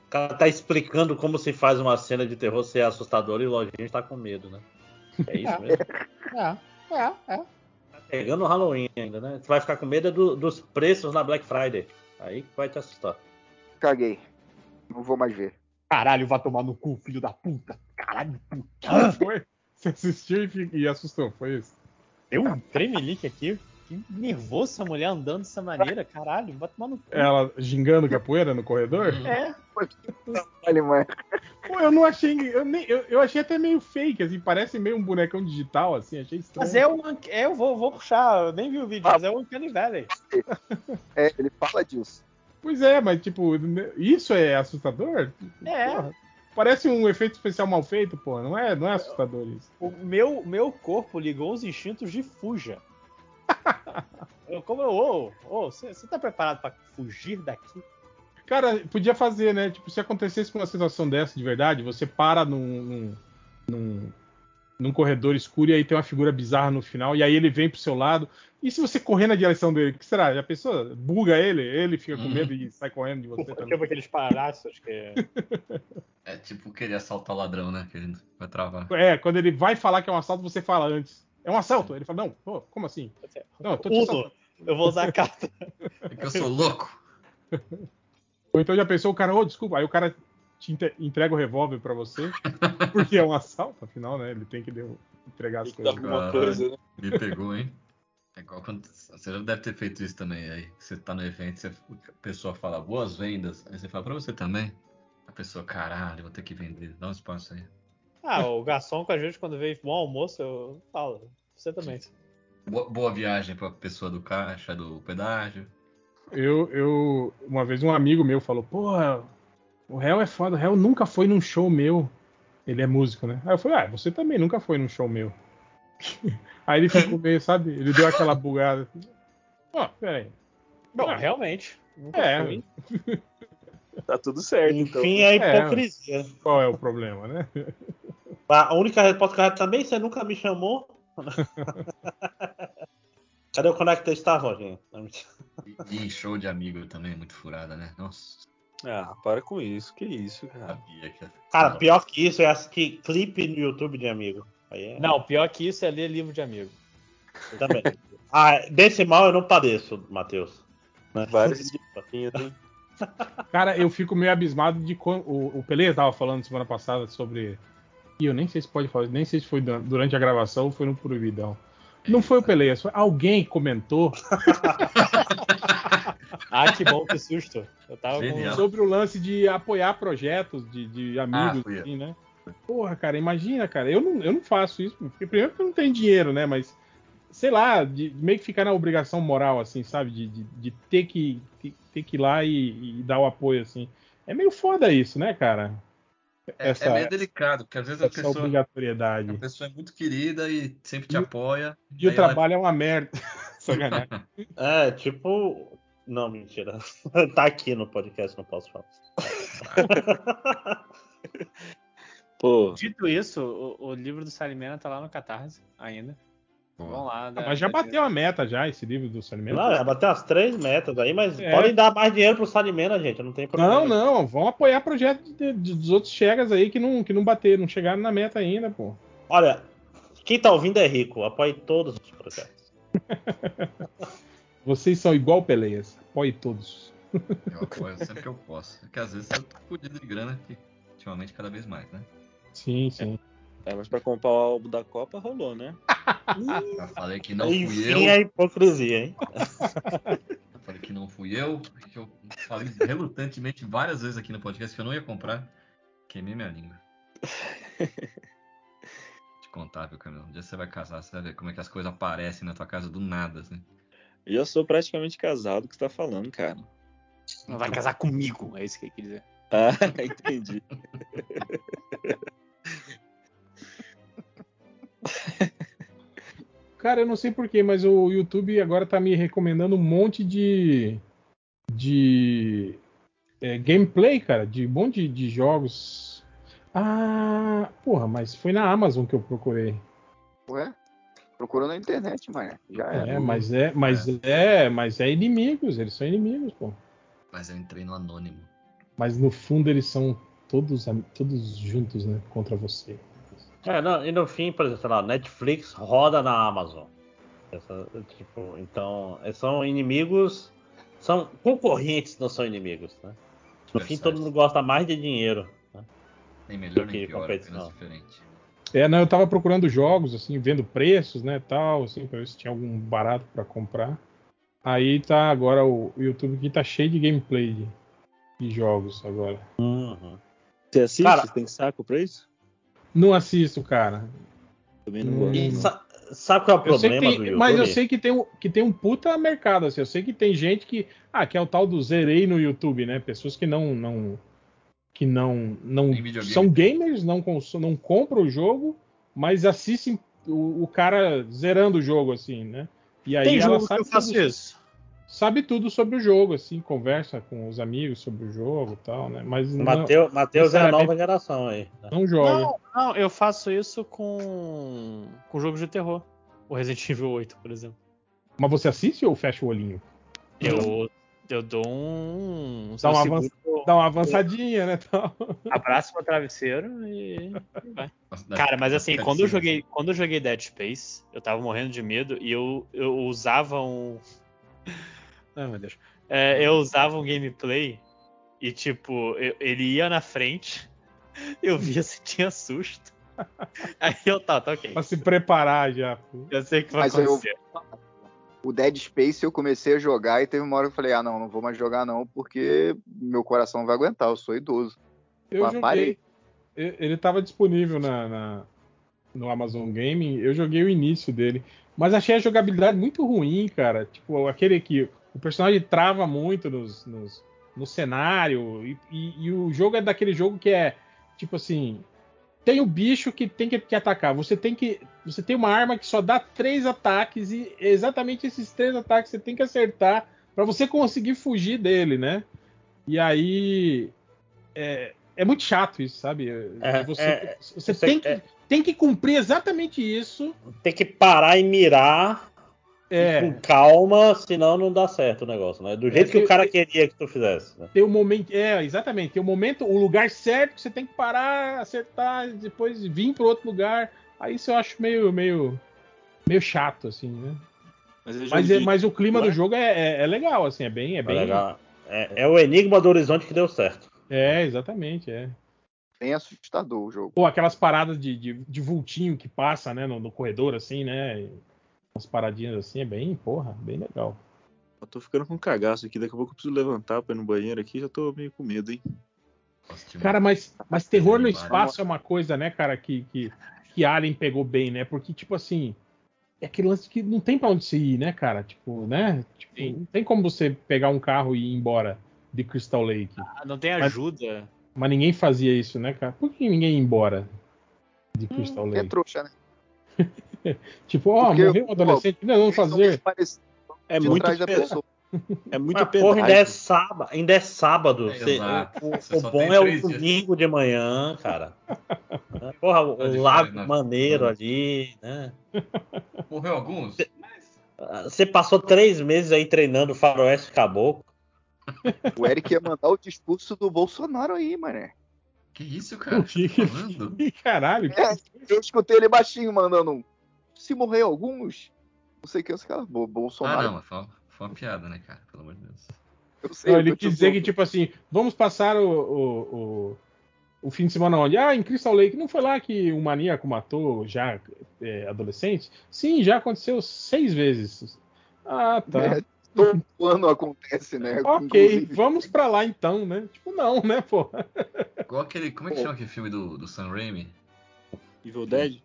O cara tá explicando como se faz uma cena de terror ser assustadora e o Lojinha está com medo, né? É isso (laughs) mesmo? É, é, é. Tá pegando o Halloween ainda, né? Você vai ficar com medo é do- dos preços na Black Friday. Aí que vai te assustar. Caguei. Não vou mais ver. Caralho, vai tomar no cu, filho da puta. Caralho, puta. Ah, foi? Você assistiu e, e assustou, foi isso? Deu um tremelique aqui. Que nervoso essa mulher andando dessa maneira, caralho. Vai tomar no cu. Ela gingando capoeira no corredor? É. Olha, mãe. Pô, eu não achei. Eu, nem, eu, eu achei até meio fake, assim, parece meio um bonecão digital, assim, achei estranho. Mas é o. É, eu vou, vou puxar, eu nem vi o vídeo, mas é o Uncanny Valley. É, ele fala disso. Pois é, mas tipo, isso é assustador? É. Porra, parece um efeito especial mal feito, pô. Não é, não é assustador isso. O meu, meu corpo ligou os instintos de fuja. (laughs) Eu, como eu, ô, ô, você tá preparado pra fugir daqui? Cara, podia fazer, né? Tipo, se acontecesse uma situação dessa de verdade, você para num, num, num, num corredor escuro e aí tem uma figura bizarra no final, e aí ele vem pro seu lado. E se você correr na direção dele, o que será? Já pensou? Buga ele, ele fica com Uhum. medo e sai correndo de você também. Tipo aqueles palhaços que. (laughs) É tipo querer assaltar o ladrão, né? Que gente vai travar. É, quando ele vai falar que é um assalto, você fala antes. É um assalto. Ele fala, não, pô, como assim? Não, eu tô te Uno, eu vou usar a carta. É que eu sou louco. (laughs) Ou então já pensou o cara, ô, desculpa, aí o cara te entrega o revólver pra você, porque é um assalto, afinal, né? Ele tem que deu- entregar as coisas. alguma coisa, né? Me pegou, hein? É igual quando. Você já deve ter feito isso também aí. Você tá no evento, você, a pessoa fala boas vendas, aí você fala pra você também. A pessoa, caralho, vou ter que vender. Dá um espaço aí. Ah, o garçom com a gente, quando veio bom almoço, eu falo. Você também. Boa, boa viagem pra pessoa do caixa, do pedágio. Eu, eu, uma vez um amigo meu falou, porra, o réu é foda, o réu nunca foi num show meu. Ele é músico, né? Aí eu falei, ah, você também nunca foi num show meu. (laughs) Aí ele ficou meio, sabe? Ele deu aquela bugada. Ó, peraí. Bom, Ah. realmente. Nunca É, fui. (laughs) Tá tudo certo, então. Enfim, é hipocrisia. qual é o problema, né? (laughs) A única resposta correta também, você nunca me chamou. Cadê o Conecta Star, Roginho? E, e em show de amigo também, muito furada, né? Nossa, Ah, para com isso. Que isso, cara. Cara, pior que isso é assistir clipe no YouTube de amigo. Aí é... Não, pior que isso é ler livro de amigo. Também. (laughs) Ah, desse mal eu não padeço, Matheus. Vários hein? (laughs) Cara, eu fico meio abismado de quando. O, o Pelé tava falando semana passada sobre. E eu nem sei se pode falar, nem sei se foi du- durante a gravação ou foi no Proibidão. Não foi o Pelé, foi alguém comentou (laughs) Ah, que bom, que susto. Eu tava com. sobre o lance de apoiar projetos de, de amigos, Ah, assim, né? Porra, cara, imagina, cara, eu não, eu não faço isso, porque primeiro que eu não tenho dinheiro, né? Mas, sei lá, de meio que ficar na obrigação moral, assim, sabe? De, de, de ter, que, ter, ter que ir lá e, e dar o apoio, assim. É meio foda isso, né, cara? É, Essa, é meio delicado, porque às vezes a essa pessoa, obrigatoriedade. a pessoa é muito querida e sempre te E apoia. E o aí ela- trabalho é uma merda. (laughs) Sacanagem. É, tipo. Não, mentira. (laughs) tá aqui no podcast, não posso falar. (laughs) Pô, Dito isso, o, o livro do Salimena tá lá no Catarse ainda. Vamos lá. Ah, dá- mas já bateu a meta já, esse livro do Salimena. Não, já bateu as três metas aí, mas É. podem dar mais dinheiro pro Salimena, gente. Não tem problema. Não, não, vão apoiar projetos de- de- dos outros chegas aí que não, que não bateram, não chegaram na meta ainda, pô. Olha, quem tá ouvindo é rico. Apoie todos os projetos. (laughs) Vocês são igual Peleias. Apoie todos. Eu apoio sempre que eu posso. É que às vezes eu tô fudido de grana, que ultimamente cada vez mais, né? Sim, sim. é, mas pra comprar o álbum da Copa rolou, né? (laughs) Já falei que não fui Enfim, eu. é hipocrisia, hein? (laughs) Eu falei que não fui eu. Que eu falei relutantemente várias vezes aqui no podcast que eu não ia comprar. Queimei minha língua. (laughs) Te contar, viu, Camilo? Um dia você vai casar, você vai ver como é que as coisas aparecem na tua casa do nada, assim. Eu já sou praticamente casado, o que você tá falando, cara? Não vai casar comigo, é isso que ele quer dizer. Ah, (laughs) entendi. Cara, eu não sei porquê, mas o YouTube agora tá me recomendando um monte de. de. é, gameplay, cara, de um monte de, de jogos. Ah, porra, mas foi na Amazon que eu procurei. Ué? Procurou na internet, mas já é. É, mas é, mas é, mas é inimigos, eles são inimigos, pô. Mas eu entrei no anônimo. Mas no fundo eles são todos, todos juntos, né, contra você. É, não, e no fim, por exemplo, sei lá, Netflix roda na Amazon. Essa, tipo, então, é, são inimigos. São concorrentes, não são inimigos, né? No fim, todo mundo gosta mais de dinheiro. né? Nem melhor Do nem que pior, competição. apenas diferente. É, não, eu tava procurando jogos, assim, vendo preços, né, tal, assim, pra ver se tinha algum barato pra comprar. Aí tá agora o, YouTube aqui tá cheio de gameplay de, de jogos agora. Uhum. Você assiste? Cara- Tem saco pra isso? Não assisto, cara. Também não Hum. gosto. E sa- sabe qual é o Eu sei que problema tem- do YouTube? mas eu sei que tem, um, que tem um puta mercado, assim. Eu sei que tem gente que. Ah, que é o tal do zerei no YouTube, né? Pessoas que não. não que não. não são gamers, não, cons- não compram o jogo, mas assistem o, o cara zerando o jogo, assim, né? E aí Tem ela sabe eu faço tudo, isso. sabe tudo sobre o jogo, assim, conversa com os amigos sobre o jogo e tal, né? Mas não, Mateus, Mateus é a nova geração aí. né? não joga. Não, não, eu faço isso com, com jogos de terror. O Resident Evil 8, por exemplo. Mas você assiste ou fecha o olhinho? Eu, eu dou um. Dá uma, um avan- segundo dá uma avançadinha, né? Tal. (laughs) abraço meu travesseiro e. Dá- Cara, mas assim, quando eu joguei, quando eu joguei Dead Space, eu tava morrendo de medo e eu, eu usava um. Ai, (laughs) meu Deus. É, eu usava um gameplay e, tipo, eu- ele ia na frente, (laughs) eu via se tinha susto. Aí eu tá, tá ok. Pra se preparar já. Eu sei o que vai Mas eu- acontecer. O Dead Space eu comecei a jogar e teve uma hora que eu falei, ah, não, não vou mais jogar não, porque meu coração não vai aguentar, eu sou idoso. Eu Ah, joguei. parei. Ele tava disponível na, na- no Amazon Gaming. Eu joguei o início dele. Mas achei a jogabilidade muito ruim, cara. Tipo, aquele que o personagem trava muito nos, nos- no cenário. E, e- e o jogo é daquele jogo que é tipo assim. Tem o bicho que tem que te atacar. Você tem que. Você tem uma arma que só dá três ataques. E é exatamente esses três ataques você tem que acertar pra você conseguir fugir dele, né? E aí. É, é muito chato isso, sabe? É, você é, você é- tem, que, tem que cumprir exatamente isso. Tem que parar e mirar É, com calma, senão não dá certo o negócio, né? Do jeito que tem- o cara queria que tu fizesse. Né? tem o momento. É, exatamente. Tem o momento, o lugar certo que você tem que parar, acertar, depois vir para outro lugar. Aí isso eu acho meio, meio, meio chato, assim, né? Mas, é Mas, é- de- mas o clima do jogo é, é- é legal, assim, é bem. É, É, bem legal. É, é o enigma do horizonte que deu certo. é exatamente, é. Bem assustador o jogo. Pô, aquelas paradas de, de, de vultinho que passa, né, no, no corredor, assim, né? Umas paradinhas assim, é bem, porra, bem legal. Eu tô ficando com cagaço aqui, daqui a pouco eu preciso levantar pra ir no banheiro aqui, já tô meio com medo, hein? Nossa, Cara, mas, mas terror no espaço é uma coisa, né, cara, que, que, que Alien pegou bem, né? Porque, tipo assim, é aquele lance que não tem pra onde você ir, né, cara? Tipo, né? Tipo, não tem como você pegar um carro e ir embora de Crystal Lake. Ah, Não tem Mas- ajuda. Mas ninguém fazia isso, né, cara? Por que ninguém ia embora de Crystal Que é Lake? trouxa, né? (laughs) Tipo, ó, Porque, morreu um pô, adolescente, não, vamos fazer. É muito, da pessoa. é muito Mas, porra, ainda é sábado. Ainda é sábado. É, Cê- o o bom é o três dias. domingo de manhã, cara. Porra, o Pode lago falar, maneiro não. ali, né? Morreu alguns? Você passou três meses aí treinando faroeste caboclo. O Eric ia mandar o discurso do Bolsonaro aí, mané. Que isso, cara? Que tá falando? (laughs) Caralho, que É, eu escutei ele baixinho mandando um. Se morrer alguns, não sei o que, os caras. Bo- Ah, Bolsonaro. não, foi uma, foi uma piada, né, cara? Pelo amor de Deus. Eu sei, Não, ele quis dizer que, tipo assim, vamos passar o, o, o, o fim de semana onde? Ah, em Crystal Lake. Não foi lá que um maníaco matou já é, adolescentes? Sim, já aconteceu seis vezes. Ah, tá. É, todo ano acontece, né? ok, Inclusive. vamos pra lá então, né? Tipo, não, né, pô? Igual aquele. Como é que chama aquele filme do, do Sam Raimi? Evil Dead?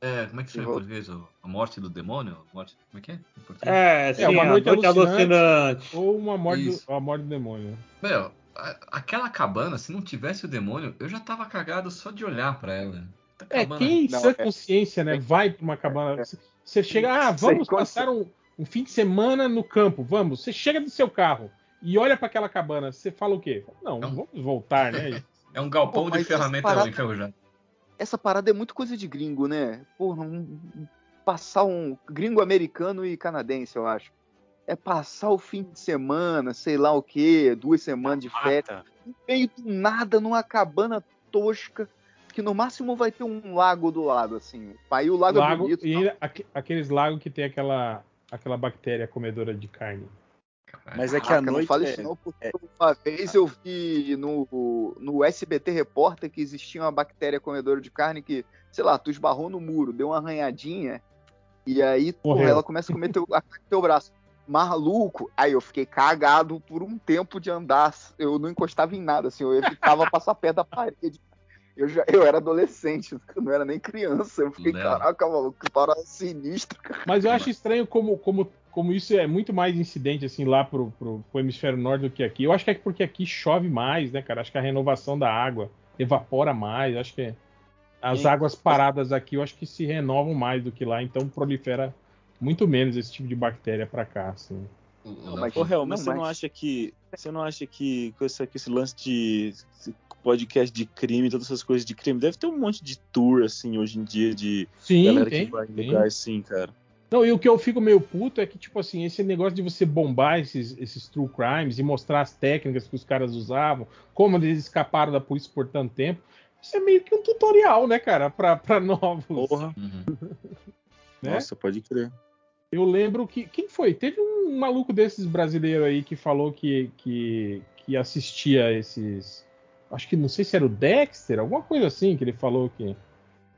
É, como é que chama em português? A Morte do Demônio? Morte... Como é que é? Em português? É, sim, uma a noite noite alucinante. alucinante. Ou uma morte, do, a morte do demônio. Meu, aquela cabana, se não tivesse o demônio, eu já tava cagado só de olhar pra ela. Tá É, quem em Não, sã é- consciência, né, vai pra uma cabana. Você chega, ah, Sem vamos passar um, um fim de semana no campo, vamos. Você chega do seu carro e olha pra aquela cabana, você fala o quê? Não, Não. vamos voltar, né? (laughs) É um galpão Pô, de ferramenta essa parada- enferrujada. Essa parada é muito coisa de gringo, né? Porra, um, passar um gringo americano e canadense, eu acho. É passar o fim de semana, sei lá o quê, duas semanas de férias, Mata. no meio do nada, numa cabana tosca, que no máximo vai ter um lago do lado, assim. Aí o lago, é Lago, bonito. e aqueles lagos que tem aquela, aquela bactéria comedora de carne. Mas é que Caraca, a não noite. fala é- isso não, porque uma vez eu vi no, no SBT Repórter que existia uma bactéria comedora de carne que, sei lá, tu esbarrou no muro, deu uma arranhadinha, e aí porra, ela começa a comer teu, a carne do teu braço. Maluco, aí eu fiquei cagado por um tempo de andar. Eu não encostava em nada, assim, eu evitava (laughs) passar perto da parede. Eu, já, eu era adolescente, (laughs) eu não era nem criança. Eu fiquei, Léo. caraca, maluco, que parada sinistra. cara. Mas eu acho estranho como, como, como isso é muito mais incidente assim lá pro, pro, pro hemisfério norte do que aqui. Eu acho que é porque aqui chove mais, né, cara? Acho que a renovação da água evapora mais. Acho que as Sim. águas paradas aqui eu acho que se renovam mais do que lá, então prolifera muito menos esse tipo de bactéria pra cá, assim. Não, mas- Ô, Hel, mas Não, você não acha que. Você não acha que com esse, com esse lance de esse podcast de crime, todas essas coisas de crime, deve ter um monte de tour, assim, hoje em dia, de Sim, galera tem, que vai em lugar assim, cara. Não, e o que eu fico meio puto é que, tipo assim, esse negócio de você bombar esses, esses true crimes e mostrar as técnicas que os caras usavam, como eles escaparam da polícia por tanto tempo, isso é meio que um tutorial, né, cara, pra, pra novos. Porra. Uhum. (laughs) Né? Nossa, pode crer. Eu lembro que. Quem foi? Teve um maluco desses brasileiro aí que falou que, que, que assistia esses. Acho que não sei se era o Dexter, alguma coisa assim, que ele falou que.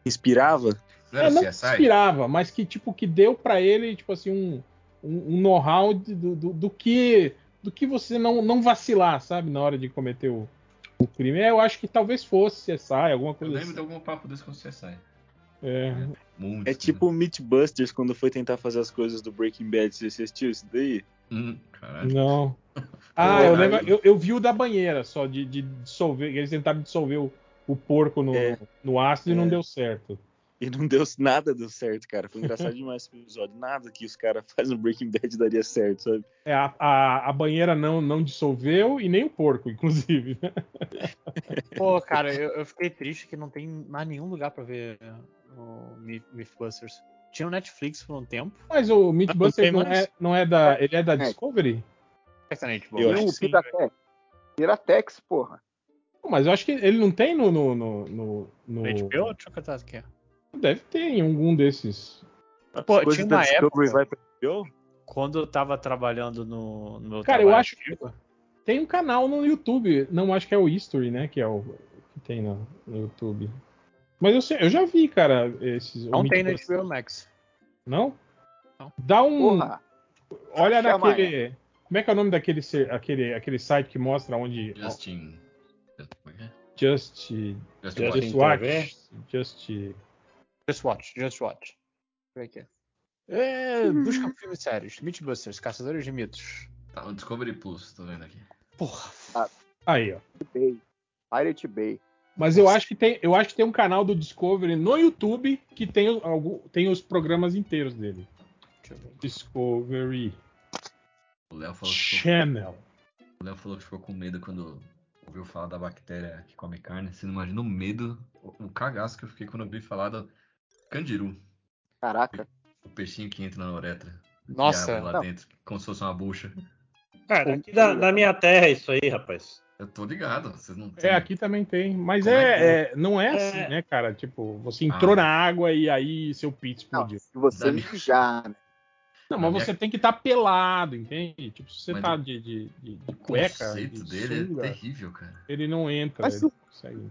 Inspirava? Não era é, não CSI? inspirava, mas que tipo que deu pra ele tipo assim um, um, um know-how do, do, do que do que você não, não vacilar, sabe, na hora de cometer o, o crime. É, eu acho que talvez fosse CSI, alguma Eu coisa lembro assim. de algum papo desse com o CSI. É. Muito. É tipo o Mythbusters quando foi tentar fazer as coisas do Breaking Bad. Você assistiu isso daí? Hum, caralho. Não. (laughs) Ah, eu lembro. Eu, eu vi o da banheira só, de, de dissolver. Eles tentaram dissolver o, o porco no, É. no ácido e não É. deu certo. E não deu nada deu certo, cara. Foi engraçado demais esse episódio. Nada que os caras fazem no Breaking Bad daria certo, sabe? É, a, a, a banheira não, não dissolveu e nem o porco, inclusive. (laughs) Pô, cara, eu, eu fiquei triste que não tem mais nenhum lugar pra ver o Myth- Mythbusters. Tinha o Netflix por um tempo. Mas o Mythbusters tem não, mais? é, não é da. Ele é da É. Discovery? Certamente, bom, Eu acho E que o sim. Piratex. Piratex, porra. Mas eu acho que ele não tem no. no, no, no- no- HBO? Deixa eu catar aqui. Deve ter em algum desses. Pô, As coisas tinha uma Discovery época- vai pra? Quando eu tava trabalhando no, no meu Cara, eu trabalho acho que tem um canal no YouTube. Não acho que é o History, né? Que é o que tem no, no YouTube. Mas eu, sei, eu já vi, cara, esses. não tem no. HBO Max. Não? Não. Dá um. Porra. Olha Chama naquele. Como é que é o nome daquele aquele, aquele site que mostra onde. Justin. Como é é? Just. Justin Justin Watch. Just Watch. Just. Just Watch, Just Watch. Deixa eu ver aqui. É, busca filmes e séries. Mythbusters, Caçadores de Mitos. Tá no Discovery Plus, tô vendo aqui. Porra. Aí, ó. Bay. Pirate Bay. Mas eu acho que tem, eu acho que tem um canal do Discovery no YouTube que tem, o- algum, tem os programas inteiros dele. Deixa eu ver. Discovery O Léo falou, que ficou, Channel. o Léo falou que ficou com medo quando ouviu falar da bactéria que come carne. Você não imagina o medo, o, o cagaço que eu fiquei quando eu ouvi falar do candiru. Caraca. O peixinho que entra na uretra. Nossa, lá não. dentro, como se fosse uma bucha. Cara, aqui da, da minha terra é isso aí, rapaz. Eu tô ligado, vocês não É, aqui também tem. Mas é que é, é- não é É. assim, né, cara? Tipo, você entrou Ah. na água e aí seu pito Não, explodiu. se você mijar, né? Não, mas minha- você tem que estar pelado, entende? Tipo, se você Mas tá o- de, de, de, de O cueca, conceito de dele sunga, é terrível, cara. ele não entra, Mas ele não consegue.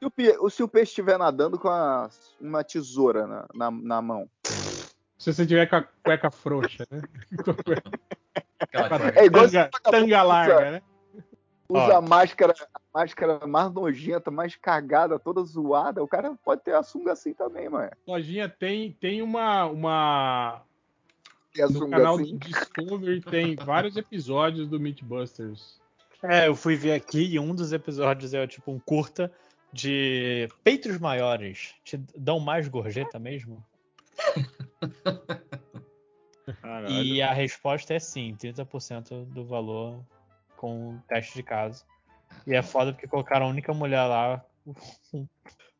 Se o, pe- se o peixe estiver nadando com a- uma tesoura na, na, na mão. Se você tiver com a cueca frouxa, né? (laughs) É igual tanga, tanga larga, né? Usa a máscara, a máscara mais nojenta, mais cagada, toda zoada. O cara pode ter a sunga assim também, mano. Lojinha tem, tem uma, uma. Tem a No sunga canal assim. do Discovery tem vários episódios do Mythbusters. É, eu fui ver aqui e um dos episódios é tipo um curta de peitos maiores. Te dão mais gorjeta mesmo? (laughs) Caralho. E a resposta é sim, 30% do valor com o teste de caso. E é foda porque colocaram a única mulher lá com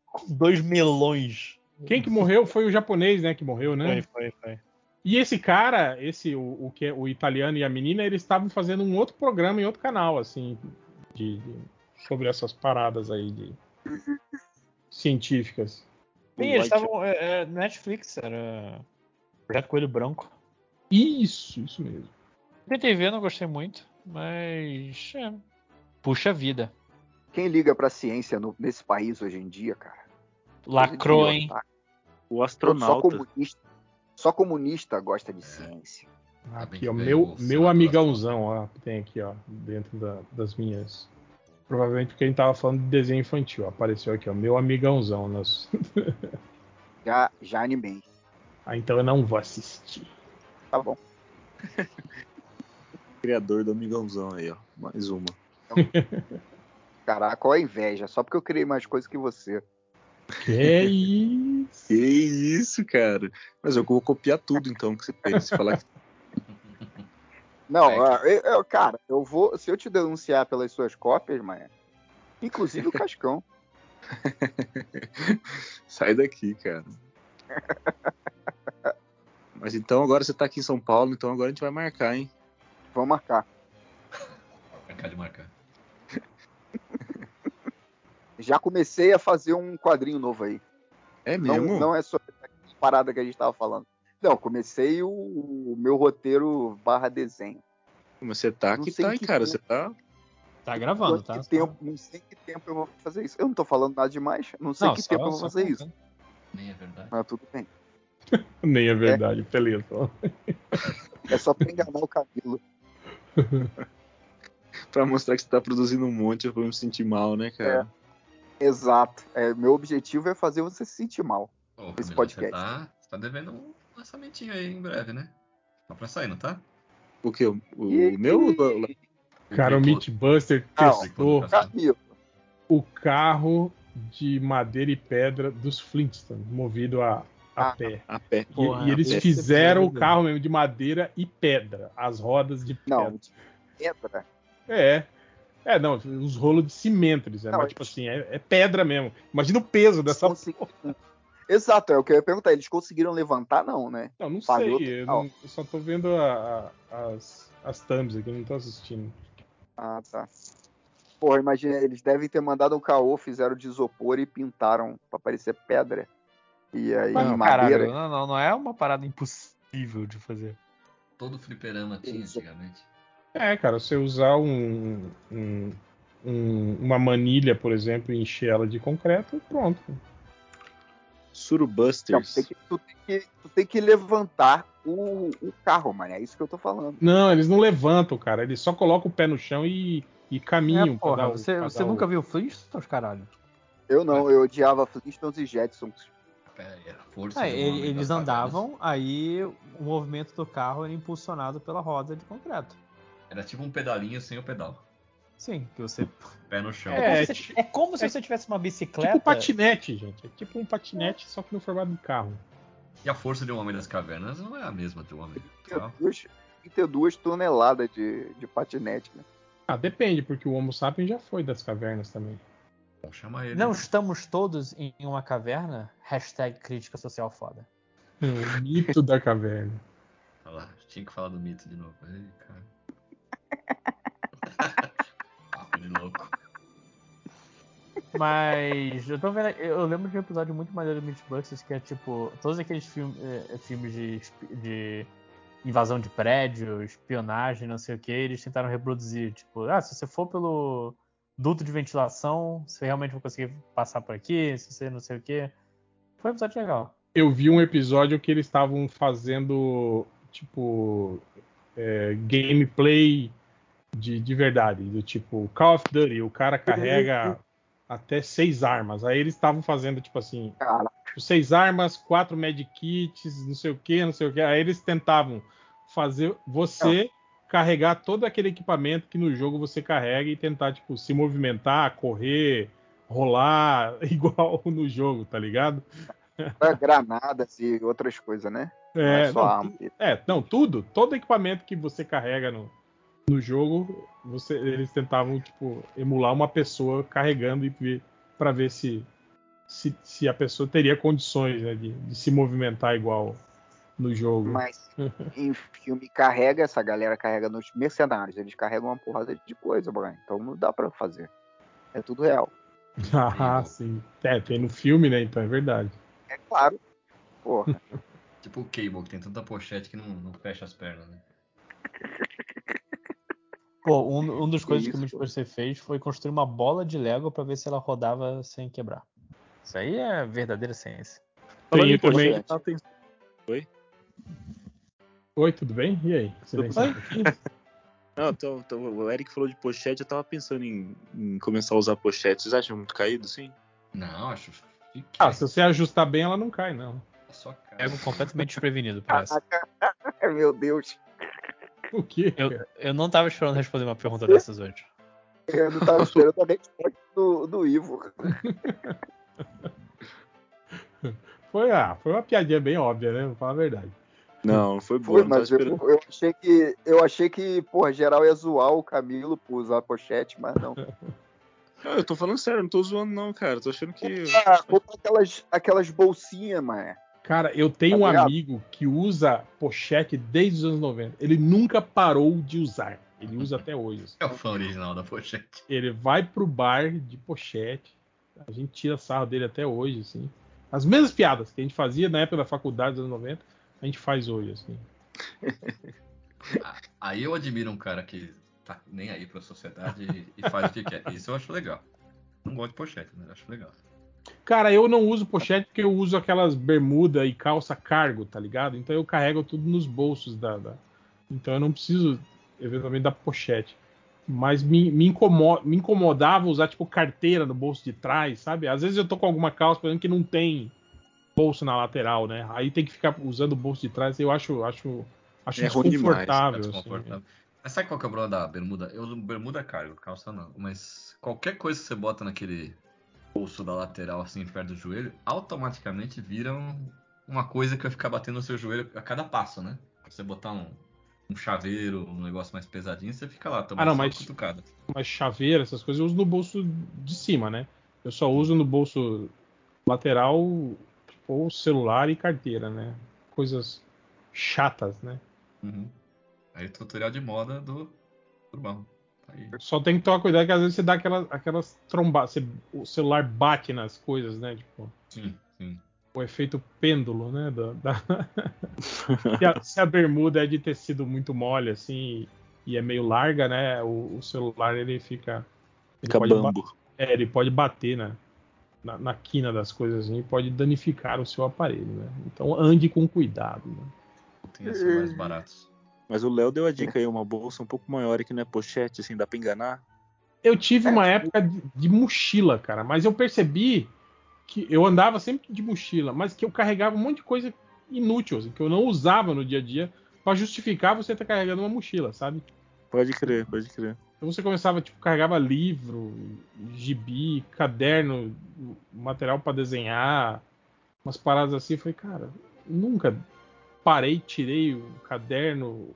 com (laughs) dois melões. Quem que morreu foi o japonês, né? Que morreu, né? Foi, foi, foi. E esse cara, esse o, o que é o italiano e a menina, eles estavam fazendo um outro programa em outro canal, assim, de, de- sobre essas paradas aí de científicas. Sim, eles estavam. É, é, Netflix, era. Projeto Coelho Branco. Isso, isso mesmo. Ver, não gostei muito, mas. É. Puxa vida. Quem liga pra ciência no- nesse país hoje em dia, cara? Lacrou, em hein? tá? O Só astronauta. comunista, só comunista gosta de ciência. Aqui, ó, meu, meu amigãozão, ó, tem aqui, ó, dentro da- das minhas. Provavelmente porque a gente tava falando de desenho infantil. Apareceu aqui, ó, meu amigãozão. Nas... (laughs) Já, já animei. ah, então eu não vou assistir. Tá bom. (laughs) Criador do amigãozão aí, ó. Mais uma. (laughs) Caraca, olha a inveja. Só porque eu criei mais coisas que você. Que isso? Que isso, cara. Mas eu vou copiar tudo então que você fez. Se falar que Não, É, ó, eu, eu- cara, eu vou. Se eu te denunciar pelas suas cópias, mas. Inclusive o (laughs) Cascão. (laughs) Sai daqui, cara. Mas então agora você tá aqui em São Paulo, então agora a gente vai marcar, hein? Vamos marcar. Marcar de marcar. (laughs) Já comecei a fazer um quadrinho novo aí. É Não, mesmo? não é só essa parada que a gente tava falando. Não, comecei o, o meu roteiro barra desenho. Mas você tá Não que sei tá, que cara. tempo. Você tá. Tá gravando, tá? que tempo, não sei que tempo eu vou fazer isso. Eu não tô falando nada demais. Não sei Não, que só- tempo eu vou fazer isso. Nem é verdade. Mas tudo bem. (laughs) Nem é verdade, beleza. É só pra enganar o cabelo. (laughs) Pra mostrar que você tá produzindo um monte, eu vou me sentir mal, né, cara? Exato. É, meu objetivo é fazer você se sentir mal. Ô, Esse Camila, podcast. Você tá, você tá devendo um lançamentinho aí em breve, né? Tá pra sair, não tá? O que? O, o meu? o- Cara, o Meatbuster Não, testou Camilo, o carro de madeira e pedra dos Flintstones, movido a, a Ah, pé. A pé. E- Porra, e, eles fizeram o carro mesmo de madeira e pedra, as rodas de pedra. não, pedra. É. É, não, os rolos de cimento, eles é, Não, mas tipo assim, é, é pedra mesmo. Imagina o peso dessa Consegui- Exato, é o que eu ia perguntar. Eles conseguiram levantar, não, né? Não, não Falhou sei. Eu, não- eu só tô vendo a- a- as, as thumbs aqui, não tô assistindo. Ah, tá. Porra, imagina, eles devem ter mandado um caô, fizeram de isopor e pintaram pra parecer pedra. E aí, Mas, madeira. caralho, não, não, não é uma parada impossível de fazer. Todo fliperama tinha Isso. antigamente. É, cara, você usar um, um- um- uma manilha, por exemplo, e encher ela de concreto, pronto. Não, Surubusters. tem que- tu, tem que, tu tem que levantar o, o carro, mano. É isso que eu tô falando. Não, eles não levantam, cara. Eles só colocam o pé no chão e, e caminham. É, porra, o- você, o- nunca viu Flintstones, caralho? Eu não, eu odiava Flintstones e Jetsons. A força É, eles andavam, aí o movimento do carro era impulsionado pela roda de concreto. Era tipo um pedalinho sem o pedal. Sim, que você. Pé no chão. É, É, como, se, ti- é como se é você tivesse uma bicicleta. Tipo patinete, gente. É tipo um patinete, só que no formato de carro. E a força de um homem das cavernas não é a mesma do homem do carro. 32, 32 toneladas de, de patinete, né? Ah, depende, porque o Homo sapiens já foi das cavernas também. Vamos chamar ele. Não estamos todos em uma caverna? Hashtag crítica social foda. O mito da caverna. Olha lá, tinha que falar do mito de novo. Ei, cara. Papo de louco. Mas eu tô vendo. Eu lembro de um episódio muito maneiro do Mythbusters que é tipo. Todos aqueles filme, eh, filmes de, espi- de invasão de prédio, espionagem, não sei o que, eles tentaram reproduzir. Tipo, ah, se você for pelo duto de ventilação, você realmente vai conseguir passar por aqui, se você não sei o que. Foi um episódio legal. Eu vi um episódio que eles estavam fazendo, tipo, é, gameplay de, de verdade. Do tipo, Call of Duty, o cara carrega até seis armas. Aí eles estavam fazendo, tipo assim, tipo, seis armas, quatro medkits, não sei o que, não sei o que. Aí eles tentavam fazer você carregar todo aquele equipamento que no jogo você carrega e tentar, tipo, se movimentar, correr, rolar, (laughs) igual no jogo, tá ligado? pra granadas e outras coisas, né? É, é não. É, não, tudo. Todo equipamento que você carrega no, no jogo, você, eles tentavam tipo emular uma pessoa carregando e ver para ver se, se se a pessoa teria condições né, de, de se movimentar igual no jogo. Mas (laughs) em filme carrega, essa galera carrega nos mercenários. Eles carregam uma porrada de coisa, Brian. Então não dá pra fazer. É tudo real. (laughs) ah, sim. É, tem no filme, né? Então é verdade. É claro. Porra. (laughs) Tipo o Cable, que tem tanta pochete que não, não fecha as pernas, né? Pô, um, um dos Que coisas que o isso, Mitch fez foi construir uma bola de Lego pra ver se ela rodava sem quebrar. Isso aí é verdadeira ciência. Tem em também- pensando- Oi, tudo bem? E aí? Oi? aqui? (laughs) Não, tô- tô- o Eric falou de pochete, eu tava pensando em, em começar a usar pochete. Vocês acham muito caído, sim? Não, acho. que Ah, se você ajustar bem, ela não cai, não. é só cara. Pego completamente desprevenido (laughs) essa. (laughs) Meu Deus. (laughs) O quê? Eu, eu não tava esperando responder uma pergunta dessas hoje. (laughs) Eu não tava esperando a resposta do, do Ivo. (laughs) Foi, ah, foi uma piadinha bem óbvia, né? Vou falar a verdade. Não, não foi boa. Foi, não mas eu, eu achei que eu achei que, porra, geral ia zoar o Camilo por usar pochete, mas não. Não, eu tô falando sério, não tô zoando, não, cara. Tô achando que. Ah, compra aquelas, aquelas bolsinhas, mano. Cara, eu tenho um Tá ligado? amigo que usa pochete desde os anos 90. Ele nunca parou de usar. Ele usa até hoje. assim. (laughs) É o fã original da pochete. Ele vai pro bar de pochete. A gente tira sarro dele até hoje, assim. As mesmas piadas que a gente fazia na época da faculdade dos anos 90, a gente faz hoje, assim. (laughs) Aí eu admiro um cara que tá nem aí pra sociedade e, e faz o que quer. Isso eu acho legal. Não gosto de pochete, mas acho legal. Cara, eu não uso pochete porque eu uso aquelas bermuda e calça cargo, tá ligado? Então eu carrego tudo nos bolsos da. da- Então eu não preciso, eventualmente, da pochete. Mas me, me, incomo- me incomodava usar, tipo, carteira no bolso de trás, sabe? Às vezes eu tô com alguma calça, por exemplo, que não tem bolso na lateral, né? Aí tem que ficar usando o bolso de trás. Eu acho, acho, acho É ruim demais, desconfortável. É assim. desconfortável. Mas sabe qual que é o problema da bermuda? Eu uso bermuda cargo, calça não. Mas qualquer coisa que você bota naquele bolso da lateral, assim, perto do joelho, automaticamente vira um- uma coisa que vai ficar batendo no seu joelho a cada passo, né? Você botar um, um chaveiro, um negócio mais pesadinho, você fica lá tomando Ah, não, só mas- cutucada. Mas chaveira, essas coisas eu uso no bolso de cima, né? Eu só uso no bolso lateral ou celular e carteira, né? Coisas chatas, né? Uhum. Aí tutorial de moda do Urbão. Aí. Só tem que tomar cuidado que às vezes você dá aquelas, aquelas trombadas, você- o celular bate nas coisas, né? Tipo, Sim, sim. o efeito pêndulo, né? da- da- (laughs) se, a, se a bermuda é de tecido muito mole, assim, e é meio larga, né? O, o celular ele fica. Ele Fica bambo. É, ele pode bater na, na, na quina das coisas assim, e pode danificar o seu aparelho, né? Então ande com cuidado. Né? Tem esses celulares baratos. Mas o Léo deu a dica aí, uma bolsa um pouco maior e que não é pochete, assim, dá pra enganar. Eu tive uma época de, mochila, cara, mas eu percebi que eu andava sempre de mochila, mas que eu carregava um monte de coisa inútil, assim, que eu não usava no dia a dia pra justificar você estar carregando uma mochila, sabe? Pode crer, pode crer. Então você começava, tipo, carregava livro, gibi, caderno, material pra desenhar, umas paradas assim. Eu falei, cara, nunca parei, tirei o caderno,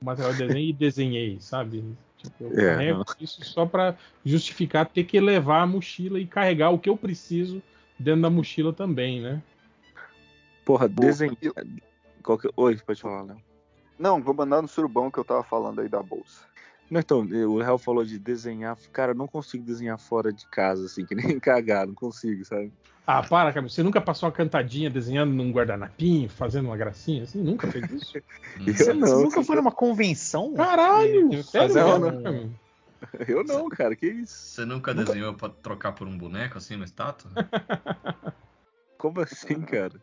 o material de desenho e desenhei, (laughs) sabe? Tipo, eu É, carrego não. isso só pra justificar ter que levar a mochila e carregar o que eu preciso dentro da mochila também, né? Porra, desenho. Qual que... Oi, pode falar, Léo. Não, vou mandar no surubão que eu tava falando aí da bolsa. Não, então, o Léo falou de desenhar. Cara, eu não consigo desenhar fora de casa, assim, que nem (laughs) cagar, não consigo, sabe? Ah, para, cara. Você nunca passou uma cantadinha desenhando num guardanapinho, fazendo uma gracinha assim? Nunca fez isso? (laughs) Você não, nunca foi numa convenção? Caralho! Sério, cara? Eu não, cara, que isso? Você nunca desenhou pra trocar por um boneco, assim, uma estátua? (laughs) Como assim, cara?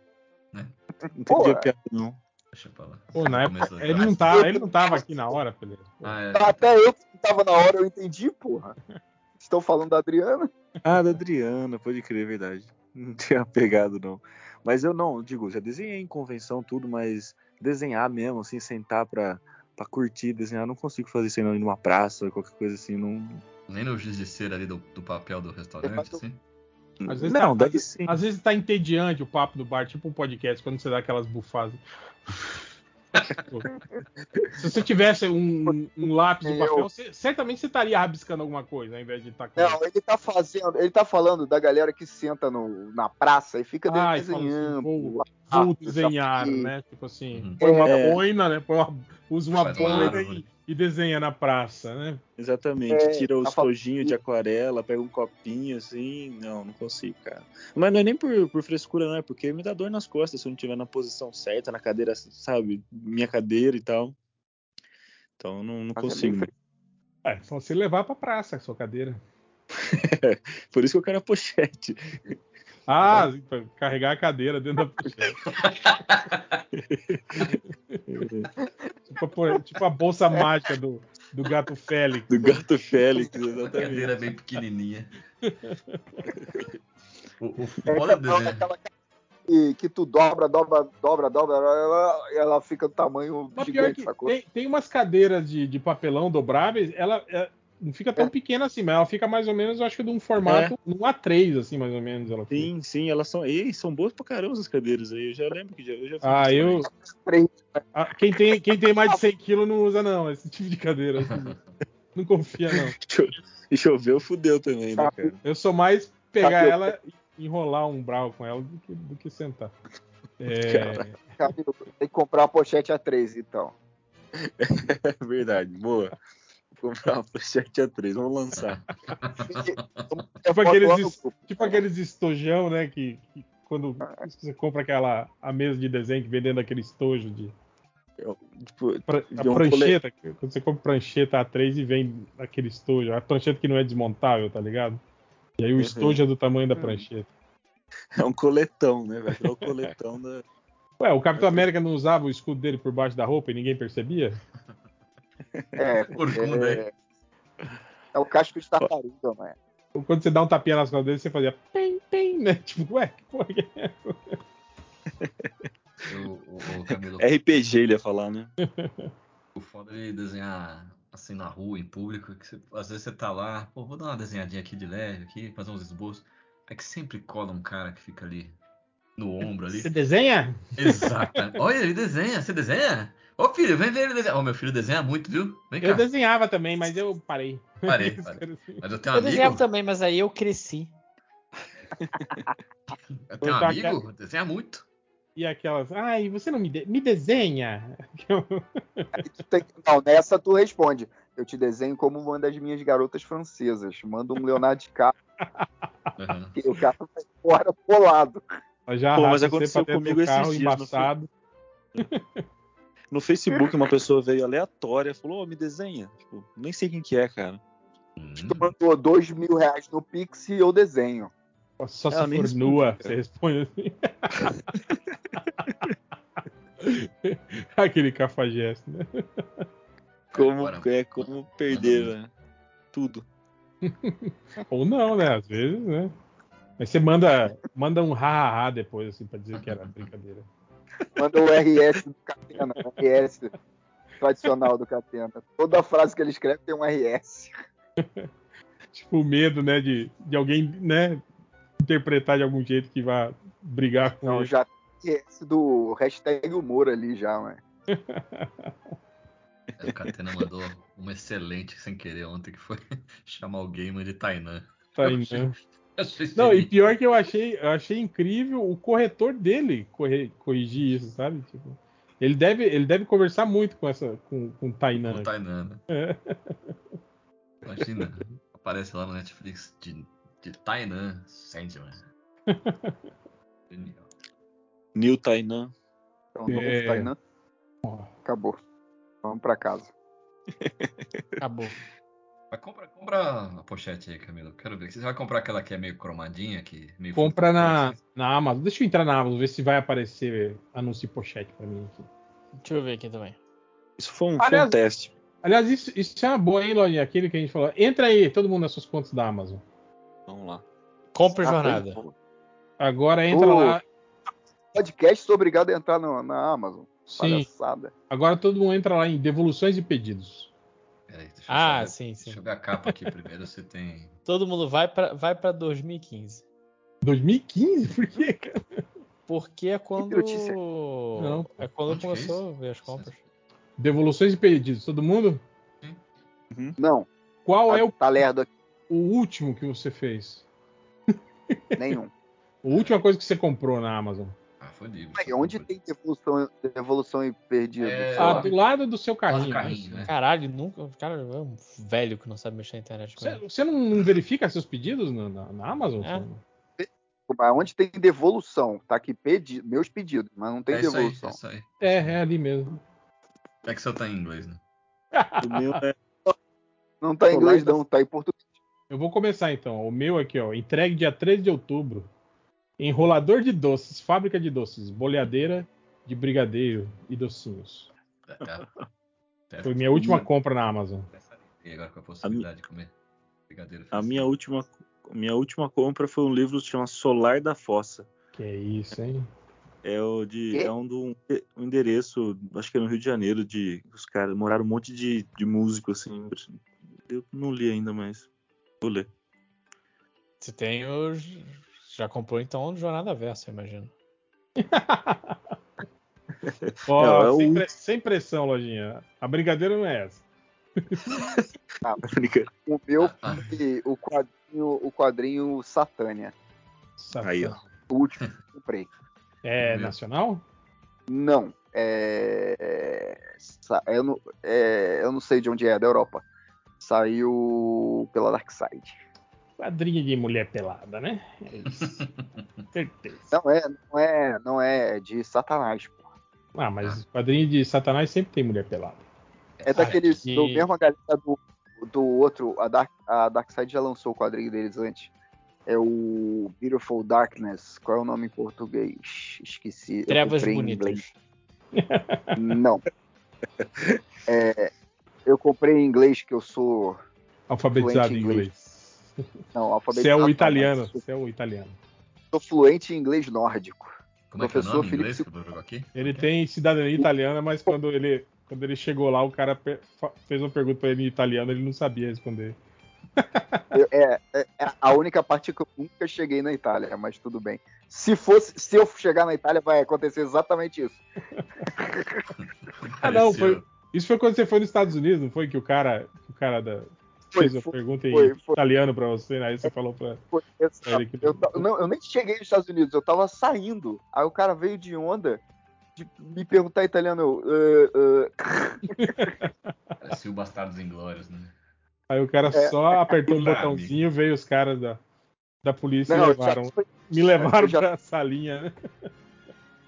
Né? Não entendi a piada, não. Deixa pra lá. Pô, na época, ele não, tá, ele não tava aqui na hora, Pedro. (laughs) Ah, é. Até eu que tava na hora eu entendi, porra. Estão falando da Adriana? Ah, da Adriana, pode crer, é verdade. Não tinha (laughs) pegado, não. Mas eu não, digo, já desenhei em convenção, tudo, mas desenhar mesmo, assim, sentar pra, pra curtir, desenhar, não consigo fazer isso aí não, ir numa praça, qualquer coisa assim, não. Nem no giz de cera ali do, do papel do restaurante, assim. Às vezes, não, tá, deve às, sim. às vezes tá entediante o papo do bar, tipo um podcast, quando você dá aquelas bufadas. Se você tivesse um, um lápis um Eu- papel, você- certamente você estaria rabiscando alguma coisa, ao invés de estar com. Não, ele tá fazendo, ele tá falando da galera que senta no, na praça e fica Ah, assim, desenhando. vou, lá, vou desenhar, né? Tipo assim, Uhum. põe uma É. boina, né? Põe uma, usa uma boina árvore. e, e desenha na praça, né? Exatamente. É, Tira os tojinhos de aquarela, pega um copinho assim. Não, não consigo, cara. Mas não é nem por, por frescura, não. É porque me dá dor nas costas se eu não estiver na posição certa, na cadeira, sabe? Minha cadeira e tal. Então não, não é consigo. bem É, só você levar pra praça a sua cadeira. (laughs) Por isso que eu quero a pochete. Ah, pra carregar a cadeira dentro da pochete. (laughs) tipo, tipo a bolsa mágica do, do gato Félix. Do gato Félix, A cadeira exatamente. bem pequenininha. O, o É aquela, desenho. aquela que, que tu dobra, dobra, dobra, dobra, ela, ela fica do tamanho Mas pior gigante, que sacou? tem, tem umas cadeiras de, de papelão dobráveis, ela é, não fica tão pequena assim, mas ela fica mais ou menos, eu acho que de um formato, um A3, assim, mais ou menos. Ela fica. Sim, sim, elas são. Ei, são boas pra caramba as cadeiras aí. Eu já lembro que já, eu já fiz Ah, eu. Três. Ah, quem, tem, quem tem mais de 100 quilos não usa, não, esse tipo de cadeira. assim. (laughs) Não confia, não. E choveu, fudeu também, né, cara? Eu sou mais pegar Sabe, eu- ela e enrolar um brau com ela do que, do que sentar. É, Tem que comprar uma pochete A3, então. (laughs) É verdade, boa. Comprar uma pochete A3, vamos lançar. (laughs) Tipo aqueles, tipo aqueles estojão, né? Que, que quando você compra aquela a mesa de desenho que vem dentro daquele estojo de. Eu, tipo, pra- de a um cole- prancheta, quando você compra prancheta A3 e vem aquele estojo, a prancheta que não é desmontável, tá ligado? E aí o Uhum. estojo é do tamanho da prancheta. É um coletão, né? Vai virar o coletão da. Ué, o Capitão América não usava o escudo dele por baixo da roupa e ninguém percebia? (laughs) É, (laughs) Corcunda, é, é o casco de tartaruga, mano. Ou Quando você dá um tapinha nas costas dele, você fazia pem, pem, né? (laughs) Tipo, ué, que porra que é essa? O, o, o Camilo, (laughs) RPG ele ia falar, né? o foda de desenhar assim na rua, em público, que você- às vezes você tá lá, pô, vou dar uma desenhadinha aqui de leve, aqui, fazer uns esboços. É que sempre cola um cara que fica ali no ombro ali. Você desenha? Exato. Olha, ele desenha. Você desenha? Ô filho, vem ver ele desenhar. Ô, meu filho desenha muito, viu? Vem cá. Eu desenhava também, mas eu parei. Parei, (laughs) parei. Mas eu tenho um Eu desenhava amigo. também, mas aí eu cresci. Eu tenho um Eu amigo, desenha muito. E aquelas, ai, você não me, de- me desenha? (laughs) Não, nessa tu responde. Eu te desenho como uma das minhas garotas francesas. Manda um Leonardo DiCaprio Uhum. e o cara vai embora bolado. Ela já Pô, mas aconteceu comigo do esses dias, embaçado. (laughs) No Facebook, uma pessoa veio aleatória falou: Ô, me desenha. Tipo, nem sei quem que é, cara. Hum. Tu mandou dois mil reais no Pix e eu desenho. Só É, se for nua, cara. você responde assim. (laughs) Aquele cafajeste, né? Como, Agora- é, como perder né? tudo. (laughs) Ou não, né? Às vezes, né? Mas você manda, manda um ha-ha-ha depois, assim, pra dizer que era brincadeira. Manda o RS do Catena, o RS tradicional do Catena. Toda frase que ele escreve tem um RS. (laughs) Tipo, o medo, né, de, de alguém, né, interpretar de algum jeito que vá brigar com Não, ele. já tem RS do hashtag humor ali já, mano. (laughs) O Catena mandou uma excelente sem querer ontem, que foi (laughs) chamar o gamer de Tainan. Tá Né? Não, e pior que eu achei, eu achei incrível o corretor dele corre- corrigir isso, sabe? Tipo, ele deve, ele deve conversar muito com essa, com, com o Tainan. O Tainan, né? É. Imagina, aparece lá no Netflix de, de Tainan Sandman. (laughs) Genial. New Tainan. Então, novo É. Tainan. Acabou. Vamos pra casa. Acabou. (laughs) Mas compra, compra a pochete aí, Camilo. Quero ver. Você vai comprar aquela que é meio cromadinha, que meio Compra na, na Amazon. Deixa eu entrar na Amazon, ver se vai aparecer anúncio de pochete pra mim aqui. Deixa eu ver aqui também. Isso foi um, foi um Aliás- teste. Aliás, isso, isso é uma boa, hein, Lojinha? Aquele que a gente falou. Entra aí, todo mundo nas suas contas da Amazon. Vamos lá. Compre Ah, jornada. Agora entra Ô, lá. Podcast, sou obrigado a entrar no- na Amazon. Sim. Palhaçada. Agora todo mundo entra lá em devoluções e pedidos. Peraí, deixa Ah, ver- sim, sim. Deixa eu ver a capa aqui primeiro, se tem. (laughs) Todo mundo vai pra, vai pra 2015. 2015? Por quê, cara? Porque é quando. Não. É quando Onde é começou a ver as compras. Devoluções e pedidos, todo mundo? Não, Qual tá, é o, tá lerdo aqui. o último que você fez? Nenhum. (laughs) A última coisa que você comprou na Amazon? Foi. Aí, onde tem devolução, devolução e perdido? É, Ah, do lado do seu Lá no carrinho. carrinho, né? Caralho, nunca. Cara, é um velho que não sabe mexer na internet. Você, não verifica seus pedidos na, na- na Amazon? É. Mas Onde tem devolução? Tá aqui pedi, meus pedidos, mas não tem É isso aí, devolução. é isso aí. É, é ali mesmo. É que você tá em inglês, né? (laughs) O meu é. Não tá em Pô, inglês, não, tá em português. Eu vou começar então. O meu aqui, ó. Entregue dia 13 de outubro. Enrolador de doces, fábrica de doces, boleadeira de brigadeiro e docinhos. Foi minha última compra na Amazon. E agora com a possibilidade de comer brigadeiro. A minha última, minha última compra foi um livro que se chama Solar da Fossa. Que é isso, hein? É o de. É um do um endereço, acho que é no Rio de Janeiro, de. Os caras moraram um monte de, de músico, assim. Eu não li ainda, mas. Vou ler. Você tem os. Já comprou então Jornada Versa, eu imagino. (laughs) Ó, Não, é sem, pre- sem pressão, lojinha. A brigadeira não é essa. (laughs) O meu Ah, foi o quadrinho, o quadrinho Satânia. Satã. Aí, ó. O último que eu (laughs) comprei. É nacional? Não. É... Eu não, é... eu não sei de onde é, da Europa. Saiu pela Dark Side. Quadrinho de mulher pelada, né? É isso. (laughs) Certeza. Não é, não é, não é de Satanás, pô. Ah, mas quadrinho de Satanás sempre tem mulher pelada. É daqueles, que- do mesmo galera do, do outro, a Dark, a Dark Side já lançou o quadrinho deles antes. É o Beautiful Darkness. Qual é o nome em português? Esqueci. Eu Trevas Bonitas. inglês. (laughs) Não. É, eu comprei em inglês que eu sou. Alfabetizado em em inglês. Não, Você é o não, italiano. Você é o italiano. Sou fluente em inglês nórdico. Como é que é o Professor nome em Felipe inglês? Ele tem cidadania italiana, mas quando ele, quando ele chegou lá, o cara fez uma pergunta pra ele em italiano, ele não sabia responder. Eu- é, é- é a única parte que eu nunca cheguei na Itália, mas tudo bem. Se fosse, se eu chegar na Itália, vai acontecer exatamente isso. Ah, não, foi. Isso foi quando você foi nos Estados Unidos, não foi que o cara, que o cara da, Foi, fez a foi, pergunta em foi, foi. italiano pra você, né? Aí você falou. Foi. Pra ele que- eu, não, eu nem cheguei nos Estados Unidos, eu tava saindo. Aí o cara veio de onda de me perguntar em italiano. Eu, "Ah, ah". Parecia o Bastardos Inglórios, né? Aí o cara É. só apertou o Olá, botãozinho, veio os caras da, da polícia Não, e levaram. foi- Me levaram já- pra salinha, né?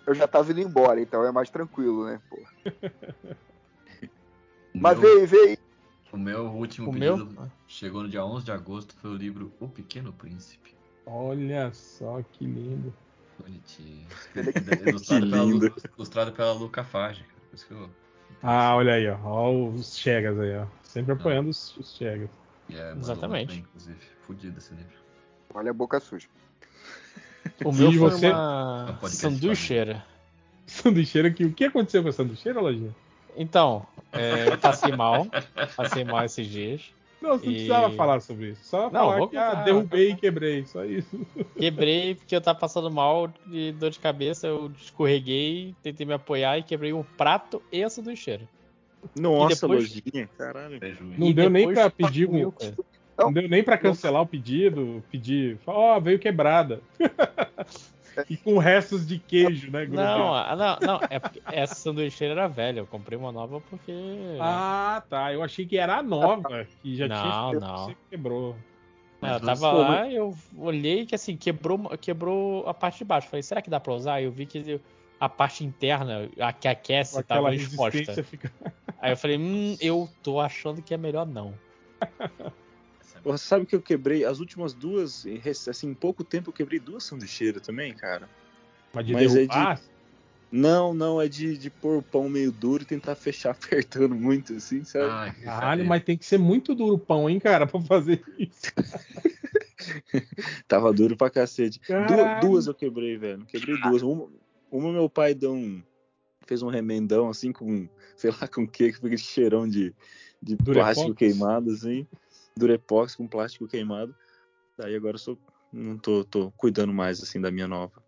eu já tava indo embora, então é mais tranquilo, né? Pô. (laughs) Mas veio, veio. O meu último O pedido meu? chegou no dia 11 de agosto, foi o livro O Pequeno Príncipe. Olha só que lindo. Bonitinho. Ilustrado, (laughs) pela, lindo. Lu- ilustrado pela Luca Fage. que eu... Ah, olha aí, ó. Ó os Chegas aí, ó. Sempre apoiando os, os Chegas. E é, Exatamente. bem, inclusive. Fudido esse livro. Olha a boca suja. O meu E foi você? Uma sanduicheira. Sanduicheira aqui. O que aconteceu com a sanduicheira, Lojinha? Então, é, eu passei mal. Passei mal esses dias. Não, você não E- precisava falar sobre isso. Só Não, falar vou que ah, derrubei e quebrei. Só isso. Quebrei porque eu tava passando mal de dor de cabeça. Eu escorreguei, tentei me apoiar e quebrei o prato e a sanduicheira. Nossa, depois- lojinha, caralho. Não E deu nem pra pedir um-. Não deu nem pra cancelar o pedido. Pedir. Ó, veio quebrada. E com restos de queijo, né? Não, ah, não, não. É porque essa sanduicheira era velha. Eu comprei uma nova porque. Ah, tá. Eu achei que era a nova, que já Não, tinha não. você quebrou. Ela tava lá, eu olhei que assim, quebrou, quebrou a parte de baixo. Falei, será que dá pra usar? Eu vi que a parte interna, a que aquece, aquela tava exposta. fica. Aí eu falei, hum, eu tô achando que é melhor não. (laughs) Você sabe que eu quebrei as últimas duas, assim, em pouco tempo eu quebrei duas sanduicheiras também, cara. Mas de Mas é de- derrubar, Não, não, é de, de pôr o pão meio duro e tentar fechar (laughs) apertando muito, assim, sabe? Que Caralho, mas tem que ser muito duro o pão, hein, cara, pra fazer isso. (laughs) Tava duro pra cacete. Du- Caralho. duas eu quebrei, velho. Quebrei duas. Uma, uma meu pai deu um. Fez um remendão assim com, sei lá com o que, que foi aquele cheirão de, de Durepox? plástico queimado, assim. Durepox com plástico queimado. Daí agora eu sou. Não tô, tô cuidando mais assim da minha nova.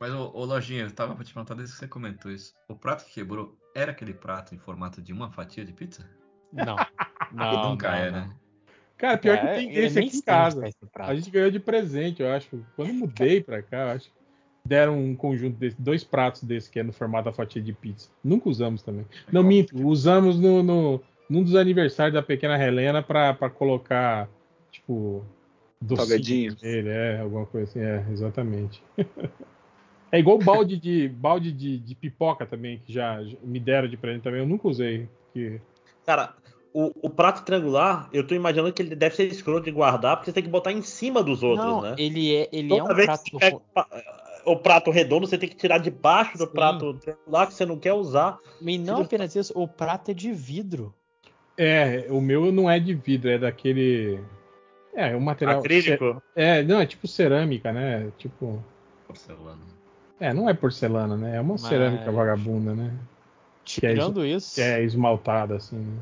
Mas, ô, ô Lojinha, eu tava pra te perguntar desde que você comentou isso. O prato que quebrou era aquele prato em formato de uma fatia de pizza? Não. (laughs) Não, Nunca não, é, não. né? Cara, pior É, que tem ele é esse aqui em casa. A gente ganhou de presente, eu acho. Quando eu mudei pra cá, eu acho que deram um conjunto desse, dois pratos desse que é no formato da fatia de pizza. Nunca usamos também. Não minto, usamos no, no num dos aniversários da pequena Helena pra, pra colocar, tipo, docinho nele, é, alguma coisa assim, é, exatamente. (laughs) É igual balde de balde de, de pipoca também, que já já me deram de presente também, eu nunca usei. Que... Cara, o, o prato triangular, eu tô imaginando que ele deve ser escroto de guardar, porque você tem que botar em cima dos outros, Não, né? ele é, ele é Toda um vez prato. pega o prato redondo, você tem que tirar de baixo do Sim. prato triangular que você não quer usar. E não apenas isso, o prato é de vidro. É, o meu não é de vidro, é daquele. É, o material. Acrílico. É, não, é tipo cerâmica, né? Tipo. Porcelana. É, não é porcelana, né? É uma Mas- cerâmica vagabunda, né? Que é, Tirando isso, que é esmaltada, assim, né?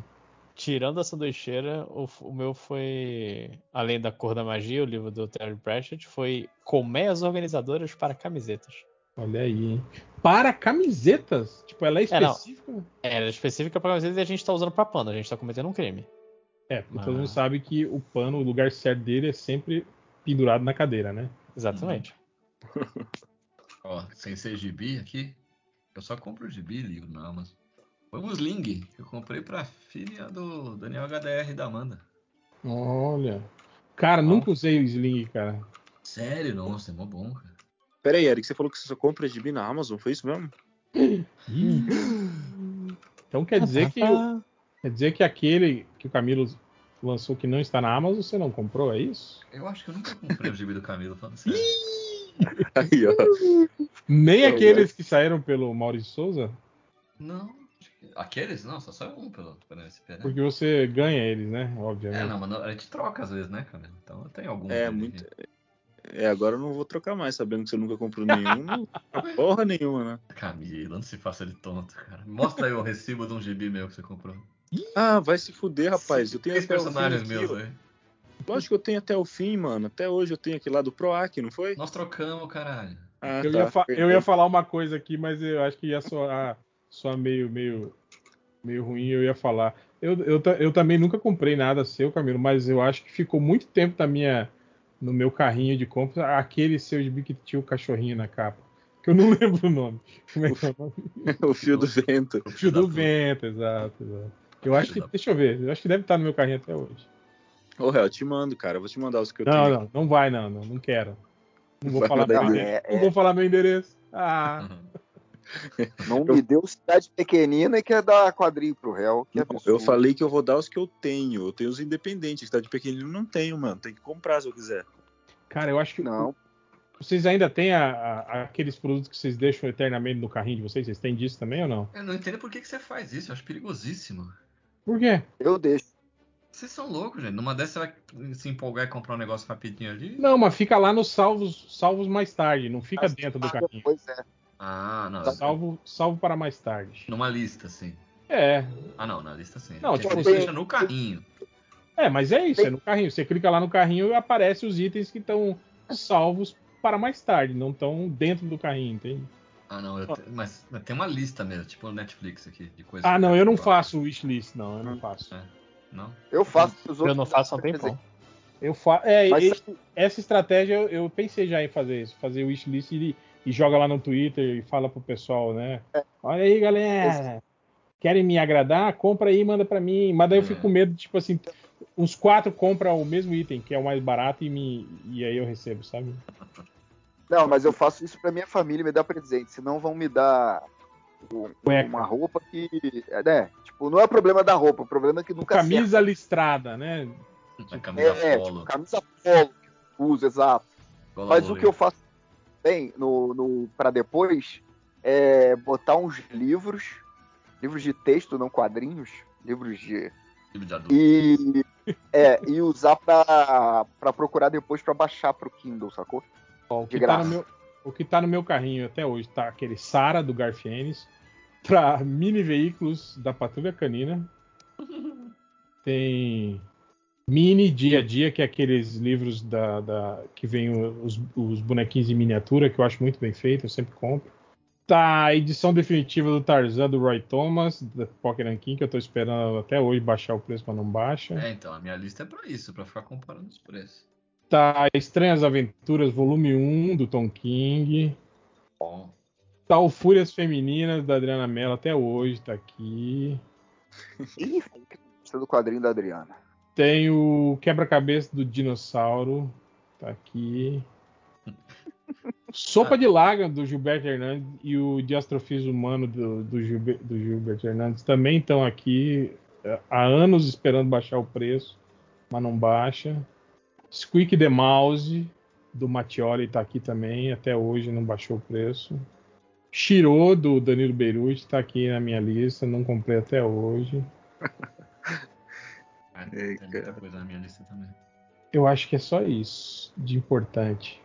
tirando a sanduicheira, o, o meu foi, além da Cor da Magia, o livro do Terry Pratchett, foi Colmeias Organizadoras para Camisetas. Olha aí, hein? Para camisetas? Tipo, ela é É, específica? Era específica para camisetas e a gente tá usando para pano, a gente tá cometendo um crime. É, porque Mas- todo mundo sabe que o pano, o lugar certo dele é sempre pendurado na cadeira, né? Exatamente. (laughs) Ó, sem ser gibi aqui, eu só compro gibi e livro na Amazon. Foi um sling que eu comprei pra filha do Daniel HDR e da Amanda. Olha. Cara, nunca usei o Sling, cara. Sério? Nossa, é mó bom, cara. Pera aí, Eric, você falou que você só compra gibi na Amazon, foi isso mesmo? Então quer dizer que quer dizer que aquele que o Camilo lançou que não está na Amazon, você não comprou, é isso? Eu acho que eu nunca comprei o gibi do Camilo, falando sério. Aí, ó. Nem Eu aqueles que saíram pelo Maurício Souza, Não. acho que- Aqueles? Não, só saiu um pelo, pelo SP, né? porque você ganha eles, né? É, Obviamente. não, mas a gente troca às vezes, né, Camilo? Então eu tenho alguns. É, muito. aqui. É, agora eu não vou trocar mais, sabendo que você nunca comprou nenhum. não- (laughs) Porra nenhuma, né? Camilo, não se faça de tonto, cara. Mostra aí o recibo de um gibi meu que você comprou. Ah, vai se fuder, rapaz. Eu tenho Três personagens aqui, meus aí. Lógico que eu tenho até o fim, mano. Até hoje eu tenho aquele lá do Proac, não foi? Nós trocamos, caralho. Ah, Eu, tá. ia eu ia falar uma coisa aqui, mas eu acho que ia soar, soar meio, meio, meio ruim. Eu ia falar. Eu, eu, eu também nunca comprei nada seu, Camilo, mas eu acho que ficou muito tempo na minha, no meu carrinho de compra aquele seu gibi que tinha o cachorrinho na capa. Que eu não (laughs) lembro o nome. Como é que é o nome? (laughs) o fio do vento. O Fio do vento, exato, exato. Eu acho que. Deixa eu ver. Eu acho que deve estar no meu carrinho até hoje. Ô, Réu, eu te mando, cara. Eu vou te mandar os que eu Não, tenho. não, não vai, não, não, não quero. Não vou Vai falar meu endereço. É, Não vou falar meu endereço. Ah. Não me deu cidade pequenina e quer dar quadrinho pro réu. Que Não, eu falei que eu vou dar os que eu tenho. Eu tenho os independentes. Cidade pequenino eu não tenho, mano. Tem que comprar se eu quiser. Cara, eu acho que. Não, Vocês ainda têm a- a- aqueles produtos que vocês deixam eternamente no carrinho de vocês? Vocês têm disso também ou não? Eu não entendo por que, que você faz isso, eu acho perigosíssimo. Por quê? eu deixo. Vocês são loucos, gente. Numa dessas você vai se empolgar e comprar um negócio rapidinho ali. Não, mas fica lá nos salvos, salvos mais tarde, não fica dentro do carrinho. Pois é. Ah, não. Salvo, salvo para mais tarde. Numa lista, sim. É, Ah, não, na lista sim. Não, Porque tipo, você tem- deixa no carrinho. é, mas é isso, é no carrinho. Você clica lá no carrinho e aparece os itens que estão salvos para mais tarde, não estão dentro do carrinho, entende? Ah, não, eu te- mas, mas tem uma lista mesmo, tipo o Netflix aqui, de coisas. Ah, não, eu não faço wishlist, não, eu não faço. É. Não? Eu faço os outros. eu não faço há um tempão. Eu fa é, Mas esse- essa estratégia eu, eu pensei já em fazer isso, fazer wishlist e, e joga lá no Twitter e fala pro pessoal, né? Olha aí, galera. Querem me agradar? Compra aí, e manda pra mim. Mas daí eu É. fico com medo, tipo assim, os quatro compram o mesmo item, que é o mais barato, e, me, e aí eu recebo, sabe? Não, mas eu faço isso pra minha família me dar presente, senão vão me dar um- uma roupa que. É, né? Tipo, não é o problema da roupa, o problema é que nunca Camisa listrada, né? A camisa acerta. É, polo. tipo, camisa polo que eu uso, exato. Mas o que eu faço bem no, no, para depois é botar uns livros, livros de texto, não quadrinhos, livros de. Livro de adulto. E, é, e usar pra, pra procurar depois pra baixar pro Kindle, sacou? Ó, o, De que tá no graça. meu, o que tá no meu carrinho até hoje tá aquele Sara do Garfienes, pra mini veículos da Patrulha Canina. (laughs) Tem Mini Dia a Dia, que é aqueles livros da, da- que vem os, os bonequinhos em miniatura, que eu acho muito bem feito, eu sempre compro. Tá, a edição definitiva do Tarzan do Roy Thomas, da Pocket King, que eu tô esperando até hoje baixar o preço, mas não baixa. É, então, a minha lista é pra isso, pra ficar comparando os preços. Tá Estranhas Aventuras, volume 1, do Tom King. Bom. Tá o Fúrias Femininas, da Adriana Mello, até hoje, tá aqui. Ih, (laughs) precisa do quadrinho da Adriana. Tem o Quebra-Cabeça do Dinossauro, tá aqui. Sopa de Laga, do Gilberto Hernandes, e o de Humano, do, do, Gilber- do Gilberto Hernandes, também estão aqui eh, há anos esperando baixar o preço, mas não baixa. Squeak the Mouse, do Mattioli, tá aqui também, até hoje não baixou o preço. Shiro, do Danilo Beirute, tá aqui na minha lista, não comprei até hoje. (laughs) É, tem muita coisa na minha lista também. Eu acho que é só isso de importante.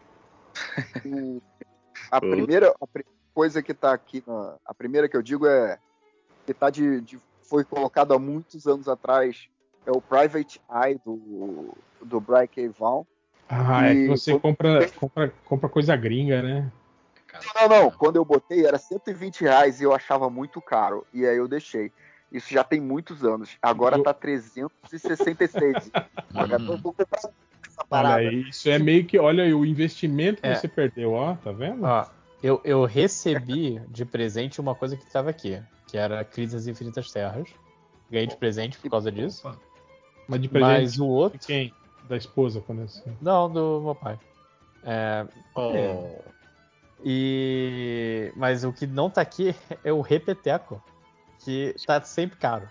(laughs) A primeira a coisa que tá aqui, na- a primeira que eu digo é que tá de, de- foi colocado há muitos anos atrás, é o Private Eye do, do Brian K. Vaughan. Ah, é que E você quando- compra, compra, compra coisa gringa, né? Não, não, quando eu botei era 120 reais e eu achava muito caro. E aí eu deixei. Isso já tem muitos anos. Agora Eu- tá 366. Agora eu vou comprar essa Olha parada. aí, isso é meio que, olha aí, o investimento que É. você perdeu, ó, tá vendo? Ó, eu, eu recebi de presente uma coisa que estava aqui, que era Crise das Infinitas Terras. Ganhei de presente por causa disso. Mas de presente Mas o outro. de quem? Da esposa, quando é assim. Não, do meu pai. É, Oh. E. Mas o que não tá aqui (laughs) é o Repeteco, que tá sempre caro.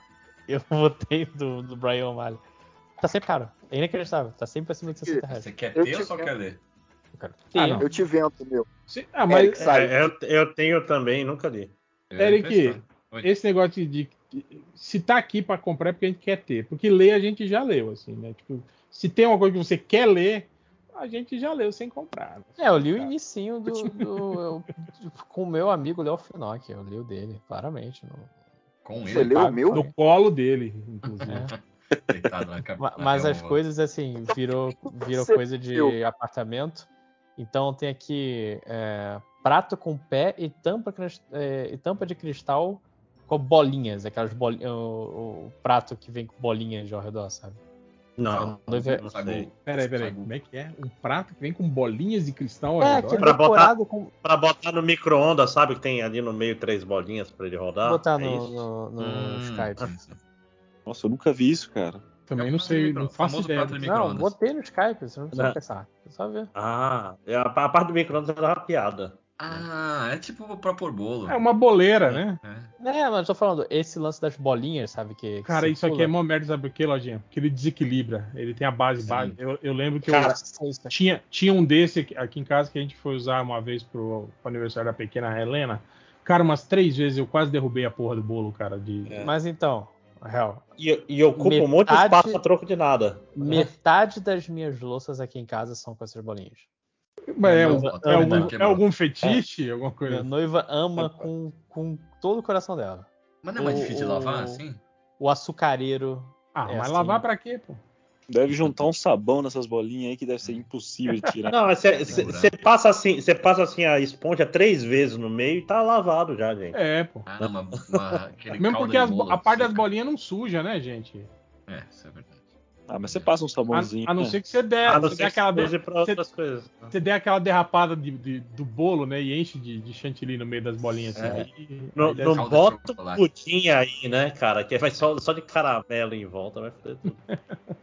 Eu (laughs) botei do, do Brian O'Malley. Tá sempre caro. É inacreditável. Tá sempre acima de 60 reais. Você quer Eu ter ou te- só quer ler? Ah, não. Eu te vento, meu. Se- ah, mas, Eric, sai. É, eu, eu tenho também, nunca li. Eu ia Eric, esse negócio de, de- Se tá aqui pra comprar é porque a gente quer ter. Porque ler a gente já leu, assim, né? Tipo, se tem uma coisa que você quer ler, a gente já leu sem comprar. É, eu li o inicinho do, do- eu- com o meu amigo Léo Finock. Eu li o dele, claramente. no- Com Você ele. leu o pago meu? No colo dele, inclusive. É. (laughs) Deitado na Mas as coisas, assim, virou, virou Você coisa de viu? apartamento. Então tem aqui é, prato com pé e tampa, é, e tampa de cristal com bolinhas, aquelas bolinhas. O, o prato que vem com bolinhas ao redor, sabe? Não, A noiva- não sei. Peraí, peraí, como é que é? Um prato que vem com bolinhas de cristal ao É, que é Pra botar- com. Pra botar no micro-ondas, sabe que tem ali no meio três bolinhas pra ele rodar? Vou botar é no, isso? no, no Hum, Skype. (laughs) Nossa, eu nunca vi isso, cara. Também É não sei, não faço ideia. Não, micro-ondas. botei no Skype, você não precisa Não. pensar. É só ver. Ah, é a, a parte do micro-ondas era uma piada. Ah, é tipo pra pôr bolo. É uma boleira, né? É. É, mas eu tô falando, esse lance das bolinhas, sabe? Que, que Cara, isso aqui é mó merda, sabe por quê, Lojinha? Porque ele desequilibra. Ele tem a base base. Eu, eu lembro que Cara, eu aqui. tinha, tinha um desse aqui, aqui em casa que a gente foi usar uma vez pro, pro aniversário da pequena Helena. Cara, umas três vezes eu quase derrubei a porra do bolo, cara. De... É. Mas então, real, E, e ocupa um monte de Metade- espaço a troco de nada. metade das minhas louças aqui em casa são com essas bolinhas. Mas é, não, é algum, não, é algum fetiche? Alguma coisa? Minha noiva ama com, com todo o coração dela. Mas não é mais O- difícil de o- lavar assim? O açucareiro. Ah, É mas assim. lavar pra quê, pô? Deve juntar um sabão nessas bolinhas aí que deve ser impossível de tirar. (laughs) Não, mas você passa assim, você passa assim a esponja três vezes no meio e tá lavado já, gente. É, pô. Ah, não, uma, uma, Mesmo porque as a parte das bolinhas não suja, né, gente? É, isso é verdade. Ah, mas você passa um A, sabãozinho. a não né? ser que você der, A não você ser der que aquela, você de- pra você- outras coisas. você der aquela derrapada de- de- do bolo, né? E enche de, de chantilly no meio das bolinhas assim. É. aí- Não, aí não bota um pudim aí, né, cara? Que vai só, só de caramelo em volta, vai foder tudo. (laughs)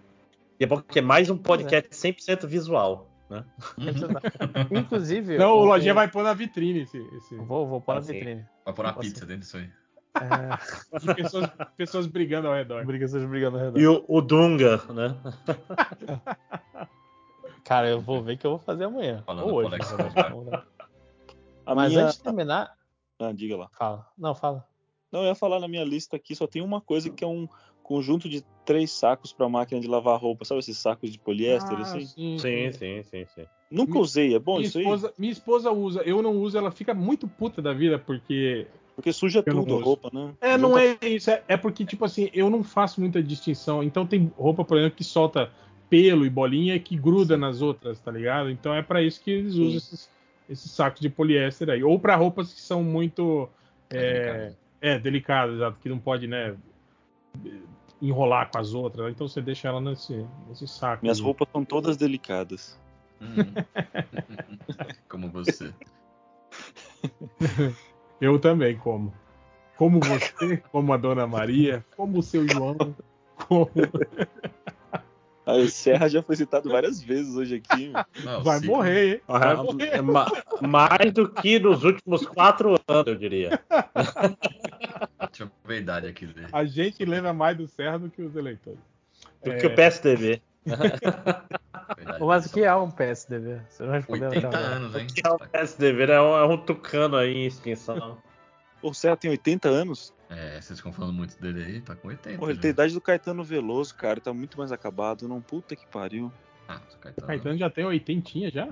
E é bom que é mais um podcast 100% visual, né? (laughs) Inclusive. Não, o Lojinha vai pôr na vitrine esse, esse- Vou, vou pôr na Ah, sim. vitrine. Vai pôr uma pizza dentro disso aí. É, pessoas, pessoas brigando ao redor. Obrigações brigando ao redor. E o, o Dunga, né? (laughs) Cara, eu vou ver o que eu vou fazer amanhã. Falando Ou hoje. Mas minha... antes de terminar. Ah, diga lá. Fala. Não, fala. Não, eu ia falar na minha lista aqui, só tem uma coisa que é um conjunto de três sacos pra máquina de lavar roupa. Sabe esses sacos de poliéster, Ah, assim? sim, Sim, sim, sim, sim. Nunca usei, é bom minha, isso aí? esposa, minha esposa usa, eu não uso, ela fica muito puta da vida, porque Porque suja Eu tudo a roupa, né? É, não é isso. É, é porque, tipo assim, eu não faço muita distinção. Então tem roupa, por exemplo, que solta pelo e bolinha e que gruda nas outras, tá ligado? Então é pra isso que eles usam esses, esses sacos de poliéster aí. Ou pra roupas que são muito. É, é delicadas, exato, que não pode, né? Enrolar com as outras. Então você deixa ela nesse, nesse saco. Minhas aí. roupas são todas delicadas. Uhum. (laughs) Como você. (laughs) Eu também como. Como você, (laughs) como a Dona Maria, como o seu João, como. Ah, o Serra já foi citado várias vezes hoje aqui. Não, Vai sim. morrer, hein? Vai É, morrer. é ma- mais do que nos últimos quatro anos, eu diria. Deixa eu ver a idade aqui dele. A gente lembra mais do Serra do que os eleitores. Do É. que o PSDB. Verdade, Mas o que é um PSDB? Você não respondeu até 80 agora. anos, hein? Que é o PSDB? É um, é um tucano aí em extinção. O Serra tem 80 anos. É, vocês ficam falando muito dele aí, tá com 80. Porra, ele tem a idade do Caetano Veloso, cara. Tá muito mais acabado. Não, puta que pariu. Ah, o Caetano. Caetano já tem oitentinha já?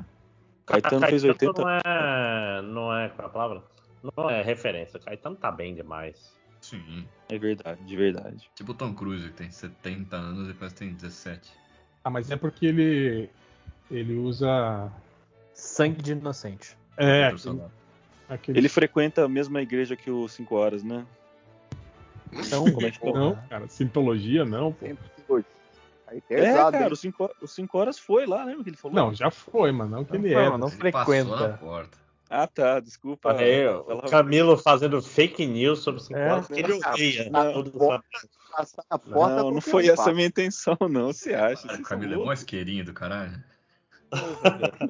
Caetano fez 80 Não é. Não é. Qual é a palavra? Não é referência. Caetano tá bem demais. Sim. É verdade, de verdade. Tipo o Tom Cruise, que tem 70 anos e parece que tem 17. Ah, mas é porque ele. Ele usa. Sangue de inocente. É, aquele, aquele- Ele frequenta a mesma igreja que o 5 Horas, né? Então, Como é que Não, cara, sintologia não, pô. Foi. Aí É, pesado, cara, hein? o 5 o cinco Horas foi lá, lembra que ele falou? Não, já foi, mas não que ele Não, é. não, não Ele passou na frequenta. porta. Ah, tá, desculpa. Aí, o Falava- Camilo fazendo fake news sobre 5 É. horas que ele odeia. Não, Não, com não o foi essa a minha intenção, não. Você acha? Cara, o Camilo é mó isqueirinho do caralho. velho.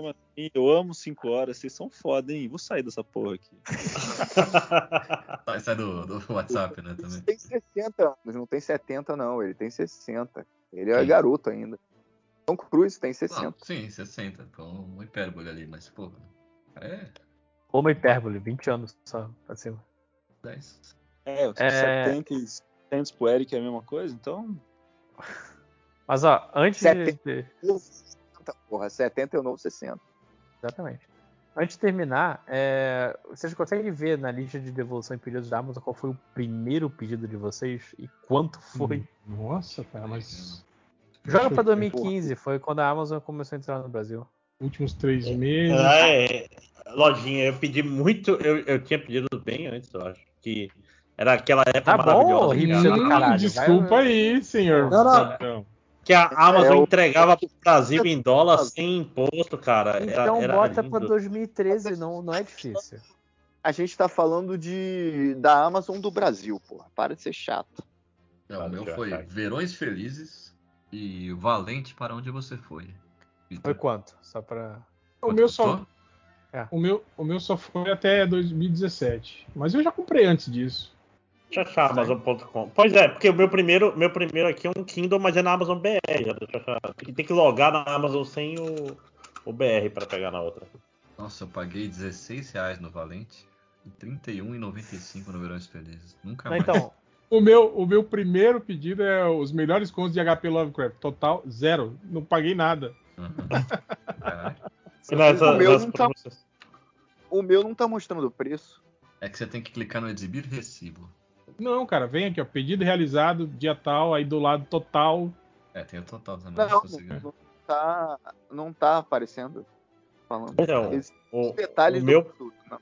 Assim? Eu amo 5 horas, vocês são foda, hein? Vou sair dessa porra aqui. (laughs) Sai, do, do WhatsApp, né, Ele também. tem 60 anos, não tem 70 não, ele tem 60. Ele é Quem? garoto ainda. Tom Cruise tem Não, 60. sim, 60. Então, uma hipérbole ali, mas, pô. É, Uma hipérbole, 20 anos só pra cima. 10. É, eu tenho É. 70 e 100 pro Eric é a mesma coisa, então. Mas ó, antes de, Setenta. de- 60, porra, 70 é o novo 60. Exatamente. Antes de terminar, é, vocês conseguem ver na lista de devolução e pedidos da Amazon qual foi o primeiro pedido de vocês e quanto foi? Nossa, cara, mas. Joga pra eu ver. 2015, foi quando a Amazon começou a entrar no Brasil. Últimos três meses. É, lojinha, eu pedi muito. Eu, eu tinha pedido bem antes, eu acho. Que era aquela época Tá bom, maravilhosa. Do caralho, desculpa vai- aí, senhor. Não, não. Que a Amazon É, o- entregava pro Brasil em dólar sem imposto, cara. Era- Então era bota lindo. pra 2013, não, não é difícil. A gente tá falando de da Amazon do Brasil, porra. Para de ser chato. Não, Ah, o meu eu foi. Verões Felizes e Valente para onde você foi. Foi quanto? Só pra. O Quanto meu, custou? Só, o, meu, o meu só foi até 2017. Mas eu já comprei antes disso. Deixa eu achar Amazon.com. Pois é, porque o meu primeiro, meu primeiro aqui é um Kindle, mas é na Amazon BR. já deixa eu achar. Tem que- Tem que logar na Amazon sem o, o BR pra pegar na outra. Nossa, eu paguei 16 reais no Valente e 31,95 no Verões Felizes. Nunca mais. então, O meu, o meu primeiro pedido é os melhores contos de HP Lovecraft. Total, zero. Não paguei nada. Uhum. E nessa, o meu não tá- O meu não tá mostrando o preço. É que você tem que clicar no exibir recibo. Não, cara, vem aqui, ó. Pedido realizado, dia tal, aí do lado total. É, tem o total também. Não, quiser. não tá, não tá aparecendo. Falando. Então, Esses o, detalhes o do meu, produto, não.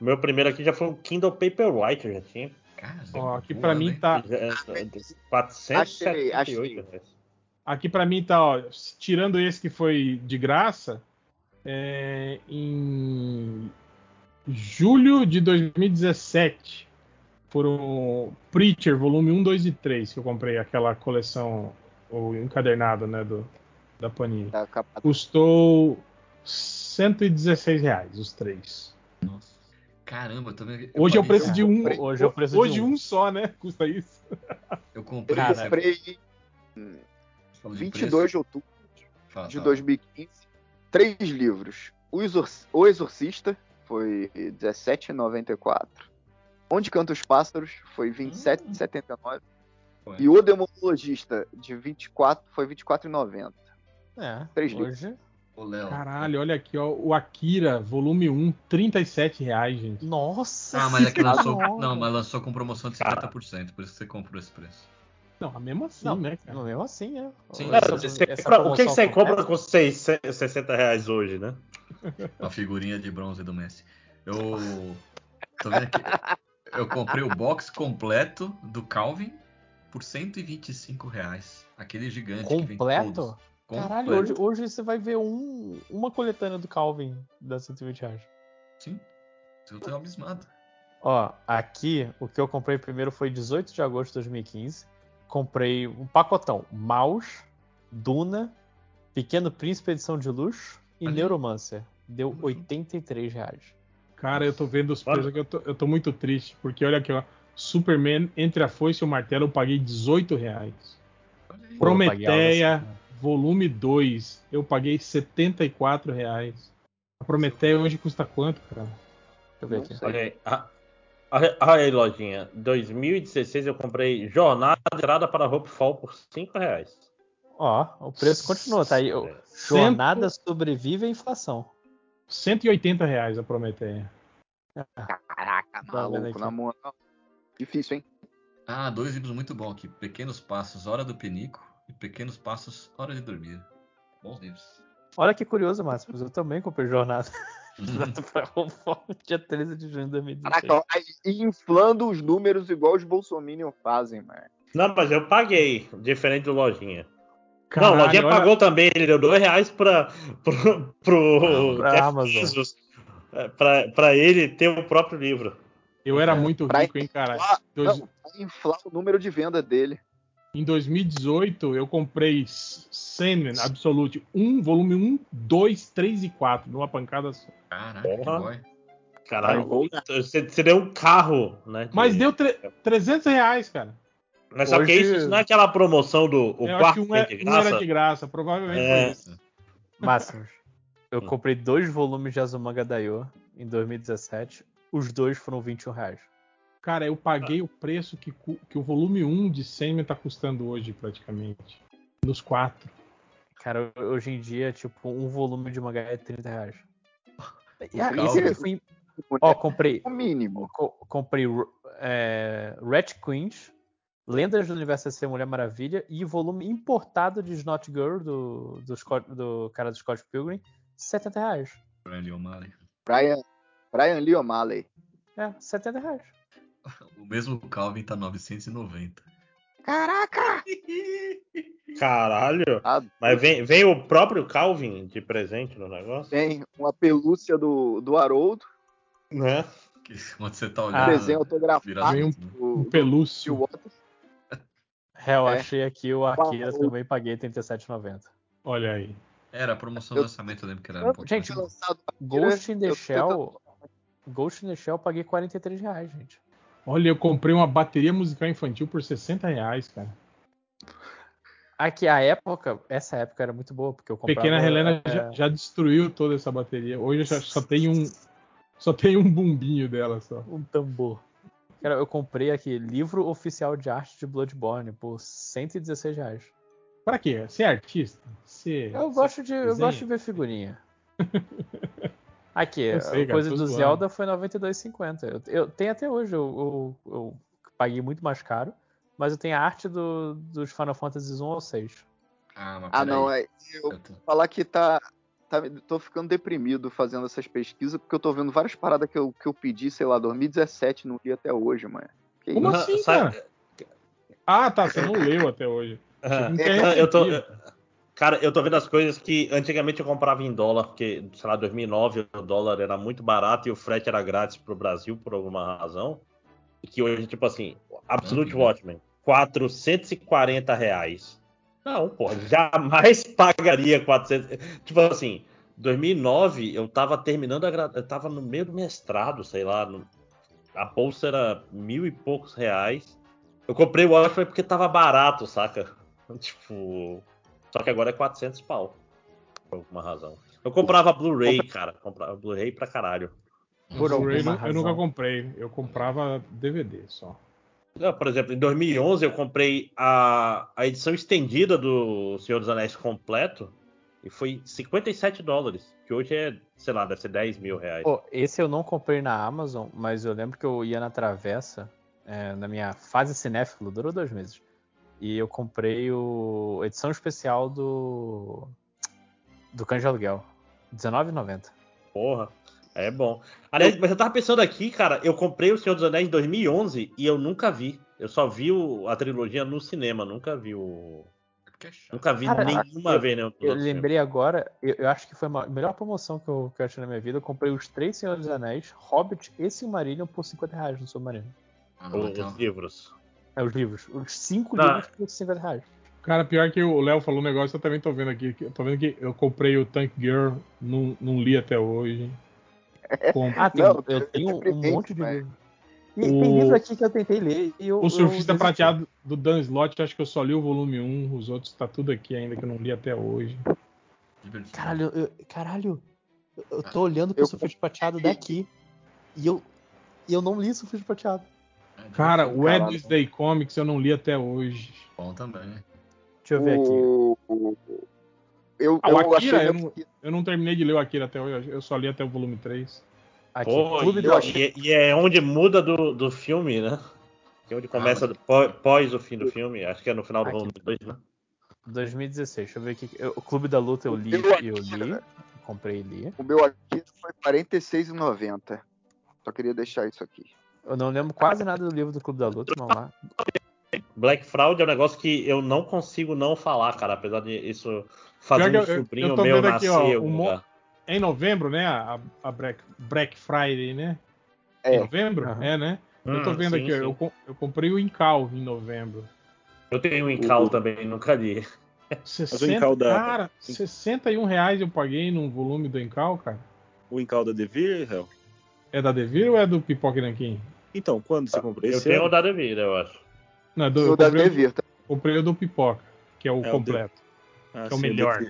o meu primeiro aqui já foi um Kindle Paperwhite, já tinha. Caramba, Ó, aqui pra mim tá. Já é Achei, 478 achei. reais. Aqui pra mim tá, ó. Tirando esse que foi de graça, é, em julho de 2017 foram Preacher, volume 1, 2 e 3, que eu comprei aquela coleção, o encadernado, né, do, da Panini. Capa Custou 116 reais, os três. Nossa. Caramba, eu tô vendo. Hoje é o preço de um. Hoje é o preço de hoje um. um só, né? Custa isso. Eu Eu comprei. Você comprei falou de 22 de outubro Fala, de fala. 2015. Três livros. O, Exor- o Exorcista foi R$17,94. Onde Canta os Pássaros foi R$27,79. Foi. E o Demonologista de 24 foi R$24,90. é, Três livros. hoje. Ô, Léo. Caralho, olha aqui, ó. O Akira, volume 1, 37 reais, gente. Nossa Ah, mas é que lançou. Não, mas lançou com promoção de 50%, por isso que você comprou esse preço. Não, mesmo assim, Não, né, cara? Mesmo assim, é. Sim, Essa- você essa compra- o que, que você completa? compra com 6, 60 reais hoje, né? A figurinha de bronze do Messi. Eu. Tô vendo aqui. Eu comprei o box completo do Calvin por 125 reais. Aquele gigante que vem Completo? todos. Caralho, Completo. hoje, hoje você vai ver um, uma coletânea do Calvin da 120 reais. Sim. Eu tô abismado. Ó, aqui o que eu comprei primeiro foi 18 de agosto de 2015. Comprei um pacotão: Mouse, Duna, Pequeno Príncipe edição de luxo e aí. Neuromancer. Deu 83 reais. Cara, eu tô vendo os Olha. preços aqui, eu tô, eu tô muito triste, porque olha aqui, ó. Superman, entre a foice e o martelo, eu paguei 18 reais. Prometeia, volume 2, eu paguei 74 reais. A Prometeia hoje custa quanto, cara? Deixa eu ver aqui. Olha aí. Ah, aí, lojinha. 2016 eu comprei Jornada Entrada para Hope Fall por 5 reais. Ó, o preço continua, tá aí. Jornada sobrevive à inflação. 180 reais a Prometeia. Caraca, Tá maluco, na moral. Difícil, hein? Ah, dois livros muito bons aqui. Pequenos Passos, Hora do Penico e Pequenos Passos, Hora de Dormir. Bons livros. Olha que curioso, Márcio. Eu também comprei jornada. (laughs) Jornada (laughs) pra Conforme, dia 13 de junho de 2016. Caraca, inflando os números igual os Bolsominion fazem, mano. Não, mas eu paguei, diferente do lojinha. Caralho, não, o lojinha olha- pagou também, ele deu 2 reais pra, pro, pro (laughs) Pra Amazon. Bezos, é, pra, pra ele ter o próprio livro. Eu era muito Pra rico, hein, cara. inflar, Dois- não, inflar o número de venda dele. Em 2018, eu comprei Sandman Absolute 1, volume 1, 2, 3 e 4, numa pancada só. Caraca, que boy. Caralho, Vou- você, você deu um carro, né? de- Mas deu tre- 300 reais, cara. Mas só que Hoje- isso, isso não é aquela promoção do o eu acho quarto que um, é- de um graça. era de graça, provavelmente É. foi isso. Máximos. Eu Hum. comprei dois volumes de Azumanga Daioh em 2017. Os dois foram 21 reais. Cara, eu paguei o preço que, que o volume 1 de Sandman tá custando hoje, praticamente. Nos quatro. Cara, hoje em dia, tipo, um volume de mangá é 30 reais. E, ah, esse aqui foi. Ó, comprei. O mínimo. co- comprei é, Rat Queens, Lendas do Universo SC Mulher Maravilha e volume importado de Snot Girl do, do, Scott- do cara do Scott Pilgrim, 70 reais. Brian O'Malley. Brian, Brian Lee O'Malley. É, 70 reais. (laughs) O mesmo Calvin tá 990. Caraca! (laughs) Caralho. Ah, Mas vem, vem o próprio Calvin de presente no negócio? Tem uma pelúcia do, do Haroldo, Né? Que, (laughs) onde você tá Ah, olhando. desenho autografado virado, Vem um- né? do, Um do pelúcio. Phil Waters. Real, É. achei aqui o Akira, Uau. também paguei 37,90. Olha aí. Era a promoção do Eu- lançamento, eu lembro que era um pouco Gente, Ghost in the eu Shell. Ghost in the Shell eu paguei 43 reais, gente. Olha, eu comprei uma bateria musical infantil por 60 reais, cara. Aqui, a época, essa época era muito boa, porque eu comprava. Pequena Helena é, já, já destruiu toda essa bateria. Hoje eu já, só tem um. Só tem um bumbinho dela só. um tambor. Cara, eu comprei aqui livro oficial de arte de Bloodborne por 116 reais. Pra quê? Você é artista? Você. Eu gosto de, eu desenha? gosto de ver figurinha. (laughs) Aqui, sei, a cara, coisa do zoando. Zelda foi 92,50. Eu, eu tenho até hoje, eu, eu, eu paguei muito mais caro, mas eu tenho a arte do, dos Final Fantasy 1 ao 6. Ah, mas Ah, não, é. Eu tô- falar que tá, tá. Tô ficando deprimido fazendo essas pesquisas, porque eu tô vendo várias paradas que eu, que eu pedi, sei lá, 2017, não vi até hoje, mano. Que Como isso? assim, cara? Ah, tá. Você não leu até hoje. Não tem eu tô. Cara, eu tô vendo as coisas que antigamente eu comprava em dólar, porque, sei lá, 2009 o dólar era muito barato e o frete era grátis pro Brasil por alguma razão. E que hoje, tipo assim, Absolute Uhum. Watchmen, 440 reais. Não, pô, jamais (laughs) pagaria 400. Tipo assim, 2009 eu tava terminando a eu tava no meio do mestrado, sei lá, no- a bolsa era mil e poucos reais. Eu comprei o Watchmen porque tava barato, saca? (laughs) Tipo, só que agora é 400 pau, por alguma razão. Eu comprava Blu-ray, cara, comprava Blu-ray pra caralho. Por Blu-ray alguma eu, nunca comprei. Eu comprava DVD só. Não, Por exemplo, em 2011 eu comprei a, a edição estendida do Senhor dos Anéis completo E foi 57 dólares, que hoje é, sei lá, deve ser 10 mil reais. Pô, esse eu não comprei na Amazon, mas eu lembro que eu ia na Travessa, é, na minha fase cinéfilo, durou dois meses. E eu comprei o a edição especial do do Cães de Aluguel, R$19,90. Porra, é bom. Aliás, mas eu tava pensando aqui, cara, eu comprei o Senhor dos Anéis em 2011 e eu nunca vi. Eu só vi o- a trilogia no cinema, nunca vi o. É chato. Nunca vi Cara, nenhuma eu- vez, né? Eu lembrei agora, eu, eu acho que foi a melhor promoção que eu, que eu achei na minha vida. Eu comprei os três Senhores dos Anéis, Hobbit e Silmarillion por 50 reais no Submarino. Ah, então- Os livros. É, os livros. Os cinco Ah. livros por 50 reais. Cara, pior que o Léo falou um negócio, eu também tô vendo aqui. Eu tô vendo que eu comprei o Tank Girl, não, não li até hoje. Com- Ah, tem, Não, eu tenho um monte de mas- livro. E O- tem livro aqui que eu tentei ler e eu. o Surfista eu. Prateado do Dan Slott, acho que eu só li o volume 1, os outros tá tudo aqui ainda que eu não li até hoje. Caralho, eu, caralho, eu- eu tô olhando pro Eu Surfista Prateado daqui e eu, e eu não li Surfista Prateado. É. Cara, o. Wednesday Comics eu não li até hoje. Bom também. Deixa eu ver aqui. O- o- Eu, Ah, o eu Akira, achei eu não, eu não terminei de ler o Akira até hoje, eu só li até o volume 3. Aqui, Pô, Clube e, da e- e é onde muda do, do filme, né? Que é onde começa mas- pó- pós o fim do filme. Acho que é no final do Aqui. volume 2, né? 2016. Deixa eu ver aqui. Eu- O Clube da Luta eu li Eu e eu li. Comprei e li. O meu Akira foi R$ 46,90. Só queria deixar isso aqui. Eu não lembro quase nada do livro do Clube da Luta, vamos lá. Black Fraud é um negócio que eu não consigo não falar, cara. Apesar de isso fazer um eu- eu- sobrinho eu tô meu vendo aqui, nascer ó, um. É em novembro, né? A, a Black, Black Friday, né? É. Em novembro? Aham. É, né? eu tô Hum, vendo sim, aqui, ó, sim. eu, eu comprei o Incal em novembro. Eu tenho um Incal também, nunca li. 60, Incal da- Cara, 61 reais eu paguei num volume do Incal, cara. O Encalda Devir, Hel? É da Devir ou é do Pipoca Nanquim? Então, quando você comprou Eu esse tenho ano? o da Devir, eu acho. Não, do, O eu da comprei, o- Devir. tá? comprei o do Pipoca, que é o É o completo. Ah, que é o sim, melhor.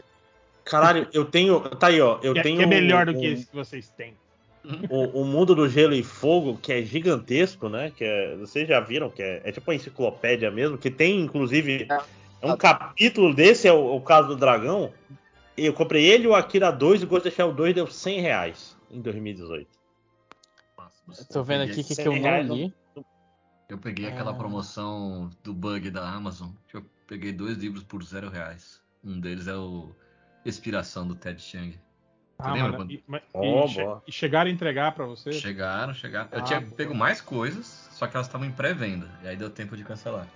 Caralho, eu tenho. Tá aí, ó. Eu que, é- tenho. que é melhor do um- que esse que vocês têm. o, o mundo do gelo e fogo, que é gigantesco, né? Que é, vocês já viram que é, é tipo uma enciclopédia mesmo, que tem inclusive é um capítulo desse, é o, o caso do dragão. Eu comprei ele, o Akira 2 e o Ghost of Shell 2 deu 100 reais em 2018. Eu tô vendo aqui o que, que 100 eu não li. Eu peguei aquela Ah. promoção do bug da Amazon. Eu peguei dois livros por zero reais. Um deles é o Expiração do Ted Chiang. Ah, lembra mano, quando- e, mas- Ó, e che- e chegaram a entregar pra você? Chegaram, chegaram. Eu Ah, tinha boa. pego mais coisas, só que elas estavam em pré-venda. E aí deu tempo de cancelar.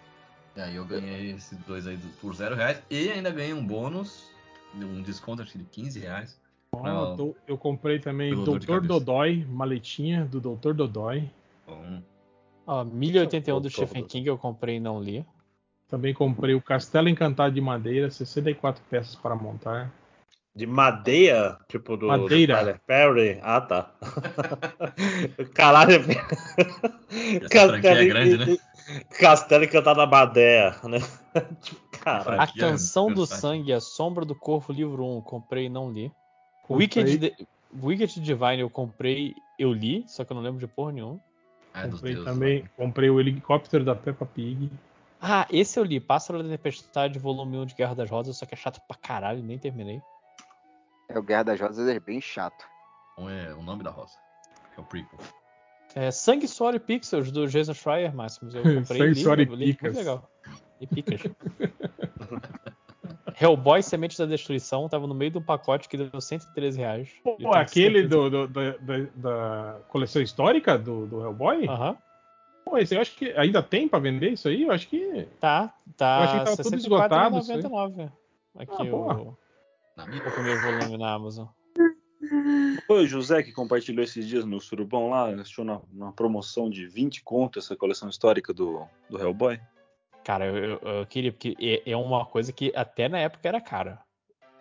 E aí eu ganhei esses dois aí por zero reais. E ainda ganhei um bônus, um desconto acho que de 15 reais. Não. tô- eu comprei também Doutor. Dodói, maletinha do Doutor Dodói. Bom, Ó, 1081 do Stephen. King eu comprei e não li. Também comprei o Castelo Encantado de Madeira, 64 peças para montar. De madeira, tipo do, Madeira. Perry. Ah, tá. (laughs) Caralho. Essa franquia é grande, né? Castelo Encantado da Madeira, né? (laughs) Tipo, Caralho. A Franquia Canção do. Sangue, A Sombra do Corvo, livro 1, comprei e não li. Wicked, de... Wicked Divine eu comprei, eu li, só que eu não lembro de porra nenhuma. é dos comprei deuses. também, comprei o helicóptero da Peppa Pig. Ah, esse eu li, Pássaro da Tempestade, volume 1 de Guerra das Rosas, só que é chato pra caralho, nem terminei. É, o Guerra das Rosas é bem chato. Então é o nome da rosa. Que é o prequel. É, Sangue, Suor e Pixels, do Jason Schreier, Máximos. Eu (laughs) comprei Sangue, li, Suor e eu li, Picas. Muito legal. E Picas. (laughs) Hellboy Sementes da Destruição, tava no meio de um pacote que deu 113 reais. Eu Pô, aquele certeza- do, do- da, coleção histórica do, do Hellboy? Aham. Pô, esse eu acho que ainda tem pra vender isso aí? Eu acho que. Tá, Eu tá. achei que tava tudo esgotado isso aí. 64,99. Aqui Ah, o, Na minha o primeiro volume na Amazon. Foi o José que compartilhou esses dias no Surubão lá, achou na, na promoção de 20 conto essa coleção histórica do, do Hellboy. Cara, eu, eu- eu queria, porque é, é uma coisa que até na época era cara.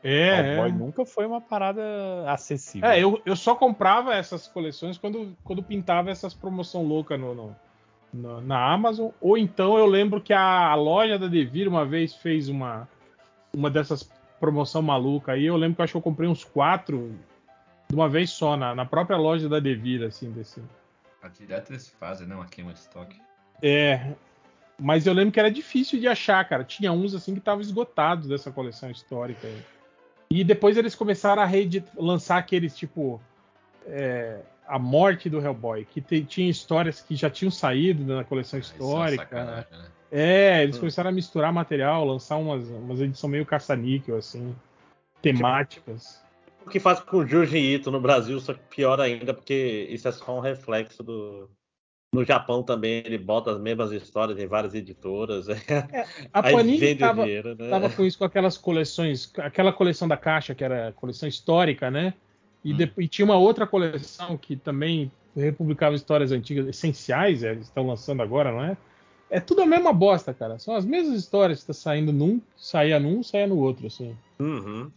É, Hellboy é. nunca foi uma parada acessível. É, eu, eu só comprava essas coleções quando, quando pintava essas promoção louca no, no- no- na Amazon. Ou então eu lembro que a, a loja da Devir uma vez fez uma, uma dessas promoção maluca aí. Eu lembro que eu acho que eu comprei uns quatro de uma vez só, na, na própria loja da Devir, assim, desse. Ah, Direto eles fazem, né? Uma queima de estoque. É. Mas eu lembro que era difícil de achar, cara. Tinha uns assim que estavam esgotados dessa coleção histórica aí. E depois eles começaram a reedi- lançar aqueles tipo. é, a morte do Hellboy, que te- tinha histórias que já tinham saído na coleção é histórica. sacanagem, né? É, eles Hum. começaram a misturar material, lançar umas, umas edições meio caça-níquel, assim, temáticas. O que faz com o Junji Ito no Brasil, só que pior ainda, porque isso é só um reflexo do. No Japão também ele bota as mesmas histórias em várias editoras. (laughs) A aí Panini vende o tava, dinheiro, né? tava com isso com aquelas coleções, aquela coleção da caixa, que era a coleção histórica, né? E, Hum. de- e tinha uma outra coleção que também republicava histórias antigas, essenciais, é, estão lançando agora, não é? É tudo a mesma bosta, cara. São as mesmas histórias que tá saindo num, saía num, saía no outro, assim. Uhum.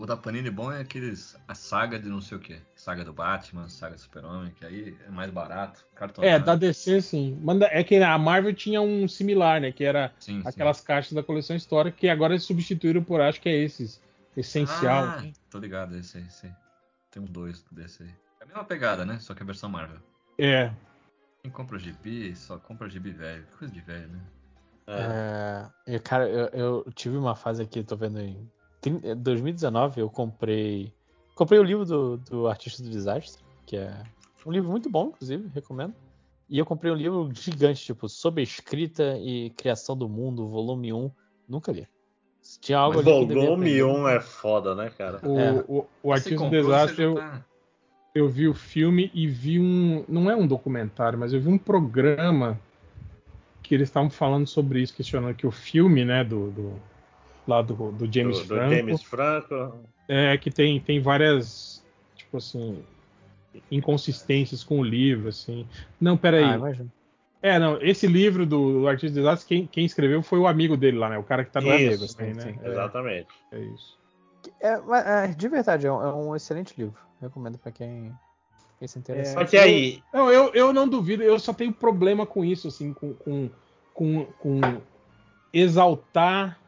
O da Panini bom é aqueles. A saga de não sei o que. Saga do Batman, saga do Super-Homem, que aí é mais barato. Cartonado. É, da DC, sim. Manda, é que a Marvel tinha um similar, né? Que era Sim, sim. aquelas caixas da coleção histórica, que agora eles substituíram por, acho que é esses. Essencial. Ah, tô ligado, esse aí, esse aí. Tem uns dois desse aí. É a mesma pegada, né? Só que a versão Marvel. É. Quem compra o gibi, só compra o gibi velho. Coisa de velho, né? É. É, e, cara, eu, eu tive uma fase aqui, tô vendo em 2019, eu comprei. Comprei o livro do, do Artista do Desastre, que é um livro muito bom, inclusive, recomendo. E eu comprei um livro gigante, tipo, sobre escrita e criação do mundo, volume 1. Nunca li. Tinha algo Mas ali volume aprender. 1 é foda, né, cara? O, É. o, o Artista do Desastre, eu, tá- eu vi o filme e vi um. Não é um documentário, mas eu vi um programa que eles estavam falando sobre isso, questionando que o filme, né, do. do lá do, do James do, do Franco. James Franco. É, que tem, tem várias, tipo assim, inconsistências com o livro, assim. Não, peraí. Ah, imagina. é, não, esse livro do, do Artista do Desastre, quem, quem escreveu foi o amigo dele lá, né? O cara que tá no Isso, Amigo, sim, assim, né? sim, É, Exatamente. é isso. É, é, de verdade, é um, é um excelente livro. Recomendo pra quem, quem se interessa. Só que aí, Não, eu, eu não duvido, eu só tenho problema com isso, assim, com, com, com, com exaltar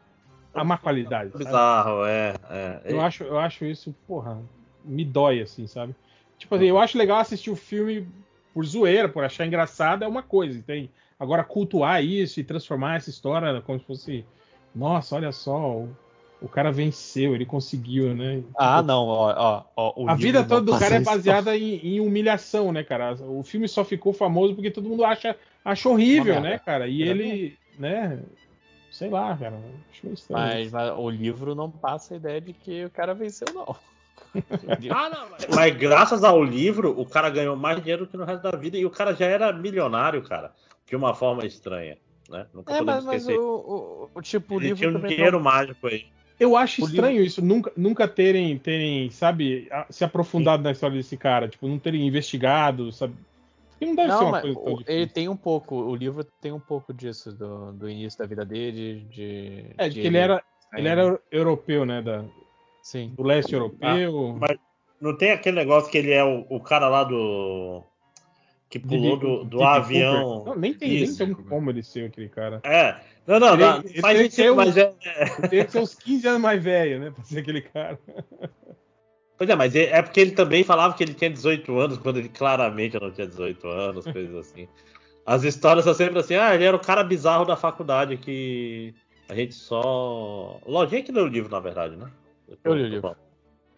a má qualidade. sabe? bizarro, é. é. Eu acho, eu acho isso, porra, me dói, assim, sabe? Tipo assim, eu acho legal assistir o filme por zoeira, por achar engraçado, é uma coisa, entende? Agora, cultuar isso e transformar essa história como se fosse, nossa, olha só, o, o cara venceu, ele conseguiu, né? Ah, Tipo, não, ó, ó, ó, o a vida toda do cara é baseada em, em humilhação, né, cara? O filme só ficou famoso porque todo mundo acha, acha horrível, né, cara? E ele, né, sei lá, cara, acho meio estranho. Mas, mas o livro não passa a ideia de que o cara venceu, não. (laughs) Ah, não, mas- Mas graças ao livro, o cara ganhou mais dinheiro que no resto da vida e o cara já era milionário, cara. De uma forma estranha, né? Nunca É, podemos mas, mas esquecer. o, o, o tipo, o Ele livro tinha um dinheiro não- mágico aí. Eu acho O estranho isso, nunca, nunca terem, terem, sabe, se aprofundado na história desse cara, tipo, não terem investigado, sabe? Não deve ser Não, uma mas coisa tão difícil. ele tem um pouco, o livro tem um pouco disso, do, do início da vida dele, de... É, de que ele era, ele era europeu, né, da, Sim. do leste europeu. mas não tem aquele negócio que ele é o, o cara lá do. que pulou do, do avião. Não, nem tem, nem Isso. tem como ele ser aquele cara. É. Não, não, Ele- não, ele faz tem ser sentido, um- mas é. (laughs) Ele teria que ser uns 15 anos mais velho, né, pra ser aquele cara. (laughs) Pois é, mas é é porque ele também falava que ele tinha 18 anos, quando ele claramente não tinha 18 anos, coisas assim. As histórias são sempre assim, ah, ele era o cara bizarro da faculdade que a gente só. Lojinha que leu o livro, na verdade, né? Eu li o livro.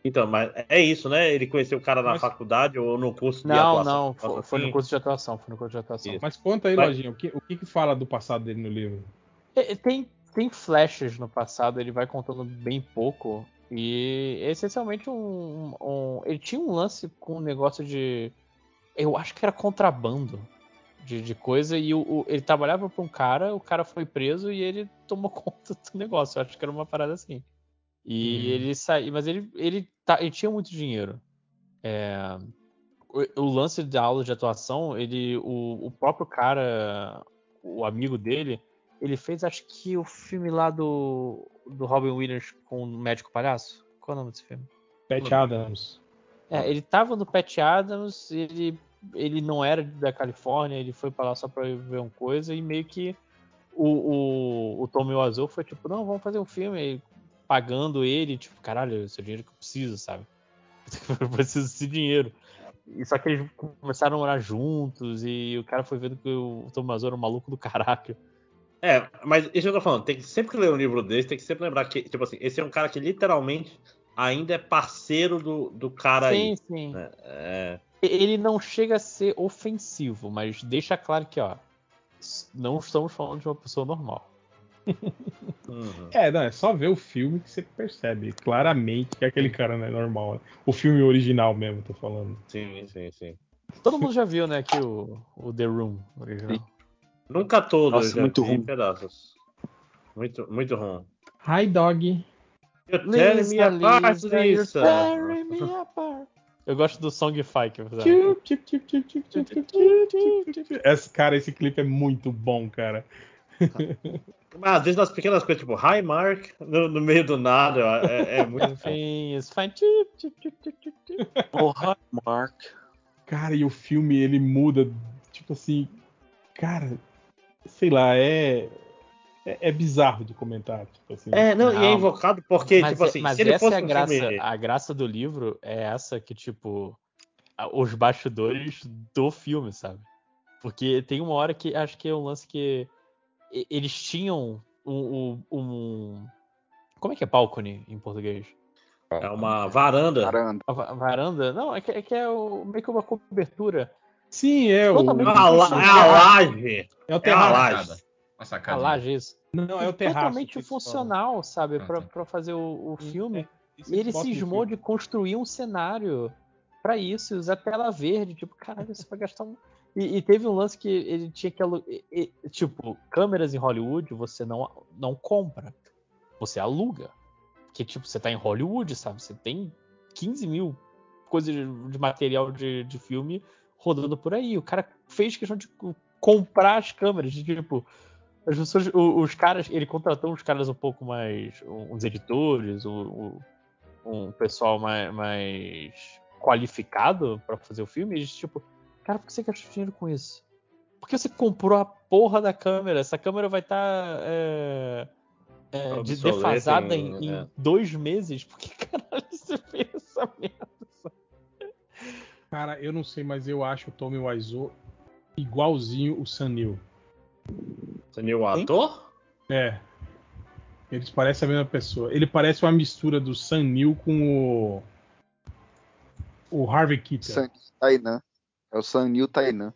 Então, mas é isso, né? Ele conheceu o cara na Mas- faculdade ou no curso de Não, atuação. não, foi, foi no curso de atuação, foi no curso de atuação. Isso. Mas conta aí, Vai. Lojinha, o que, o que que fala do passado dele no livro? É, é, Tem, tem flashes no passado, ele vai contando bem pouco. E essencialmente um, um- Ele tinha um lance com um negócio de. Eu acho que era contrabando de, de coisa. E o, o- ele trabalhava pra um cara, o cara foi preso e ele tomou (laughs) conta do negócio. Eu acho que era uma parada assim. E Uhum. ele saiu. Mas ele, ele, tá, ele tinha muito dinheiro. É, o, o lance da aula de atuação, ele. O, o próprio cara, o amigo dele, ele fez acho que o filme lá do, do Robin Williams com o Médico Palhaço. Qual é o nome desse filme? Pat Adams. É, ele tava no Pat Adams, ele, ele não era da Califórnia, ele foi pra lá só pra ver uma coisa e meio que o, o, o Tom Azul foi tipo, não, vamos fazer um filme aí, pagando ele, tipo, caralho, esse é o dinheiro que eu preciso, sabe? (laughs) eu preciso desse dinheiro. E só que eles começaram a morar juntos e o cara foi vendo que o Tom Azul era um maluco do caralho. É, mas isso que eu tô falando, tem que sempre que ler um livro desse, tem que sempre lembrar que, tipo assim, esse é um cara que literalmente ainda é parceiro do, do cara sim, aí. sim. né? É, Ele não chega a ser ofensivo, mas deixa claro que, ó, não estamos falando de uma pessoa normal. uhum. É, não, é só ver o filme que você percebe claramente que aquele cara não é normal. né? O filme original mesmo, tô falando. Sim, sim, sim. Todo mundo já viu, né, aqui o, o The Room original. Nunca todos. Nossa, muito ruim. Pedaços. Muito, muito ruim. Hi, dog. You're me apart, Lisa. Lisa. You're me apart. Eu gosto do song fight esse Cara, esse clipe é muito bom, cara. Mas às vezes nas pequenas coisas, tipo, hi Mark, no, no meio do nada, é, é muito. Enfim, isso faz. Oh, hi Mark. Cara, e o filme ele muda, tipo assim, cara, sei lá, é é, é bizarro de comentar, tipo assim. É, não, e é Não, invocado porque, mas tipo é- assim, mas se ele essa fosse é a um graça. filme... A graça do livro é essa que, tipo, os bastidores do filme, sabe? Porque tem uma hora que acho que é um lance que eles tinham um. um- um- como é que é balcony em português? É uma varanda. Caramba. A va- varanda? Não, é que é, que é o- meio que uma cobertura. Sim, é o. Totalmente É a, la- é a laje. É o É a terraço. laje. Uma A sacada. laje, isso. Não, é o terraço. Totalmente funcional, sabe? Ah, Pra, tá. pra fazer o, o filme. É, E ele cismou de construir um cenário pra isso, e usar tela verde, tipo, caralho, você vai gastar um. E, e teve um lance que ele tinha que alu- e- e- Tipo, câmeras em Hollywood você não, não compra. Você aluga. Porque, tipo, você tá em Hollywood, sabe? Você tem 15 mil coisas de, de material de, de filme rodando por aí. O cara fez questão de co- comprar as câmeras. de, Tipo, as pessoas, o- os caras, ele contratou uns caras um pouco mais. uns editores, o- o- um pessoal mais, mais qualificado pra fazer o filme. E eles, tipo, cara, por que você gastou dinheiro com isso? Por que você comprou a porra da câmera? Essa câmera vai estar de- Obsoleta defasada em- em, em é. dois meses? Por que caralho você fez essa merda? Cara, eu não sei, mas eu acho o Tommy Wiseau igualzinho o. Você viu o ator? É. Eles parecem a mesma pessoa. Ele parece uma mistura do Sam Neill com o. O Harvey Keitel. San Tainan. É o San Nil Tainan.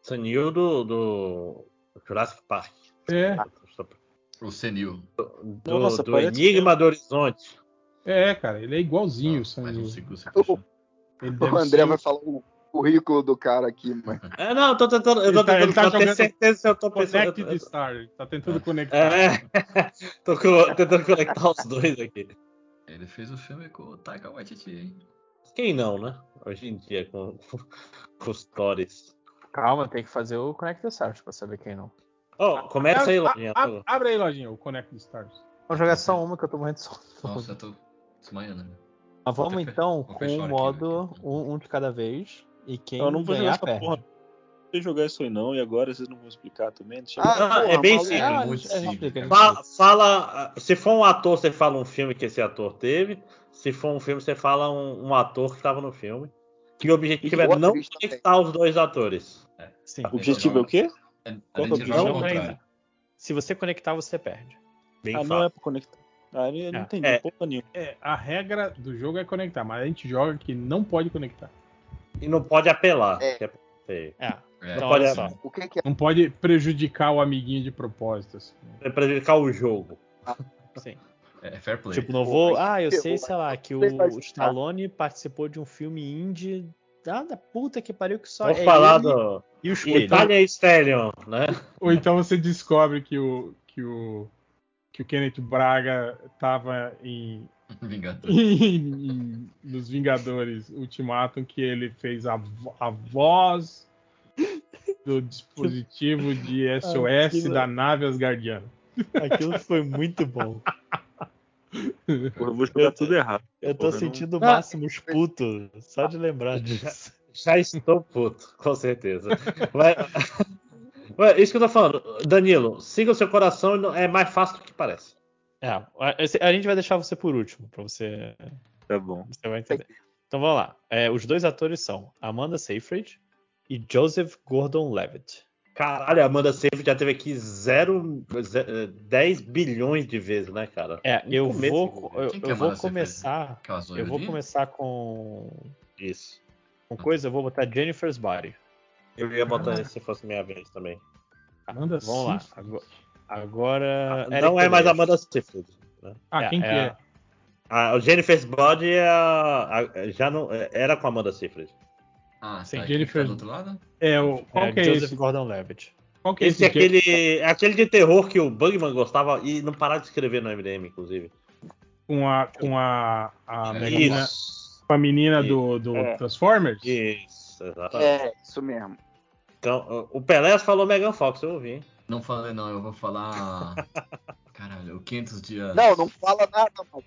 Sanil do, do Jurassic Park. É, O senil. Do, Nossa, do Enigma do Horizonte. é, cara, ele é igualzinho o Sam Mais um O André ser- vai falar o currículo do cara aqui, mano. (laughs) É, não, eu tô tentando. Eu Ele tô tá- tentando ele tá ter jogando certeza se eu tô (laughs) Connect pensando. the Star. Ele tá tentando conectar. É, (laughs) tô co- tentando conectar os dois aqui. Ele fez o filme com o Taika Waititi, hein? Quem não, né? Hoje em dia, com, com os stories. Calma, tem que fazer o Connect the Stars pra saber quem não. Ó, começa aí, Lojinha. a- a- Abre aí, lojinha, o Connect the Stars. Vamos jogar só uma que eu tô morrendo de sono. Nossa, eu tô desmaiando. né? Mas vamos então com o aqui, modo aqui. um, um de cada vez. E quem Eu não vou jogar ganhar essa perde. porra. Não jogar isso aí não, e agora vocês não vão explicar também. Deixa Ah, é porra, bem simples. Ah, muito a gente simples, gente cara. Fala, fala- se for um ator, você fala um filme que esse ator teve. Se for um filme, você fala um, um ator que estava no filme. Que o objetivo E é não conectar os dois atores. Sim. O objetivo é o quê? É, Qual é o objetivo? Se você conectar, você perde. Bem Ah, fácil. não é pra conectar. Ah, eu não É. entendi É. porra nenhuma. É, a regra do jogo é conectar, mas a gente joga que não pode conectar. E não pode apelar. É. que é feio. É. É, Então, pode- olha só. O que, que é? Não pode prejudicar o amiguinho de propósito. assim. É prejudicar o jogo. Sim. é fair play. Tipo, não vou. aí Ah, eu sei, sei lá, que o. Stallone participou de um filme indie. Ah, da puta que pariu que só Vamos é falar ele do e o Stallion, né? Ou então você descobre que o que o que o Kenneth Braga tava em, (laughs) em- em- nos Vingadores Ultimatum que ele fez a, a voz do dispositivo de (laughs) SOS Aquilo- da nave Asgardiana. Aquilo foi muito bom. Porra, eu vou jogar tudo errado. Eu tô Porra, eu sentindo não- máximos puto só de lembrar disso. Já estou puto, com certeza. Mas, (laughs) mas isso que eu tô falando. Danilo, siga o seu coração, não- é mais fácil do que parece. É, a, gente vai deixar você por último, pra você, Tá bom. você vai entender. Então vamos lá. É, os dois atores são Amanda Seyfried e Joseph Gordon-Levitt. Caralho, a Amanda Seyfried já teve aqui zero, ze- 10 bilhões de vezes, né, cara? É, eu começo, vou, eu, eu é vou começar. Eu vou começar com, Isso. com coisa, eu vou botar Jennifer's Body. Eu ia botar esse se fosse minha vez também. Amanda Vamos lá. Agora, agora Não é mais a Amanda. Seyfried. né? Ah, quem que é? A, o Jennifer's Body é a, a- já não já era com a Amanda Seyfried. Ah, Sim, tá. Jennifer- tá do outro lado? É, o, qual É, que é Joseph esse? Gordon-Levitt. Qual que é Esse é esse? aquele, é aquele de terror que o Bugman gostava e não parar de escrever no MDM, inclusive. Com a, com a, a menina, com a menina do, do É. Transformers? Isso, exatamente. É, isso mesmo. Então, o Pelé falou Megan Fox, eu ouvi. hein? Não falei não, eu vou falar. (laughs) Caralho, o 500 dias. Não, não fala nada, mano.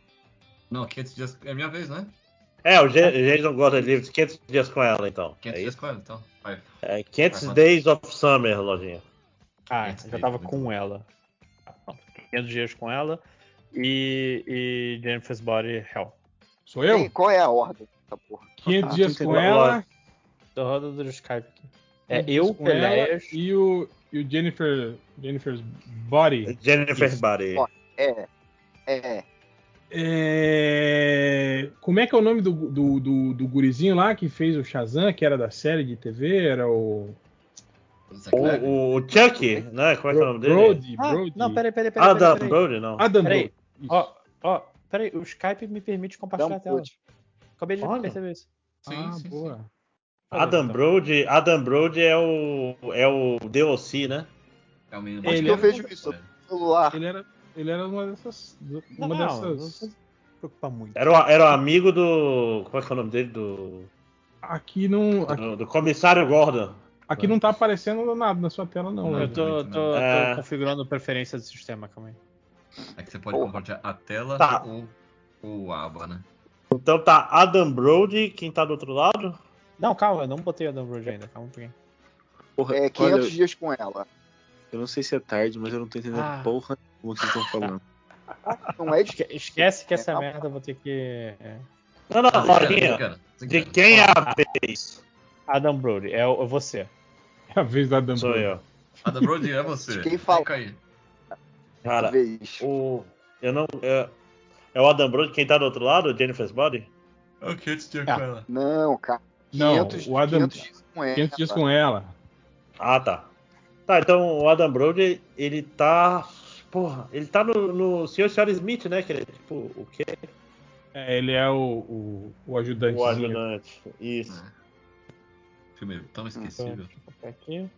Não, 500 dias é minha vez, né? É, o Ge- Jason Gordon-Levitt, 500 dias com ela, então. 500 É dias isso? com ela, então. Vai. É 500 Vai, Days of Summer, lojinha. Ah, 500 já tava com ela. Ah, pronto. 500 dias com ela. E, e Jennifer's Body Hell. Sou eu? Quem- qual é a ordem dessa porra? 500 Ah, dias com ela. Tô rodando do Skype aqui. É 500 eu, dias com ela Peléas. E o, e o Jennifer, Jennifer's Body. Jennifer's Isso. Body. É, é. É, Como é que é o nome do, do, do, do gurizinho lá que fez o Shazam, que era da série de TV? Era o. O, o Chuck, né? Como é que é o nome dele? Brody. Ah, Brody. não, peraí, peraí, peraí. Adam peraí, peraí. Brody, não. Adam Peraí. Brody. Ó, ó, peraí, o Skype me permite compartilhar a tela. Acabei de Olha. perceber isso. Sim, ah, sim, sim. Adam então. Brody, Adam Brody é o é o DLC, né? É o menino Ele eu velho. vejo isso? Celular. Ele era, ele era uma dessas. Não, Uma não, dessas. não se preocupa muito. Era o, era o amigo do como é que é o nome dele do Aqui não. Aqui, do, do comissário Gordon. aqui não tá aparecendo nada na sua tela, não. Não, Eu tô, também, tô, tô É. configurando preferência do sistema, calma aí. É que você pode Porra. compartilhar a tela Tá. ou o aba, né? Então tá Adam Brody, quem tá do outro lado? Não, calma, eu não botei a Dunbroad ainda, calma um pouquinho. Porra, É 500 olha, dias com ela. eu não sei se é tarde, mas eu não tô entendendo Ah. porra nenhuma que vocês estão falando. (laughs) Não é de Esque- Esquece que essa É, merda eu vou ter que. é. Não, não, Ah, desencana, De quem é a vez? Adam Brody, é, o- é você. É a vez da Adam Sou Brody. eu. Adam Brody é você. Quem fala? Aí. Cara, o eu não é, é o Adam Brody, quem tá do outro lado? O Jennifer's Body? É o 500 dias Ah. com ela. Não, cara. Não, 500, o Adam- 500 dias com ela. 500 dias com ela. Ah, tá. Tá, então o Adam Brody, ele tá. Porra, ele tá no, no Sr. e Sr. Smith, né? Que ele é tipo o quê? É, ele é o, o, o ajudante. O ajudante. Isso. Filme tão esquecível. Eu botar aqui.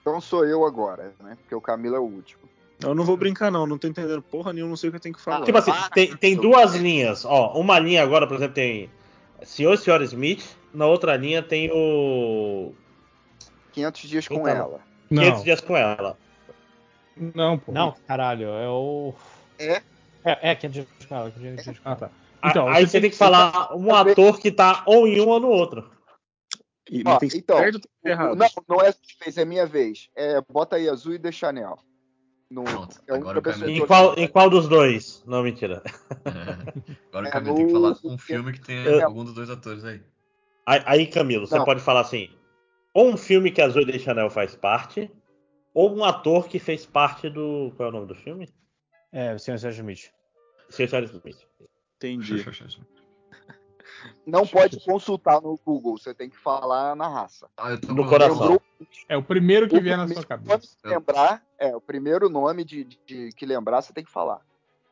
Então sou eu agora, né? Porque o Camilo é o último. Eu não vou brincar, não. Não tô entendendo porra nenhuma, não sei o que eu tenho que falar. Tipo assim, Ah, tem, tem duas linhas. Ó, uma linha agora, por exemplo, tem Sr. e Sr. Smith. Na outra linha tem o 500 dias com tá- ela. 500 Não, dias com ela. não, pô. Não, caralho, é o. É? É, é 500 dias com ela, 500 dias com Ah, ela. tá. A- Então, aí você tem que falar um ator que tá ou em um ou no outro. E, Ó, tem então, tem? Não, não é sua vez, é minha vez. É, bota aí azul e de Chanel. No, Pronto, é agora pessoa Em qual, em qual dos dois? Não, mentira. Agora É o Camilo tem que falar um filme que tem Eu- algum dos dois atores aí. Aí, Camilo, você Não. pode falar assim: ou um filme que a Zoe de Chanel faz parte, ou um ator que fez parte do. Qual é o nome do filme? É, o Sr. Sérgio Smith. Sr. Charles Smith. Entendi. Não pode consultar no Google, você tem que falar na raça. Ah, eu tô No coração. Lembrou? É o primeiro que O vier na sua cabeça. lembrar, é, o primeiro nome de, de- que lembrar, você tem que falar.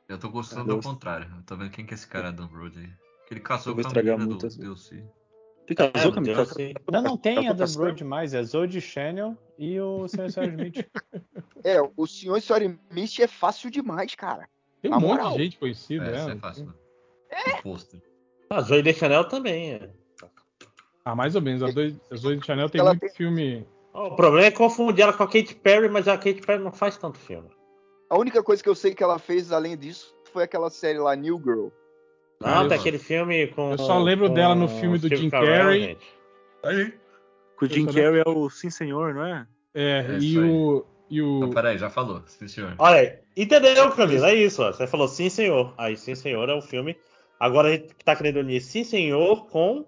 Eu tô gostando do Deus. contrário. Eu tô vendo quem que é esse cara Adam Brody aí. Que ele casou com a menina do essa- DLC. Você casou, É, Camilo? eu sei. Não, não tem Tá Adam passando? Brody mais, é Zoe Channel e o Sr. Sérgio Smith. (laughs) É, o senhor e senhora Smith é fácil demais, cara. Tem um Na monte moral. de gente conhecida. É, isso né? é fácil. né? Pôster. A Zoe de Chanel também. É. Ah, mais ou menos. A Zoe a Zoe de Chanel tem Ela muito tem- filme. O problema é confundir ela com a Katy Perry, mas a Katy Perry não faz tanto filme. A única coisa que eu sei que ela fez além disso foi aquela série lá, New Girl. Não, Ah, só- aquele filme com. eu só lembro com dela no filme do Steve Jim Carrey. Aí. Que o Jim Carrey é o Sim Senhor, não é? É, É e o. E o. Então, peraí, já falou. Sim, senhor. Olha aí, entendeu, Camila? É isso, ó. Você falou sim, senhor. Aí, sim, senhor é o filme. Agora a gente tá querendo unir sim, senhor com.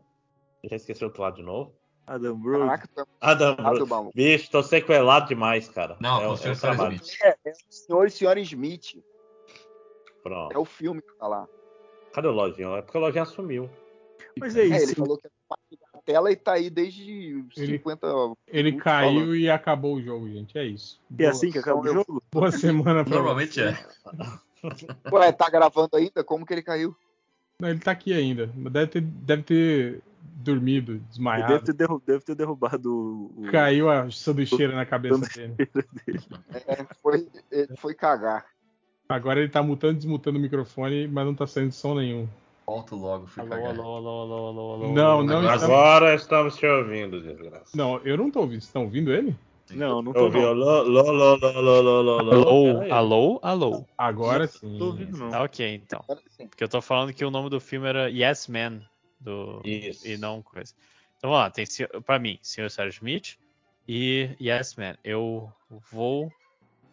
Já esqueci o outro lado de novo. Adam Brody. Caraca, é Adam errado, Brody. Bicho, tô sequelado demais, cara. Não, é, o- Sr. é o Sam trabalho. Smith. É, é o Senhor e Senhora Smith. Pronto. É o filme que tá lá. Cadê o Lojinha? É porque o Lojinha sumiu. Mas é É, isso. ele falou que ia compartilhar a tela e tá aí desde Ele- 50. Ele caiu falando. e acabou o jogo, gente. É isso. É Boa, assim que acaba o jogo? boa semana pra (laughs) Normalmente é. Ué, tá gravando ainda? Como que ele caiu? Não, ele tá aqui ainda. mas Deve ter, deve ter dormido, desmaiado. deve ter, derru- deve ter derrubado o. Caiu a sanduicheira na cabeça dele. É, foi, foi cagar. Agora ele tá mutando e desmutando o microfone, mas não tá saindo som nenhum. Volto logo, fui Alô, alô, alô, alô, alô, alô. Não, não Agora estamos... Agora estamos te ouvindo, desgraça. Não, eu não tô ouvindo. Vocês estão ouvindo ele? Não, não Eu tô ouvi não. alô, alô, alô, alô, alô, alô, alô. Alô, Peraí. alô, alô. Agora sim. Tô ouvindo não. Tá ok, então. Porque eu tô falando que o nome do filme era Yes Man. Do... Isso. E não coisa. Então vamos lá, tem pra mim, Sr. Sarah Smith e Yes Man. Eu vou.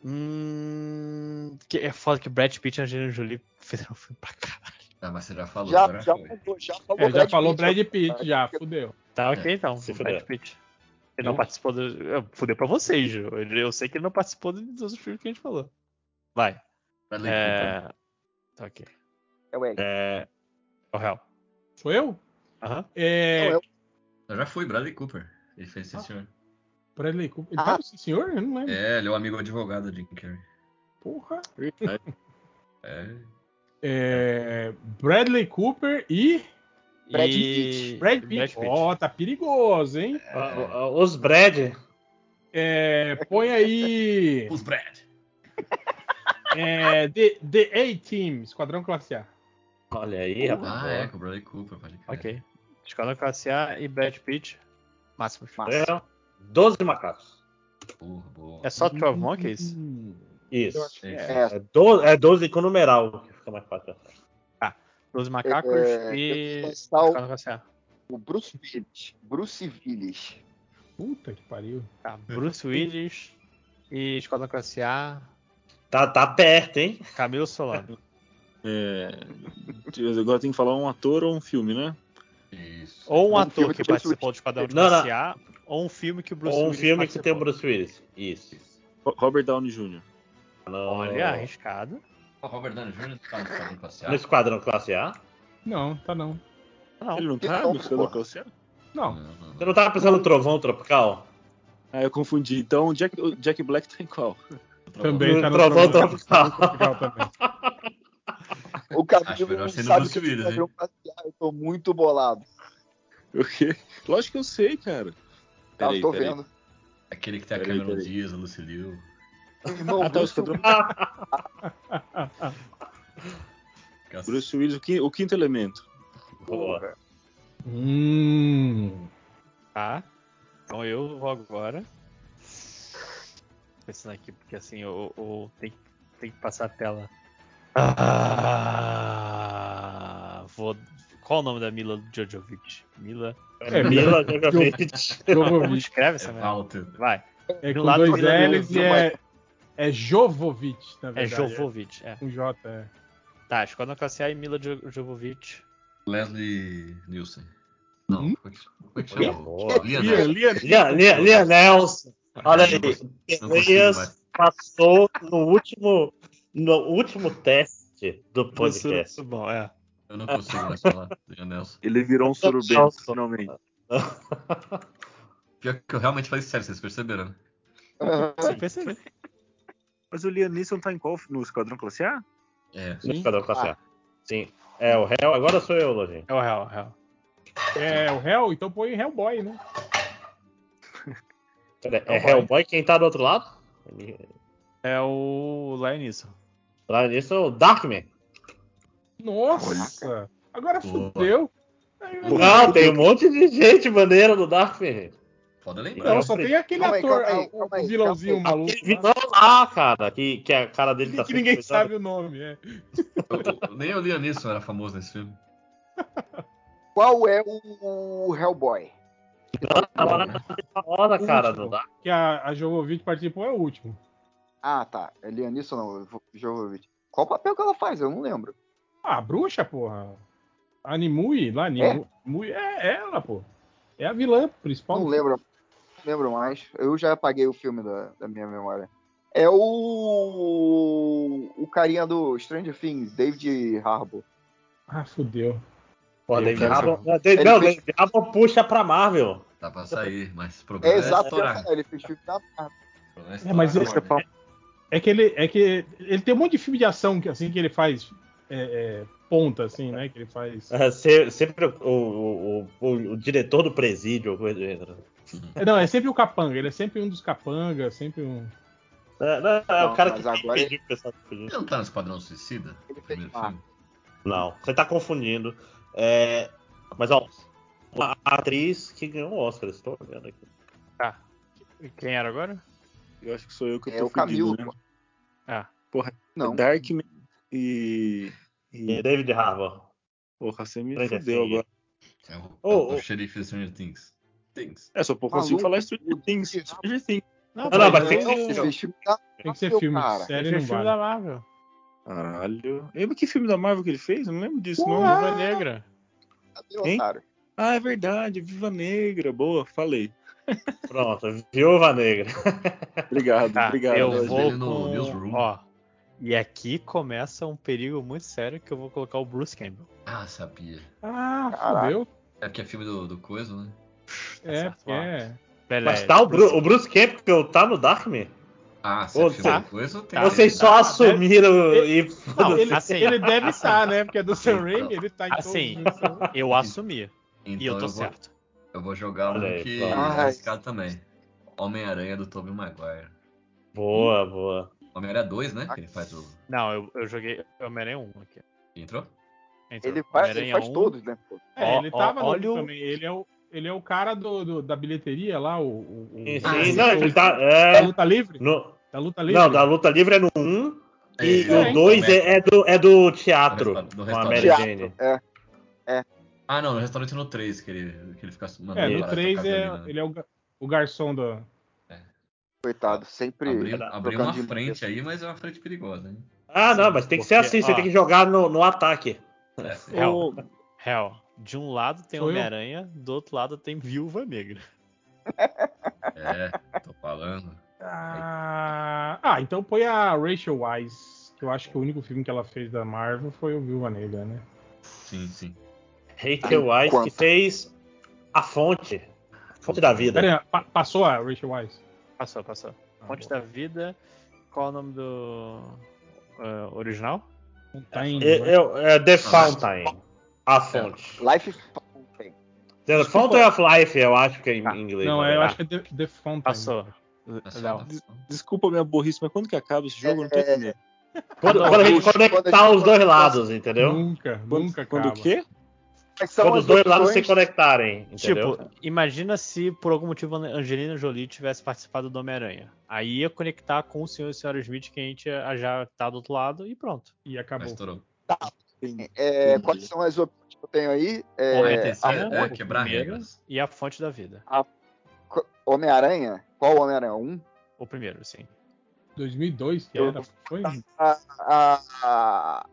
Hum... Que é foda que Brad Pitt e Angelina Jolie (laughs) fizeram um filme pra caralho. Ah, mas você já falou, Já, agora já, foi. falou, já falou. É, já Brad falou Pitt. Brad Pitt, já, fudeu. Tá ok, É, então. se Brad fuder. Pitt. Ele não Eu? participou do. Eu fudeu pra vocês, Ju. Eu sei que ele não participou dos outros filmes que a gente falou. Vai. Bradley Cooper. É. Tá ok. É o L. É, O réu. Sou eu? Aham. É. Não, eu- Eu já fui, Bradley Cooper. Ele fez esse senhor. Bradley Cooper. Ele Ah. tá no senhor? Eu não lembro. É, ele é o amigo advogado de Jim Carrey. Porra. É. É, Bradley Cooper e Brad E- Pitt. Brad Pitt. Ó, tá perigoso, hein? Ah, ah, Os Brad. É, põe aí. Os Brad. É, The, The A-Team, Esquadrão Classe A. Olha aí, rapaz. Ah, é, com o Bradley Cooper, pode crer. Ok. Escola Classe A e Brad Pitt. Máximo. É, 12 macacos. Porra, boa. É só 12 Monkeys? Isso. É, É 12, é 12 com numeral, que fica mais fácil. 12 macacos é, e. o, Escola Classe A. o Bruce Willis. Bruce Willis. Puta que pariu. Tá. Bruce Willis e Escola Classe A. Tá, tá perto, hein? Camilo Solano. É, agora tem que falar um ator ou um filme, né? Isso. Ou um Um ator que que Bruce participou de Esquadrão de Não, Classe A, ou um filme que o Bruce Ou um Willis filme que tem o participou. Bruce Willis. Isso. Ro- Robert Downey Jr. No, Olha, arriscado. O Robert Downey Jr. tá no Esquadrão Classe A. no Esquadrão Classe A. Não, tá não. Não. Ele não tá no Esquadrão. Classe A? Não. Não, não, Você não. não tava pensando no Trovão Tropical? Ah, eu confundi. Então o Jack, Jack Black tá em qual? Também tá no Trovão Tropical. Tropical também. (laughs) Camilo melhor não sabe Bruce que Willis, eu hein? Eu tô muito bolado. O quê? Lógico que eu sei, cara. Tá, Peraí, tô peraí. vendo. Aquele que tem a Peraí, Cameron. Diaz, a Lucy Liu. Irmão, Ah, tá, o Bruce Bruce Willis, o quin- o quinto elemento. Boa. Hum. Tá. Então eu vou agora. Pensando aqui, porque assim, eu, eu tenho, tenho que passar a tela. Ah, vou. Qual o nome da Mila Jojovic? Mila. É, Mila. Como Jovovich. (laughs) escreve É essa merda? Walter. Vai. É com lado dois L's e é, é Jovovic, na É verdade. Jovovic, é. Com J, é. Tá, Esquadrão Classe A e Mila Jo- Jovovic. Leslie Nielsen. Não, Hum? é é Olha, chama? boa. Liam Lia, Neeson. Lia, Lia, Lia, Lia Nelson. Olha aí. Não não Elias passou no último, no último teste do podcast. isso bom, é. Eu não consigo mais falar. Liam Nelson. Ele virou um surubento, finalmente. Pior que eu realmente falei sério, vocês perceberam, né? Você percebeu? Mas o Liam Neeson tá em qual? No Esquadrão Classe A? É. No Esquadrão Classe A. Sim. É o réu. Agora sou eu, Lojinha. É o real, é o real. É o Hell, então põe Hellboy, né? Pera, É Hellboy quem tá do outro lado? É o Lionisson. Lá nisso, o Darkman. Nossa! Agora fudeu. Não, tem um monte de gente maneira do Darkman. Pode lembrar. Não, só tem aquele Calma aí, ator, calma aí, o- calma o aí, vilãozinho calma maluco. Aquele vilão lá, cara, que, que a cara dele tá Que ninguém sabe o nome, é. Eu- Nem o Liam Neeson era famoso nesse filme. Qual é o Hellboy? famosa, cara, Último. do Dark. Que a, a Jovovich participou é o último. Ah, tá. É Lianisson não, Jovovich. Qual papel que ela faz? Eu não lembro. Ah, a bruxa, porra. A Nimue, lá, Nimue, é? é ela, pô. É a vilã principal. Não lembro. Não lembro mais. Eu já apaguei o filme da, da minha memória. É o. O carinha do Stranger Things, David Harbour. Ah, fudeu. Pô, David Harbour. Não, David- ele não, fez- David Harbour puxa pra Marvel. Dá pra sair, mas o É problema é, exato, estourar. ele fez filme da Marvel. Problema É, mas estourar esse- agora. É que ele, é que ele tem um monte de filme de ação que assim que ele faz é, é, ponta, assim, né? Que ele faz. É, se- sempre o, o, o, o- diretor do presídio, ou coisa do gênero. É, Não, é sempre o capanga. Ele é sempre um dos capangas, sempre um. É, não, é Não, o cara que agora pediu pro pessoal pedir. Ele não tá no Esquadrão Suicida? Ele filme? Não, você tá confundindo. É, mas, ó, uma atriz que ganhou o Oscar, estou vendo aqui. Tá. Quem era agora? Eu acho que sou eu que eu É tô o Camilo. fudido, né? Ah. Porra, Não. Darkman e. E e David Harbour. porra, você me fudeu agora. É o, Ô, é o ô. xerife de Stranger Things. Things. É, só por consigo Maluco, falar Stranger Things. Stranger Things. Não, Não, não, mas tem que ser. filme da Tem que ser filme. cara. Série não filme vale. da Marvel. Caralho. Lembra que filme da Marvel que ele fez? Eu não lembro disso, não. Viúva Negra. Cadê, otário? Ah, é verdade. Viva Negra. Boa, falei. Pronto, Viúva Negra. (laughs) Obrigado, Tá, obrigado. eu vou ele no com... Ó, e aqui começa um perigo muito sério que eu vou colocar o Bruce Campbell. Ah, sabia. Ah, fudeu. É porque é filme do, do Coiso, né? É, é. Beleza. Mas tá o, Bru- o Bruce Campbell tá no Darkman? Ah, se Ô, é tá. do Coiso, tem Vocês só assumiram e. Não, ele, assim- ele deve estar, né? Porque é do Sam Então- Raimi, ele tá em Assim, todos os filmes. Eu assumi. Então E eu tô vou, certo. Eu vou jogar Olha um aí, que é Ah, arriscado também. Homem-Aranha do Tobey Maguire. Boa, boa. Homem-Aranha 2, né? Que ele faz o. Não, eu, eu joguei Homem-Aranha 1 aqui. Entrou? Entrou. Ele faz, ele faz 1, todos, né? pô? É, Ó, ele ó, tava no olha o- também. Ele é o, ele é o cara do, do- da bilheteria lá, o. o, o- Sim, Ah, sim. sim. Não, ele tá. Da É, luta livre? no- Da luta livre? não, da luta livre é no 1 e É, o 2 é, é do, é do teatro. Do do com a. Mary Jane. Ah, não, no restaurante no 3, que ele, que ele fica mandando É, no parada 3 pra casa é, ali, né? ele é o, o garçom do. Coitado, sempre. Abriu, trocando uma frente aí, mas é uma frente perigosa, hein? Ah, não, mas tem que ser Porque, assim, você ó. tem que jogar no, no ataque. É. (laughs) Ô, Hell. De um lado tem? Homem-Aranha, do outro lado tem Viúva Negra. É, tô falando. Ah, ah, então põe a Rachel Wise, que eu acho que o único filme que ela fez da Marvel foi o Viúva Negra, né? Sim, sim. Rachel Weisz que fez A Fonte. Fonte da Vida. Pera aí, pa- passou a Rachel Wise? Passou, passou. Ah, Fonte boa. da Vida. Qual é o nome do ah, original? É, né? é- é The Fountain. A Fonte. Life Fountain. The. Fountain of Life, eu acho que é em Ah, inglês. Não, é, eu acho que é The, The Fountain. Passou. Não. Desculpa minha burrice, mas quando que acaba esse jogo? Eu não tô É, entendendo. Quando, quando a gente conectar os dois lados, entendeu? Nunca, Quando, nunca quando acaba. o quê? Quando os dois lados se conectarem, entendeu? Tipo, imagina se por algum motivo a Angelina Jolie tivesse participado do Homem-Aranha. Aí ia conectar com o senhor e a senhora Smith, que a gente já tá do outro lado, e pronto. E Mas acabou. estourou. É, quais são as opções que eu tenho aí? É, a- é, o quebrar primeiro. regras. E a fonte da vida. Co- Homem-Aranha? Qual Homem-Aranha? Um? O primeiro, sim. 2002 que Eu- era. Foi? A, a,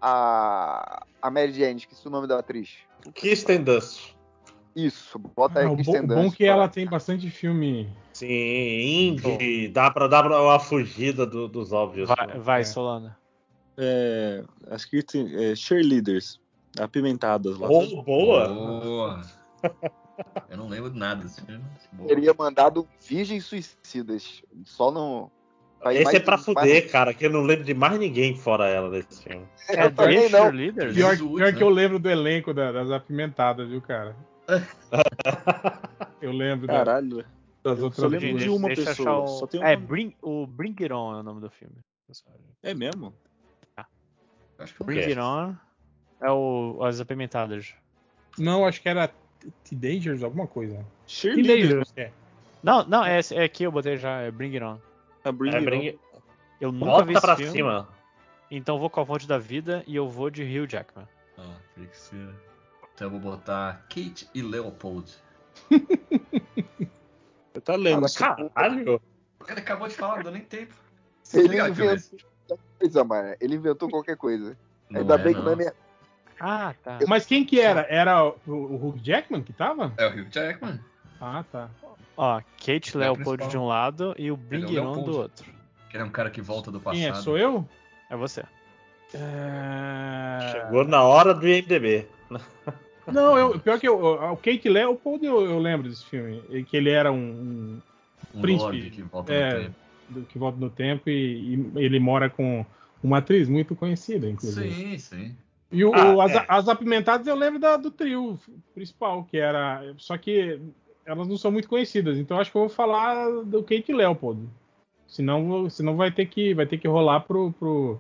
a, a, Mary Jane, esqueci o nome da atriz. Kirsten Dust. Isso, bota aí Ah, o Kristen bom, bom Dunst que ela tem bastante filme. Sim, indie. Dá pra dar uma fugida do- dos óbvios. Vai, vai É. Solana. É, as que tem é, cheerleaders. Apimentadas lá. Oh, boa! Boa. (laughs) Eu não lembro de nada desse filme. Boa. Teria mandado Virgens Suicidas. Só no. Esse mais- é pra mais- fuder, cara, que eu não lembro de mais ninguém fora ela nesse filme. Eu também não. Pior, Jesus, pior que eu lembro do elenco da- das apimentadas, viu, cara? (laughs) Eu lembro da- Caralho. das eu outras. só lembro de uma deixa pessoa, o- só tem um É. Bring, o Bring It On é o nome do filme. É mesmo? Acho que Bring quê? It On é o As Apimentadas. Não, acho que era Teenagers, alguma coisa. Cheerleaders. Teenagers, é. Não, não, é, é aqui eu botei já, é Bring It On. A Bring É, bring... Eu nunca vi esse pra filme, cima. então vou com a fonte da vida e eu vou de Hugh Jackman. Ah, tem que ser. Então eu vou botar Kate e Leopold. (laughs) Você tá lendo isso. Caralho! Ele acabou de falar, não deu nem tempo. (laughs) Ele eu ver. inventou qualquer coisa, mano. Ele inventou qualquer coisa. Não Ainda é, bem que não. não é minha. Ah, tá. Mas quem que era? Era o, o Hugh Jackman que tava? É o Hugh Jackman. Ah, tá. Ó, Kate É o Leopold de um lado e o é It On do outro. Que é um cara que volta do passado. Quem é? Sou eu? É você. É... Chegou na hora do IMDB. (laughs) Não, eu, pior que eu, o Kate Leopold eu, eu lembro desse filme. Que ele era um, um Um príncipe. que volta é, no tempo. do- que volta no tempo e, e ele mora com uma atriz muito conhecida, inclusive. Sim, sim. E o, Ah, o- as, é. as apimentadas eu lembro da- do trio principal, que era. Só que elas não são muito conhecidas, então acho que eu vou falar do Kate Leopold. Senão, senão vai ter que vai ter que rolar pro, pro,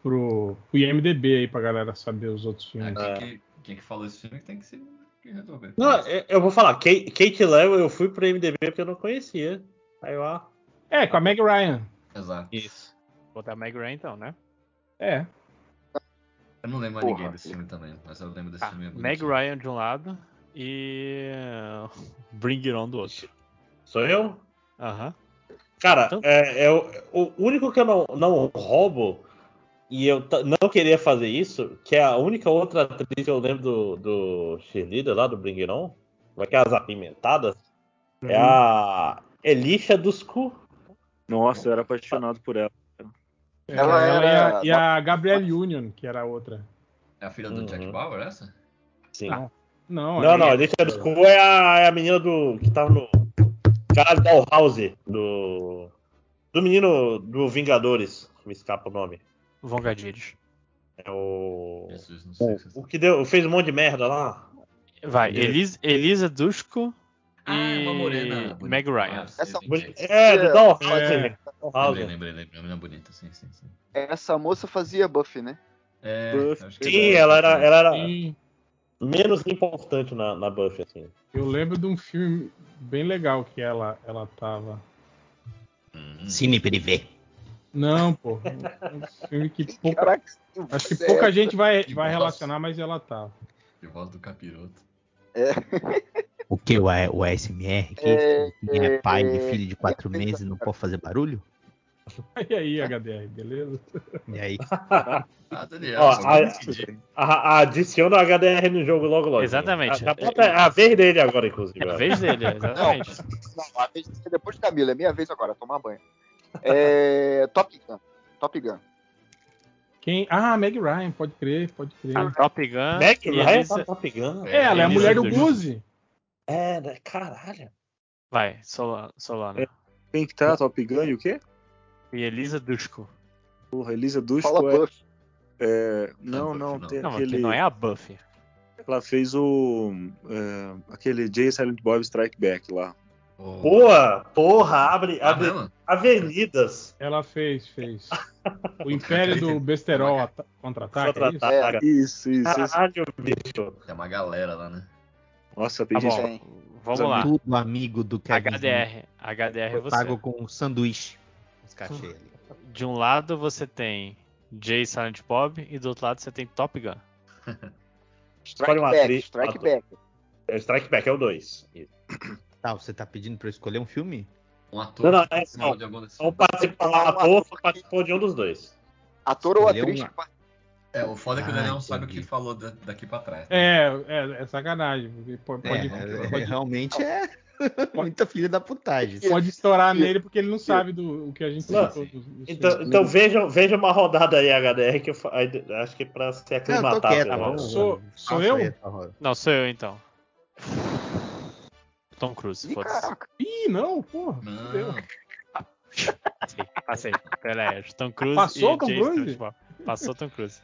pro, pro IMDB aí pra galera saber os outros Ah, filmes. quem, É. que, quem que falou esse filme tem que se que resolver. Não, eu- vou falar, Kate, Kate Leo eu fui pro IMDB porque eu não conhecia. Aí ah, É, com a Meg Ryan. Exato. Isso. Vou botar Meg Ryan então, né? É. Eu não lembro Porra. ninguém desse filme também, mas eu lembro desse Tá, filme. é Meg. Ryan de um lado e Bring It On do outro. sou eu? Aham. Cara, Então- é, é o, o único que eu não, não roubo, e eu não queria fazer isso, que é a única outra atriz que eu lembro do, do cheerleader lá, do Bring It On, aquelas apimentadas, é a Elisha Dusku. Nossa, eu era apaixonado por ela. Ela Ela, e, era- a, e a Gabrielle Union, que era a outra. É a filha do Jack Uhum. Bauer, essa? Sim. Ah, Não, Não, é- não, a Elisha Dusku é a, é a menina do. que tava no. Caralho, Dollhouse, do. Do menino do Vingadores, me escapa o nome. Von Gadires. É o. Jesus, não sei. se- O que deu, fez um monte de merda lá. Vai. Elis, Elisa Dushku Ah, é uma e morena. bonita. Meg Ryan. Ah, Essa É, do Dollhouse. É. Dollhouse. Lembrei, lembrei, lembrei. Uma menina bonita, sim, sim, sim. Essa moça fazia Buffy, né? É, Buff. Sim, é. ela era, ela era Sim, menos importante na, na Buffy, assim. eu lembro de um filme bem legal que ela, ela tava. Hum, Cine Privé. Não, pô. Um filme que pouca, Caraca, acho que é, pouca gente vai, vai relacionar, mas ela tava. De voz do capiroto. O que? O, o ASMR? Que É, é pai de é, filho de quatro meses não pode fazer barulho? (laughs) E aí, HDR, beleza? (laughs) E aí? Ah, Daniel, Ó, a-. A- a- Adiciona o HDR no jogo logo logo. Exatamente. A, a, a vez dele agora, inclusive. É a vez dele, (laughs) exatamente. Não, a vez é depois de Camila, é minha vez agora, tomar banho. É, Top Gun. Top Gun. Quem? Ah, Meg Ryan, pode crer, pode crer. A Top Gun e Ryan Elisa... tá Top Gun. É, ela é a mulher do. Blues. É, né? Caralho. Vai, Solana. Solana. Quem que tá? Top Gun e o quê? E Elisa Dushku. Porra, Elisa Fala Dushku é, Buffy. é- Não, Buffy, não, não. tem Não, aquele... que não é a Buffy. Ela fez o... é, aquele Jay Silent Bob Strike Back lá. Oh. Porra, porra, abre, Ah, abre mesmo? avenidas. Ela fez, fez. (laughs) O Império do Besterol ata- contra-ataque, é isso? Contra-ataque. Isso, isso. isso. Caralho, bicho. Tem uma galera lá, né? Nossa, Tá perdi bom, Tem. vamos lá. Tudo amigo do Kevin. HDR. HDR é Eu você. pago com um sanduíche. Cachê ali. (laughs) De um lado você tem Jay Silent Bob e do outro lado você tem Top Gun. Escolhe (laughs) Strike uma Back. atriz. Strike Back. É, Strike Back é o 2. (coughs) Tá, você tá pedindo pra eu escolher um filme? Um ator Não, não, é- Então filmes. participou, Falar um ator ator participou de um dos dois. Ator ou atriz uma- que É, o foda é que o Daniel não sabe o entendi. que falou da- daqui pra trás. né? É, é, é sacanagem. Pode, É, pode, é, pode- realmente é (laughs) muita filha da putagem. pode estourar nele porque ele não sabe do o que a gente Não, dos- dos Então, então veja, veja uma rodada aí, HDR, que eu acho que pra se Não, aclimatar. quieto. pelo- vamos- Sou- sou eu? roda. Não, sou eu então. Tom Cruise, Ih, foda-se. Ih, não, porra. Não, Passei, Tom Cruise Passou e Tom Jason Cruise? Passou Tom Cruise.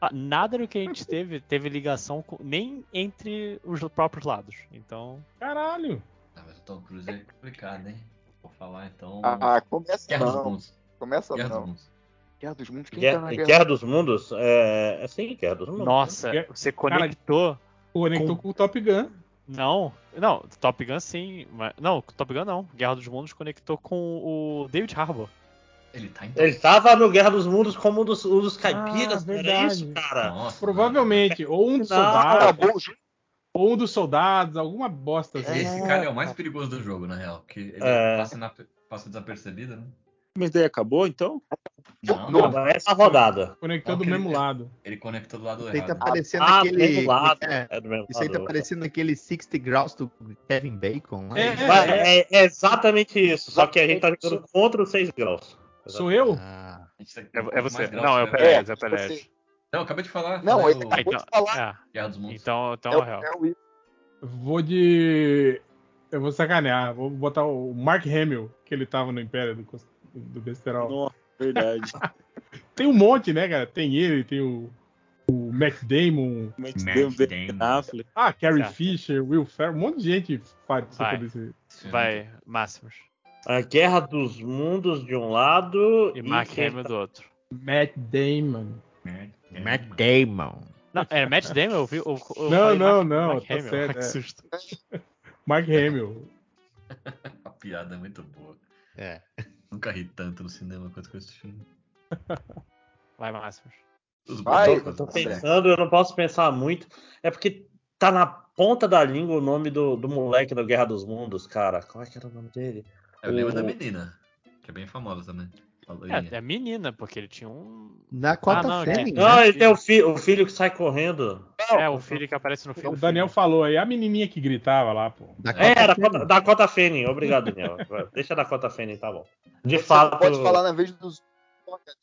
Ah, Nada do que a gente teve teve ligação com, nem entre os próprios lados. Então, Caralho. Ah, mas o Tom Cruise é complicado, hein? Vou falar então. Ah, começa Guerra dos não. Mundos. Começa Guerra dos não. Mundos. Guerra dos Mundos. Quem Guerra, tá na Guerra? Guerra dos Mundos? É, é sim, Guerra dos Mundos. nossa, Cara, você conectou. Conectou com o Top Gun. Não, não, Top Gun sim. Mas, não, Top Gun não. Guerra dos Mundos conectou com o David Harbour. Ele tá em Ele tava no Guerra dos Mundos como um dos, um dos caipiras, Ah, verdade. isso, cara? Nossa, Provavelmente, ou um dos soldados, Acabou o jogo. Ou um dos soldados, alguma bosta assim. Esse cara é o mais perigoso do jogo, na real. Porque ele É. passa, na- passa desapercebido, né? Mas daí acabou, então? Não, Não, não. Essa rodada. Conectou Não, do que ele- mesmo lado. Ele conectou do lado Isso aí tá errado. parecendo Ah, do aquele. mesmo lado. é, É do mesmo isso aí tá lado. parecendo aquele 60 Graus do Kevin Bacon. né? É, É, é exatamente isso, só que a gente tá jogando contra os 6 graus. Sou eu? Ah, A gente tá É, é você. Não, é o? Pelé, é o Pelé. Não, acabei de falar. Não, falei ele o Ah, acabou então, de falar. é, Guerra dos Mundos. então, É então o- real. é o. Vou de. Eu vou sacanear. Vou botar o Mark Hamill, que ele tava no Império do, do Besterol. nossa, verdade. (laughs) Tem um monte, né, cara? Tem ele, tem o, o Matt Damon. Matt Damon, Ben. Affleck. Ah, Carrie Certo. Fisher, Will Ferrell. Um monte de gente participa Vai. desse. Vai, Máximos. A Guerra dos Mundos de um lado E Mark quem Hamill do outro. Matt Damon. Matt Damon. Não, é Matt Damon? Eu vi. Eu, eu Não, não, Mark- não, Mark tá Hamill. (laughs) que é. susto. Mark Hamill. (laughs) A piada é muito boa. É. Nunca ri tanto no cinema quanto com esse filme. Vai, Máximos. Os Vai, Eu tô pensando, eu não posso pensar muito. É porque tá na ponta da língua o nome do, do moleque da Guerra dos Mundos, cara. Qual é que era o nome dele? Eu lembro da O- menina, que é bem famosa também. A É, loirinha. é menina, porque ele tinha um. Dakota Ah, não, é- né? Não, ele tem o, fi o filho que sai correndo. É, o filho que aparece no filme. O Daniel falou aí, a menininha que gritava lá, pô. Dakota É, Fanning. Dakota, Dakota Fanning. Obrigado, Daniel. Deixa a Dakota Fanning, tá bom. De Você fato. pode falar na vez dos.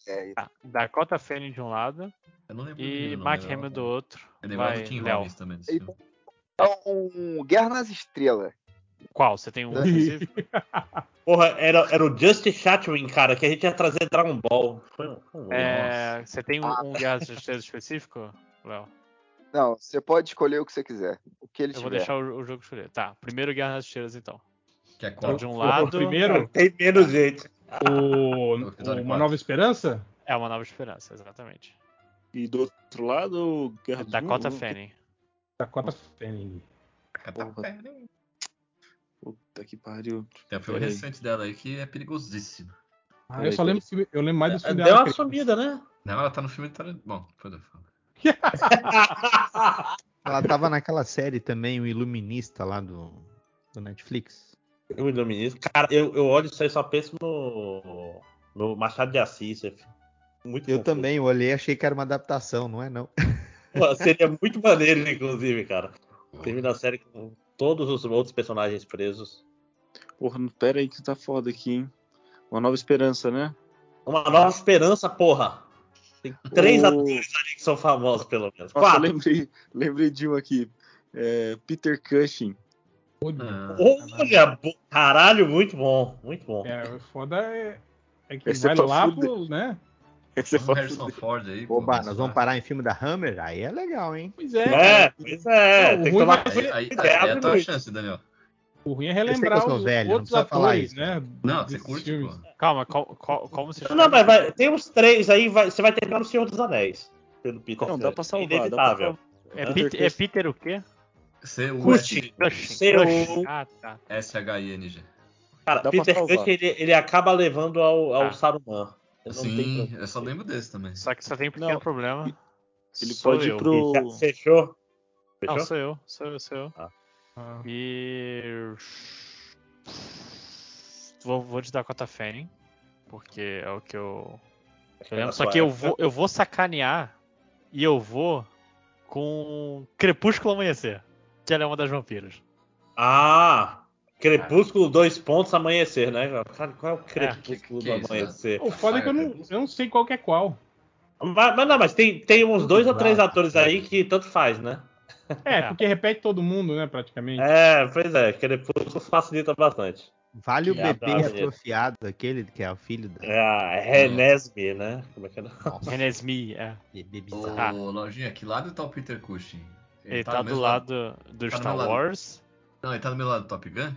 É, Tá, Dakota Fanning de um lado Eu não lembro do e não, Mark Hamill do outro. Eu lembrava Vai, do Tim. Robbins também. Então, Guerra nas Estrelas. Qual? Você tem um específico? (laughs) Porra, era, era o Justin Chatwin, cara, que a gente ia trazer Dragon Ball. Foi um- É, você tem um, Ah. um Guerra das Estrelas específico, Léo? Não, você pode escolher o que você quiser. O que ele Eu vou tiver. deixar o, o jogo escolher. Tá, primeiro Guerra das Estrelas então. Que é Então, qual? de um O lado primeiro, (laughs) Tem menos gente. o, (laughs) O o Uma. Nova Esperança? é uma nova esperança, exatamente. E do outro lado, Guerra Dakota Mundos. Fanning. Dakota Fanning. Puta que pariu. Tem um filme Peraí. recente dela aí que é perigosíssimo. Ah, eu só lembro, eu lembro mais do filme Deu dela. uma criança. sumida, né? Não, ela tá no filme. Tá... Bom, depois eu falo. Ela tava naquela série também, o Iluminista lá do, do Netflix. Eu iluministo. Cara, eu, eu olho isso aí só penso no, no Machado de Assis. é Muito Eu confuso. também olhei achei que era uma adaptação, não é não? Pô, Seria muito maneiro, inclusive, cara. Termina a série com todos os outros personagens presos. Porra, não- pera aí que tá foda aqui, hein? Uma nova esperança, né? Uma nova esperança, porra. Tem três O- atores ali que são famosos, pelo menos. Nossa, Quatro. lembrei, lembrei de um aqui. É, Peter Cushing. Ah, Olha, caralho, muito bom. Muito bom. É, o foda é, é que Esse é vai pra lá fuder. pro, né? Esse é o Harrison. Ford aí. Oba, nós tá- vamos parar em filme da Hammer? Aí é legal, hein? Pois é. É, pois é. Não, tem que tomar vai- Aí, aí, aí cuidado, é a tua chance, Daniel. O ruim é relembrar os velho, não outros precisa falar atores, isso. né? Não, você curte, filmes. pô. Calma, qual, qual, como se Não, chama? não, mas vai, tem uns três aí, vai- você vai terminar no Senhor dos Anéis. Pelo Peter Não, dá pra salvar, dá pra Inevitável. É, Peter é. Peter o quê? C-U-S-H-I-N-G. Ah, tá. Cara, Dá Peter. Cushing, ele, ele acaba levando ao, ao Ah. Saruman. Eu Sim, eu só lembro desse também. Só que só tem um pequeno Não, problema. Ele Sou pode ir pro. Já Fechou? Não, Fechou? sou eu, sou eu, sou eu. Ah. Ah, E. Vou, vou de Dakota Fanning, porque é o que eu. Eu lembro. Só que eu época- vou, eu vou sacanear e eu vou com Crepúsculo Amanhecer, que ela é uma das vampiras. Ah! Crepúsculo, dois pontos, amanhecer, né? Cara, qual é o crepúsculo que- que do é isso, né? amanhecer? O foda é que eu não, eu não sei qual que é qual. Mas, mas não, mas tem, tem uns dois ou três atores aí que tanto faz, né? É, porque repete todo mundo, né, praticamente. É, pois é, Crepúsculo facilita bastante. Vale o Que bebê ele. atrofiado, aquele que é o filho da. É a Renesme, né? Como é que é? Nossa, Renesmi, é. bebê Ô, bizarro. Ah. Lojinha, que lado tá o Peter Cushing? Ele tá, no do lado do tá Star meu lado. Wars. Não, ele tá do meu lado do Top Gun?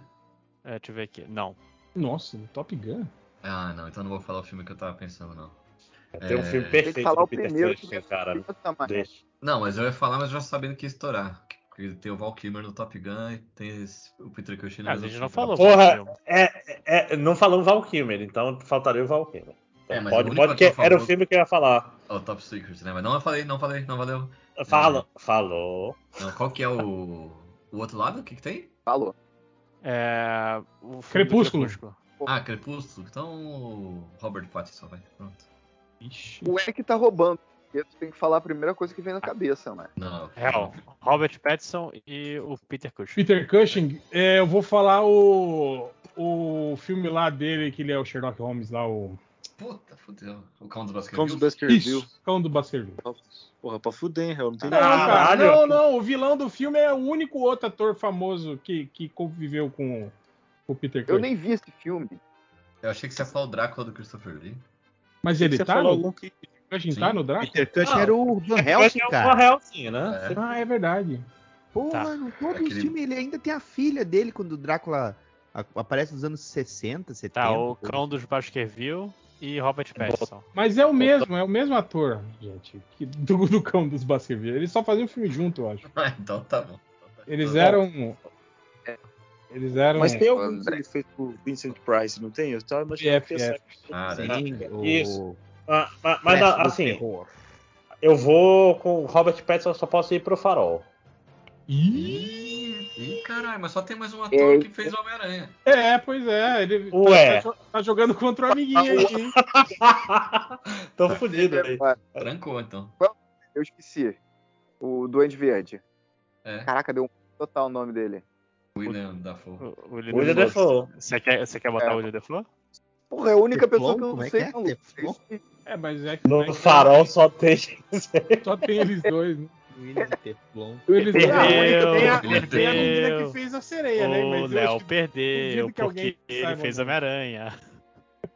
É, deixa eu ver aqui. Não. Nossa, Top Gun. Ah, não, então não vou falar o filme que eu tava pensando, não. Tem um É, filme Tem perfeito que falar do o Peter primeiro Cushing, cara. Deixa. Não, mas eu ia falar, mas já sabendo que ia estourar. Porque tem o Val Kilmer no Top Gun e tem esse- o Peter Cushing no Ah, a gente não filme. falou. Porra, filme. É, é, não falamos Val Kilmer, então faltaria o Val Kilmer. Então, É, mas pode, o pode que era o filme que eu ia falar. O Top Secret, né? Mas não eu falei, não falei, não valeu. Fala, falou. Não, qual que é o, o outro lado? O que que tem? Falou. É. Crepúsculo. Crepúsculo. Ah, Crepúsculo. Então o Robert Pattinson, vai. Pronto. Ixi. O Eric tá roubando. Porque tu tem que falar a primeira coisa que vem na cabeça, mano. Não. Real. Robert Pattinson e o Peter Cushing. Peter Cushing, é, eu vou falar o, o filme lá dele, que ele é o Sherlock Holmes lá, o. Puta, fudeu. O cão dos Cão dos Baskervilles. Baskerville. Isso, Cão do Baskerville. Porra, pra fuder, hein, real. Não tem Não, nada. cara, Caralho. não, não, o vilão do filme é o único outro ator famoso que, que conviveu com o Peter Cushing. Eu nem vi esse filme. Eu achei que você ia falar o Drácula do Christopher Lee. Mas ele Você tá falou no. algum que- Cushing Sim. tá no Drácula? Peter Cushing Ah, era o Van Helsing, é o cara. Van Helsing, né? É. Ah, é verdade. Porra, Tá. no todos Aquele- os filmes ele ainda tem a filha dele quando o Drácula aparece nos anos 60, 70. Tá, o cão dos Baskerville e Robert Pattinson. Mas é o mesmo, é o mesmo ator, gente, que, do, do Cão dos Baskerville. Eles só faziam filme junto, eu acho. (laughs) Ah, então tá bom. Eles Tá eram. Eles eram. Mas tem algum que ele fez pro Vincent Price, não tem? Eu tava imaginando que ia ser- Ah, Sim, o Isso. Ah, ma- mas, assim, eu vou com o Robert Pattinson, eu só posso ir pro Farol. Ih, Ih, caralho, mas só tem mais um ator que fez o Homem-Aranha. É, pois é. Ele Ué. Tá, tá jo- tá jogando contra o amiguinho aí, hein? (laughs) Tô fudido aí. Trancou, então. Eu esqueci. O Duende Verde. É, Caraca, deu um total o nome dele. William Dafoe. William William Dafoe. Você quer, você quer botar É. o William Dafoe? Porra, é a única pessoa que eu não é sei, que é? É, mas é que. é No que Farol só tem. Só tem eles dois, né? William Teflon. (laughs) Eles Perdeu, Ah, tem a, perdeu. tem a menina que fez a sereia, né? O Léo perdeu porque ele fez. Homem-Aranha.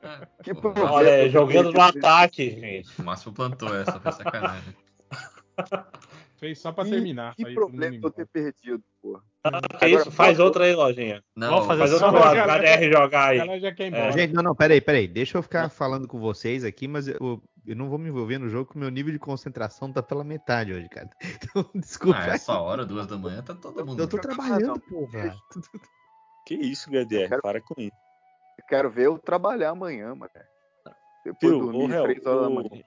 Ah, Que. Olha, jogando no ataque, gente. O Márcio plantou essa, foi sacanagem. (laughs) Fez só pra terminar. Que problema eu ter perdido, porra. Que isso? Faz outra aí, lojinha. Não, Vamos fazer Faz outra HDR jogar aí. Ela já quer ir É. embora. Gente, não, não, peraí, peraí. Deixa eu ficar falando com vocês aqui, mas eu, eu não vou me envolver no jogo, porque o meu nível de concentração tá pela metade hoje, cara. (laughs) Então, desculpa. Ah, essa hora, duas da manhã, tá todo mundo. eu tô trabalhando, porra. (laughs) Que isso, HDR? Quero- Para com isso. Eu quero ver eu trabalhar amanhã, mano. Depois Viu, dormir Hel, três horas da o- manhã.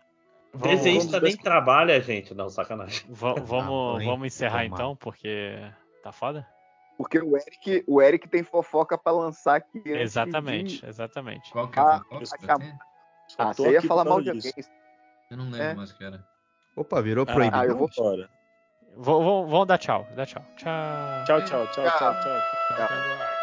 Vamos, Desenhista nem trabalha, gente. Não, sacanagem. (laughs) va- vamos, Ah, vamos encerrar então, porque tá foda? Porque o Eric, o Eric tem fofoca pra lançar aqui Exatamente, de- exatamente. Qual que é Ah, a fofoca? Só Ah, tô você ia falar mal de alguém. Eu não lembro É. mais o que era. Opa, virou Ah, proibido. Ah, eu vou. Bora. Vamos, vamos dar tchau, dá tchau. Tchau. Tchau, tchau, tchau, tchau, tchau. Tchau.